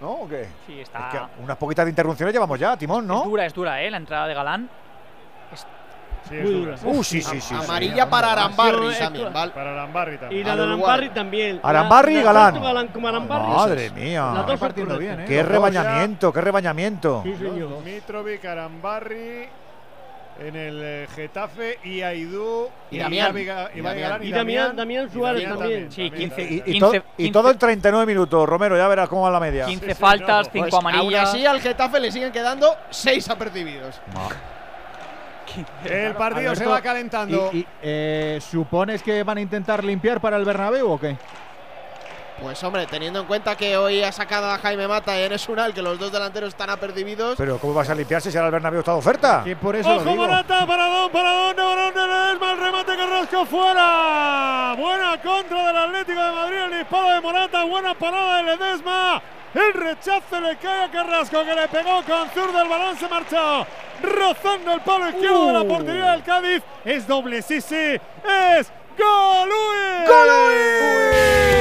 S1: ¿No? ¿O qué?
S84: Sí,
S1: Es
S84: está.
S1: que unas poquitas de interrupciones llevamos ya, Timón, ¿no?
S84: Es dura, es dura, ¿eh? La entrada de Galán. Es
S54: Sí,
S84: muy dura.
S1: Uh, sí, sí, sí.
S57: Amarilla para Arambarri
S78: Sí,
S57: también, ¿vale?
S54: Para Arambarri
S78: Y
S54: también.
S78: la
S57: Al
S78: de. Arambarri también.
S1: Arambarri
S78: La-
S1: y
S78: la-
S1: Galán.
S78: Galán como Arambarri.
S1: Madre mía.
S78: Las dos
S2: partiendo bien, ¿eh?
S1: Qué rebañamiento, qué rebañamiento.
S78: Sí, señor.
S54: Mitrovic, Arambarri en el eh, Getafe y Aidú
S57: Y Damián. Y Damián.
S78: Y Damián, Damián Suárez también.
S84: Sí,
S54: también,
S84: 15
S54: también.
S1: Y, y to-
S84: 15,
S1: y todo en 39 minutos, Romero, ya verás cómo va la media.
S84: 15
S54: Sí,
S84: faltas,
S54: no.
S84: 5
S57: Pues, aún
S84: amarillas.
S57: así al Getafe le siguen quedando seis apercibidos.
S54: El partido se
S2: Alberto,
S54: va calentando.
S2: ¿Y, y, eh, supones que van a intentar limpiar para el Bernabéu o qué?
S57: Pues hombre, teniendo en cuenta que hoy ha sacado a Jaime Mata y Enes Unal, que los dos delanteros están apercibidos.
S1: Pero ¿cómo vas a limpiarse si ahora el Bernabéu está de oferta?
S2: Que por eso lo
S54: Ojo
S2: digo.
S54: Morata, paradón, paradón, Navarón de Ledesma, el remate Carrasco fuera. Buena contra del Atlético de Madrid, el disparo de Morata, buena parada de Ledesma. El rechazo le cae a Carrasco que le pegó con zurda, el balón se marchó. Rozando el palo izquierdo de la portería del Cádiz. Es doble, sí, sí. Es Golui.
S1: ¡Golui!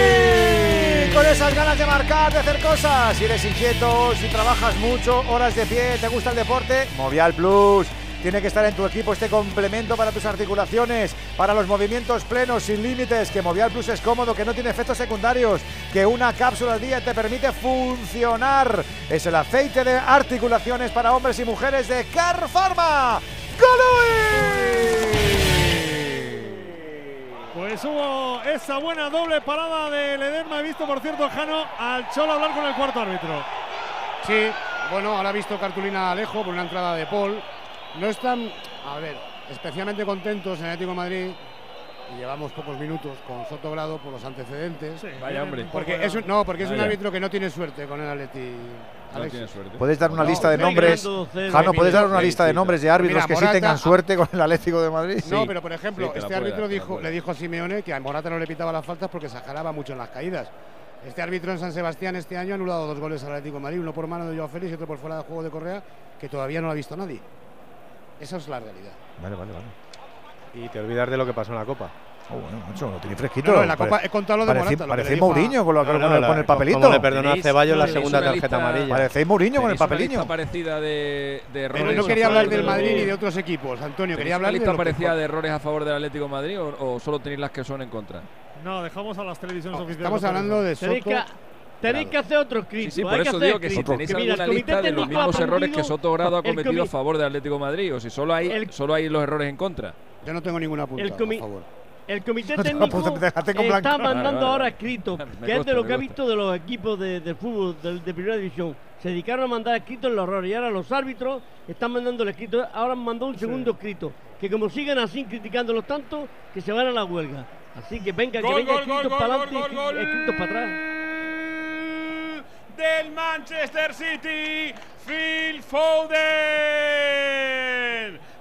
S1: Con esas ganas de marcar, de hacer cosas. Si eres inquieto, si trabajas mucho, horas de pie, te gusta el deporte, Movial Plus. Tiene que estar en tu equipo este complemento para tus articulaciones, para los movimientos plenos, sin límites, que Movial Plus es cómodo, que no tiene efectos secundarios, que una cápsula al día te permite funcionar. Es el aceite de articulaciones para hombres y mujeres de Car Pharma.
S54: Pues hubo esa buena doble parada de Ledesma. He visto, por cierto, Jano al Cholo hablar con el cuarto árbitro.
S55: Sí, bueno, ahora ha visto cartulina Alejo por una entrada de Paul. No están, a ver, especialmente contentos en Atlético de Madrid. Y llevamos pocos minutos con Soto Grado por los antecedentes.
S22: Vaya, hombre.
S55: Porque es un- no, porque es un árbitro que no tiene suerte con el Atleti.
S22: No tiene suerte.
S1: Puedes dar una
S55: No,
S1: lista de nombres.
S55: ganando 2-0.
S1: Jano, puedes dar una lista de nombres de árbitros
S55: Mira,
S1: que sí tengan suerte con el Atlético de Madrid.
S55: No, pero por ejemplo,
S22: Sí,
S55: este árbitro
S22: dar,
S55: dijo, le dijo a Simeone que a Morata no le pitaba las faltas porque se ajaraba mucho en las caídas. Este árbitro en San Sebastián este año ha anulado dos goles al Atlético de Madrid, uno por mano de Joao Félix y otro por fuera de juego de Correa, que todavía no lo ha visto nadie. Esa es la realidad.
S1: Vale, vale, vale.
S74: Y te olvidas de lo que pasó en la Copa.
S1: Oh, bueno, macho, lo tiene fresquito.
S55: No, en la Copa he contado lo de
S1: parecéis-
S55: Morata, lo que
S1: Mourinho con, lo- con
S74: No, no,
S1: el- con el papelito.
S74: Como le perdonó a Ceballos la segunda tarjeta amarilla.
S1: Parecéis Mourinho con el
S22: Tenéis una
S1: papelillo.
S22: lista parecida de, de
S55: Pero
S22: errores.
S55: no quería hablar del Madrid ni de otros equipos, Antonio,
S22: ¿Tenéis
S55: quería
S22: una
S55: hablar de
S22: lista
S55: que
S22: parecida de errores a favor del Atlético de Madrid o, o solo tenéis las que son en contra?
S54: No, dejamos a las televisiones
S55: No,
S54: oficiales.
S55: Estamos hablando de
S78: Tenéis
S55: Soto.
S78: que, tenéis que hacer otro
S22: Sí,
S78: crítico.
S22: sí, por
S78: hay
S22: eso
S78: que
S22: digo que si tenéis
S78: Mira, el
S22: alguna lista de los mismos errores que Soto Grado ha cometido a favor del Atlético de Madrid o si solo hay,
S78: El-
S22: solo hay los errores en contra.
S55: Yo no tengo ninguna punta,
S78: El comi-
S55: por favor.
S78: El comité técnico
S1: blanco.
S78: está mandando
S22: vale,
S78: ahora
S22: vale. Me
S78: que es de lo que ha visto de los equipos de, de fútbol de, de primera división. Se dedicaron a mandar escritos en los errores y ahora los árbitros están mandando el escrito. Ahora han mandado un segundo escrito. Que como sigan así criticándolos tanto, que se van a la huelga. Así que venga, que venga
S49: gol,
S78: escritos para adelante
S49: gol,
S78: y escritos para atrás.
S49: del Manchester City, Phil Foden.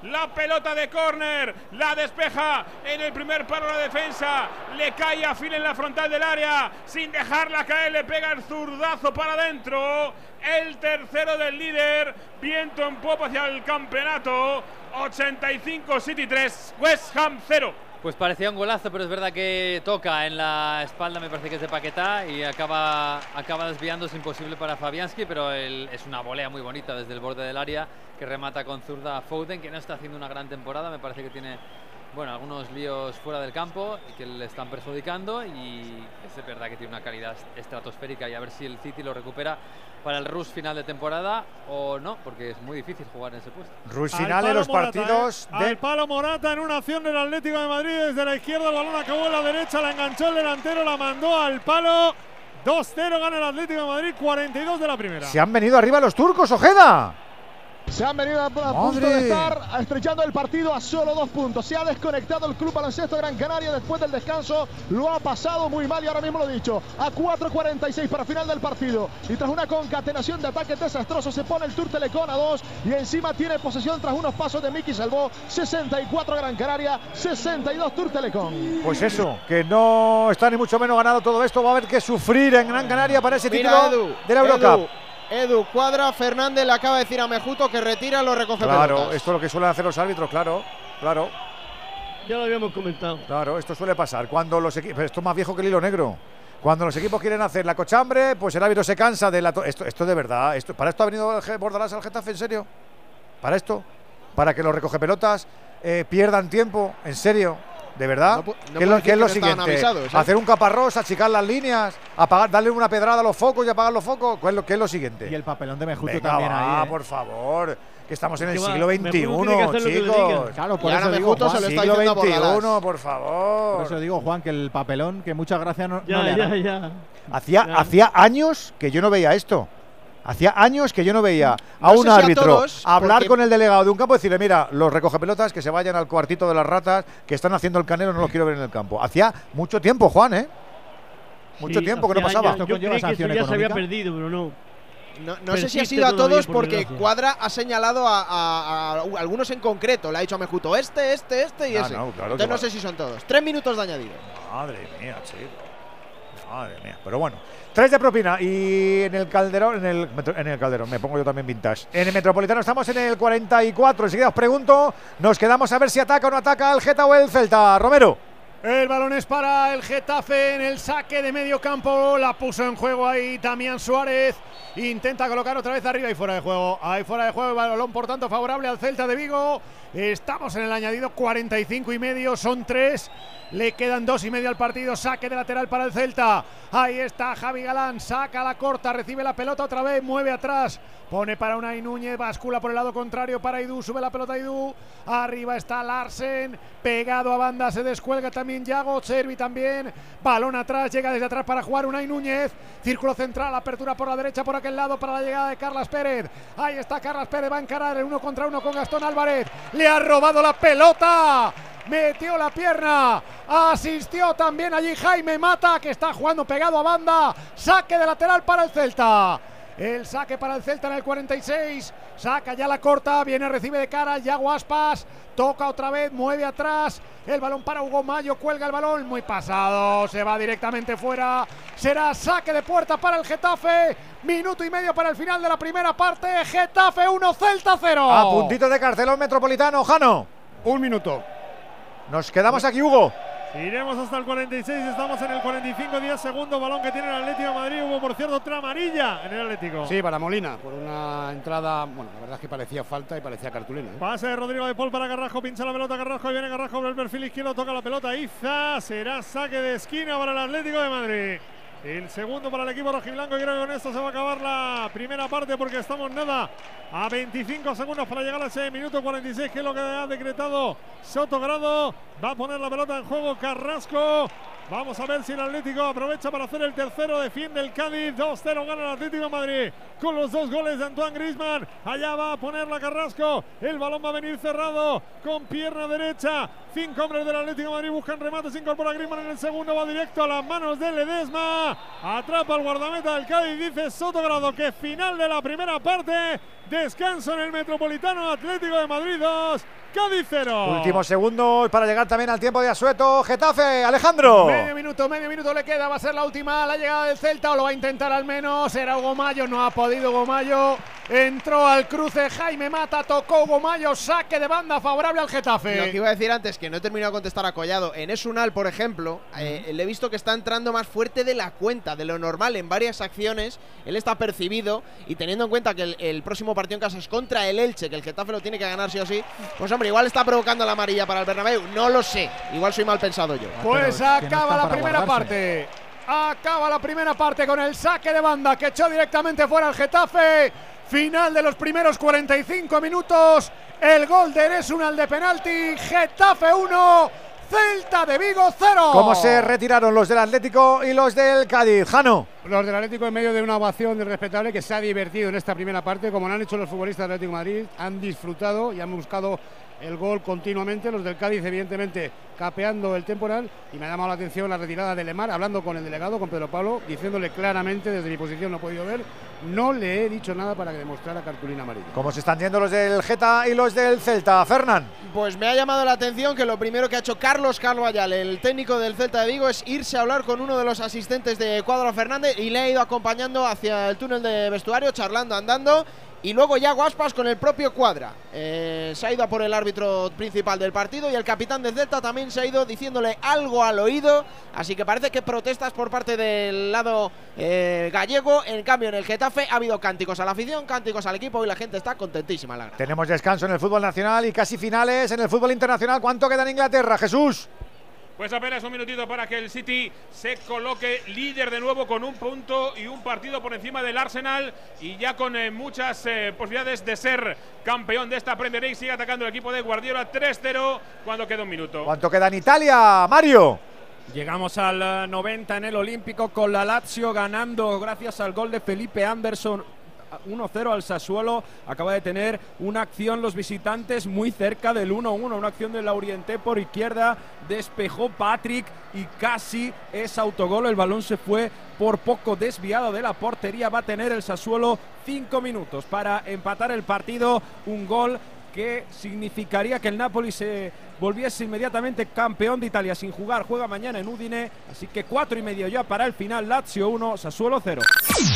S49: La pelota de córner, la despeja en el primer palo de la defensa, le cae a Phil en la frontal del área, sin dejarla caer, le pega el zurdazo para adentro. El tercero del líder, viento en popa hacia el campeonato. 85 City 3, West Ham 0.
S11: Pues parecía un golazo, pero es verdad que toca en la espalda, me parece que es de Paquetá, y acaba, acaba desviándose imposible para Fabianski, pero es una volea muy bonita desde el borde del área que remata con zurda a Foden, que no está haciendo una gran temporada, me parece que tiene bueno, algunos líos fuera del campo y que le están perjudicando y es verdad que tiene una calidad estratosférica y a ver si el City lo recupera para el rush final de temporada o no, porque es muy difícil jugar en ese puesto.
S1: Rush
S54: Al
S1: final de los
S54: Morata,
S1: partidos
S54: ¿eh?
S1: de
S54: Al palo Morata en una acción del Atlético de Madrid desde la izquierda, el balón acabó en la derecha, la enganchó el delantero, la mandó al palo. 2-0 gana el Atlético de Madrid, 42 de la primera.
S1: Se han venido arriba los turcos, Ojeda.
S5: Se han venido a, a punto de estar estrechando el partido a solo dos puntos. Se ha desconectado el Club Baloncesto Gran Canaria después del descanso. Lo ha pasado muy mal y ahora mismo lo he dicho. A 4.46 para final del partido. Y tras una concatenación de ataques desastrosos se pone el Tour Telecom a 2 y encima tiene posesión tras unos pasos de Miki Salvó. 64 Gran Canaria, 62 Tour Telecom.
S1: Pues eso, que no está ni mucho menos ganado todo esto. Va a haber que sufrir en Gran Canaria para ese
S57: Mira,
S1: título
S57: Edu,
S1: de la Eurocup.
S57: Edu, cuadra, Fernández le acaba de decir a Mejuto que retira, lo recoge
S1: Claro,
S57: pelotas.
S1: esto es lo que suelen hacer los árbitros, claro, claro.
S20: Ya lo habíamos comentado.
S1: Claro, esto suele pasar. Cuando los equipos. Esto es más viejo que el hilo negro. Cuando los equipos quieren hacer la cochambre, pues el árbitro se cansa de la. to- Esto, esto de verdad. Esto, ¿Para esto ha venido Bordalás al Getafe? ¿En serio? ¿Para esto? ¿Para que los recogepelotas eh, pierdan tiempo? ¿En serio? ¿De verdad?
S57: No pu- no
S1: ¿Qué es lo, qué es siguiente?
S57: avisados, ¿eh?
S1: ¿Hacer un caparrós, achicar las líneas, apagar, darle una pedrada a los focos y apagar los focos? ¿Qué es lo, qué es lo siguiente?
S2: Y el papelón de Mejuto
S1: Venga,
S2: también
S1: va,
S2: ahí. ¿eh?
S1: por favor. Que estamos en el siglo XXI,
S2: le
S1: chicos.
S2: Claro, por
S1: Y
S2: eso digo,
S1: Mejuto
S2: Juan,
S1: se lo está
S2: siglo XXI,
S1: por favor.
S2: Por eso digo, Juan, que el papelón, que muchas gracias no,
S20: Ya,
S2: no le
S20: ya,
S2: hará.
S20: ya.
S1: Hacía,
S20: Ya.
S1: hacía años que yo no veía esto. Hacía años que yo no veía a
S57: No
S1: un
S57: si a
S1: árbitro
S57: todos,
S1: hablar
S57: porque-
S1: con el delegado de un campo y decirle, mira, los recogepelotas que se vayan al cuartito de las ratas que están haciendo el canelo no los quiero ver en el campo. Hacía mucho tiempo, Juan, ¿eh? Mucho
S20: Sí,
S1: tiempo que no pasaba.
S20: años. Yo creí que eso ya se había perdido, pero no.
S57: No, no sé si ha sido a todos
S20: por
S57: porque. Cuadra ha señalado a, a- a algunos en concreto. Le ha dicho a Mejuto este, este, este y
S1: Ah,
S57: ese.
S1: no, claro
S57: Entonces no
S1: va.
S57: sé si son todos. Tres minutos de añadido.
S1: Madre mía, chico. Madre mía. Pero bueno. Tres de propina y en el Calderón, en el, en el Calderón, me pongo yo también vintage. En el Metropolitano estamos en el 44. Enseguida os pregunto, nos quedamos a ver si ataca o no ataca el Geta o el Celta. Romero.
S56: El balón es para el Getafe en el saque de medio campo. La puso en juego ahí Damián Suárez. Intenta colocar otra vez arriba y fuera de juego. Ahí fuera de juego el balón, por tanto, favorable al Celta de Vigo. Estamos en el añadido 45 y medio, son tres. Le quedan dos y medio al partido. Saque de lateral para el Celta. Ahí está Javi Galán. Saca la corta, recibe la pelota otra vez, mueve atrás. Pone para Unai Núñez, bascula por el lado contrario para Idú, sube la pelota Idú. Arriba está Larsen, pegado a banda, se descuelga también Yago, Servi también. Balón atrás, llega desde atrás para jugar Unai Núñez. Círculo central, apertura por la derecha, por aquel lado para la llegada de Carlas Pérez. Ahí está Carlas Pérez, va a encarar el uno contra uno con Gastón Álvarez. Ha robado la pelota. Metió la pierna, asistió también allí Jaime Mata, que está jugando pegado a banda. Saque de lateral para el Celta. El saque para el Celta en el 46. Saca ya la corta. Viene, recibe de cara. Yago Aspas. Toca otra vez. Mueve atrás. El balón para Hugo Mayo. Cuelga el balón. Muy pasado. Se va directamente fuera. Será saque de puerta para el Getafe. Minuto y medio para el final de la primera parte. Getafe 1, Celta 0.
S1: A puntito de carcelón metropolitano, Jano.
S56: Un minuto.
S1: Nos quedamos aquí, Hugo.
S56: Iremos hasta el 46, estamos en el 45, 10 segundos, balón que tiene el Atlético de Madrid, hubo por cierto otra amarilla en el Atlético.
S55: Sí, para Molina, por una entrada, bueno, la verdad es que parecía falta y parecía cartulina. ¿eh?
S56: Pase de Rodrigo de Paul para Carrasco, pincha la pelota Carrasco, y viene Carrasco por el perfil izquierdo, toca la pelota, Iza, será saque de esquina para el Atlético de Madrid. El segundo para el equipo rojiblanco y creo que con esto se va a acabar la primera parte porque estamos nada a 25 segundos para llegar a ese minuto 46 que es lo que ha decretado Soto Grado. Va a poner la pelota en juego Carrasco. Vamos a ver si el Atlético aprovecha para hacer el tercero. Defiende el Cádiz. 2-0 gana el Atlético Madrid con los dos goles de Antoine Grisman. Allá va a poner la Carrasco. El balón va a venir cerrado con pierna derecha. Cinco hombres del Atlético Madrid buscan remate. Se incorpora Grisman en el segundo. Va directo a las manos de Ledesma. Atrapa al guardameta del Cádiz. Dice Soto Grado que final de la primera parte. Descanso en el Metropolitano Atlético de Madrid 2. Cádiz 0.
S1: Últimos segundos para llegar también al tiempo de Asueto. Getafe, Alejandro.
S56: Medio minuto, medio minuto le queda. Va a ser la última, la llegada del Celta, o lo va a intentar al menos. Era Hugo Mayo, no ha podido Hugo Mayo. Entró al cruce Jaime Mata, tocó Hugo Mayo, saque de banda favorable al Getafe.
S57: Lo que iba a decir antes, que no he terminado de contestar a Collado. En Esunal, por ejemplo, eh, le he visto que está entrando más fuerte de la cuenta, de lo normal en varias acciones. Él está percibido y teniendo en cuenta que el, el próximo partido en casa es contra el Elche, que el Getafe lo tiene que ganar sí o sí. Pues hombre, igual está provocando la amarilla para el Bernabéu. No lo sé. Igual soy mal pensado yo.
S56: Pues acaba la primera parte. Acaba la primera parte con el saque de banda que echó directamente fuera al Getafe. Final de los primeros 45 minutos. El gol de Eresunal de penalti. Getafe 1. Celta de Vigo 0.
S1: ¿Cómo se retiraron los del Atlético y los del Cádiz? Jano.
S55: Los del Atlético en medio de una ovación de respetable que se ha divertido en esta primera parte, como lo han hecho los futbolistas del Atlético de Madrid, han disfrutado y han buscado el gol continuamente. Los del Cádiz, evidentemente, capeando el temporal. Y me ha llamado la atención la retirada de Lemar, hablando con el delegado, con Pedro Pablo, diciéndole claramente, desde mi posición no he podido ver, no le he dicho nada para que demostrara cartulina amarilla.
S1: ¿Cómo se están yendo los del Geta y los del Celta? Fernán.
S57: Pues me ha llamado la atención que lo primero que ha hecho Carlos Carvallal, el técnico del Celta de Vigo, es irse a hablar con uno de los asistentes de Cuadro Fernández y le ha ido acompañando hacia el túnel de vestuario, charlando, andando. Y luego ya Guaspas con el propio Cuadra. Eh, se ha ido a por el árbitro principal del partido y el capitán del Delta también se ha ido diciéndole algo al oído. Así que parece que protestas por parte del lado eh, gallego. En cambio, en el Getafe ha habido cánticos a la afición, cánticos al equipo y la gente está contentísima. La.
S1: Tenemos descanso en el fútbol nacional y casi finales en el fútbol internacional. ¿Cuánto queda en Inglaterra, Jesús?
S49: Pues apenas un minutito para que el City se coloque líder de nuevo con un punto y un partido por encima del Arsenal y ya con eh, muchas eh, posibilidades de ser campeón de esta Premier League. Sigue atacando el equipo de Guardiola 3-0 cuando queda un minuto.
S1: ¿Cuánto queda en Italia, Mario?
S50: Llegamos al eh, 90 en el Olímpico con la Lazio ganando gracias al gol de Felipe Anderson 1-0 al Sassuolo. Acaba de tener una acción los visitantes muy cerca del 1-1. Una acción de Laurienté por izquierda. Despejó Patrick y casi es autogol. El balón se fue por poco desviado de la portería. Va a tener el Sassuolo 5 minutos para empatar el partido. Un gol que significaría que el Napoli se volviese inmediatamente campeón de Italia sin jugar. Juega mañana en Udine, así que cuatro y medio ya para el final. Lazio 1, Sassuolo 0.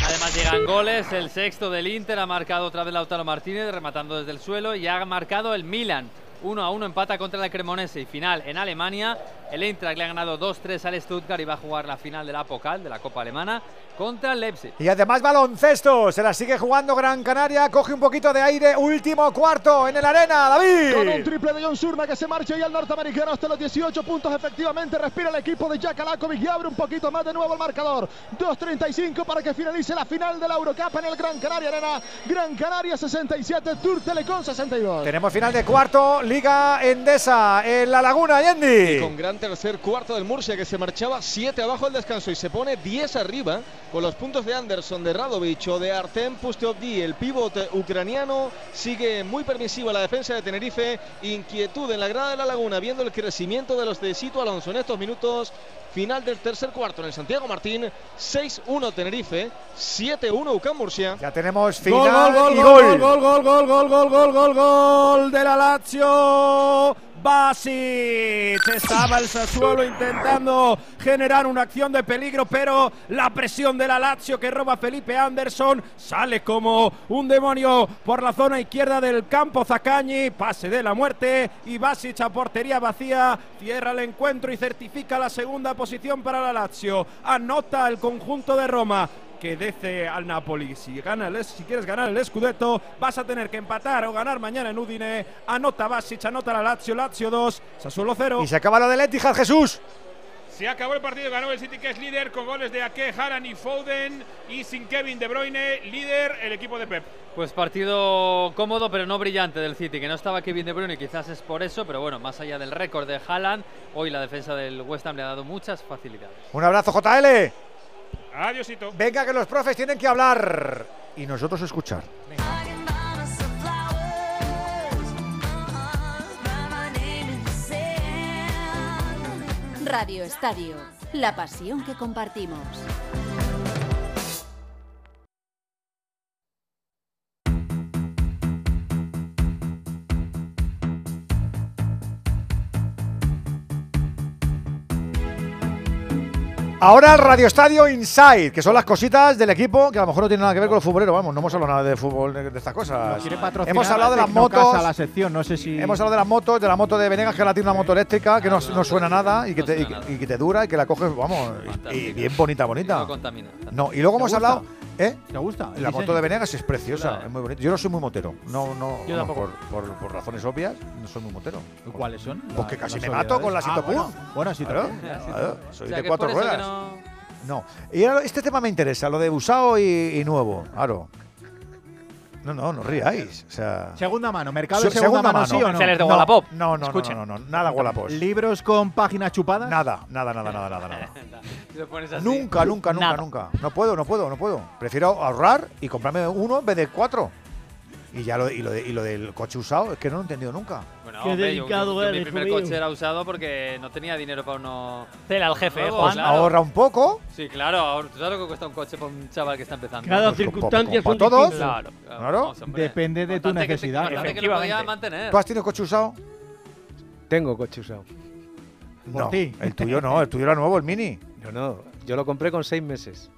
S11: Además llegan goles, el sexto del Inter ha marcado otra vez Lautaro Martínez rematando desde el suelo y ha marcado el Milan. 1 a 1 empata contra la Cremonese y final en Alemania. El Eintracht le ha ganado 2-3 al Stuttgart y va a jugar la final de la Pokal de la Copa Alemana contra el Leipzig.
S1: Y además baloncesto, se la sigue jugando Gran Canaria, coge un poquito de aire, último cuarto en el arena, David.
S5: Con un triple de John Surma que se marcha y al norteamericano hasta los 18 puntos. Efectivamente, respira el equipo de Jack Alakovic y abre un poquito más de nuevo el marcador. 2.35 para que finalice la final de la Eurocup en el Gran Canaria Arena. Gran Canaria 67, Tour Telecom 62.
S1: Tenemos final de cuarto, Liga Endesa en La Laguna, Yendi.
S58: Y con gran tercer cuarto del Murcia que se marchaba 7 abajo al descanso y se pone 10 arriba con los puntos de Anderson, de Radovic o de Artem Pustiovdi. El pívot ucraniano sigue muy permisivo la defensa de Tenerife. Inquietud en la grada de la Laguna viendo el crecimiento de los de Sito Alonso en estos minutos. Final del tercer cuarto en el Santiago Martín. 6-1 Tenerife, 7-1 UCAM Murcia.
S1: Ya tenemos
S50: Gol,
S1: final
S50: gol,
S1: y
S50: gol,
S1: gol.
S50: gol, gol, gol, gol, gol, gol, gol, gol de la Lazio. Basic. Estaba el Sassuolo intentando generar una acción de peligro, pero la presión de la Lazio que roba Felipe Anderson sale como un demonio por la zona izquierda del campo. Zacañi, pase de la muerte y Basic a portería vacía. Cierra el encuentro y certifica la segunda posición para la Lazio. Anota el conjunto de Roma que dece al Napoli. Si, gana el, si quieres ganar el Scudetto, vas a tener que empatar o ganar mañana en Udine. Anota Basic, anota la Lazio, Lazio 2, Sassuolo 0.
S1: Y se acaba lo del Etihad, Jesús.
S49: Se acabó el partido, ganó el City que es líder con goles de Ake, Haran y Foden y sin Kevin De Bruyne, líder el equipo de Pep.
S11: Pues partido cómodo pero no brillante del City, que no estaba Kevin De Bruyne, quizás es por eso, pero bueno, más allá del récord de Haaland, hoy la defensa del West Ham le ha dado muchas facilidades.
S1: Un abrazo, JL.
S49: Adiósito.
S1: Venga, que los profes tienen que hablar y nosotros escuchar.
S87: Radio Estadio, la pasión que compartimos.
S1: Ahora el Radio Estadio Inside, que son las cositas del equipo que a lo mejor no tienen nada que ver con los futboleros. Vamos, no hemos hablado nada de fútbol, de de estas cosas. Hemos hablado de las motos.
S2: la sección, no sé si.
S1: Hemos hablado de las motos, de la moto de Venegas, que ahora tiene una moto eléctrica, que no, no suena nada y que, te, y que- y que te dura y que la coges, vamos, y, bien bonita, bonita.
S11: No contamina.
S1: No, y luego
S2: ¿Te
S1: hemos hablado. ¿Eh?
S2: ¿Te gusta?
S1: La moto de Venegas es preciosa, es muy bonita. Yo no soy muy motero, no, no,
S11: Yo
S1: por, por- por razones obvias, no soy muy motero.
S2: ¿Cuáles son?
S1: Pues
S2: La-
S1: casi me mato con la
S2: obviedades?
S1: Sito
S2: Ah, bueno, bueno,
S1: Claro, soy
S11: O sea,
S1: de cuatro ruedas.
S11: no-
S1: No. Y ahora este tema me interesa, lo de usado y, y nuevo. Claro. No, no, no ríais. O sea.
S2: Segunda mano, mercado de segunda, mano, ¿sí o no?
S11: De
S1: no,
S11: Wallapop.
S1: No, no, no, no, no, no, nada Wallapop.
S2: ¿Libros con páginas chupadas?
S1: Nada, nada, nada, nada, nada, nada.
S11: Si lo pones así.
S1: Nunca, nunca, nunca,
S11: Nada.
S1: nunca. No puedo, no puedo, no puedo. Prefiero ahorrar y comprarme uno en vez de cuatro. Y ya lo, y lo, de- y lo del coche usado es que no lo he entendido nunca.
S11: Bueno,
S20: Qué
S11: hombre, yo-
S20: delicado
S11: yo- yo
S20: eres,
S11: Mi primer coche era usado porque no tenía dinero para uno.
S84: Tela al jefe, ¿eh,
S11: Nuevo,
S84: Juan?
S11: claro.
S1: Ahorra un poco.
S11: Sí, claro. ahora- ¿Tú sabes lo que cuesta un coche para un chaval que está empezando?
S20: Cada
S1: Pues,
S20: circunstancia
S1: como
S20: son
S1: para todos.
S20: distintas.
S11: Claro,
S1: Claro.
S11: vamos, hombre.
S2: Depende de tu
S11: Importante que te-
S2: necesidad.
S11: importante que lo podía mantener.
S1: ¿Tú has tenido coche usado?
S74: Tengo coche usado.
S2: Por
S1: no,
S2: ti.
S1: el tuyo no, el tuyo era nuevo, el Mini.
S74: No, no, yo lo compré con seis meses.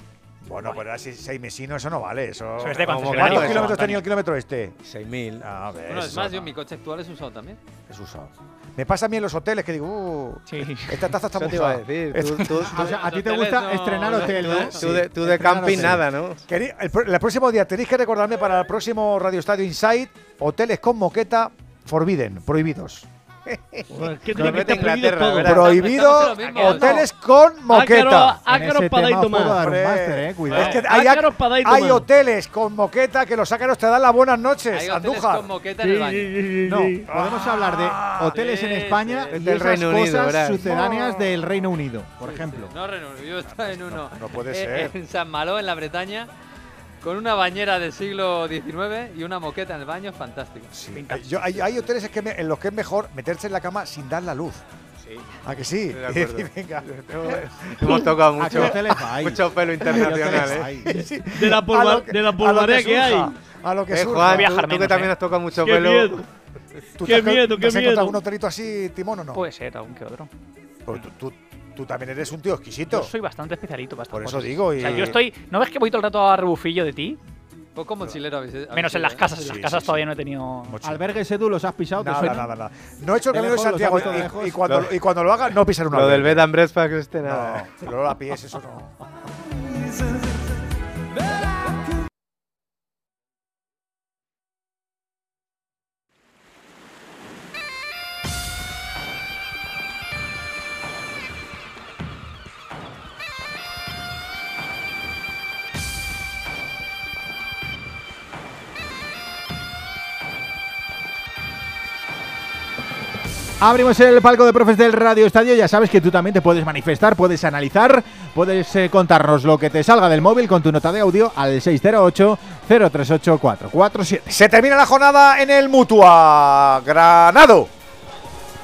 S1: Bueno, pero así seis mesinos, eso no vale. Eso,
S84: Eso es de
S1: ¿Cuántos kilómetros tenía el kilómetro este?
S74: 6.000.
S1: A ver,
S11: Bueno, es
S1: eso
S11: más,
S1: no.
S11: yo mi coche actual es usado también.
S1: Es usado. Me pasa a mí en los hoteles que digo, uh, esta taza está
S74: Eso
S1: muy
S74: te iba a
S1: usada.
S74: decir,
S1: Esta-
S74: tú- tú-
S2: O sea, a ti te gusta estrenar hotel, ¿no?
S74: Tú de, tú de
S1: estrenar
S74: camping
S1: hotel.
S74: nada, ¿no?
S1: El, el próximo día tenéis que recordarme para el próximo Radio Estadio Inside, hoteles con moqueta forbidden, prohibidos.
S74: Lo
S20: tiene que estar prohibido
S74: Inglaterra,
S20: todo.
S74: ¿verdad?
S1: Prohibido
S11: en lo mismo,
S1: hoteles con moqueta.
S20: Ácaro, ácaro para
S2: puedo
S20: tomar.
S2: eh, cuidado.
S1: Es que hay,
S20: Ácaros para
S1: hay hoteles con moqueta que los ácaros te dan las buenas noches,
S11: Hay hoteles
S1: Andújar.
S11: con moqueta en el baño.
S2: No, podemos hablar de hoteles en
S11: sí,
S2: España
S11: sí.
S2: y
S74: Del
S2: esas
S74: Reino Unido,
S2: cosas
S74: verás.
S2: sucedáneas del Reino Unido, por ejemplo.
S11: No, Reino Yo estaba en uno.
S1: no puede
S11: eh,
S1: ser.
S11: En San Malo, en la Bretaña, con una bañera del siglo XIX y una moqueta en el baño, fantástico.
S1: Sí. Hay- yo- hay, hay hoteles que me- en los que es mejor meterse en la cama sin dar la luz. ¿A que sí? Y venga.
S74: Hemos tocado
S2: ¿A qué
S74: mucho, mucho pelo
S2: ¿A qué
S74: internacional, ¿eh?
S1: Sí.
S20: De la polva-
S1: lo
S20: de la
S1: a lo
S20: polvareda que hay.
S1: A lo que
S74: Eh. Juan,
S84: viajar
S74: tú, tú que
S84: menos,
S74: también
S84: ¿eh?
S74: has tocado mucho
S20: Qué
S74: pelo.
S20: miedo.
S1: ¿Tú
S20: qué
S1: te has-
S20: miedo, qué
S1: has
S20: miedo.
S1: algún hotelito así, Timón o no?
S84: Puede ser, aún que otro.
S1: Pues tú, tú- tú también eres un tío exquisito.
S84: Yo soy bastante especialito para
S1: Por eso
S84: cosas.
S1: digo,
S84: O sea,
S1: y-
S84: yo estoy. ¿No ves que voy todo el rato a rebufillo de ti?
S11: Poco mochilero habéis- habéis
S84: Menos en las casas. En las
S1: Sí,
S84: casas
S1: sí,
S84: todavía
S1: sí.
S84: no he tenido.
S1: Mochila.
S2: Albergues Edu los has pisado, ¿te
S1: Nada,
S2: suena?
S1: nada, nada. No he hecho el camino de Santiago y-
S2: lejos.
S1: y, cuando, y cuando lo haga, no pisar una
S74: Lo del
S1: albergue.
S74: bed and breakfast este nada.
S1: No, pero a pies, eso no.
S2: Abrimos el palco de profes del Radio Estadio. Ya sabes que tú también te puedes manifestar, puedes analizar, puedes eh, contarnos lo que te salga del móvil con tu nota de audio al 608-038-447.
S1: Se termina la jornada en el Mutua. Granado.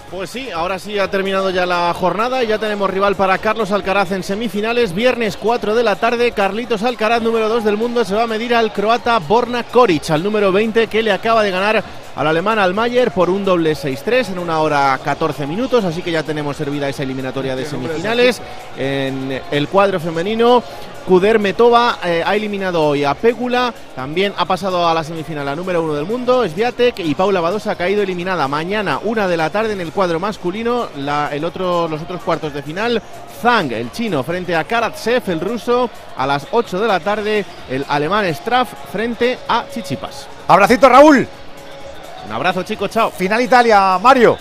S30: Pues sí, ahora sí ha terminado ya la jornada y ya tenemos rival para Carlos Alcaraz en semifinales. Viernes 4 de la tarde, Carlitos Alcaraz, número 2 del mundo, se va a medir al croata Borna Koric, al número 20, que le acaba de ganar al alemán Almayer por un doble 6-3 en una hora 14 minutos. Así que ya tenemos servida esa eliminatoria de semifinales. En el cuadro femenino, Kuder Metova eh, ha eliminado hoy a Pégula, también ha pasado a la semifinal la número uno del mundo, Sviatek y Paula Badosa ha caído eliminada. Mañana, una de la tarde en el cuadro masculino, la- el otro, los otros cuartos de final, Zhang, el chino, frente a Karatsev, el ruso, a las 8 de la tarde, el alemán Straff frente a Chichipas.
S1: Abracito, Raúl.
S30: Un abrazo, chicos, chao.
S1: Final Italia, Mario.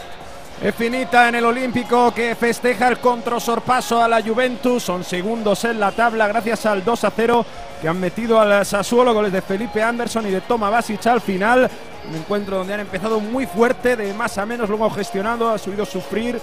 S50: Es finita en el Olímpico que festeja el controsorpaso a la Juventus. Son segundos en la tabla gracias al 2 a 0 que han metido al Sassuolo. Goles de Felipe Anderson y de Toma Basic al final. Un encuentro donde han empezado muy fuerte, de más a menos, luego gestionando, ha subido a sufrir.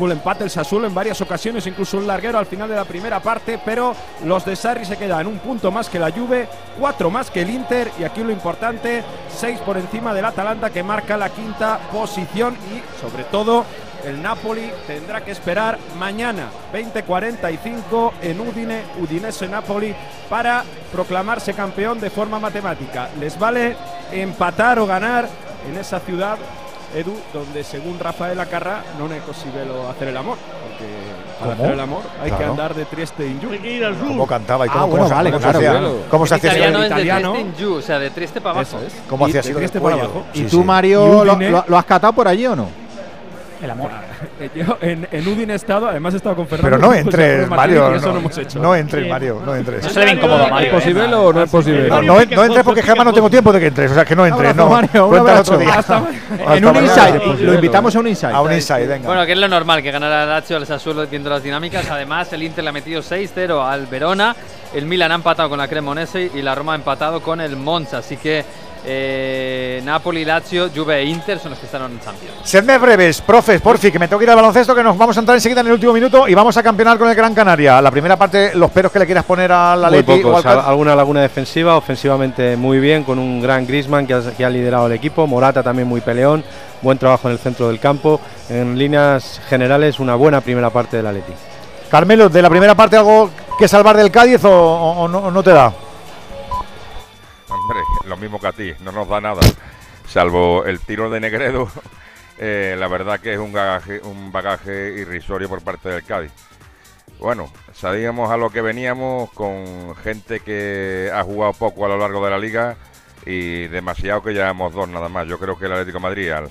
S50: El empate el Sassuolo en varias ocasiones, incluso un larguero al final de la primera parte, pero los de Sarri se quedan un punto más que la Juve, cuatro más que el Inter y aquí lo importante, seis por encima del Atalanta que marca la quinta posición y sobre todo el Napoli tendrá que esperar mañana 20:45 en Udine, Udinese Napoli para proclamarse campeón de forma matemática. Les vale empatar o ganar en esa ciudad Edu, donde según Rafael Acarra no es posible hacer el amor, porque para
S1: ¿Cómo?
S50: hacer el amor hay que
S1: Claro.
S50: andar de Trieste in Giù.
S20: Hay que ir al sur.
S1: ¿Cómo cantaba y
S2: Ah,
S1: cómo,
S2: bueno,
S1: cómo se-
S2: vale,
S1: cómo se
S2: claro,
S1: hacía-
S2: claro.
S1: ¿Cómo se hacía?
S11: Italiano es de
S50: italiano.
S11: Trieste in giù, o sea, de Trieste para abajo.
S50: Eso es.
S1: ¿Cómo hacía
S50: de
S1: así el
S50: Trieste para abajo.
S2: ¿Y
S1: Sí,
S2: tú,
S1: sí.
S2: Mario,
S50: Udine-
S2: lo- lo has catado por allí o no?
S84: El amor.
S50: Eh, Yo en, en Udine he estado, además he estado con Fernando.
S1: Pero no entres, Mario.
S50: y eso
S1: No,
S50: no hemos hecho.
S1: no entres, Mario. No entres.
S84: No se le ve incómodo a Mario.
S22: ¿Es
S84: ¿eh?
S22: posible o no es posible?
S1: No, no, no entres porque Gemma no tengo tiempo de que entres. O sea, que no entres. No.
S2: Mario, abrazo.
S1: otro día.
S2: Hasta- en un inside. Lo invitamos a un inside.
S1: A un inside, venga.
S11: Bueno, que es lo normal que ganara el Lazio al Sassuolo viendo las dinámicas. Además, el Inter le ha metido 6-0 al Verona. El Milan ha empatado con la Cremonese y la Roma ha empatado con el Monza. Así que eh, Napoli, Lazio, Juve e Inter son los que están en Champions.
S1: Sedme breves, profes, porfi, que me tengo que ir al baloncesto, que nos vamos a entrar enseguida en el último minuto y vamos a campeonar con el Gran Canaria. La primera parte, los peros que le quieras poner
S74: Muy
S1: o
S74: pocos,
S1: al
S74: al- alguna laguna defensiva, ofensivamente muy bien, con un gran Grisman que ha, que ha liderado el equipo, Morata también muy peleón, buen trabajo en el centro del campo, en líneas generales una buena primera parte del Atleti.
S1: Carmelo, de la primera parte, ¿algo que salvar del Cádiz o, o- o no, o no te da?
S89: Lo mismo que a ti, no nos da nada. Salvo el tiro de Negredo, eh, la verdad que es un bagaje, un bagaje irrisorio por parte del Cádiz. Bueno, sabíamos a lo que veníamos con gente que ha jugado poco a lo largo de la liga y demasiado que llevamos dos nada más. Yo creo que el Atlético Madrid al,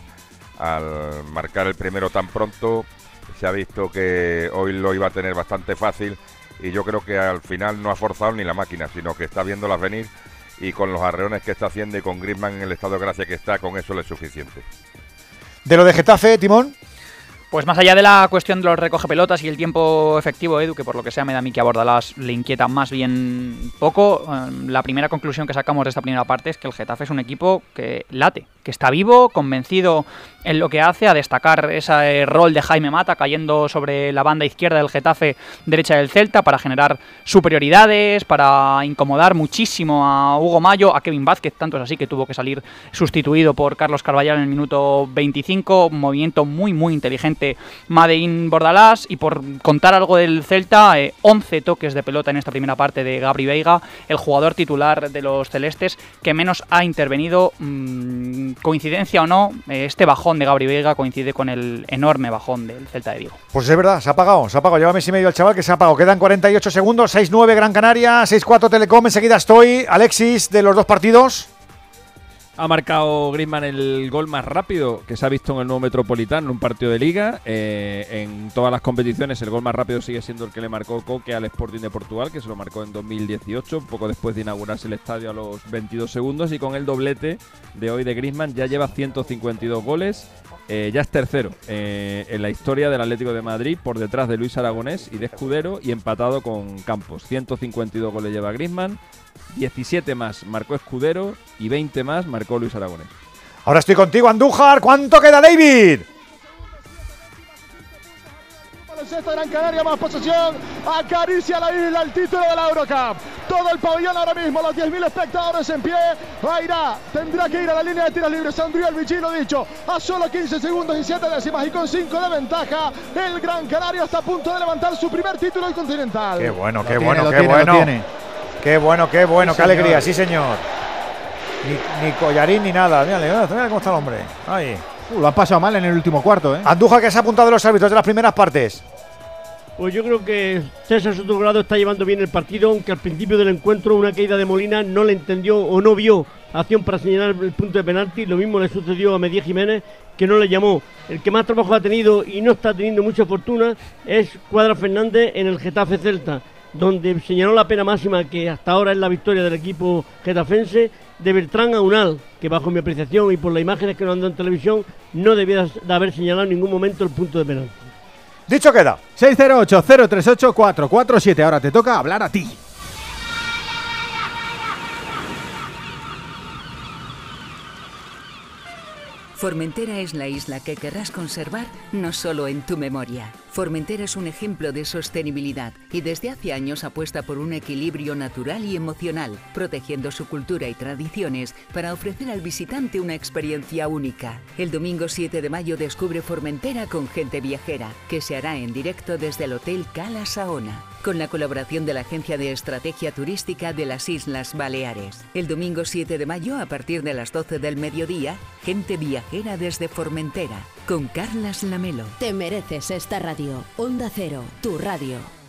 S89: al marcar el primero tan pronto se ha visto que hoy lo iba a tener bastante fácil y yo creo que al final no ha forzado ni la máquina, sino que está viéndolas venir y con los arreones que está haciendo y con Griezmann en el estado de gracia que está, con eso le es suficiente.
S1: De lo de Getafe, Timón.
S84: Pues más allá de la cuestión de los recoge pelotas y el tiempo efectivo, Edu, que por lo que sea me da a mí que a Bordalás le inquieta más bien poco, eh, la primera conclusión que sacamos de esta primera parte es que el Getafe es un equipo que late, que está vivo, convencido en lo que hace, a destacar ese rol de Jaime Mata cayendo sobre la banda izquierda del Getafe, derecha del Celta, para generar superioridades, para incomodar muchísimo a Hugo Mayo, a Kevin Vázquez, tanto es así que tuvo que salir sustituido por Carlos Carballal en el minuto 25, un movimiento muy muy inteligente Madein Bordalás, y por contar algo del Celta, 11 toques de pelota en esta primera parte de Gabri Veiga, el jugador titular de los celestes que menos ha intervenido, mmm, coincidencia o no, eh, este bajón de Gabri Veiga coincide con el enorme bajón del Celta de Vigo.
S1: Pues es verdad, se ha apagado, se ha apagado. Lleva mes y medio el chaval que se ha apagado. Quedan 48 segundos, 6-9 Gran Canaria, 6-4 Telecom. Enseguida estoy. Alexis, de los dos partidos.
S22: Ha marcado Griezmann el gol más rápido que se ha visto en el nuevo Metropolitano en un partido de liga. Eh, en todas las competiciones el gol más rápido sigue siendo el que le marcó Coque al Sporting de Portugal, que se lo marcó en 2018, poco después de inaugurarse el estadio a los 22 segundos. Y con el doblete de hoy de Griezmann ya lleva 152 goles. Eh, ya es tercero eh, en la historia del Atlético de Madrid, por detrás de Luis Aragonés y de Escudero y empatado con Campos. 152 goles lleva Griezmann, 17 más marcó Escudero y 20 más marcó Luis Aragonés.
S1: Ahora estoy contigo, Andújar. ¿Cuánto queda, David?
S5: Baloncesto Gran Canaria, más posesión. Acaricia la isla el título de la Eurocup. Todo el pabellón ahora mismo, los 10.000 espectadores en pie. Irá, tendrá que ir a la línea de tiros libres. Andrea el Vicino dicho, a solo 15 segundos y 7 décimas y con 5 de ventaja. El Gran Canaria está a punto de levantar su primer título del Continental.
S1: Qué bueno,
S2: Lo
S1: qué
S2: tiene,
S1: bueno,
S2: lo
S1: qué
S2: tiene, lo
S1: bueno. Qué bueno, qué bueno,
S2: Sí,
S1: qué alegría, sí señor. Ni, ni collarín ni nada. Mírale, mira cómo está el hombre. Ahí.
S2: Uh, lo han pasado mal en el último cuarto, ¿eh?
S1: Andújar que se ha apuntado de los árbitros de las primeras partes.
S20: Pues yo creo que César Sotogrado está llevando bien el partido, aunque al principio del encuentro una caída de Molina no le entendió o no vio acción para señalar el punto de penalti. Lo mismo le sucedió a Medía Jiménez, que no le llamó. El que más trabajo ha tenido y no está teniendo mucha fortuna es Cuadra Fernández en el Getafe Celta, donde señaló la pena máxima que hasta ahora es la victoria del equipo getafense de Bertrán Aunal, que bajo mi apreciación y por las imágenes que nos han dado en televisión no debía de haber señalado en ningún momento el punto de penalti.
S1: Dicho queda.
S2: 608-038-447. Ahora te toca hablar a ti.
S66: Formentera es la isla que querrás conservar no solo en tu memoria. Formentera es un ejemplo de sostenibilidad y desde hace años apuesta por un equilibrio natural y emocional, protegiendo su cultura y tradiciones para ofrecer al visitante una experiencia única. El domingo 7 de mayo descubre Formentera con gente viajera, que se hará en directo desde el Hotel Cala Saona con la colaboración de la Agencia de Estrategia Turística de las Islas Baleares. El domingo 7 de mayo, a partir de las 12 del mediodía, gente viajera desde Formentera, con Carlas Lamelo.
S87: Te mereces esta radio. Onda Cero, tu radio.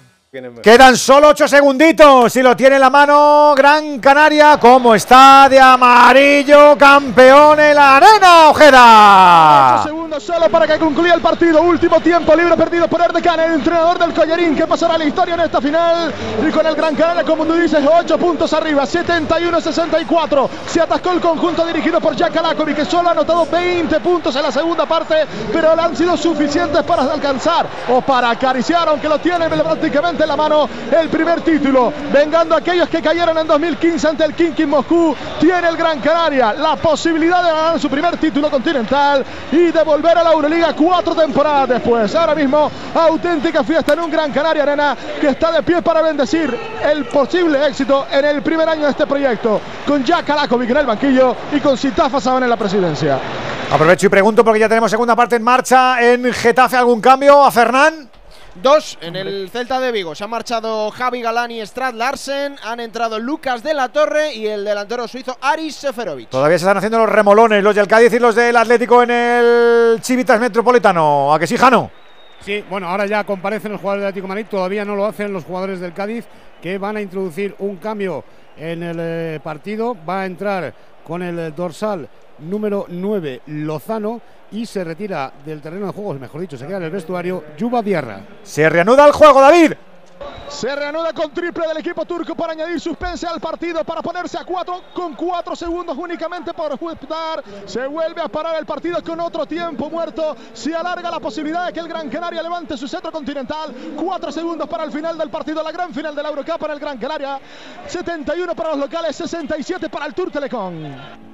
S1: Quedan solo 8 segunditos y lo tiene en la mano Gran Canaria. ¿Cómo está de amarillo campeón en la arena, Ojeda?
S5: 8 segundos solo para que concluya el partido. Último tiempo libre perdido por Erdecan, el entrenador del Collarín, que pasará a la historia en esta final. Y con el Gran Canaria, como tú dices, 8 puntos arriba, 71-64. Se atascó el conjunto dirigido por Jack Alakovic, que solo ha anotado 20 puntos en la segunda parte, pero le han sido suficientes para alcanzar o para acariciar, aunque lo tiene prácticamente en la mano, el primer título. Vengando a aquellos que cayeron en 2015 ante el Kinkin Moscú, tiene el Gran Canaria la posibilidad de ganar su primer título continental y de volver a la Euroliga cuatro temporadas después. Ahora mismo, auténtica fiesta en un Gran Canaria Arena que está de pie para bendecir el posible éxito en el primer año de este proyecto, con Jack Alakovic en el banquillo y con Sitafa Saban en la presidencia.
S1: Aprovecho y pregunto porque ya tenemos segunda parte en marcha. En Getafe, ¿algún cambio a Fernán?
S57: Dos en el Celta de Vigo. Se han marchado Javi Galán y Strad Larsen. Han entrado Lucas de la Torre y el delantero suizo Aris Seferovic.
S1: Todavía se están haciendo los remolones, los del Cádiz y los del Atlético en el Chivitas Metropolitano. ¿A que sí, Jano?
S55: Sí, bueno, ahora ya comparecen los jugadores del Atlético de Madrid, todavía no lo hacen los jugadores del Cádiz, que van a introducir un cambio en el eh, partido. Va a entrar con el dorsal número 9 Lozano y se retira del terreno de juegos, mejor dicho, se queda en el vestuario Yuba Diarra.
S1: Se reanuda el juego, David.
S5: Se reanuda con triple del equipo turco para añadir suspense al partido, para ponerse a cuatro con cuatro segundos únicamente por disputar. Se vuelve a parar el partido con otro tiempo muerto. Se alarga la posibilidad de que el Gran Canaria levante su centro continental. Cuatro segundos para el final del partido, la gran final de la Eurocup para el Gran Canaria. 71 para los locales, 67 para el Tour Telecom.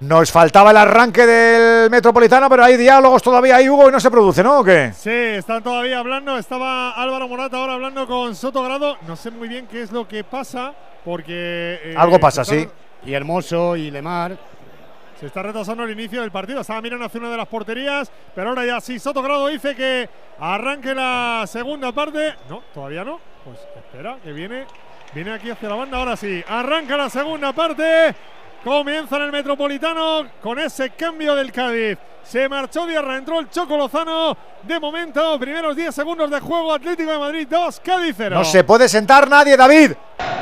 S1: Nos faltaba el arranque del Metropolitano, pero hay diálogos todavía ahí, Hugo, y no se produce, ¿no? ¿O qué?
S54: Sí, están todavía hablando. Estaba Álvaro Morata ahora hablando con Soto Grado. No sé muy bien qué es lo que pasa, porque.
S1: eh, Algo pasa, sí.
S55: Y Hermoso y Lemar.
S54: Se está retrasando el inicio del partido. Estaba mirando hacia una de las porterías, pero ahora ya sí. Soto Grado dice que arranque la segunda parte. No, todavía no. Pues espera, que viene. Viene aquí hacia la banda. Ahora sí. Arranca la segunda parte. Comienza en el Metropolitano con ese cambio del Cádiz. Se marchó Diarra, entró el Choco Lozano. De momento, primeros 10 segundos de juego, Atlético de Madrid 2, Cádiz 0.
S1: No se puede sentar nadie, David.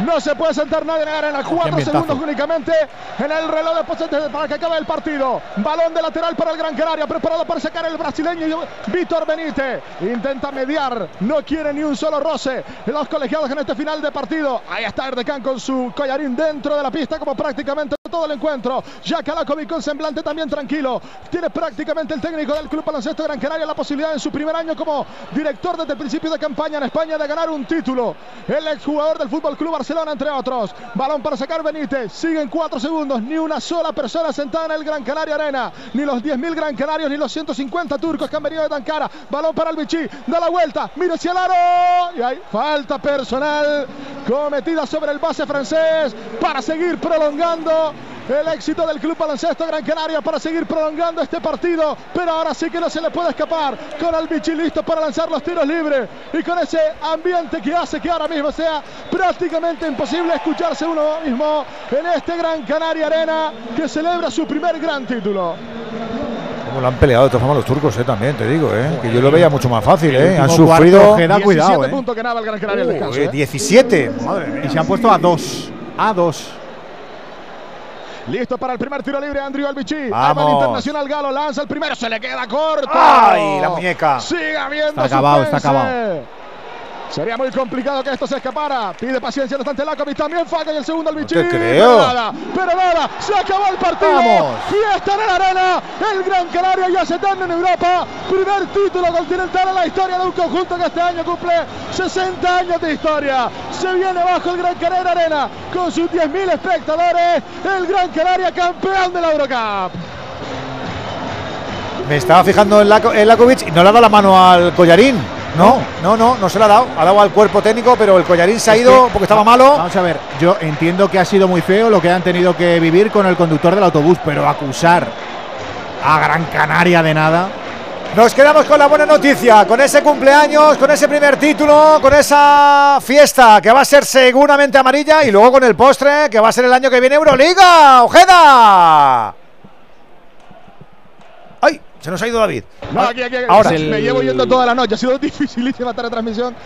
S5: No se puede sentar nadie en la 4
S1: ambientazo.
S5: segundos únicamente en el reloj de para que acabe el partido. Balón de lateral para el Gran Canaria, preparado para sacar el brasileño Víctor Benítez. Intenta mediar, no quiere ni un solo roce en los colegiados en este final de partido. Ahí está Erdecán con su collarín dentro de la pista como prácticamente todo el encuentro. Ya Kalakovic con semblante también tranquilo. Tiene prácticamente el técnico del Club Baloncesto Gran Canaria la posibilidad en su primer año como director desde el principio de campaña en España de ganar un título. El exjugador del Fútbol Club Barcelona, entre otros. Balón para sacar Benítez. Siguen cuatro segundos. Ni una sola persona sentada en el Gran Canaria Arena. Ni los 10.000 Gran Canarios, ni los 150 turcos que han venido de Tankara. Balón para el Vichy. Da la vuelta. Mira hacia el aro. Y hay falta personal cometida sobre el base francés para seguir prolongando el éxito del Club Baloncesto Gran Canaria para seguir prolongando este partido. Pero ahora sí que no se le puede escapar. Con el Vichy listo para lanzar los tiros libres. Y con ese ambiente que hace que ahora mismo sea prácticamente imposible escucharse uno mismo en este Gran Canaria Arena que celebra su primer gran título.
S1: Como lo han peleado de todas formas los turcos, eh, también, te digo, eh. Que yo lo veía mucho más fácil, eh. Han sufrido.
S2: cuarto, cuidado,
S5: 17
S2: eh.
S5: puntos que nada el Gran Canaria al descanso.
S1: Uy,
S5: eh.
S1: 17. Madre mía.
S2: Y se han puesto a dos. A dos.
S5: Listo para el primer tiro libre, Andrew Albici. Ahí
S1: Vamos.
S5: va el Internacional Galo, lanza el primero, se le queda corto.
S1: ¡Ay, la muñeca!
S5: Sigue habiendo
S2: Está acabado, está acabado.
S5: Sería muy complicado que esto se escapara. Pide paciencia bastante Lakovic. También falla y el segundo Albici.
S1: te creo.
S5: Pero nada, pero nada. Se acabó el partido.
S1: Vamos.
S5: Fiesta en la arena. El Gran Canaria ya se en Europa. Primer título continental en la historia de un conjunto que este año cumple 60 años de historia. Se viene abajo el Gran Canaria Arena con sus 10.000 espectadores. El Gran Canaria campeón de la Eurocup.
S1: Me estaba fijando en Lakovic y no le ha dado la mano al collarín. No, no, no, no se la ha dado. Ha dado al cuerpo técnico, pero el collarín se ha ido
S2: que-
S1: porque estaba malo.
S2: Vamos a ver, yo entiendo que ha sido muy feo lo que han tenido que vivir con el conductor del autobús, pero acusar a Gran Canaria de nada.
S1: Nos quedamos con la buena noticia, con ese cumpleaños, con ese primer título, con esa fiesta que va a ser seguramente amarilla y luego con el postre que va a ser el año que viene Euroliga. ¡Ojeda! Se nos ha ido David.
S5: No, aquí, aquí, aquí.
S1: Ahora.
S5: me llevo yendo toda la noche. Ha sido dificilísima esta retransmisión.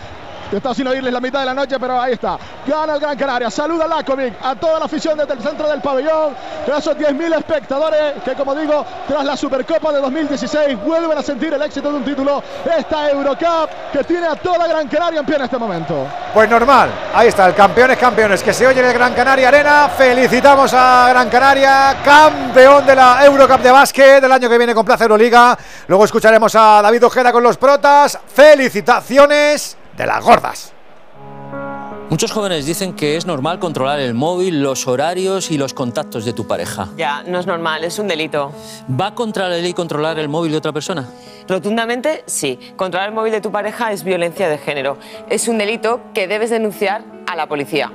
S5: Estado sin oírles la mitad de la noche, pero ahí está. Gana el Gran Canaria. Saluda a Lakovic, a toda la afición desde el centro del pabellón. A esos 10.000 espectadores que, como digo, tras la Supercopa de 2016 vuelven a sentir el éxito de un título. Esta Eurocup que tiene a toda Gran Canaria en pie en este momento.
S1: Pues normal, ahí está, el campeones campeones que se oye en el Gran Canaria Arena. Felicitamos a Gran Canaria, campeón de la Eurocup de básquet del año que viene con Plaza Euroliga. Luego escucharemos a David Ojeda con los protas. Felicitaciones de las gordas.
S89: Muchos jóvenes dicen que es normal controlar el móvil, los horarios y los contactos de tu pareja.
S90: Ya, no es normal, es un delito.
S89: ¿Va contra la ley controlar el móvil de otra persona?
S90: Rotundamente, sí. Controlar el móvil de tu pareja es violencia de género. Es un delito que debes denunciar a la policía.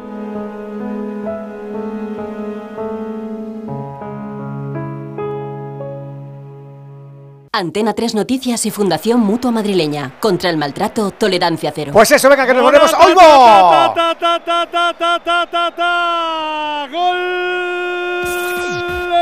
S91: Antena 3 Noticias y Fundación Mutua Madrileña. Contra el maltrato, tolerancia cero.
S1: Pues eso, venga, que nos volvemos.
S54: ¡Olmo! ¡Gol!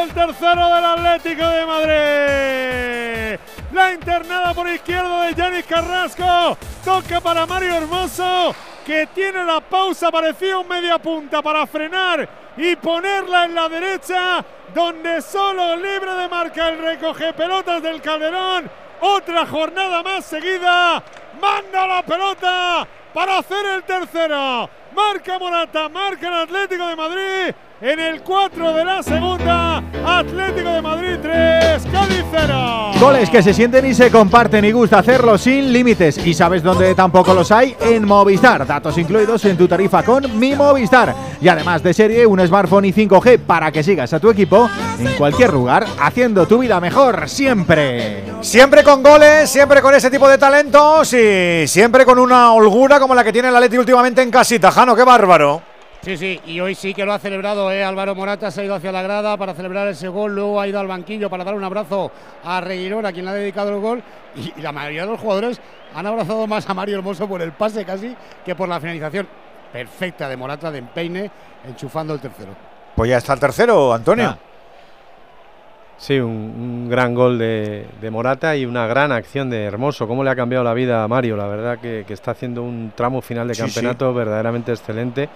S54: El tercero del Atlético de Madrid. La internada por izquierda de Yanis Carrasco. Toca para Mario Hermoso que tiene la pausa, parecía un media punta para frenar y ponerla en la derecha, donde solo libre de marca el recoge pelotas del Calderón. Otra jornada más seguida. Manda la pelota para hacer el tercero. Marca Morata, marca el Atlético de Madrid. En el 4 de la segunda, Atlético de Madrid 3, Cádiz 0.
S2: Goles que se sienten y se comparten y gusta hacerlo sin límites. ¿Y sabes dónde tampoco los hay? En Movistar. Datos incluidos en tu tarifa con Mi Movistar. Y además de serie, un smartphone y 5G para que sigas a tu equipo en cualquier lugar, haciendo tu vida mejor siempre.
S1: Siempre con goles, siempre con ese tipo de talentos y siempre con una holgura como la que tiene el Atleti últimamente en casita. Jano, qué bárbaro.
S55: Sí, sí, y hoy sí que lo ha celebrado ¿eh? Álvaro Morata, se ha ido hacia la grada para celebrar ese gol, luego ha ido al banquillo para dar un abrazo a Reguilón, a quien le ha dedicado el gol, y, y la mayoría de los jugadores han abrazado más a Mario Hermoso por el pase casi que por la finalización perfecta de Morata de empeine, enchufando el tercero.
S1: Pues ya está el tercero, Antonio.
S74: Sí, un, un gran gol de, de Morata y una gran acción de Hermoso. ¿Cómo le ha cambiado la vida a Mario? La verdad que, que está haciendo un tramo final de
S1: Sí,
S74: campeonato verdaderamente excelente.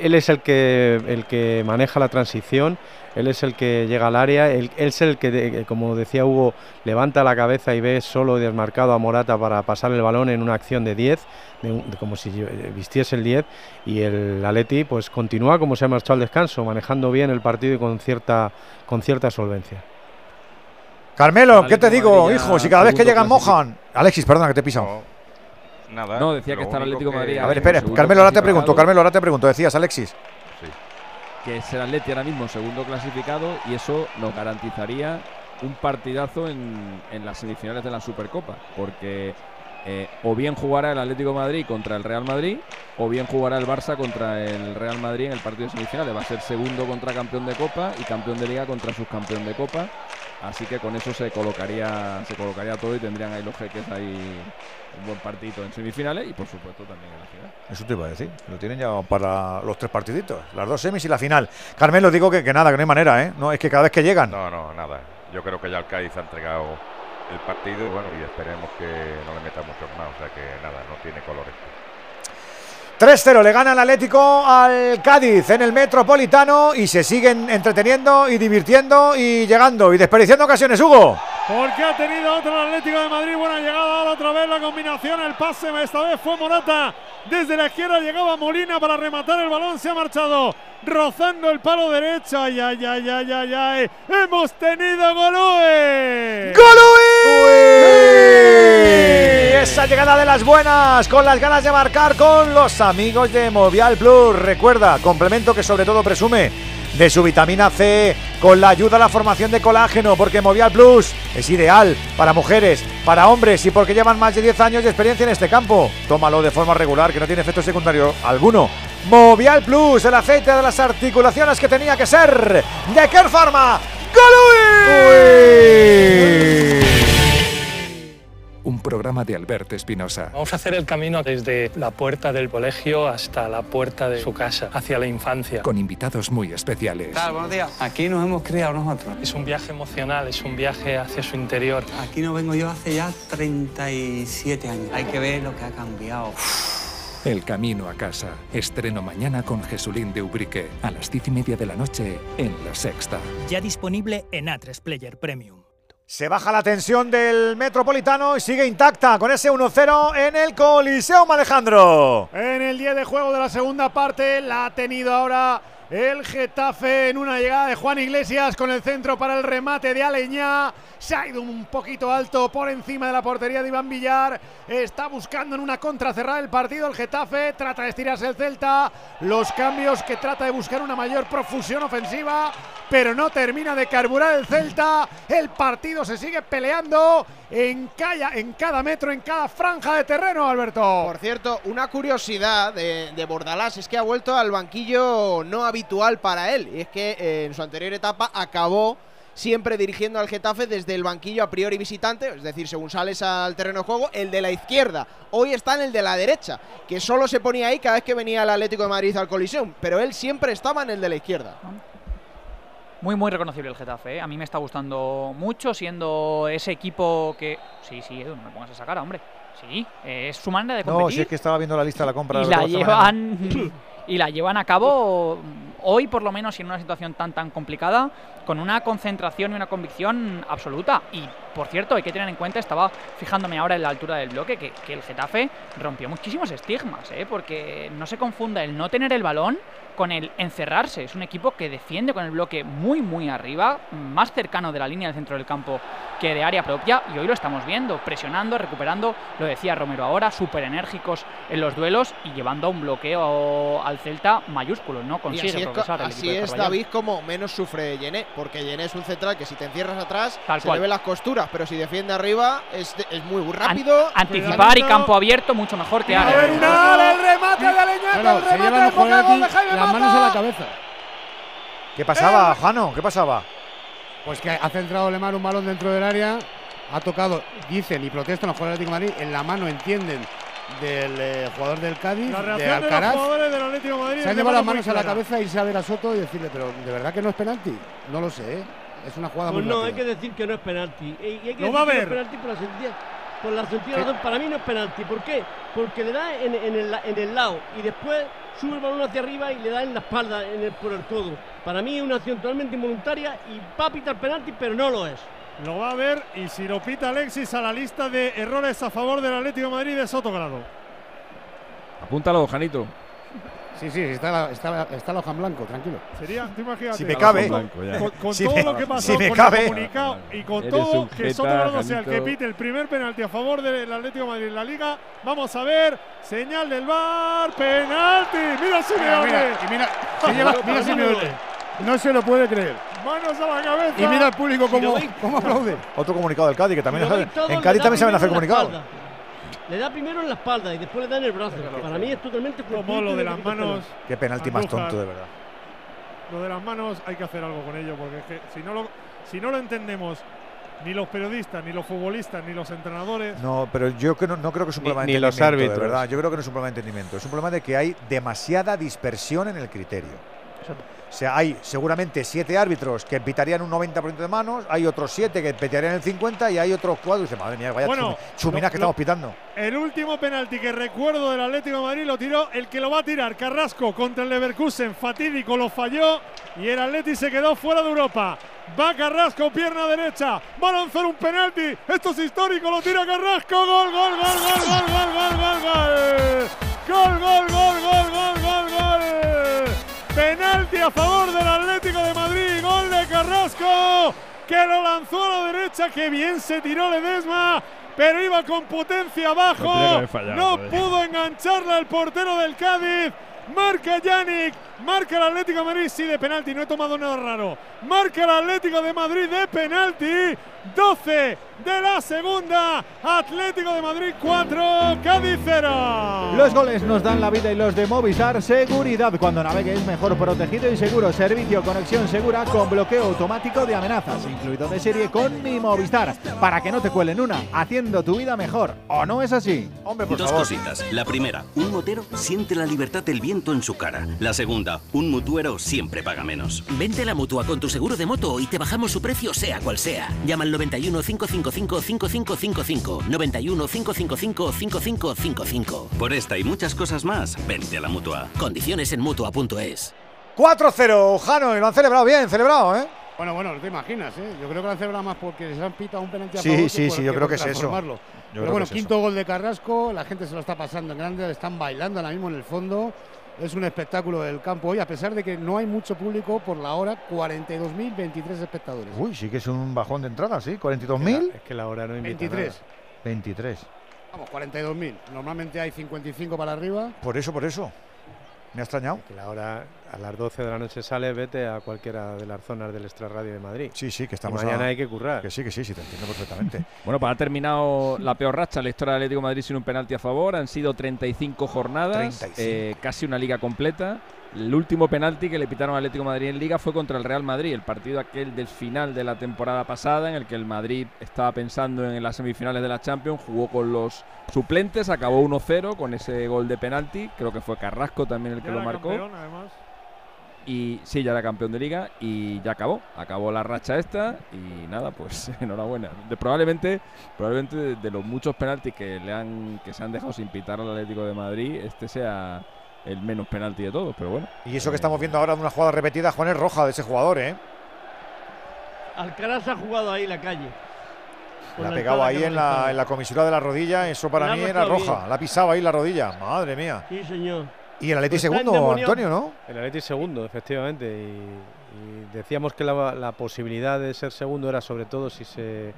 S74: Él es el que, el que maneja la transición, él es el que llega al área, él, él es el que, como decía Hugo, levanta la cabeza y ve solo y desmarcado a Morata para pasar el balón en una acción de 10, de un- de como si eh, vistiese el 10, y el Atleti pues continúa como se ha marchado al descanso, manejando bien el partido y con cierta, con cierta solvencia.
S1: Carmelo, ¿qué te digo, hijo? Si cada vez que llegan
S74: clasificado.
S1: mojan. Alexis, perdona que te he pisado.
S83: Nada.
S22: No, decía que está el Atlético Madrid
S1: A ver, espera, Carmelo, ahora te pregunto, Carmelo, ahora te pregunto, decías, Alexis.
S22: que es el Atleti ahora mismo segundo clasificado y eso nos garantizaría un partidazo en, en las semifinales de la Supercopa, porque eh, o bien jugará el Atlético de Madrid contra el Real Madrid, o bien jugará el Barça contra el Real Madrid en el partido de semifinales. Va a ser segundo contra campeón de Copa y campeón de Liga contra subcampeón de Copa. Así que con eso se colocaría, se colocaría todo y tendrían ahí los jeques ahí un buen partidito en semifinales y por supuesto también en la final.
S1: Eso te iba a decir. Lo tienen ya para los tres partiditos, las dos semis y la final. Carmelo, digo que, que nada, que no hay manera, ¿eh? No, es que cada vez que llegan.
S83: No, no, nada. Yo creo que ya el Cádiz ha entregado el partido y bueno, y esperemos que no le meta muchos más. O sea que nada, no tiene colores.
S1: 3-0 le gana el Atlético al Cádiz en el Metropolitano y se siguen entreteniendo y divirtiendo y llegando y desperdiciando ocasiones, Hugo.
S54: Porque ha tenido otro el Atlético de Madrid. Buena llegada ahora otra vez la combinación. El pase esta vez fue Morata. Desde la izquierda llegaba Molina para rematar el balón. Se ha marchado rozando el palo derecho. Ay, ay, ay, ay, ay, ay. Hemos tenido Golue.
S1: ¡Golui! Esa llegada de las buenas, con las ganas de marcar con los amigos de Movial Plus. Recuerda, complemento que sobre todo presume de su vitamina C con la ayuda a la formación de colágeno, porque Movial Plus es ideal para mujeres, para hombres y porque llevan más de 10 años de experiencia en este campo. Tómalo de forma regular, que no tiene efecto secundario alguno. Movial Plus, el aceite de las articulaciones que tenía que ser de Care Pharma. ¡Golui!
S92: Un programa de Alberto Espinosa.
S93: Vamos a hacer el camino desde la puerta del colegio hasta la puerta de su casa, hacia la infancia.
S92: Con invitados muy especiales.
S93: Buenos días. Aquí nos hemos criado nosotros. Es un viaje emocional, es un viaje hacia su interior.
S94: Aquí no vengo yo hace ya 37 años. Hay que ver lo que ha cambiado.
S92: El camino a casa. Estreno mañana con Jesulín de Ubrique. A las diez y media de la noche en La Sexta.
S95: Ya disponible en A3 Player Premium.
S1: Se baja la tensión del Metropolitano y sigue intacta con ese 1-0 en el Coliseum, Alejandro.
S54: En el día de juego de la segunda parte la ha tenido ahora
S56: el Getafe en una llegada de Juan Iglesias con el centro para el remate de Aleñá. Se ha ido un poquito alto por encima de la portería de Iván Villar. Está buscando en una contra cerrar el partido el Getafe. Trata de estirarse el Celta. Los cambios que trata de buscar una mayor profusión ofensiva. Pero no termina de carburar el Celta. El partido se sigue peleando en cada, en cada metro, en cada franja de terreno, Alberto.
S57: Por cierto, una curiosidad de, de Bordalás es que ha vuelto al banquillo no habitual para él. Y es que eh, en su anterior etapa acabó siempre dirigiendo al Getafe desde el banquillo a priori visitante, es decir, según sales al terreno de juego, el de la izquierda. Hoy está en el de la derecha, que solo se ponía ahí cada vez que venía el Atlético de Madrid al colisión, pero él siempre estaba en el de la izquierda.
S84: Muy, muy reconocible el Getafe. ¿eh? A mí me está gustando mucho, siendo ese equipo que. Sí, sí, Edu, no me pongas esa cara, hombre. Sí, es su manera de competir.
S1: No, si es que estaba viendo la lista de la compra.
S84: y
S1: de
S84: la
S1: Barcelona.
S84: llevan y la llevan a cabo hoy por lo menos en una situación tan tan complicada con una concentración y una convicción absoluta y por cierto hay que tener en cuenta estaba fijándome ahora en la altura del bloque que, que el Getafe rompió muchísimos estigmas ¿eh? porque no se confunda el no tener el balón con el encerrarse es un equipo que defiende con el bloque muy muy arriba más cercano de la línea del centro del campo que de área propia y hoy lo estamos viendo presionando recuperando lo decía Romero ahora súper enérgicos en los duelos y llevando a un bloqueo al Celta mayúsculo no consigue
S57: así es,
S84: progresar el
S57: así es. David como menos sufre Yené, porque Yené es un central que si te encierras atrás
S84: Tal
S57: se
S84: cual.
S57: le ven las costuras, pero si defiende arriba es, es muy rápido.
S84: Anticipar y campo abierto mucho mejor que área.
S56: el remate de Aleñá,
S55: Claro,
S56: el remate de Jaime
S55: las manos a la cabeza.
S1: ¿Qué pasaba, Jano? ¿Qué pasaba?
S55: Pues que ha centrado Lemar un balón dentro del área, ha tocado, dicen y protestan los jugadores del Atlético de Madrid, en la mano entienden del eh, jugador del Cádiz,
S54: La
S55: de
S54: reacción de los
S55: Alcaraz.
S54: jugadores del Atlético de Madrid
S55: Se han llevado las manos a la cabeza, irse a ver a Soto y decirle, pero ¿de verdad que no es penalti? No lo sé, ¿eh? es una jugada
S20: Pues
S55: muy
S20: no, hay que decir que no es penalti. Y hay que decir
S55: va a
S20: que no es penalti por la sencilla, por la razón. Para mí no es penalti. ¿Por qué? Porque le da en, en el, en el lado y después sube el balón hacia arriba y le da en la espalda en el, por el codo. Para mí es una acción totalmente involuntaria y va a pitar penalti, pero no lo es.
S54: Lo va a ver y si lo pita Alexis a la lista de errores a favor del Atlético de Madrid de Sotogrado.
S22: Apúntalo, Janito.
S55: Sí, sí, está la, está, la- está la hoja en blanco, tranquilo.
S54: Sería, tú imagínate.
S1: Si me cabe.
S54: Con, con- con
S1: Si
S54: todo
S1: me-
S54: lo que pasó
S1: si me
S54: con
S1: cabe.
S54: el comunicado y con
S22: Eres
S54: todo que Sotogrado sea el que pite el primer penalti a favor del Atlético de Madrid en la Liga. Vamos a ver. Señal del bar. Penalti. Mira Simeone.
S55: Mira, y mira, se lleva, mira Simeone. No se lo puede creer.
S54: Manos a la cabeza.
S55: Y mira al público
S20: Si
S55: cómo, cómo aplaude.
S1: Otro comunicado del Cádiz que también
S20: Si todo,
S1: en Cádiz también saben hacer comunicados.
S20: Le da primero en la espalda y después le da en el brazo. Para mí es totalmente
S54: Como lo de las manos.
S1: Qué penalti más tonto, de verdad.
S54: Lo de las manos hay que hacer algo con ello, porque es que si no lo, si no lo entendemos ni los periodistas, ni los futbolistas, ni los entrenadores.
S1: No, pero yo que no, no creo que es un
S74: Ni-
S1: problema de
S74: ni los
S1: entendimiento, de
S74: árbitros.
S1: verdad. Yo creo que no es un problema de entendimiento. Es un problema de que hay demasiada dispersión en el criterio. O sea, hay seguramente siete árbitros que pitarían un 90% de manos, hay otros siete que pitarían el 50% y hay otros cuatro que dicen, madre mía, vaya
S54: Bueno,
S1: chumi- chuminas que
S54: lo-
S1: estamos pitando.
S54: El último penalti que recuerdo del Atlético de Madrid lo tiró el que lo va a tirar, Carrasco contra el Leverkusen, fatídico, lo falló y el Atleti se quedó fuera de Europa. Va Carrasco, pierna derecha, va a lanzar un penalti, esto es histórico, lo tira Carrasco, gol, gol, gol, gol, gol, gol, gol, gol, gol. Gol, gol, gol, gol, gol, gol, gol. Penalti a favor del Atlético de Madrid, gol de Carrasco, que lo lanzó a la derecha, que bien se tiró Ledesma, pero iba con potencia abajo,
S22: fallado,
S54: no
S22: joder.
S54: pudo engancharla el portero del Cádiz. Marca Yannick, marca el Atlético de Madrid, sí de penalti, no he tomado nada raro. Marca el Atlético de Madrid de penalti, 12 de la segunda, Atlético de Madrid 4, Cádiz 0.
S2: Los goles nos dan la vida y los de Movistar Seguridad. Cuando navegues mejor protegido y seguro. Servicio conexión segura con bloqueo automático de amenazas. Incluido de serie con mi Movistar. Para que no te cuelen una, haciendo tu vida mejor. ¿O no es así?
S1: Hombre,
S25: Dos cositas. La primera, un motero siente la libertad del viento en su cara. La segunda, un mutuero siempre paga menos.
S96: Vente a la mutua con tu seguro de moto y te bajamos su precio, sea cual sea. Llama al 91 555 5555. 91 555 5555.
S25: Por esta y muchas cosas más, vente a la mutua.
S96: Condiciones en mutua.es.
S1: 4-0, Jano, y lo han celebrado bien, celebrado, ¿eh?
S55: Bueno, bueno, no te imaginas, ¿eh? Yo creo que lo han celebrado más porque les han pitado un penalti a
S1: Sí,
S55: favor
S1: sí,
S55: por-
S1: sí, yo creo que es eso. Yo
S55: Pero bueno,
S1: es
S55: quinto gol de Carrasco, la gente se lo está pasando en grande, le están bailando ahora mismo en el fondo. Es un espectáculo del campo hoy, a pesar de que no hay mucho público por la hora, 42.023 espectadores.
S1: Uy, sí que es un bajón de entrada, sí, 42.000.
S74: Es que la hora no invita
S55: 23.
S74: nada.
S1: 23.
S55: Vamos, 42.000. Normalmente hay 55 para arriba.
S1: Por eso, por eso. Me ha extrañado.
S74: Que la hora a las 12 de la noche sale, vete a cualquiera de las zonas del extrarradio de Madrid.
S1: Sí, sí, que estamos
S74: Y mañana
S1: a-
S74: hay que currar.
S1: Que sí, que sí, sí, te entiendo perfectamente.
S22: Bueno, pues ha terminado la peor racha la historia del Atlético de Madrid sin un penalti a favor. Han sido 35 jornadas,
S1: 35.
S22: eh, casi una liga completa. El último penalti que le pitaron al Atlético de Madrid en liga fue contra el Real Madrid, el partido aquel del final de la temporada pasada, en el que el Madrid estaba pensando en las semifinales de la Champions, jugó con los suplentes, acabó 1-0 con ese gol de penalti. Creo que fue Carrasco también el que
S54: Ya
S22: lo
S54: era
S22: marcó.
S54: campeón, además.
S22: Y sí, ya era campeón de liga y ya acabó. Acabó la racha esta y nada, pues enhorabuena. De, probablemente probablemente de, de los muchos penaltis que, le han, que se han dejado sin pitar al Atlético de Madrid, este sea el menos penalti de todos, pero bueno.
S1: Y eso que estamos viendo ahora de una jugada repetida, Juan, es roja de ese jugador, ¿eh?
S78: Alcaraz ha jugado ahí la calle.
S1: La ha
S78: la
S1: pegado
S78: entrada
S1: ahí en la,
S78: estaba.
S1: en la comisura de la rodilla, eso para mí era roja.
S78: bien.
S1: La ha pisado ahí la rodilla, madre mía.
S78: Sí, señor.
S1: Y el Atleti
S78: Pues
S1: segundo. Antonio, ¿no?
S74: El Atleti segundo, efectivamente. Y, y decíamos que la, la posibilidad de ser segundo era sobre todo si se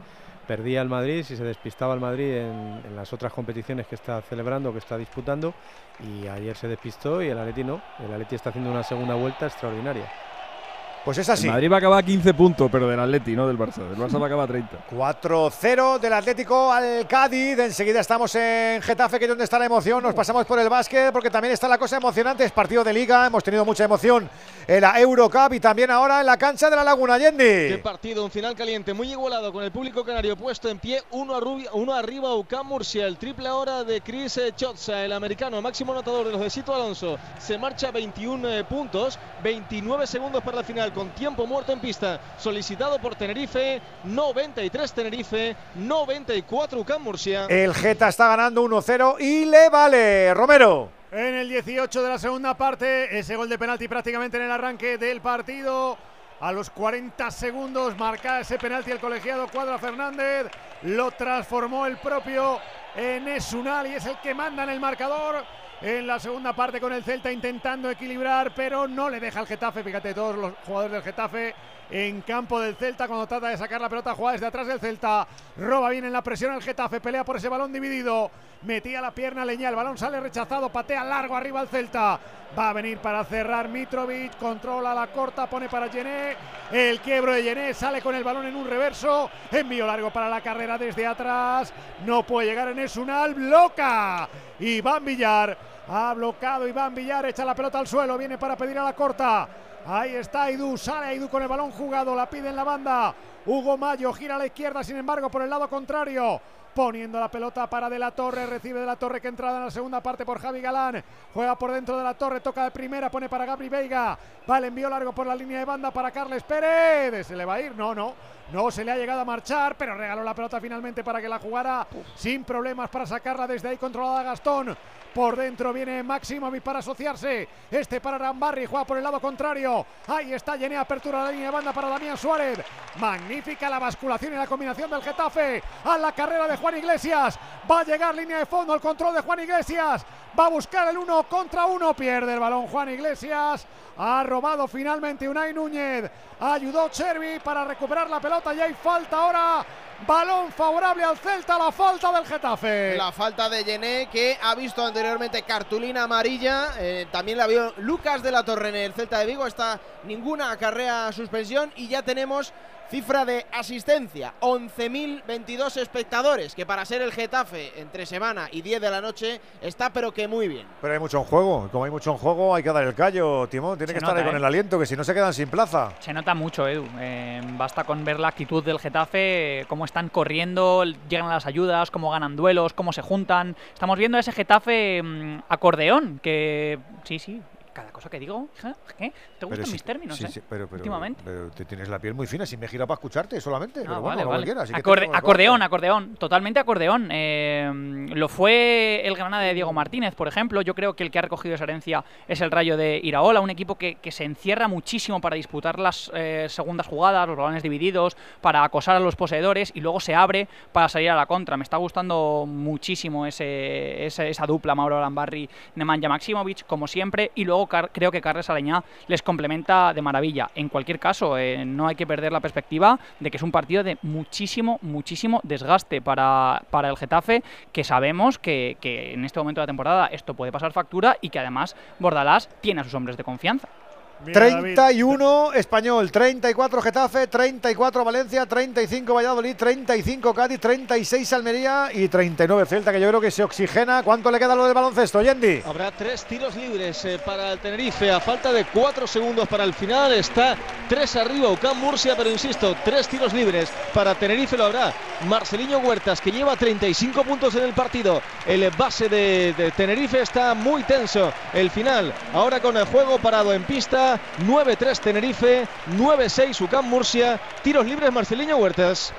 S74: perdía el Madrid, si se despistaba el Madrid en, en las otras competiciones que está celebrando, que está disputando. Y ayer se despistó y el Atleti no. El Atleti está haciendo una segunda vuelta extraordinaria.
S1: Pues es así.
S22: El Madrid va a acabar a 15 puntos, pero del Atleti, no del Barça. Del Barça va a acabar a 30.
S1: 4-0 del Atlético al Cádiz. Enseguida estamos en Getafe, que es donde está la emoción. Nos pasamos por el básquet, porque también está la cosa emocionante. Es partido de liga, hemos tenido mucha emoción en la Eurocup y también ahora en la cancha de la Laguna
S58: Qué
S1: Yendi.
S58: partido, un final caliente, muy igualado con el público canario puesto en pie, uno, arrubi- uno arriba UCAM Murcia, el triple ahora de Chris eh, Chotza, el americano máximo anotador de los de Sito Alonso, se marcha 21 eh, puntos, 29 segundos para la final con tiempo muerto en pista, solicitado por Tenerife, 93 Tenerife, 94 UCAM Murcia.
S1: El Geta está ganando 1-0 y le vale. Romero.
S56: En el 18 de la segunda parte, ese gol de penalti prácticamente en el arranque del partido. A los 40 segundos marca ese penalti el colegiado Cuadra Fernández. Lo transformó el propio Enes Unal y es el que manda en el marcador. En la segunda parte con el Celta intentando equilibrar, pero no le deja el Getafe. Fíjate, todos los jugadores del Getafe en campo del Celta cuando trata de sacar la pelota. Juega desde atrás del Celta. Roba bien en la presión el Getafe. Pelea por ese balón dividido. Metía la pierna Leña. El balón sale rechazado. Patea largo arriba el Celta. Va a venir para cerrar Mitrovic. Controla la corta. Pone para Gené. El quiebro de Gené. Sale con el balón en un reverso. Envío largo para la carrera desde atrás. No puede llegar en Esunal. Bloca. Iván Villar. Ha bloqueado Iván Villar. Echa la pelota al suelo. Viene para pedir a la corta. Ahí está Aidú, sale Aidú con el balón jugado, la pide en la banda. Hugo Mayo gira a la izquierda, sin embargo, por el lado contrario. Poniendo la pelota para De la Torre, recibe De la Torre que entrada en la segunda parte por Javi Galán. Juega por dentro de la Torre, toca de primera, pone para Gabri Veiga. Va el envío largo por la línea de banda para Carles Pérez. ¿Se le va a ir? No, no. No se le ha llegado a marchar, pero regaló la pelota finalmente para que la jugara sin problemas para sacarla desde ahí controlada Gastón. Por dentro viene Maximovic para asociarse. Este para Rambarri, juega por el lado contrario. Ahí está Yené, apertura la línea de banda para Damián Suárez. Magnífica la basculación y la combinación del Getafe. A la carrera de Juan Iglesias. Va a llegar línea de fondo, el control de Juan Iglesias. Va a buscar el uno contra uno. Pierde el balón Juan Iglesias. Ha robado finalmente Unai Núñez. Ayudó Chervi para recuperar la pelota y hay falta ahora. Balón favorable al Celta, la falta del Getafe.
S57: La falta de Yené, que ha visto anteriormente cartulina amarilla. eh, también la vio Lucas de la Torre en el Celta de Vigo. Está ninguna acarrea suspensión y ya tenemos cifra de asistencia. 11.022 espectadores, que para ser el Getafe entre semana y 10 de la noche está pero que muy bien.
S1: Pero hay mucho en juego. Como hay mucho en juego, hay que dar el callo, Timón. Tiene
S97: Se
S1: que estar ahí con
S97: ¿eh?
S1: el aliento, que si no se quedan sin plaza.
S97: Se nota mucho, Edu. Eh, basta con ver la actitud del Getafe, cómo están corriendo, llegan las ayudas, cómo ganan duelos, cómo se juntan. Estamos viendo ese Getafe mm, acordeón, que sí, sí, cada cosa que digo, hija, ¿qué? ¿Te gustan
S1: sí,
S97: mis términos,
S1: sí,
S97: eh?
S1: sí, pero, pero,
S97: Últimamente.
S1: pero te tienes la piel muy fina, si me gira para escucharte solamente.
S97: Ah,
S1: pero bueno,
S97: vale,
S1: como
S97: vale.
S1: quieras. así que
S97: Acorde-
S1: tengo la
S97: acordeón, acordeón, totalmente acordeón. Eh, lo fue el Granada de Diego Martínez, por ejemplo. Yo creo que el que ha recogido esa herencia es el Rayo de Iraola, un equipo que, que se encierra muchísimo para disputar las eh, segundas jugadas, los balones divididos, para acosar a los poseedores y luego se abre para salir a la contra. Me está gustando muchísimo ese, ese- esa dupla Mauro Lambarri, Nemanja Maximovic, como siempre, y luego Creo que Carles Aleñá les complementa de maravilla. En cualquier caso, eh, no hay que perder la perspectiva de que es un partido de muchísimo, muchísimo desgaste para, para el Getafe, que sabemos que, que en este momento de la temporada esto puede pasar factura y que además Bordalás tiene a sus hombres de confianza.
S1: 31 Español, 34 Getafe, 34 Valencia, 35 Valladolid, 35 Cádiz, 36 Almería y 39 Celta, que yo creo que se oxigena. ¿Cuánto le queda lo del baloncesto, Yendi?
S58: Habrá tres tiros libres eh, para el Tenerife. A falta de cuatro segundos para el final está tres arriba UCAM Murcia, pero insisto, tres tiros libres para Tenerife lo habrá. Marceliño Huertas, que lleva 35 puntos en el partido. El base de, de Tenerife está muy tenso. El final, ahora con el juego parado en pista. 9-3 Tenerife, 9-6 UCAM Murcia. Tiros libres Marceliño Huertas.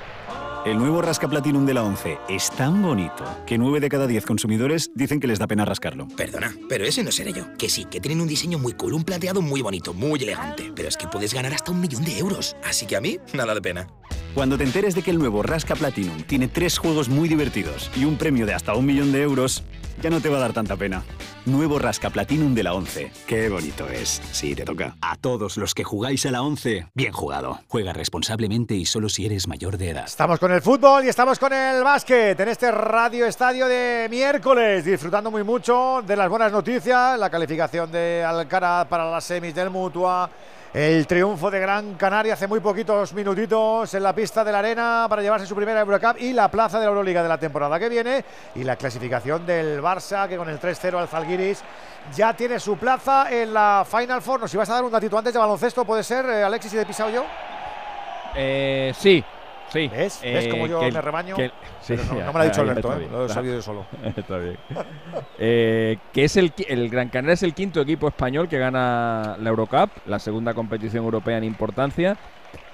S98: El nuevo Rasca Platinum de la 11 es tan bonito que 9 de cada 10 consumidores dicen que les da pena rascarlo.
S99: Perdona, pero ese no seré yo. Que sí, que tienen un diseño muy cool, un plateado muy bonito, muy elegante. Pero es que puedes ganar hasta un millón de euros. Así que a mí, nada de pena.
S98: Cuando te enteres de que el nuevo Rasca Platinum tiene tres juegos muy divertidos y un premio de hasta un millón de euros, ya no te va a dar tanta pena. Nuevo Rasca Platinum de la 11. Qué bonito es. Sí, te toca.
S99: A todos los que jugáis a la 11, bien jugado. Juega responsablemente y solo si eres mayor de edad.
S1: Estamos con el fútbol y estamos con el básquet en este Radio Estadio de miércoles, disfrutando muy mucho de las buenas noticias, la calificación de Alcaraz para las semis del Mutua, el triunfo de Gran Canaria hace muy poquitos minutitos en la pista de la arena para llevarse su primera Eurocup y la plaza de la Euroliga de la temporada que viene y la clasificación del Barça que con el 3-0 al Zalgiris ya tiene su plaza en la Final Four. Nos ibas a dar un datito antes de baloncesto, ¿puede ser, eh, Alexis, y de pisado yo?
S22: Eh, sí, sí.
S1: ¿Ves?
S22: Eh,
S1: ¿Ves cómo yo
S22: que
S1: me rebaño?
S22: que sí,
S1: no- me lo ha dicho Alberto, ¿eh? Lo he sabido yo solo.
S22: está bien. Eh, que es el, el Gran Canaria es el quinto equipo español que gana la Eurocup, la segunda competición europea en importancia.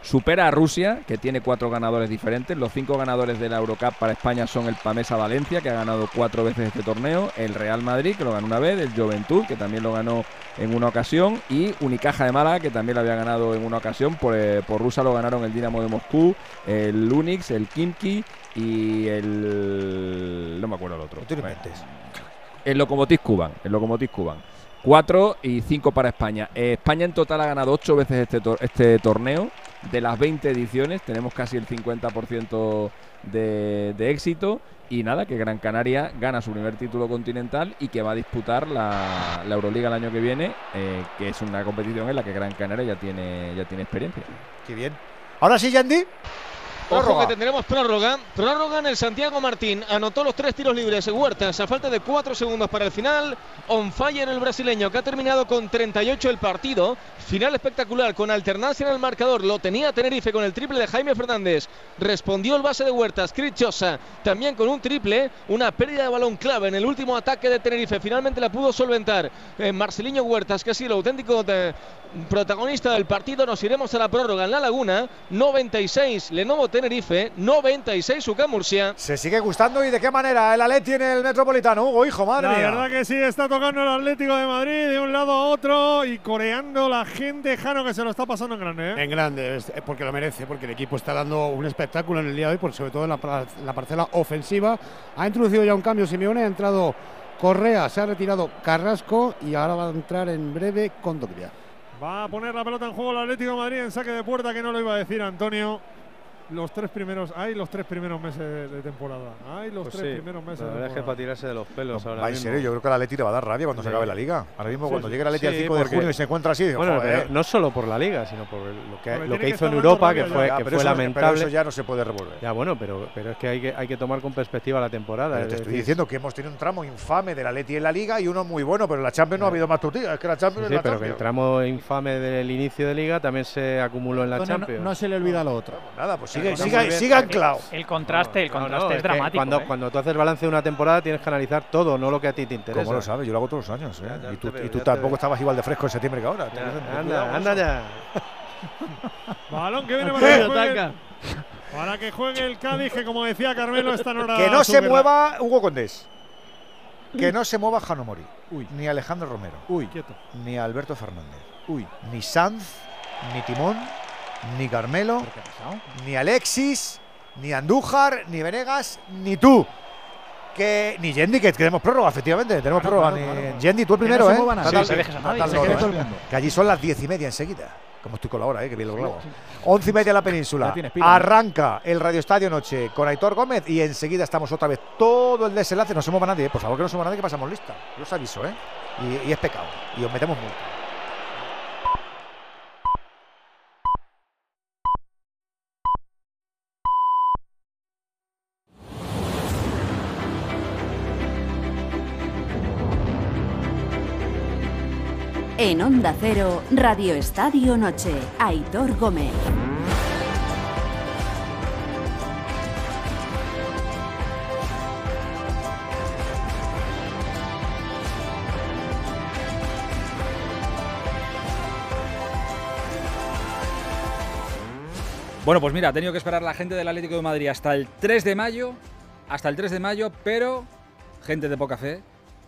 S22: Supera a Rusia, que tiene cuatro ganadores diferentes. Los cinco ganadores de la Eurocup para España son el Pamesa Valencia, que ha ganado cuatro veces este torneo, el Real Madrid, que lo ganó una vez, el Juventud, que también lo ganó en una ocasión, y Unicaja de Málaga, que también lo había ganado en una ocasión. Por, eh, por Rusia lo ganaron el Dinamo de Moscú, el Unix, el Kimki y el. No me acuerdo el otro. El Lokomotiv Cuban. El Lokomotiv Cuban. Cuatro y cinco para España. Eh, España en total ha ganado ocho veces este, este torneo. De las 20 ediciones tenemos casi el 50% de, de éxito. Y nada, que Gran Canaria gana su primer título continental y que va a disputar la, la Euroliga el año que viene, eh, que es una competición en la que Gran Canaria ya tiene, ya tiene experiencia.
S1: Qué bien. Ahora sí, Yandy.
S58: Ojo que tendremos prórroga. Prórroga en el Santiago Martín. Anotó los tres tiros libres Huertas a falta de cuatro segundos para el final. On fire el brasileño que ha terminado con 38 el partido. Final espectacular con alternancia en el marcador. Lo tenía Tenerife con el triple de Jaime Fernández. Respondió el base de Huertas, Chris Chosa, también con un triple. Una pérdida de balón clave en el último ataque de Tenerife. Finalmente la pudo solventar eh, Marceliño Huertas, que ha sido el auténtico de- protagonista del partido. Nos iremos a la prórroga en la Laguna. 96 Lenovo Tenerife, 96 UCAM Murcia.
S1: Se sigue gustando y de qué manera el Atleti en el Metropolitano. Hugo, hijo, madre
S54: La
S1: mía.
S54: verdad que sí, está tocando el Atlético de Madrid de un lado a otro y coreando la gente, Jano, que se lo está pasando en grande. ¿eh?
S55: En grande, porque lo merece, porque el equipo está dando un espectáculo en el día de hoy, por, sobre todo en la, par- la parcela ofensiva. Ha introducido ya un cambio Simeone, ha entrado Correa, se ha retirado Carrasco y ahora va a entrar en breve Condoglia.
S54: Va a poner la pelota en juego el Atlético de Madrid en saque de puerta, que no lo iba a decir Antonio. Los tres primeros, hay los tres primeros meses de, de temporada. Hay los
S74: Pues
S54: tres
S74: sí,
S54: primeros meses
S74: la
S54: de
S74: verdad es que para tirarse de los pelos ahora
S1: Va, en
S74: mismo.
S1: serio, yo creo que el Atleti le va a dar rabia cuando se acabe la liga. Ahora mismo,
S74: Sí,
S1: cuando
S74: sí.
S1: llegue el Atleti al
S74: Sí,
S1: 5 de junio y se encuentra así, digo,
S74: Bueno,
S1: joder.
S74: pero no solo por la liga, sino por lo que, lo que
S1: que
S74: hizo en Europa, que fue,
S1: Ya,
S74: que
S1: pero
S74: fue
S1: eso- pero
S74: lamentable.
S1: eso ya no se puede revolver.
S74: Ya, bueno, pero, pero es que hay, que hay que tomar con perspectiva la temporada. Es
S1: te estoy
S74: decir,
S1: diciendo que hemos tenido un tramo infame del Atleti en la liga y uno muy bueno, pero en la Champions no ha habido más tortillas. Es que la Champions
S74: Sí,
S1: la
S74: pero que el tramo infame del inicio de liga también se acumuló en la Champions.
S2: no se le olvida lo otro.
S1: Nada, pues Sigue, siga, siga anclado.
S97: El contraste, el
S74: No, no,
S97: contraste es
S74: es que
S97: dramático.
S74: Cuando,
S97: ¿eh?
S74: cuando tú haces balance de una temporada tienes que analizar todo, no lo que a ti te interesa.
S1: ¿Cómo lo sabes? Yo lo hago todos los años. ¿eh?
S74: Ya, ya
S1: y tú,
S74: veo,
S1: y tampoco
S74: veo.
S1: estabas igual de fresco en septiembre que ahora.
S74: Ya, anda, anda ya.
S54: Balón que viene para que, juegue,
S78: Ataca.
S54: para que juegue el Cádiz, que como decía Carmelo, esta no era
S1: Que no se mueva Hugo Condés. Que no se mueva Jano Mori. Ni Alejandro Romero.
S2: Uy,
S54: Quieto.
S1: Ni Alberto Fernández.
S2: uy.
S1: Ni Sanz. Ni Timón. Ni Carmelo. Ni Alexis. Ni Andújar. Ni Venegas. Ni tú. Que, ni Yendi, que tenemos prórroga, efectivamente. Tenemos
S2: Claro,
S1: prórroga.
S2: claro, claro.
S1: Yendi, tú el primero, ¿eh?
S97: Sí,
S1: ¿eh? Que allí son las diez y media enseguida. Como estoy con la hora, ¿eh? que bien lo clavo. Once y media en la península.
S2: Pila, ¿no?
S1: Arranca el Radio Estadio Noche con Aitor Gómez y enseguida estamos otra vez todo el desenlace. No se mueva nadie, ¿eh? por favor que no se mueva nadie que pasamos lista. Yo os aviso, ¿eh? Y, y es pecado. Y os metemos multa.
S100: En Onda Cero, Radio Estadio Noche, Aitor Gómez.
S101: Bueno, pues mira, ha tenido que esperar la gente del Atlético de Madrid hasta el 3 de mayo, hasta el 3 de mayo, pero gente de poca fe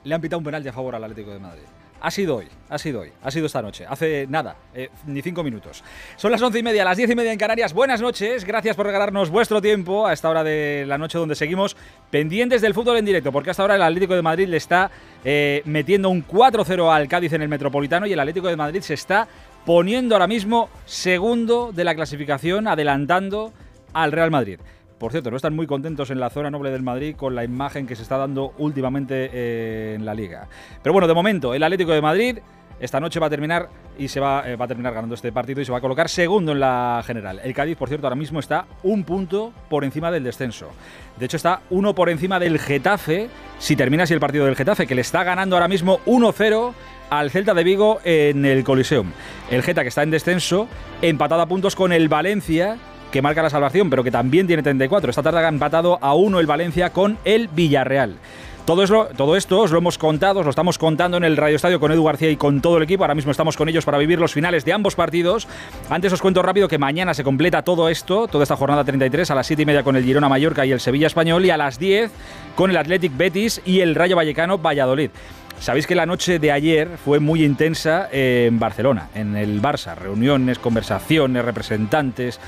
S101: le han pitado un penalti a favor al Atlético de Madrid. Ha sido hoy, ha sido hoy, ha sido esta noche, hace nada, eh, ni cinco minutos. Son las once y media, las diez y media en Canarias. Buenas noches, gracias por regalarnos vuestro tiempo a esta hora de la noche donde seguimos pendientes del fútbol en directo, porque hasta ahora el Atlético de Madrid le está eh, metiendo un 4-0 al Cádiz en el Metropolitano y el Atlético de Madrid se está poniendo ahora mismo segundo de la clasificación, adelantando al Real Madrid. Por cierto, no están muy contentos en la zona noble del Madrid con la imagen que se está dando últimamente eh, en la liga. Pero bueno, de momento, el Atlético de Madrid esta noche va a terminar y se va, eh, va a terminar ganando este partido y se va a colocar segundo en la general. El Cádiz, por cierto, ahora mismo está un punto por encima del descenso. De hecho, está uno por encima del Getafe, si termina así el partido del Getafe, que le está ganando ahora mismo 1-0 al Celta de Vigo en el Coliseum. El Geta que está en descenso, empatado a puntos con el Valencia, que marca la salvación, pero que también tiene 34. Esta tarde ha empatado a uno el Valencia con el Villarreal. Todo, eso, todo esto os lo hemos contado, os lo estamos contando en el Radio Estadio con Edu García y con todo el equipo. Ahora mismo estamos con ellos para vivir los finales de ambos partidos. Antes os cuento rápido que mañana se completa todo esto, toda esta jornada 33, a las 7 y media con el Girona Mallorca y el Sevilla Español, y a las 10 con el Athletic Betis y el Rayo Vallecano Valladolid. Sabéis que la noche de ayer fue muy intensa en Barcelona, en el Barça. Reuniones, conversaciones, representantes,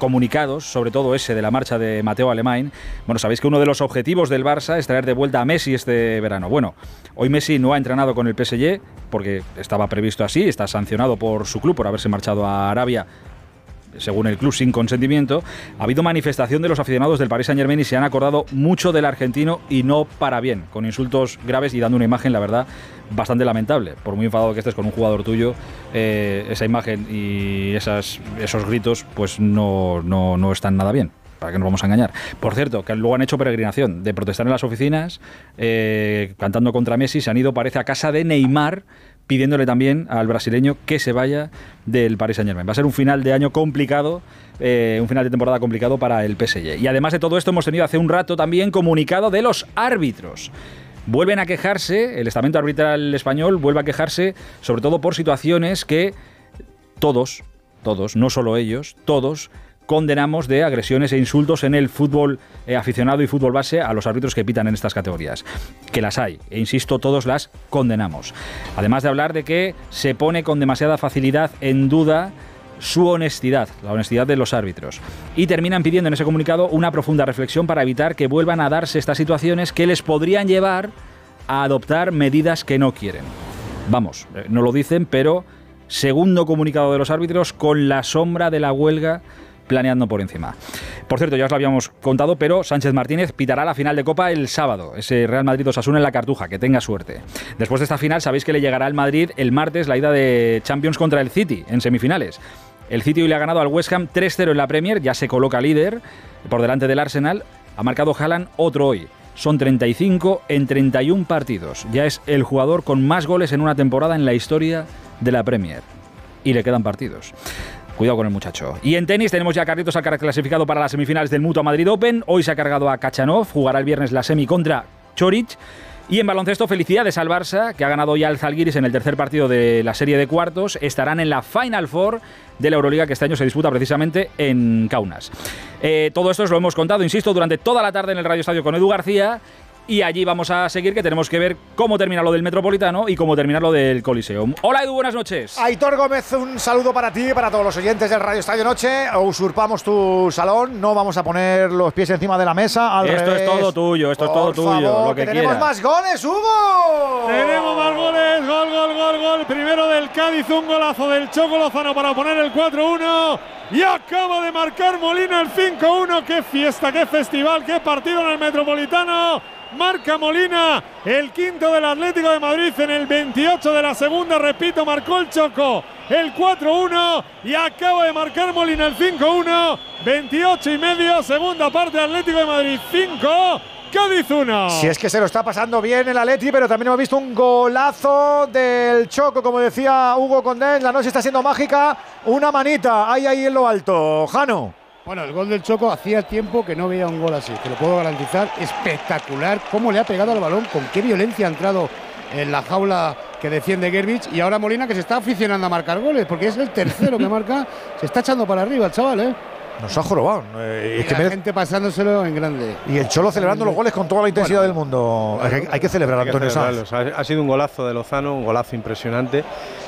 S101: comunicados, sobre todo ese de la marcha de Mateo Alemán. Bueno, sabéis que uno de los objetivos del Barça es traer de vuelta a Messi este verano. Bueno, hoy Messi no ha entrenado con el PSG porque estaba previsto así, está sancionado por su club por haberse marchado a Arabia según el club sin consentimiento, ha habido manifestación de los aficionados del Paris Saint Germain y se han acordado mucho del argentino y no para bien, con insultos graves y dando una imagen, la verdad, bastante lamentable. Por muy enfadado que estés con un jugador tuyo, eh, esa imagen y esos gritos pues no, no, no están nada bien. ¿Para que nos vamos a engañar? Por cierto, que luego han hecho peregrinación de protestar en las oficinas, eh, cantando contra Messi, se han ido, parece, a casa de Neymar, pidiéndole también al brasileño que se vaya del Paris Saint Germain. Va a ser un final de año complicado, eh, un final de temporada complicado para el PSG. Y además de todo esto, hemos tenido hace un rato también comunicado de los árbitros. Vuelven a quejarse, el estamento arbitral español vuelve a quejarse, sobre todo por situaciones que todos, todos, no solo ellos, todos condenamos de agresiones e insultos en el fútbol eh, aficionado y fútbol base a los árbitros que pitan en estas categorías. Que las hay, e insisto, todos las condenamos. Además de hablar de que se pone con demasiada facilidad en duda su honestidad, la honestidad de los árbitros. Y terminan pidiendo en ese comunicado una profunda reflexión para evitar que vuelvan a darse estas situaciones que les podrían llevar a adoptar medidas que no quieren. Vamos, eh, no lo dicen, pero segundo comunicado de los árbitros con la sombra de la huelga planeando por encima. Por cierto, ya os lo habíamos contado, pero Sánchez Martínez pitará la final de Copa el sábado, ese Real Madrid Osasuna en la Cartuja, que tenga suerte. Después de esta final, sabéis que le llegará al Madrid el martes la ida de Champions contra el City en semifinales. El City hoy le ha ganado al West Ham 3-0 en la Premier, ya se coloca líder por delante del Arsenal. Ha marcado Haaland otro hoy. Son 35 en 31 partidos. Ya es el jugador con más goles en una temporada en la historia de la Premier. Y le quedan partidos. Cuidado con el muchacho. Y en tenis tenemos ya a Carlitos Alcaraz clasificado para las semifinales del Mutua Madrid Open. Hoy se ha cargado a Kachanov, jugará el viernes la semi contra Chorich. Y en baloncesto, felicidades al Barça, que ha ganado ya al Zalgiris en el tercer partido de la serie de cuartos. Estarán en la Final Four de la Euroliga que este año se disputa precisamente en Kaunas. Eh, todo esto os lo hemos contado, insisto, durante toda la tarde en el Radio Estadio con Edu García. Y allí vamos a seguir, que tenemos que ver cómo termina lo del Metropolitano y cómo termina lo del Coliseum. Hola Edu, buenas noches.
S1: Aitor Gómez, un saludo para ti y para todos los oyentes del Radio Estadio Noche. Usurpamos tu salón, no vamos a poner los pies encima de la mesa. Al
S101: esto
S1: revés.
S101: es todo tuyo, esto es todo tuyo,
S1: favor,
S101: lo que,
S1: tenemos
S101: quieras.
S1: más goles, Hugo.
S54: Tenemos más goles, gol, gol, gol, gol. Primero del Cádiz, un golazo del Choco Lozano para poner el 4-1. Y acaba de marcar Molina el 5-1. Qué fiesta, qué festival, qué partido en el Metropolitano. Marca Molina el quinto del Atlético de Madrid en el 28 de la segunda. Repito, marcó el Choco el 4-1 y acaba de marcar Molina el 5-1. 28 y medio, segunda parte Atlético de Madrid 5. Cádiz 1.
S1: Si es que se lo está pasando bien el Atleti, pero también hemos visto un golazo del Choco, como decía Hugo Condés. La noche está siendo mágica. Una manita, ahí, ahí en lo alto. Jano.
S55: Bueno, el gol del Choco hacía tiempo que no veía un gol así, te lo puedo garantizar. Espectacular cómo le ha pegado al balón, con qué violencia ha entrado en la jaula que defiende Gerbich. Y ahora Molina que se está aficionando a marcar goles, porque es el tercero que marca. Se está echando para arriba el chaval, ¿eh?
S1: Nos ha jorobado. Eh,
S55: Y
S1: es que
S55: la gente pasándoselo en grande.
S1: Y el Cholo celebrando los goles con toda la intensidad del mundo. Hay que- hay que celebrar,
S74: Hay que
S1: Antonio Sanz.
S74: Ha, ha sido un golazo de Lozano, un golazo impresionante.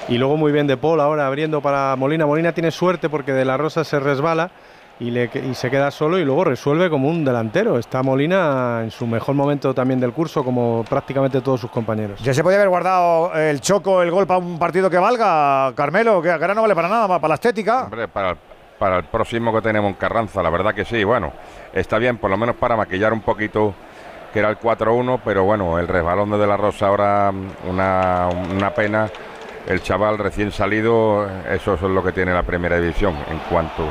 S74: Y luego muy bien de Paul ahora abriendo para Molina. Molina tiene suerte porque de la Rosa se resbala y, le, y se queda solo y luego resuelve como un delantero. Está Molina en su mejor momento también del curso, como prácticamente todos sus compañeros.
S1: Ya se podía haber guardado el Choco, el gol para un partido que valga, Carmelo, que ahora no vale para nada, para la estética.
S102: Hombre, para, para el próximo que tenemos en Carranza, la verdad que sí. Bueno, está bien, por lo menos para maquillar un poquito que era el 4-1, pero bueno, el resbalón de De La Rosa ahora mm, una, una pena. El chaval recién salido, eso es lo que tiene la primera división. En cuanto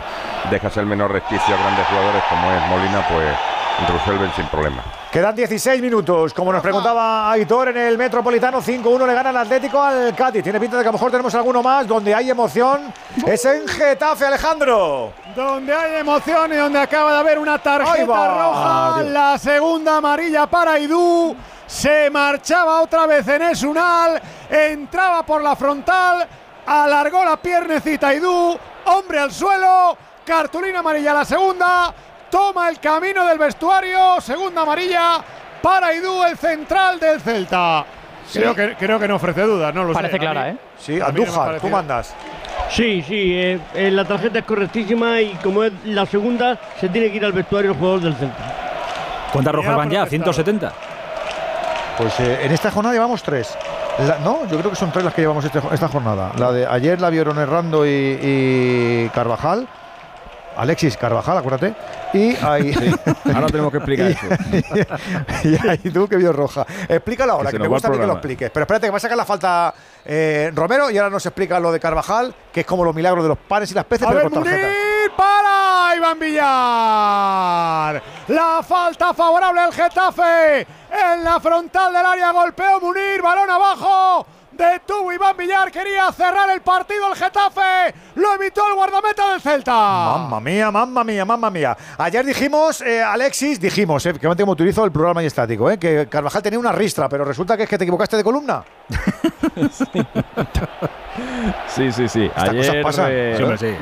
S102: dejas el menor resquicio a grandes jugadores como es Molina, pues resuelven sin problema.
S1: Quedan 16 minutos. Como nos preguntaba Aitor en el Metropolitano, 5-1 le gana el Atlético al Cádiz. Tiene pinta de que a lo mejor tenemos alguno más donde hay emoción. Es en Getafe, Alejandro.
S56: Donde hay emoción y donde acaba de haber una tarjeta roja,
S1: Dios.
S56: la segunda amarilla para Idú, se marchaba otra vez en Esunal, entraba por la frontal, alargó la piernecita Idú, hombre al suelo, cartulina amarilla la segunda, toma el camino del vestuario, segunda amarilla para Idú, el central del Celta. Creo, que, creo que no ofrece dudas, no lo
S97: Parece
S56: sé.
S97: clara,
S56: mí-
S97: ¿eh?
S1: Sí, Andújar, tú mandas.
S78: Sí, sí, eh, eh, la tarjeta es correctísima y como es la segunda, se tiene que ir al vestuario el jugador del centro.
S101: ¿Cuántas rojas van ya?
S56: protestado.
S101: 170.
S1: Pues eh, en esta jornada llevamos tres. La- no, yo creo que son tres las que llevamos este- esta jornada. La de ayer la vieron Errando y, y Carvajal. Alexis Carvajal, acuérdate. Y ahí.
S22: Ahora tenemos que explicar eso.
S1: y ahí tú que vio roja. Explícalo ahora,
S22: Que
S1: que, me gusta a mí que lo expliques. Pero espérate, que va a sacar la falta eh, Romero y ahora nos explica lo de Carvajal, que es como los milagros de los panes y las peces,
S56: A
S1: pero
S56: ver,
S1: con tarjeta.
S56: Para Iván Villar. La falta favorable al Getafe. En la frontal del área golpeó Munir, balón abajo. Detuvo Iván Villar, quería cerrar el partido el Getafe. Lo evitó el guardameta del Celta.
S1: Mamma mía, mamma mía, mamma mía. Ayer dijimos, eh, Alexis, dijimos, eh, que no como utilizo el plural majestático, eh, que Carvajal tenía una ristra, pero resulta que es que te equivocaste de columna.
S22: Sí, sí, sí. Ayer.
S1: cosas pasan.
S22: eh,
S1: Sí,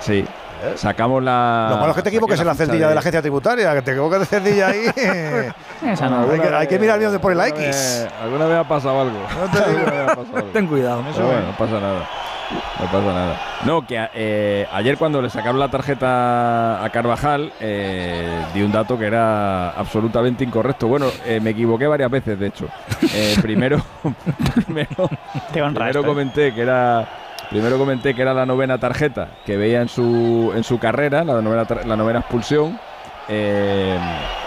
S1: sí.
S22: Sí. Sacamos la.
S1: Lo malo es que te equivoques en la cerdilla de la agencia tributaria, que te equivoques de cerdilla ahí.
S97: Esa no.
S1: hay, que, hay que mirar bien de por el X.
S22: vez- Alguna vez ha pasado algo. Alguna vez ha pasado algo.
S101: Ten cuidado.
S22: Bueno, no pasa nada. No pasa nada. No, que eh, ayer cuando le sacaron la tarjeta a Carvajal, eh, di un dato que era absolutamente incorrecto. Bueno, eh, me equivoqué varias veces, de hecho. Eh, primero, primero, primero
S97: ¿eh?
S22: comenté que era. Primero comenté que era la novena tarjeta que veía en su, en su carrera, la novena, la novena expulsión. eh,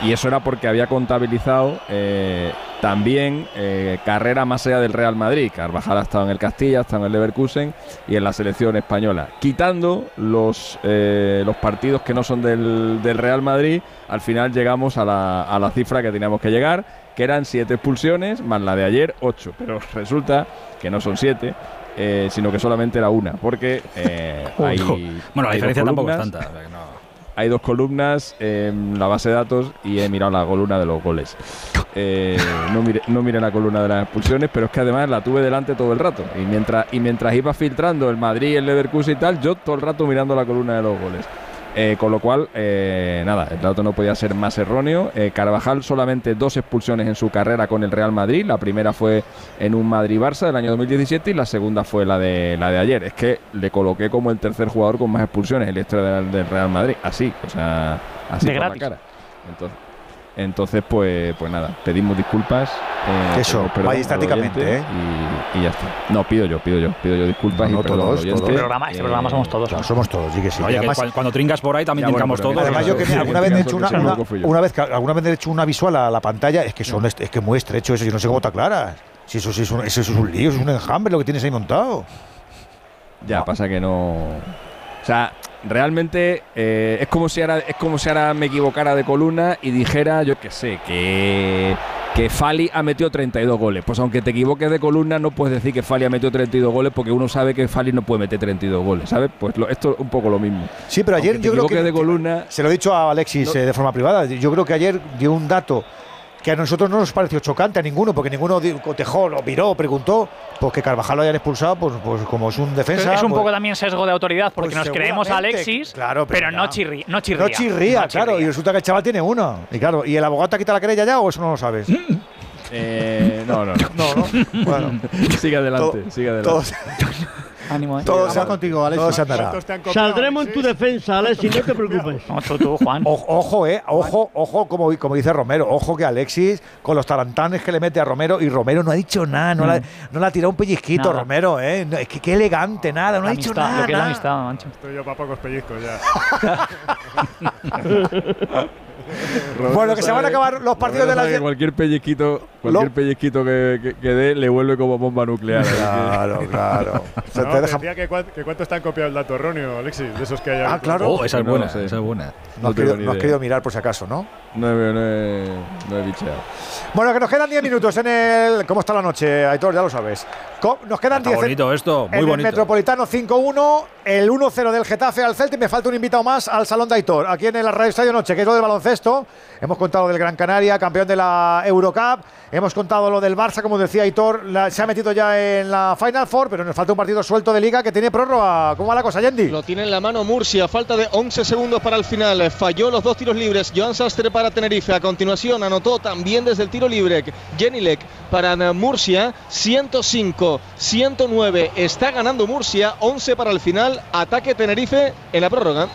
S22: y eso era porque había contabilizado eh, también eh, carrera más allá del Real Madrid. Carvajal ha estado en el Castilla, ha estado en el Leverkusen y en la selección española. Quitando los, eh, los partidos que no son del, del Real Madrid, al final llegamos a la, a la cifra que teníamos que llegar, que eran siete expulsiones, más la de ayer, ocho. Pero resulta que no son siete. Eh, sino que solamente era una, porque eh, hay.
S101: Bueno, la
S22: hay dos
S101: diferencia tampoco es
S22: columnas,
S101: tanta. o sea que no.
S22: Hay dos columnas en la base de datos y he mirado la columna de los goles. Eh, no, miré, no miré la columna de las expulsiones, pero es que además la tuve delante todo el rato. Y mientras, y mientras iba filtrando el Madrid, el Leverkusen y tal, yo todo el rato mirando la columna de los goles. Eh, con lo cual, eh, nada, el dato no podía ser más erróneo. Eh, Carvajal solamente dos expulsiones en su carrera con el Real Madrid. La primera fue en un Madrid-Barça del año 2017 y la segunda fue la de, la de ayer. Es que le coloqué como el tercer jugador con más expulsiones en la historia del, del Real Madrid. Así, o sea, así
S97: De
S22: por la cara. Entonces, entonces pues, pues nada, pedimos disculpas. eh,
S1: Eso,
S22: al oyente
S1: ¿eh?
S22: Y, y ya está. No, pido yo, pido yo, pido yo disculpas
S1: No,
S22: y perdón al
S1: todos, todos.
S97: Este programa, este
S22: Eh,
S97: programa somos todos.
S1: No, somos todos, sí que sí.
S101: Oye,
S1: Y
S101: que
S1: además-
S101: cuan- cuando trincas por ahí también
S22: Ya, bueno,
S101: trincamos todos.
S1: Además, yo que
S22: Sí,
S1: alguna vez he hecho una, una- vez que- alguna vez he hecho una visual a la pantalla, es que son es, es que muy estrecho eso, yo no sé cómo está clara. Si eso, sí es un, eso es un lío, es un enjambre lo que tienes ahí montado.
S22: Ya, pasa que no. O sea, realmente eh, es como si ahora es como si ahora me equivocara de columna y dijera, yo qué sé, que que Fali ha metido 32 goles. Pues aunque te equivoques de columna, no puedes decir que Fali ha metido 32 goles porque uno sabe que Fali no puede meter 32 goles, ¿sabes? Pues lo- esto es un poco lo mismo.
S1: Sí, pero ayer
S22: Aunque te
S1: yo creo que,
S22: equivoques de columna,
S1: se lo he dicho a Alexis eh, de forma privada, yo creo que ayer dio un dato que a nosotros no nos pareció chocante a ninguno, porque ninguno cotejó, lo miró, preguntó, pues que Carvajal lo hayan expulsado, pues, pues como es un defensa.
S97: es un
S1: pues-
S97: poco también sesgo de autoridad porque
S1: Pues
S97: nos creemos a Alexis,
S1: claro, pero
S97: pero, no, chirri- no chirría.
S1: No chirría,
S97: no
S1: claro, y resulta que el chaval tiene uno. Y claro, ¿y el abogado te ha quitado la querella ya o eso no lo sabes?
S22: eh, no, no, no.
S1: No, no. Bueno,
S22: sigue adelante,
S1: Todo-
S22: sigue adelante.
S1: todos,
S97: Ánimo, eh.
S1: todos,
S2: Vamos contigo, Alex.
S1: todos se andará.
S56: ¿Cuántos te han copiado,
S78: Saldremos en tu defensa, Alexis, no te preocupes.
S97: No, tú, tú, Juan.
S1: O- Ojo, eh, ojo, ojo, como, como dice Romero, ojo que Alexis, con los tarantanes que le mete a Romero, y Romero no ha dicho nada, no, le, no le ha tirado un pellizquito,
S97: Nada.
S1: Romero, eh. No, es que qué elegante, nada, no
S97: La
S1: ha dicho
S97: amistad,
S1: nada.
S97: lo que es la amistad, mancho.
S56: Estoy yo para pocos pellizcos ya.
S1: Bueno, que se van a acabar los partidos de 10.
S22: Cualquier pellizquito, cualquier
S1: Lo-
S22: pellizquito que, que- que dé le vuelve como bomba nuclear.
S1: Claro, claro. Se
S56: No,
S1: te deja-
S56: decía que, que cuántos te han copiado el dato erróneo, Alexis, de esos que hay ahí.
S1: Ah, claro.
S101: Oh, esa es
S22: No
S101: buena,
S22: sé.
S101: esa es buena.
S1: No
S22: No
S1: has, querido, no has querido mirar por si acaso, ¿no?
S22: No he, no he, no he bicheado.
S1: Bueno, que nos quedan 10 minutos en el. ¿Cómo está la noche, Aitor? Ya lo sabes. Nos quedan
S101: Está
S1: 10 en-
S101: bonito esto, muy
S1: en el
S101: bonito.
S1: Metropolitano 5-1, el 1-0 del Getafe al Celta y me falta un invitado más al Salón de Aitor, aquí en el Radio Estadio Noche, que es lo del baloncesto. Hemos contado del Gran Canaria, campeón de la Eurocup. Hemos contado lo del Barça, como decía Aitor, la- se ha metido ya en la Final Four, pero nos falta un partido suelto de liga que tiene prórroga. ¿Cómo va la cosa, Yendi?
S58: Lo tiene en la mano Murcia, falta de 11 segundos para el final. Falló los dos tiros libres. Joan Sastre para Tenerife. A continuación anotó también desde el tiro libre Jenilek para Murcia. 105, 109. Está ganando Murcia. 11 para el final. Ataque Tenerife en la prórroga.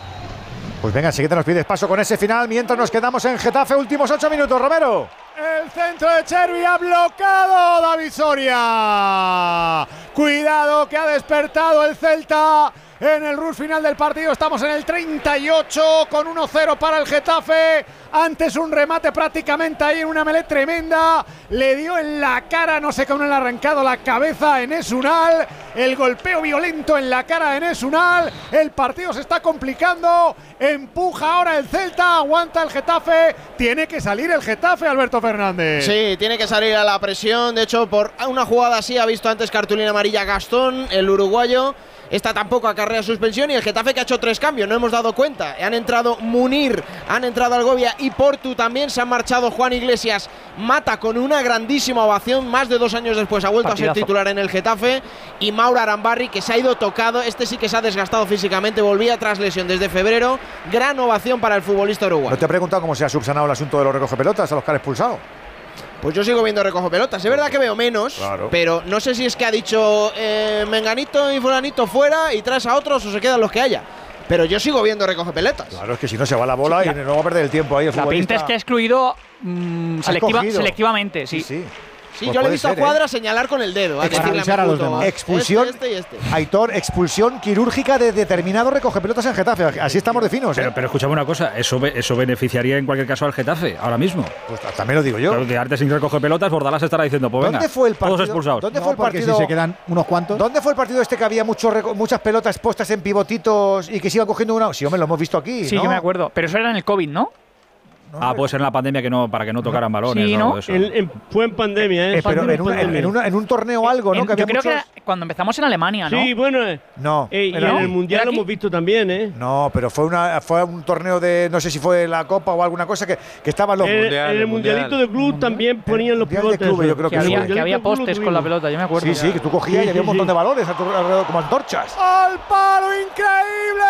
S1: Pues venga, enseguida nos pides paso con ese final mientras nos quedamos en Getafe. Últimos 8 minutos, Romero.
S56: El centro de Chervi ha bloqueado David Soria. Cuidado que ha despertado el Celta en el rush final del partido. Estamos en el 38 con 1-0 para el Getafe. Antes un remate prácticamente ahí en una melé tremenda. Le dio en la cara, no sé cómo le ha arrancado la cabeza en Esunal. El golpeo violento en la cara de Esunal. El partido se está complicando. Empuja ahora el Celta. Aguanta el Getafe. Tiene que salir el Getafe, Alberto Fernández.
S57: Sí, tiene que salir a la presión. De hecho, por una jugada así ha visto antes cartulina amarilla Gastón, el uruguayo. Esta tampoco acarrea suspensión y el Getafe que ha hecho tres cambios, no hemos dado cuenta. Han entrado Munir, han entrado Algovia y Portu también. Se han marchado Juan Iglesias, Mata con una grandísima ovación. Más de dos años después ha vuelto a ser titular en el Getafe. Y Mauro Arambarri que se ha ido tocado. Este sí que se ha desgastado físicamente, volvía tras lesión desde febrero. Gran ovación para el futbolista
S1: No
S57: uruguayo.
S1: te he preguntado cómo se ha subsanado el asunto de los recoge pelotas a los que han expulsado.
S57: Pues yo sigo viendo recojo pelotas. Es verdad que veo menos,
S1: Claro.
S57: pero no sé si es que ha dicho eh, Menganito y Fulanito fuera y traes a otros o se quedan los que haya. Pero yo sigo viendo recoge pelotas.
S1: Claro, es que si no se va la bola
S97: Sí,
S1: y
S97: la-
S1: no va a perder el tiempo ahí el
S97: La
S1: futbolista.
S97: pinta es que ha excluido mm, selectiva- selectivamente, sí.
S1: Sí, sí.
S57: Sí,
S1: Pues
S57: yo le he visto
S1: ser,
S57: a
S1: ¿eh?
S57: Cuadra señalar con el dedo. a
S1: Ex-
S57: decirle
S2: avisar a los demás.
S1: Expulsión.
S57: Este, este y este.
S1: Aitor, expulsión quirúrgica de determinado recoge pelotas en Getafe. Así estamos de finos. ¿eh?
S101: Pero, pero escúchame una cosa, eso, eso beneficiaría en cualquier caso al Getafe, ahora mismo.
S1: Pues también lo digo yo.
S101: Claro que antes sin recoger pelotas, Bordalás estará diciendo, pues venga,
S1: ¿Dónde fue el partido?
S101: todos expulsados.
S1: ¿Dónde
S2: No,
S1: fue el
S2: porque
S1: partido?
S2: si se quedan unos cuantos.
S1: ¿Dónde fue el partido este que había muchos reco- muchas pelotas puestas en pivotitos y que se iban cogiendo una? Sí, hombre, lo hemos visto aquí.
S97: Sí,
S1: ¿no?
S97: yo me acuerdo. Pero eso era en el COVID, ¿no?
S101: Ah, puede ser en la pandemia que no, para que no tocaran balones.
S97: Sí,
S101: o
S97: ¿no?
S101: algo de eso.
S78: En- en- fue en pandemia, ¿eh?
S1: Eh, pero en, una-
S78: pandemia.
S1: en una- en un torneo algo, ¿no?
S97: En-
S1: Que había
S97: yo creo que
S1: muchos-
S97: era cuando empezamos en Alemania, ¿no?
S78: Sí, bueno, eh,
S1: No,
S78: eh, y en el Mundial
S97: ¿Era
S78: lo hemos visto también, ¿eh?
S1: no, pero fue una fue un torneo de no sé si fue la Copa o alguna cosa que, que estaban los
S78: En, en el Mundialito de Club también ponían los
S1: Mundial de
S78: pivotes.
S1: clubes, yo creo
S97: que,
S1: que sí.
S97: había,
S1: El
S97: que había
S78: Club
S97: postes con la pelota, yo me acuerdo.
S1: Sí, sí, que tú cogías y había un montón de balones alrededor, como antorchas.
S56: ¡Al palo increíble!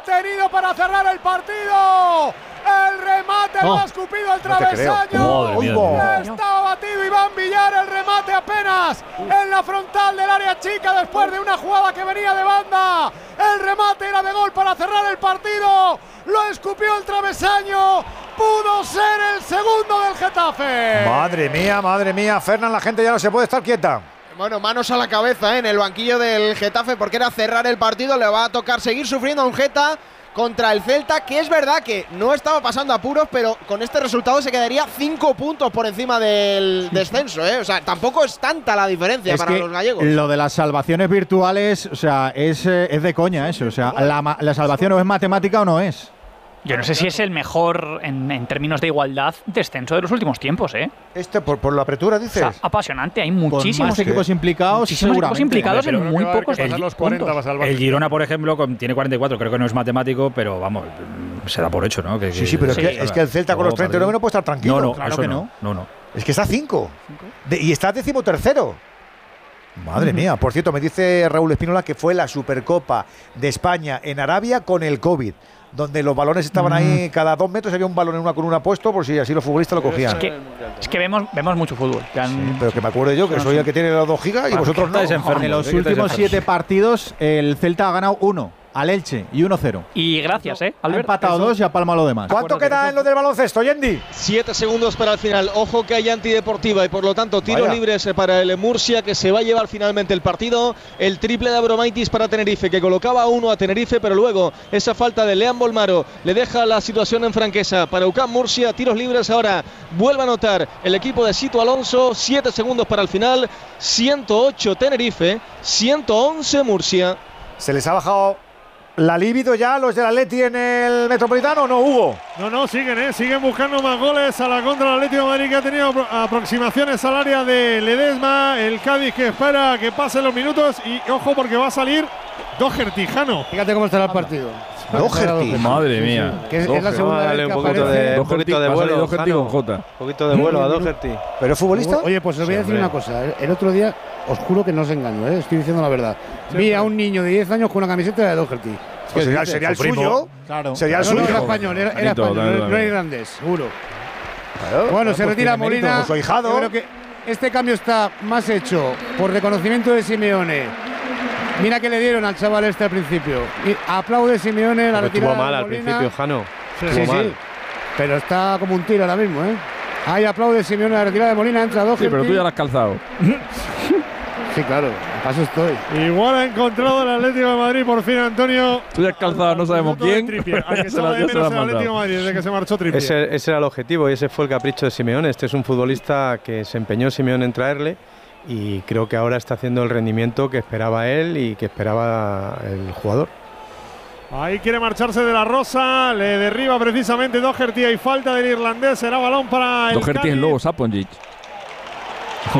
S56: Ha tenido para cerrar el partido. El remate lo
S1: No,
S56: ha escupido el
S1: no
S56: travesaño.
S101: Tío.
S56: Estaba batido Iván Villar, el remate apenas en la frontal del área chica después de una jugada que venía de banda. El remate era de gol para cerrar el partido. Lo escupió el travesaño. Pudo ser el segundo del Getafe.
S1: Madre mía, madre mía, Fernán, la gente ya no se puede estar quieta.
S57: Bueno, manos a la cabeza ¿eh? en el banquillo del Getafe porque era cerrar el partido. Le va a tocar seguir sufriendo a un Geta contra el Celta, que es verdad que no estaba pasando apuros, pero con este resultado se quedaría cinco puntos por encima del descenso. ¿eh? O sea, tampoco es tanta la diferencia
S2: Es
S57: para los gallegos.
S2: lo de las salvaciones virtuales, o sea, es, eh, es de coña eso. O sea, la, la salvación o es matemática o no es.
S97: Yo no sé si es el mejor en, en términos de igualdad descenso de los últimos tiempos, ¿eh?
S1: Este por, por la apertura,
S97: O
S1: dices.
S97: sea, apasionante, hay muchísimos
S2: más equipos implicados,
S97: muchísimos equipos implicados
S54: Pero
S97: en muy
S54: que
S97: pocos
S54: que pasar los 40
S97: puntos.
S54: para salvar.
S101: El Girona, por ejemplo, con- tiene 44, creo que no es matemático, pero vamos, se da por hecho, ¿no? Que-
S1: Sí,
S101: que-
S1: sí, pero es, que, es que el Celta con los
S101: Luego
S1: 39 no puede estar tranquilo.
S101: No, no,
S2: claro
S101: eso
S2: que
S101: no. No, no.
S1: Es que está a 5. Y está décimo tercero. Madre mía. Por cierto, me dice Raúl Espínola que fue la Supercopa de España en Arabia con el COVID. Donde los balones estaban ahí, cada dos metros había un balón en una columna puesto por si así los futbolistas lo cogían.
S97: Es que, es que vemos, vemos mucho fútbol. que han-
S1: Sí, pero que me acuerdo yo que soy el que tiene los 2 gigas y vosotros no.
S101: enfermos.
S2: De los
S101: ¿de qué estáis
S2: últimos siete partidos, el Celta ha ganado uno al Elche y 1-0.
S97: Y gracias, ¿eh?
S2: Ha
S97: Albert?
S2: empatado dos y ha palmado lo demás.
S1: ¿Cuánto queda en lo del baloncesto, Yendi?
S58: Siete segundos para el final. Ojo que hay antideportiva y por lo tanto tiros
S1: Vaya.
S58: libres para el Murcia que se va a llevar finalmente el partido. El triple de Abromaitis para Tenerife que colocaba a uno a Tenerife, pero luego esa falta de Leán Bolmaro le deja la situación en franqueza para UCAM Murcia. Tiros libres ahora vuelve a anotar el equipo de Sito Alonso. Siete segundos para el final. 108 Tenerife, 111 Murcia.
S1: ¿Se les ha bajado la libido ya los del Atleti en el Metropolitano no, Hugo?
S54: No, no, siguen, ¿eh? Siguen buscando más goles a la contra del Atlético de Madrid que ha tenido apro- aproximaciones al área de Ledesma. El Cádiz que espera que pasen los minutos y ojo porque va a salir Doherty, Jano.
S55: Fíjate cómo estará el partido.
S1: Doherty.
S22: Madre mía.
S55: Que es, es la segunda
S74: Dale
S55: vez
S74: un
S55: que
S74: poquito de, un poquito de vuelo.
S22: Doherty con Jota.
S74: Un poquito de vuelo a Doherty.
S1: ¿Pero es futbolista?
S55: Oye, pues os voy a decir una cosa. ¿eh? El otro día, os juro que no os engaño, ¿eh? estoy diciendo la verdad. Vi a un niño de 10 años con una camiseta de Doherty.
S1: Pues sería, sería el suyo.
S2: Claro.
S1: Sería el
S55: No, no,
S1: suyo.
S55: era español, era, era
S22: Manito,
S55: español,
S22: dale,
S55: no, era irlandés, seguro.
S1: Claro,
S55: Bueno, se
S1: pues
S55: retira Molina.
S1: su ahijado.
S55: Yo creo que este cambio está más hecho por reconocimiento de Simeone. Mira que le dieron al chaval este al principio. Y aplaude Simeone la
S74: Pero
S55: retirada
S74: estuvo mal
S55: de
S74: al principio, Jano.
S55: Sí,
S74: Estuvo
S55: sí,
S74: mal.
S55: Pero está como un tiro ahora mismo, ¿eh? Ahí aplaude Simeone la retirada de Molina, entra Doherty.
S22: Sí, pero tú ya la has calzado.
S55: Sí, claro, paso estoy.
S54: Igual ha encontrado el Atlético de Madrid por fin, Antonio.
S22: Tú ya has calzado, no sabemos quién.
S54: Trippier, al que
S22: Se la-
S54: menos el Atlético de. Madrid desde que se marchó Trippier.
S74: Ese, ese era el objetivo y ese fue el capricho de Simeone. Este es un futbolista que se empeñó Simeone en traerle y creo que ahora está haciendo el rendimiento que esperaba él y que esperaba el jugador.
S54: Ahí quiere marcharse de la Rosa, le derriba precisamente Doherty y falta del irlandés, será balón para el
S22: Doherty es
S54: Cádiz.
S22: luego Saponjic.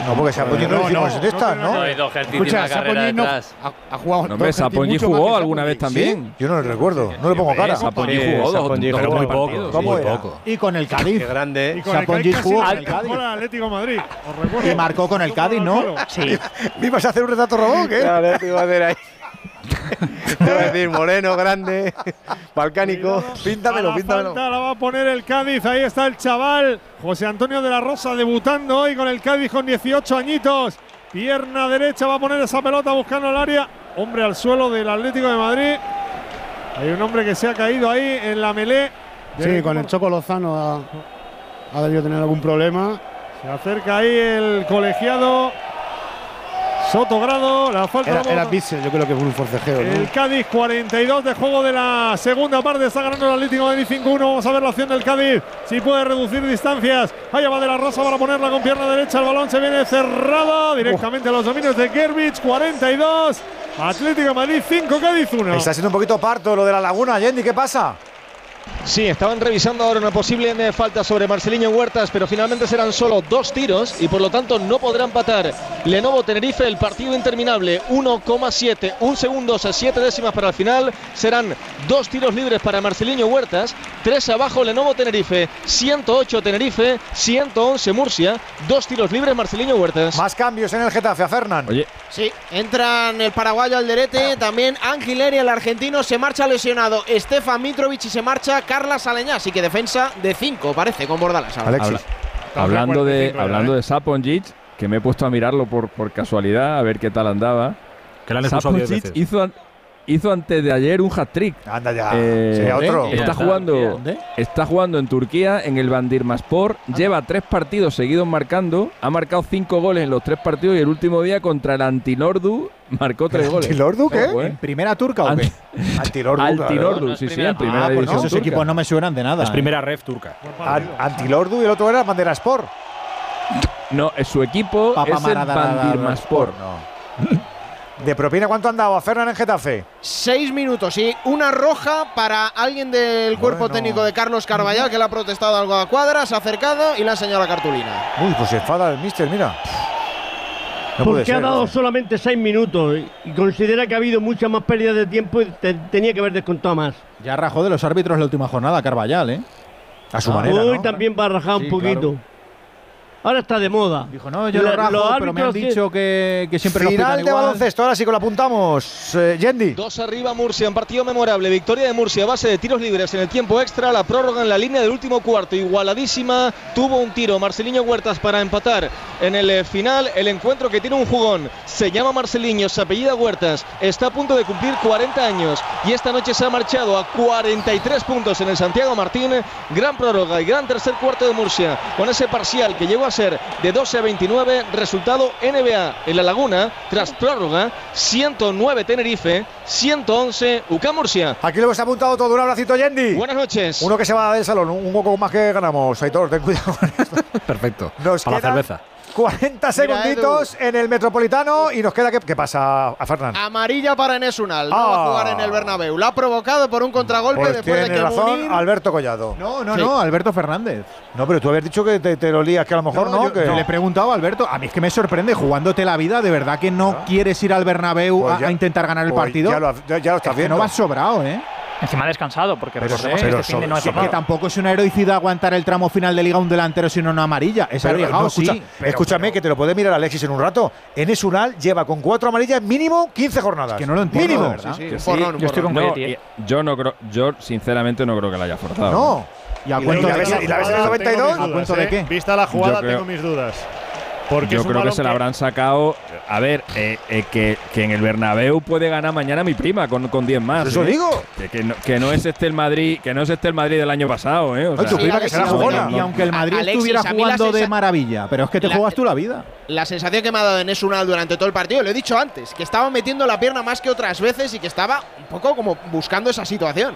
S1: No, porque se ha podido
S55: No,
S1: no,
S55: no,
S1: de estas, ¿no?
S103: No, tiene
S55: Escucha, Saponji no ha, ha jugado.
S22: No, hombre,
S55: más
S22: jugó alguna vez también.
S1: Yo no lo recuerdo, no le pongo cara.
S74: Sí,
S22: jugó dos,
S74: jugó
S22: muy poco.
S74: partidos.
S1: ¿Cómo
S22: muy
S1: era?
S22: poco.
S2: Y con el Cádiz.
S74: Qué grande.
S54: Con Cádiz
S2: jugó en el Cádiz.
S54: con el Atlético Madrid. Os recuerdo.
S2: Y marcó con el Cádiz, ¿no?
S97: Sí.
S1: ¿Me ibas a hacer un retrato robot, qué?
S74: Claro, te iba a hacer ahí. Decir moreno, grande, balcánico.
S1: Píntamelo,
S54: A la
S1: píntamelo.
S54: falta la va a poner el Cádiz. Ahí está el chaval José Antonio de la Rosa debutando hoy con el Cádiz con 18 añitos. Pierna derecha va a poner esa pelota buscando el área. Hombre al suelo del Atlético de Madrid. Hay un hombre que se ha caído ahí en la melé.
S55: Sí, con el Choco Lozano ha, ha debido tener algún problema.
S54: Se acerca ahí el colegiado. Sotogrado. La falta
S55: Era,
S54: la
S55: era. Bissell, yo creo que fue un forcejeo. ¿no?
S54: El Cádiz 42 de juego de la segunda parte. Está ganando el Atlético de Madrid 5-1. Vamos a ver la acción del Cádiz. Si puede reducir distancias. Allá va de la Rosa para ponerla con pierna derecha. El balón se viene cerrado directamente a los dominios de Gerbich. 42. Atlético de Madrid 5, Cádiz 1.
S1: Está siendo un poquito parto lo de la laguna, Yendi, ¿qué pasa?
S58: Sí, estaban revisando ahora una posible falta sobre Marceliño Huertas, pero finalmente serán solo dos tiros y por lo tanto no podrá empatar. Lenovo Tenerife, el partido interminable, 1,7, un segundo, a 7 décimas para el final. Serán dos tiros libres para Marceliño Huertas, tres abajo Lenovo Tenerife, 108 Tenerife, 111 Murcia, dos tiros libres Marceliño Huertas.
S1: Más cambios en el Getafe a Fernán.
S22: Oye,
S57: Sí, entran el paraguayo Alderete, también Angileri, el argentino, se marcha lesionado Stefan Mitrovic y se marcha Carla Saleñá, así que defensa de 5 parece con Bordalas. ahora.
S22: habla- hablando de hablando de Saponjic, que me he puesto a mirarlo por, por casualidad, a ver qué tal andaba.
S103: Que han
S22: Saponjic hizo, hizo antes de ayer un hat-trick.
S1: Anda ya.
S22: Eh,
S1: Sí, otro.
S22: Está jugando,
S1: ¿Dónde?
S22: está jugando en Turquía, en el Bandirmaspor. Lleva tres partidos seguidos marcando. Ha marcado cinco goles en los tres partidos y el último día contra el Antinordu marcó tres goles.
S1: ¿Antilordu qué?
S22: Eh.
S2: ¿En primera turca o qué?
S1: Antilordu.
S22: Altilordu,
S1: claro.
S22: sí, sí, en primera
S2: Ah, pues
S22: división
S2: esos
S22: turca.
S2: equipos no me suenan de nada.
S103: Es
S2: ¿eh?
S103: primera ref turca.
S1: An- Antilordu y el otro era Bandera Sport.
S22: No, es su equipo
S2: Papa
S22: es el
S2: Maradona,
S22: Bandirmaspor.
S1: ¿De propina cuánto han dado a Fernán en Getafe?
S57: Seis minutos y una roja para alguien del cuerpo
S1: Bueno.
S57: técnico de Carlos Carballal que le ha protestado algo a cuadra, se ha acercado y le ha enseñado la cartulina.
S1: Uy, pues se enfada el mister, mira. No
S78: Porque ha dado solamente seis minutos y considera que ha habido mucha más pérdida de tiempo y te- tenía que haber descontado más.
S2: Ya rajó de los árbitros la última jornada, Carballal, ¿eh?
S1: A su
S78: Hoy también va a rajar
S2: Sí,
S78: un poquito. Ahora está de moda.
S2: Dijo, no, yo
S78: La-
S2: lo rajo, pero me han dicho que, que siempre
S1: Final
S2: pitan
S1: de
S2: igual.
S1: baloncesto, ahora sí que lo apuntamos. Eh, Yendi.
S58: Dos arriba Murcia, un partido memorable. Victoria de Murcia a base de tiros libres en el tiempo extra. La prórroga en la línea del último cuarto, igualadísima. Tuvo un tiro Marceliño Huertas para empatar en el eh, final. El encuentro que tiene un jugón. Se llama Marceliño, se apellida Huertas. Está a punto de cumplir 40 años y esta noche se ha marchado a 43 puntos en el Santiago Martín. Gran prórroga y gran tercer cuarto de Murcia con ese parcial que llegó a ser de 12 a 29. Resultado NBA en la Laguna tras prórroga 109 Tenerife, 111 UCAM Murcia.
S1: Aquí lo hemos apuntado todo. Un abracito, Yendi.
S58: Buenas noches.
S1: Uno que se va del salón, un poco más que ganamos. Aitor, ten cuidado.
S103: Perfecto.
S1: Nos
S103: Para la cerveza.
S1: 40 segunditos en el Metropolitano y nos queda que. ¿Qué pasa a Fernán?
S57: Amarilla para Enes Unal, no va a
S1: Ah.
S57: jugar en el Bernabéu. La ha provocado por un contragolpe
S1: Pues
S57: después de
S1: tiene
S57: que
S1: razón
S57: Munir-
S1: Alberto Collado.
S2: No, no,
S57: Sí.
S2: no, Alberto Fernández.
S1: No, pero tú habías dicho que te, te lo lías, que a lo mejor no.
S2: yo,
S1: que
S2: yo le he preguntado a Alberto, a mí es que me sorprende, jugándote la vida, ¿de verdad que no quieres ir al Bernabéu
S1: Pues
S2: a-
S1: ya-
S2: a, intentar ganar el
S1: pues
S2: partido?
S1: ya lo ya- ya lo estás
S2: Es que
S1: viendo.
S2: no vas sobrado, ¿eh?
S97: Encima ha descansado, porque
S1: Pero
S97: recordemos
S1: sí,
S97: que
S1: pero
S97: este fin de no es
S2: que tampoco es una heroicidad aguantar el tramo final de liga un delantero sino una amarilla. Es
S1: Pero,
S2: arriesgado,
S1: no, escucha-
S2: sí.
S1: escúchame, que te lo puede mirar Alexis en un rato. Enes Unal lleva con cuatro amarillas mínimo 15 jornadas.
S2: que no lo entiendo,
S1: Mínimo.
S2: verdad.
S57: Sí, un
S22: sí,
S57: porrón, un
S97: yo estoy con
S22: No,
S97: ¿eh?
S22: yo no creo, yo sinceramente no creo que la haya forzado.
S1: No.
S2: ¿Y a
S1: ¿Y
S2: cuento
S1: la
S2: de
S1: ves-
S2: qué?
S1: y la ves en el 92?
S56: Tengo mis
S2: ¿A cuento de
S56: ¿eh?
S2: qué?
S56: Vista la jugada, tengo mis dudas. Porque
S22: Yo creo que se la habrán sacado. A ver, eh, eh, que, que en el Bernabéu puede ganar mañana mi prima con, con 10 más.
S1: Eso
S22: ¿eh?
S1: digo.
S22: Que, que no, que no es este el Madrid, que no es este el Madrid del año pasado, ¿eh? O
S1: Ay, tu prima que será
S57: no,
S1: jugona.
S2: Y aunque el Madrid
S57: Alexis,
S2: estuviera jugando de maravilla, pero es que te
S57: La-
S2: juegas tú la vida.
S57: La sensación que me ha dado Enes Unal durante todo el partido, lo he dicho antes, que estaba metiendo la pierna más que otras veces y que estaba un poco como buscando esa situación.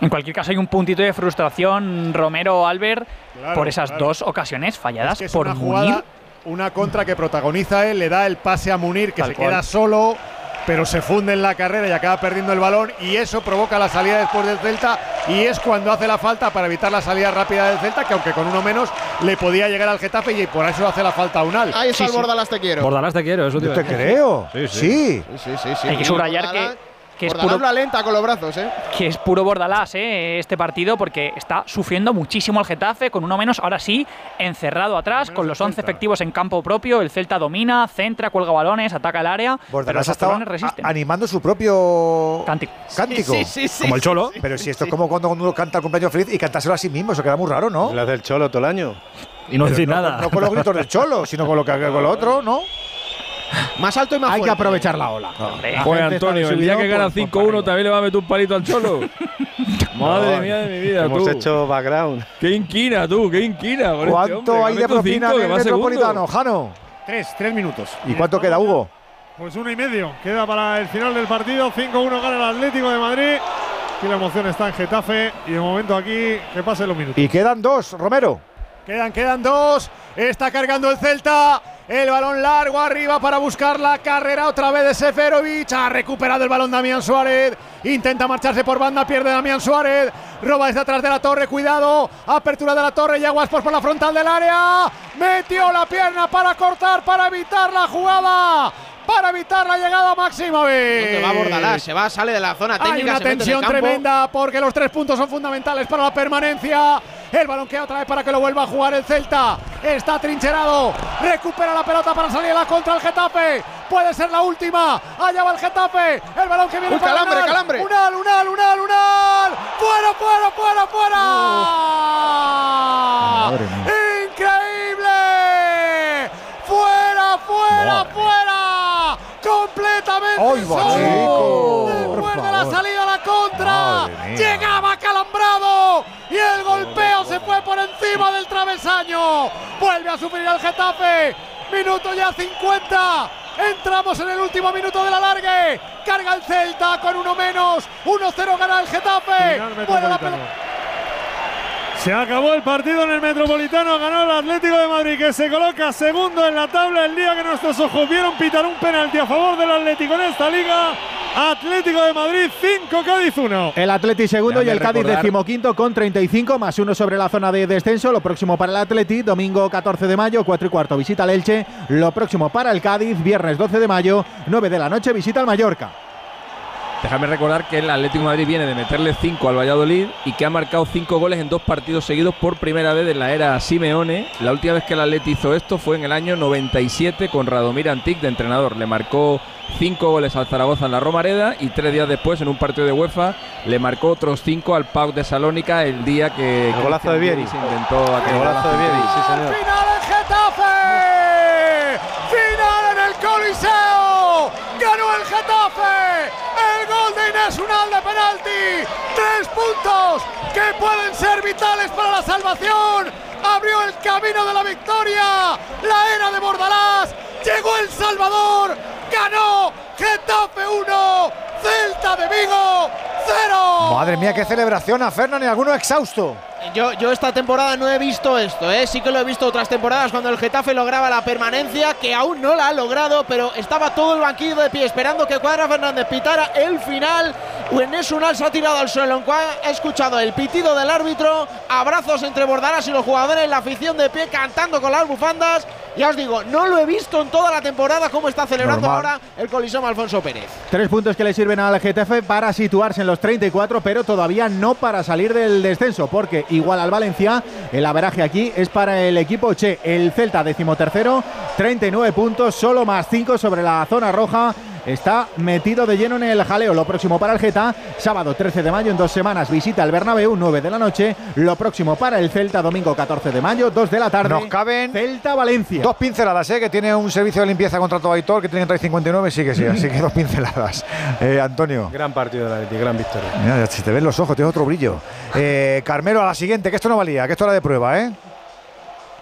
S97: En cualquier caso, hay un puntito de frustración, Romero Albert,
S56: Claro,
S97: por esas
S56: claro.
S97: dos ocasiones falladas
S56: Es que es
S97: por Munir.
S56: Una contra que protagoniza él, le da el pase a Munir, que
S97: Tal
S56: se
S97: cual.
S56: queda solo, pero se funde en la carrera y acaba perdiendo el balón, y eso provoca la salida después del Celta, y es cuando hace la falta para evitar la salida rápida del Celta, que aunque con uno menos le podía llegar al Getafe, y por eso hace la falta a Unal.
S57: Ahí está
S97: Sí,
S57: el
S97: sí.
S57: Bordalas, te quiero.
S103: Bordalás te quiero, eso te
S1: creo.
S103: Sí, sí.
S1: Sí.
S57: Sí, sí, sí.
S97: Hay que subrayar
S57: Bordalás-
S97: que- es puro-
S57: la lenta con los brazos, ¿eh?
S97: que es puro Bordalás ¿eh? este partido porque está sufriendo muchísimo el Getafe con uno menos, ahora sí, encerrado atrás, con los 11
S56: Celta.
S97: efectivos en campo propio, el Celta domina, centra, cuelga balones, ataca el área, pero
S1: Bordalás
S97: los resisten.
S1: a- animando su propio
S97: Cántico.
S1: cántico.
S57: Sí, sí, sí.
S103: Como el Cholo.
S1: Pero si esto es como cuando uno canta el cumpleaños feliz y cantárselo a sí mismo, eso queda muy raro, ¿no?
S74: Le hace el cholo todo el año.
S103: Y no decir
S1: no,
S103: nada.
S1: No con los gritos del cholo, sino con lo que con lo otro, ¿no?
S57: Más alto y más
S2: Hay que aprovechar la ola. La
S22: Joder, Antonio, el día que gana
S2: por- por
S22: 5-1
S2: arriba.
S22: también le va a meter un palito al cholo. Madre mía de mi vida,
S74: Hemos
S22: tú.
S74: hecho background.
S22: Qué inquina, tú, qué inquina. este
S1: ¿Cuánto
S22: hombre, que
S1: hay de propina
S22: cinco,
S1: en el. Metropolitano, Jano?
S56: Tres, tres minutos.
S1: ¿Y cuánto queda, Hugo?
S54: Pues uno y medio. Queda para el final del partido. 5-1 gana el Atlético de Madrid. Aquí la emoción está en Getafe. Y de momento aquí que pasen los minutos.
S1: Y quedan dos, Romero.
S56: Quedan, quedan dos. Está cargando el Celta. El balón largo arriba para buscar la carrera otra vez de Seferovic. Ha recuperado el balón Damián Suárez. Intenta marcharse por banda, pierde Damián Suárez. Roba desde atrás de la torre, cuidado. Apertura de la torre, y Guaspos por la frontal del área. Metió la pierna para cortar, para evitar la jugada. Para evitar la llegada máxima.
S57: ¿Dónde va Bordalás? Se va, sale de la zona técnica.
S56: Hay una
S57: se mete en el
S56: tensión tremenda porque los tres puntos son fundamentales para la permanencia. El balón queda otra vez para que lo vuelva a jugar el Celta. Está trincherado. Recupera la pelota para salir a la contra el Getafe. Puede ser la última. Allá va el Getafe. El balón que viene
S57: Uy,
S56: para
S57: calambre,
S56: Unal.
S57: calambre.
S56: Unal, Unal, Unal, Unal. Fuera, fuera, fuera, fuera. Increíble. Fuera, fuera,
S2: Madre.
S56: fuera. Completamente
S1: ¡Ay, va,
S56: solo. Después de la salida a la contra. Llegaba calambrado. Y el golpeo se fue por encima del travesaño. Vuelve a sufrir el Getafe. Minuto ya 50. Entramos en el último minuto de la largue. Carga el Celta con uno menos. 1-0 gana el Getafe. La pelota.
S54: Se acabó el partido en el Metropolitano, ganó el Atlético de Madrid que se coloca segundo en la tabla el día que nuestros ojos vieron pitar un penalti a favor del Atlético en esta liga. Atlético de Madrid 5, Cádiz 1.
S2: El Atleti segundo y el Cádiz decimoquinto con 35 más uno sobre la zona de descenso. Lo próximo para el Atleti, domingo 14 de mayo, 4 y cuarto visita al Elche. Lo próximo para el Cádiz, viernes 12 de mayo, 9 de la noche visita al Mallorca.
S22: Déjame recordar que el Atlético de Madrid viene de meterle 5 al Valladolid y que ha marcado 5 goles en dos partidos seguidos por primera vez en la era Simeone. La última vez que el Atleti hizo esto fue en el año 97 con Radomir Antic de entrenador. Le marcó 5 goles al Zaragoza en la Romareda y tres días después en un partido de UEFA le marcó otros 5 al PAOK de Salónica el día que
S74: El golazo de Vieri.
S22: se inventó aquel
S74: El golazo de Vieri, sí señor.
S56: Final en Getafe. Final en el Coliseo. Ganó el Getafe. El gol de Inés Unal de penalti. Puntos que pueden ser vitales para la salvación. Abrió el camino de la victoria. La era de Bordalás. Llegó El Salvador. Ganó Getafe 1. Celta de Vigo 0.
S1: Madre mía, qué celebración a Fernan y alguno exhausto.
S57: Yo, yo esta temporada no he visto esto, ¿eh? sí que lo he visto otras temporadas cuando el Getafe lograba la permanencia, que aún no la ha logrado, pero estaba todo el banquillo de pie esperando que Cuadra Fernández pitara el final. Enes Unal se ha tirado al suelo, en ha escuchado el pitido del árbitro, abrazos entre Bordarás y los jugadores, la afición de pie cantando con las bufandas. Ya os digo, no lo he visto en toda la temporada cómo está celebrando
S2: Normal.
S57: ahora el Coliseo Alfonso Pérez.
S2: Tres puntos que le sirven al Getafe para situarse en los 34, pero todavía no para salir del descenso, porque igual al Valencia, el averaje aquí es para el equipo Che. El Celta decimotercero, 39 puntos, solo más 5 sobre la zona roja. Está metido de lleno en el jaleo. Lo próximo para el Geta, sábado 13 de mayo, en dos semanas, visita el Bernabéu, 9 de la noche. Lo próximo para el Celta, domingo 14 de mayo, 2 de la tarde.
S1: Nos caben
S2: Celta-Valencia.
S1: Dos pinceladas, ¿eh? que tiene un servicio de limpieza contratado Aitor que tiene que traer 59, sí que sí, así que dos pinceladas. Eh, Antonio.
S74: Gran partido del Atleti, gran victoria.
S1: Mira, si te ven los ojos, tienes otro brillo. Eh, Carmelo, a la siguiente, que esto no valía, que esto era de prueba, ¿eh?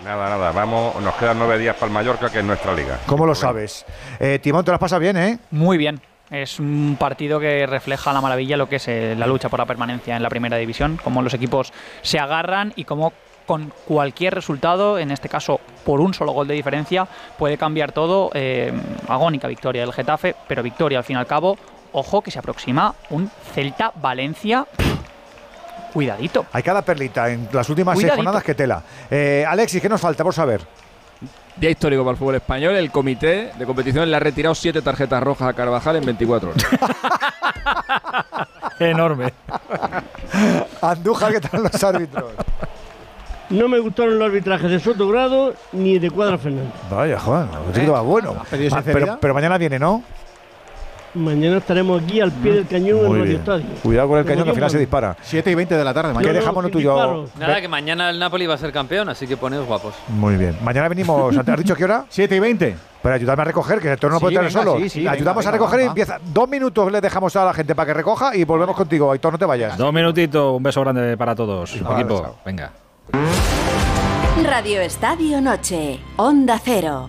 S102: Nada, nada, vamos, nos quedan nueve días para el Mallorca, que es nuestra liga.
S1: ¿Cómo lo sabes? Eh, Timón, te las pasas bien, ¿eh?
S97: Muy bien. Es un partido que refleja la maravilla lo que es eh, la lucha por la permanencia en la primera división, cómo los equipos se agarran y cómo con cualquier resultado, en este caso por un solo gol de diferencia, puede cambiar todo. Eh, agónica victoria del Getafe, pero victoria al fin y al cabo. Ojo que se aproxima un Celta-Valencia. Cuidadito.
S1: Hay cada perlita en las últimas seis jornadas que tela. Eh, Alexis, ¿qué nos falta por saber?
S22: Día histórico para el fútbol español. El comité de competición le ha retirado siete tarjetas rojas a Carvajal en 24 horas.
S103: Enorme.
S1: Andújar, ¿qué tal los árbitros?
S78: No me gustaron los arbitrajes de Soto Grado ni de Cuadra Fernández.
S1: Vaya, Juan, un título va bueno.
S2: pedido
S1: Ma-
S2: sinceridad?
S1: pero, pero mañana viene, ¿no?
S78: Mañana estaremos aquí al pie del cañón en
S1: Muy
S78: Radio
S1: bien.
S78: Estadio.
S1: Cuidado con el cañón, que al final se dispara.
S2: 7 y 20 de la tarde,
S1: ¿Qué
S2: mañana.
S1: dejamos lo tuyo?
S104: Nada, que mañana el Napoli va a ser campeón, así que poneos guapos.
S1: Muy bien. Mañana venimos. ¿Has dicho qué hora?
S2: 7 y 20.
S1: Para ayudarme a recoger, que esto no
S2: Sí,
S1: puede estar solo.
S2: sí, sí,
S1: Ayudamos
S2: venga,
S1: a recoger
S2: venga,
S1: y empieza. Dos minutos le dejamos a la gente para que recoja y volvemos contigo. Aitor, no te vayas.
S103: Dos minutitos, un beso grande para todos.
S1: Vale,
S103: equipo. Venga.
S100: Radio Estadio Noche, Onda Cero.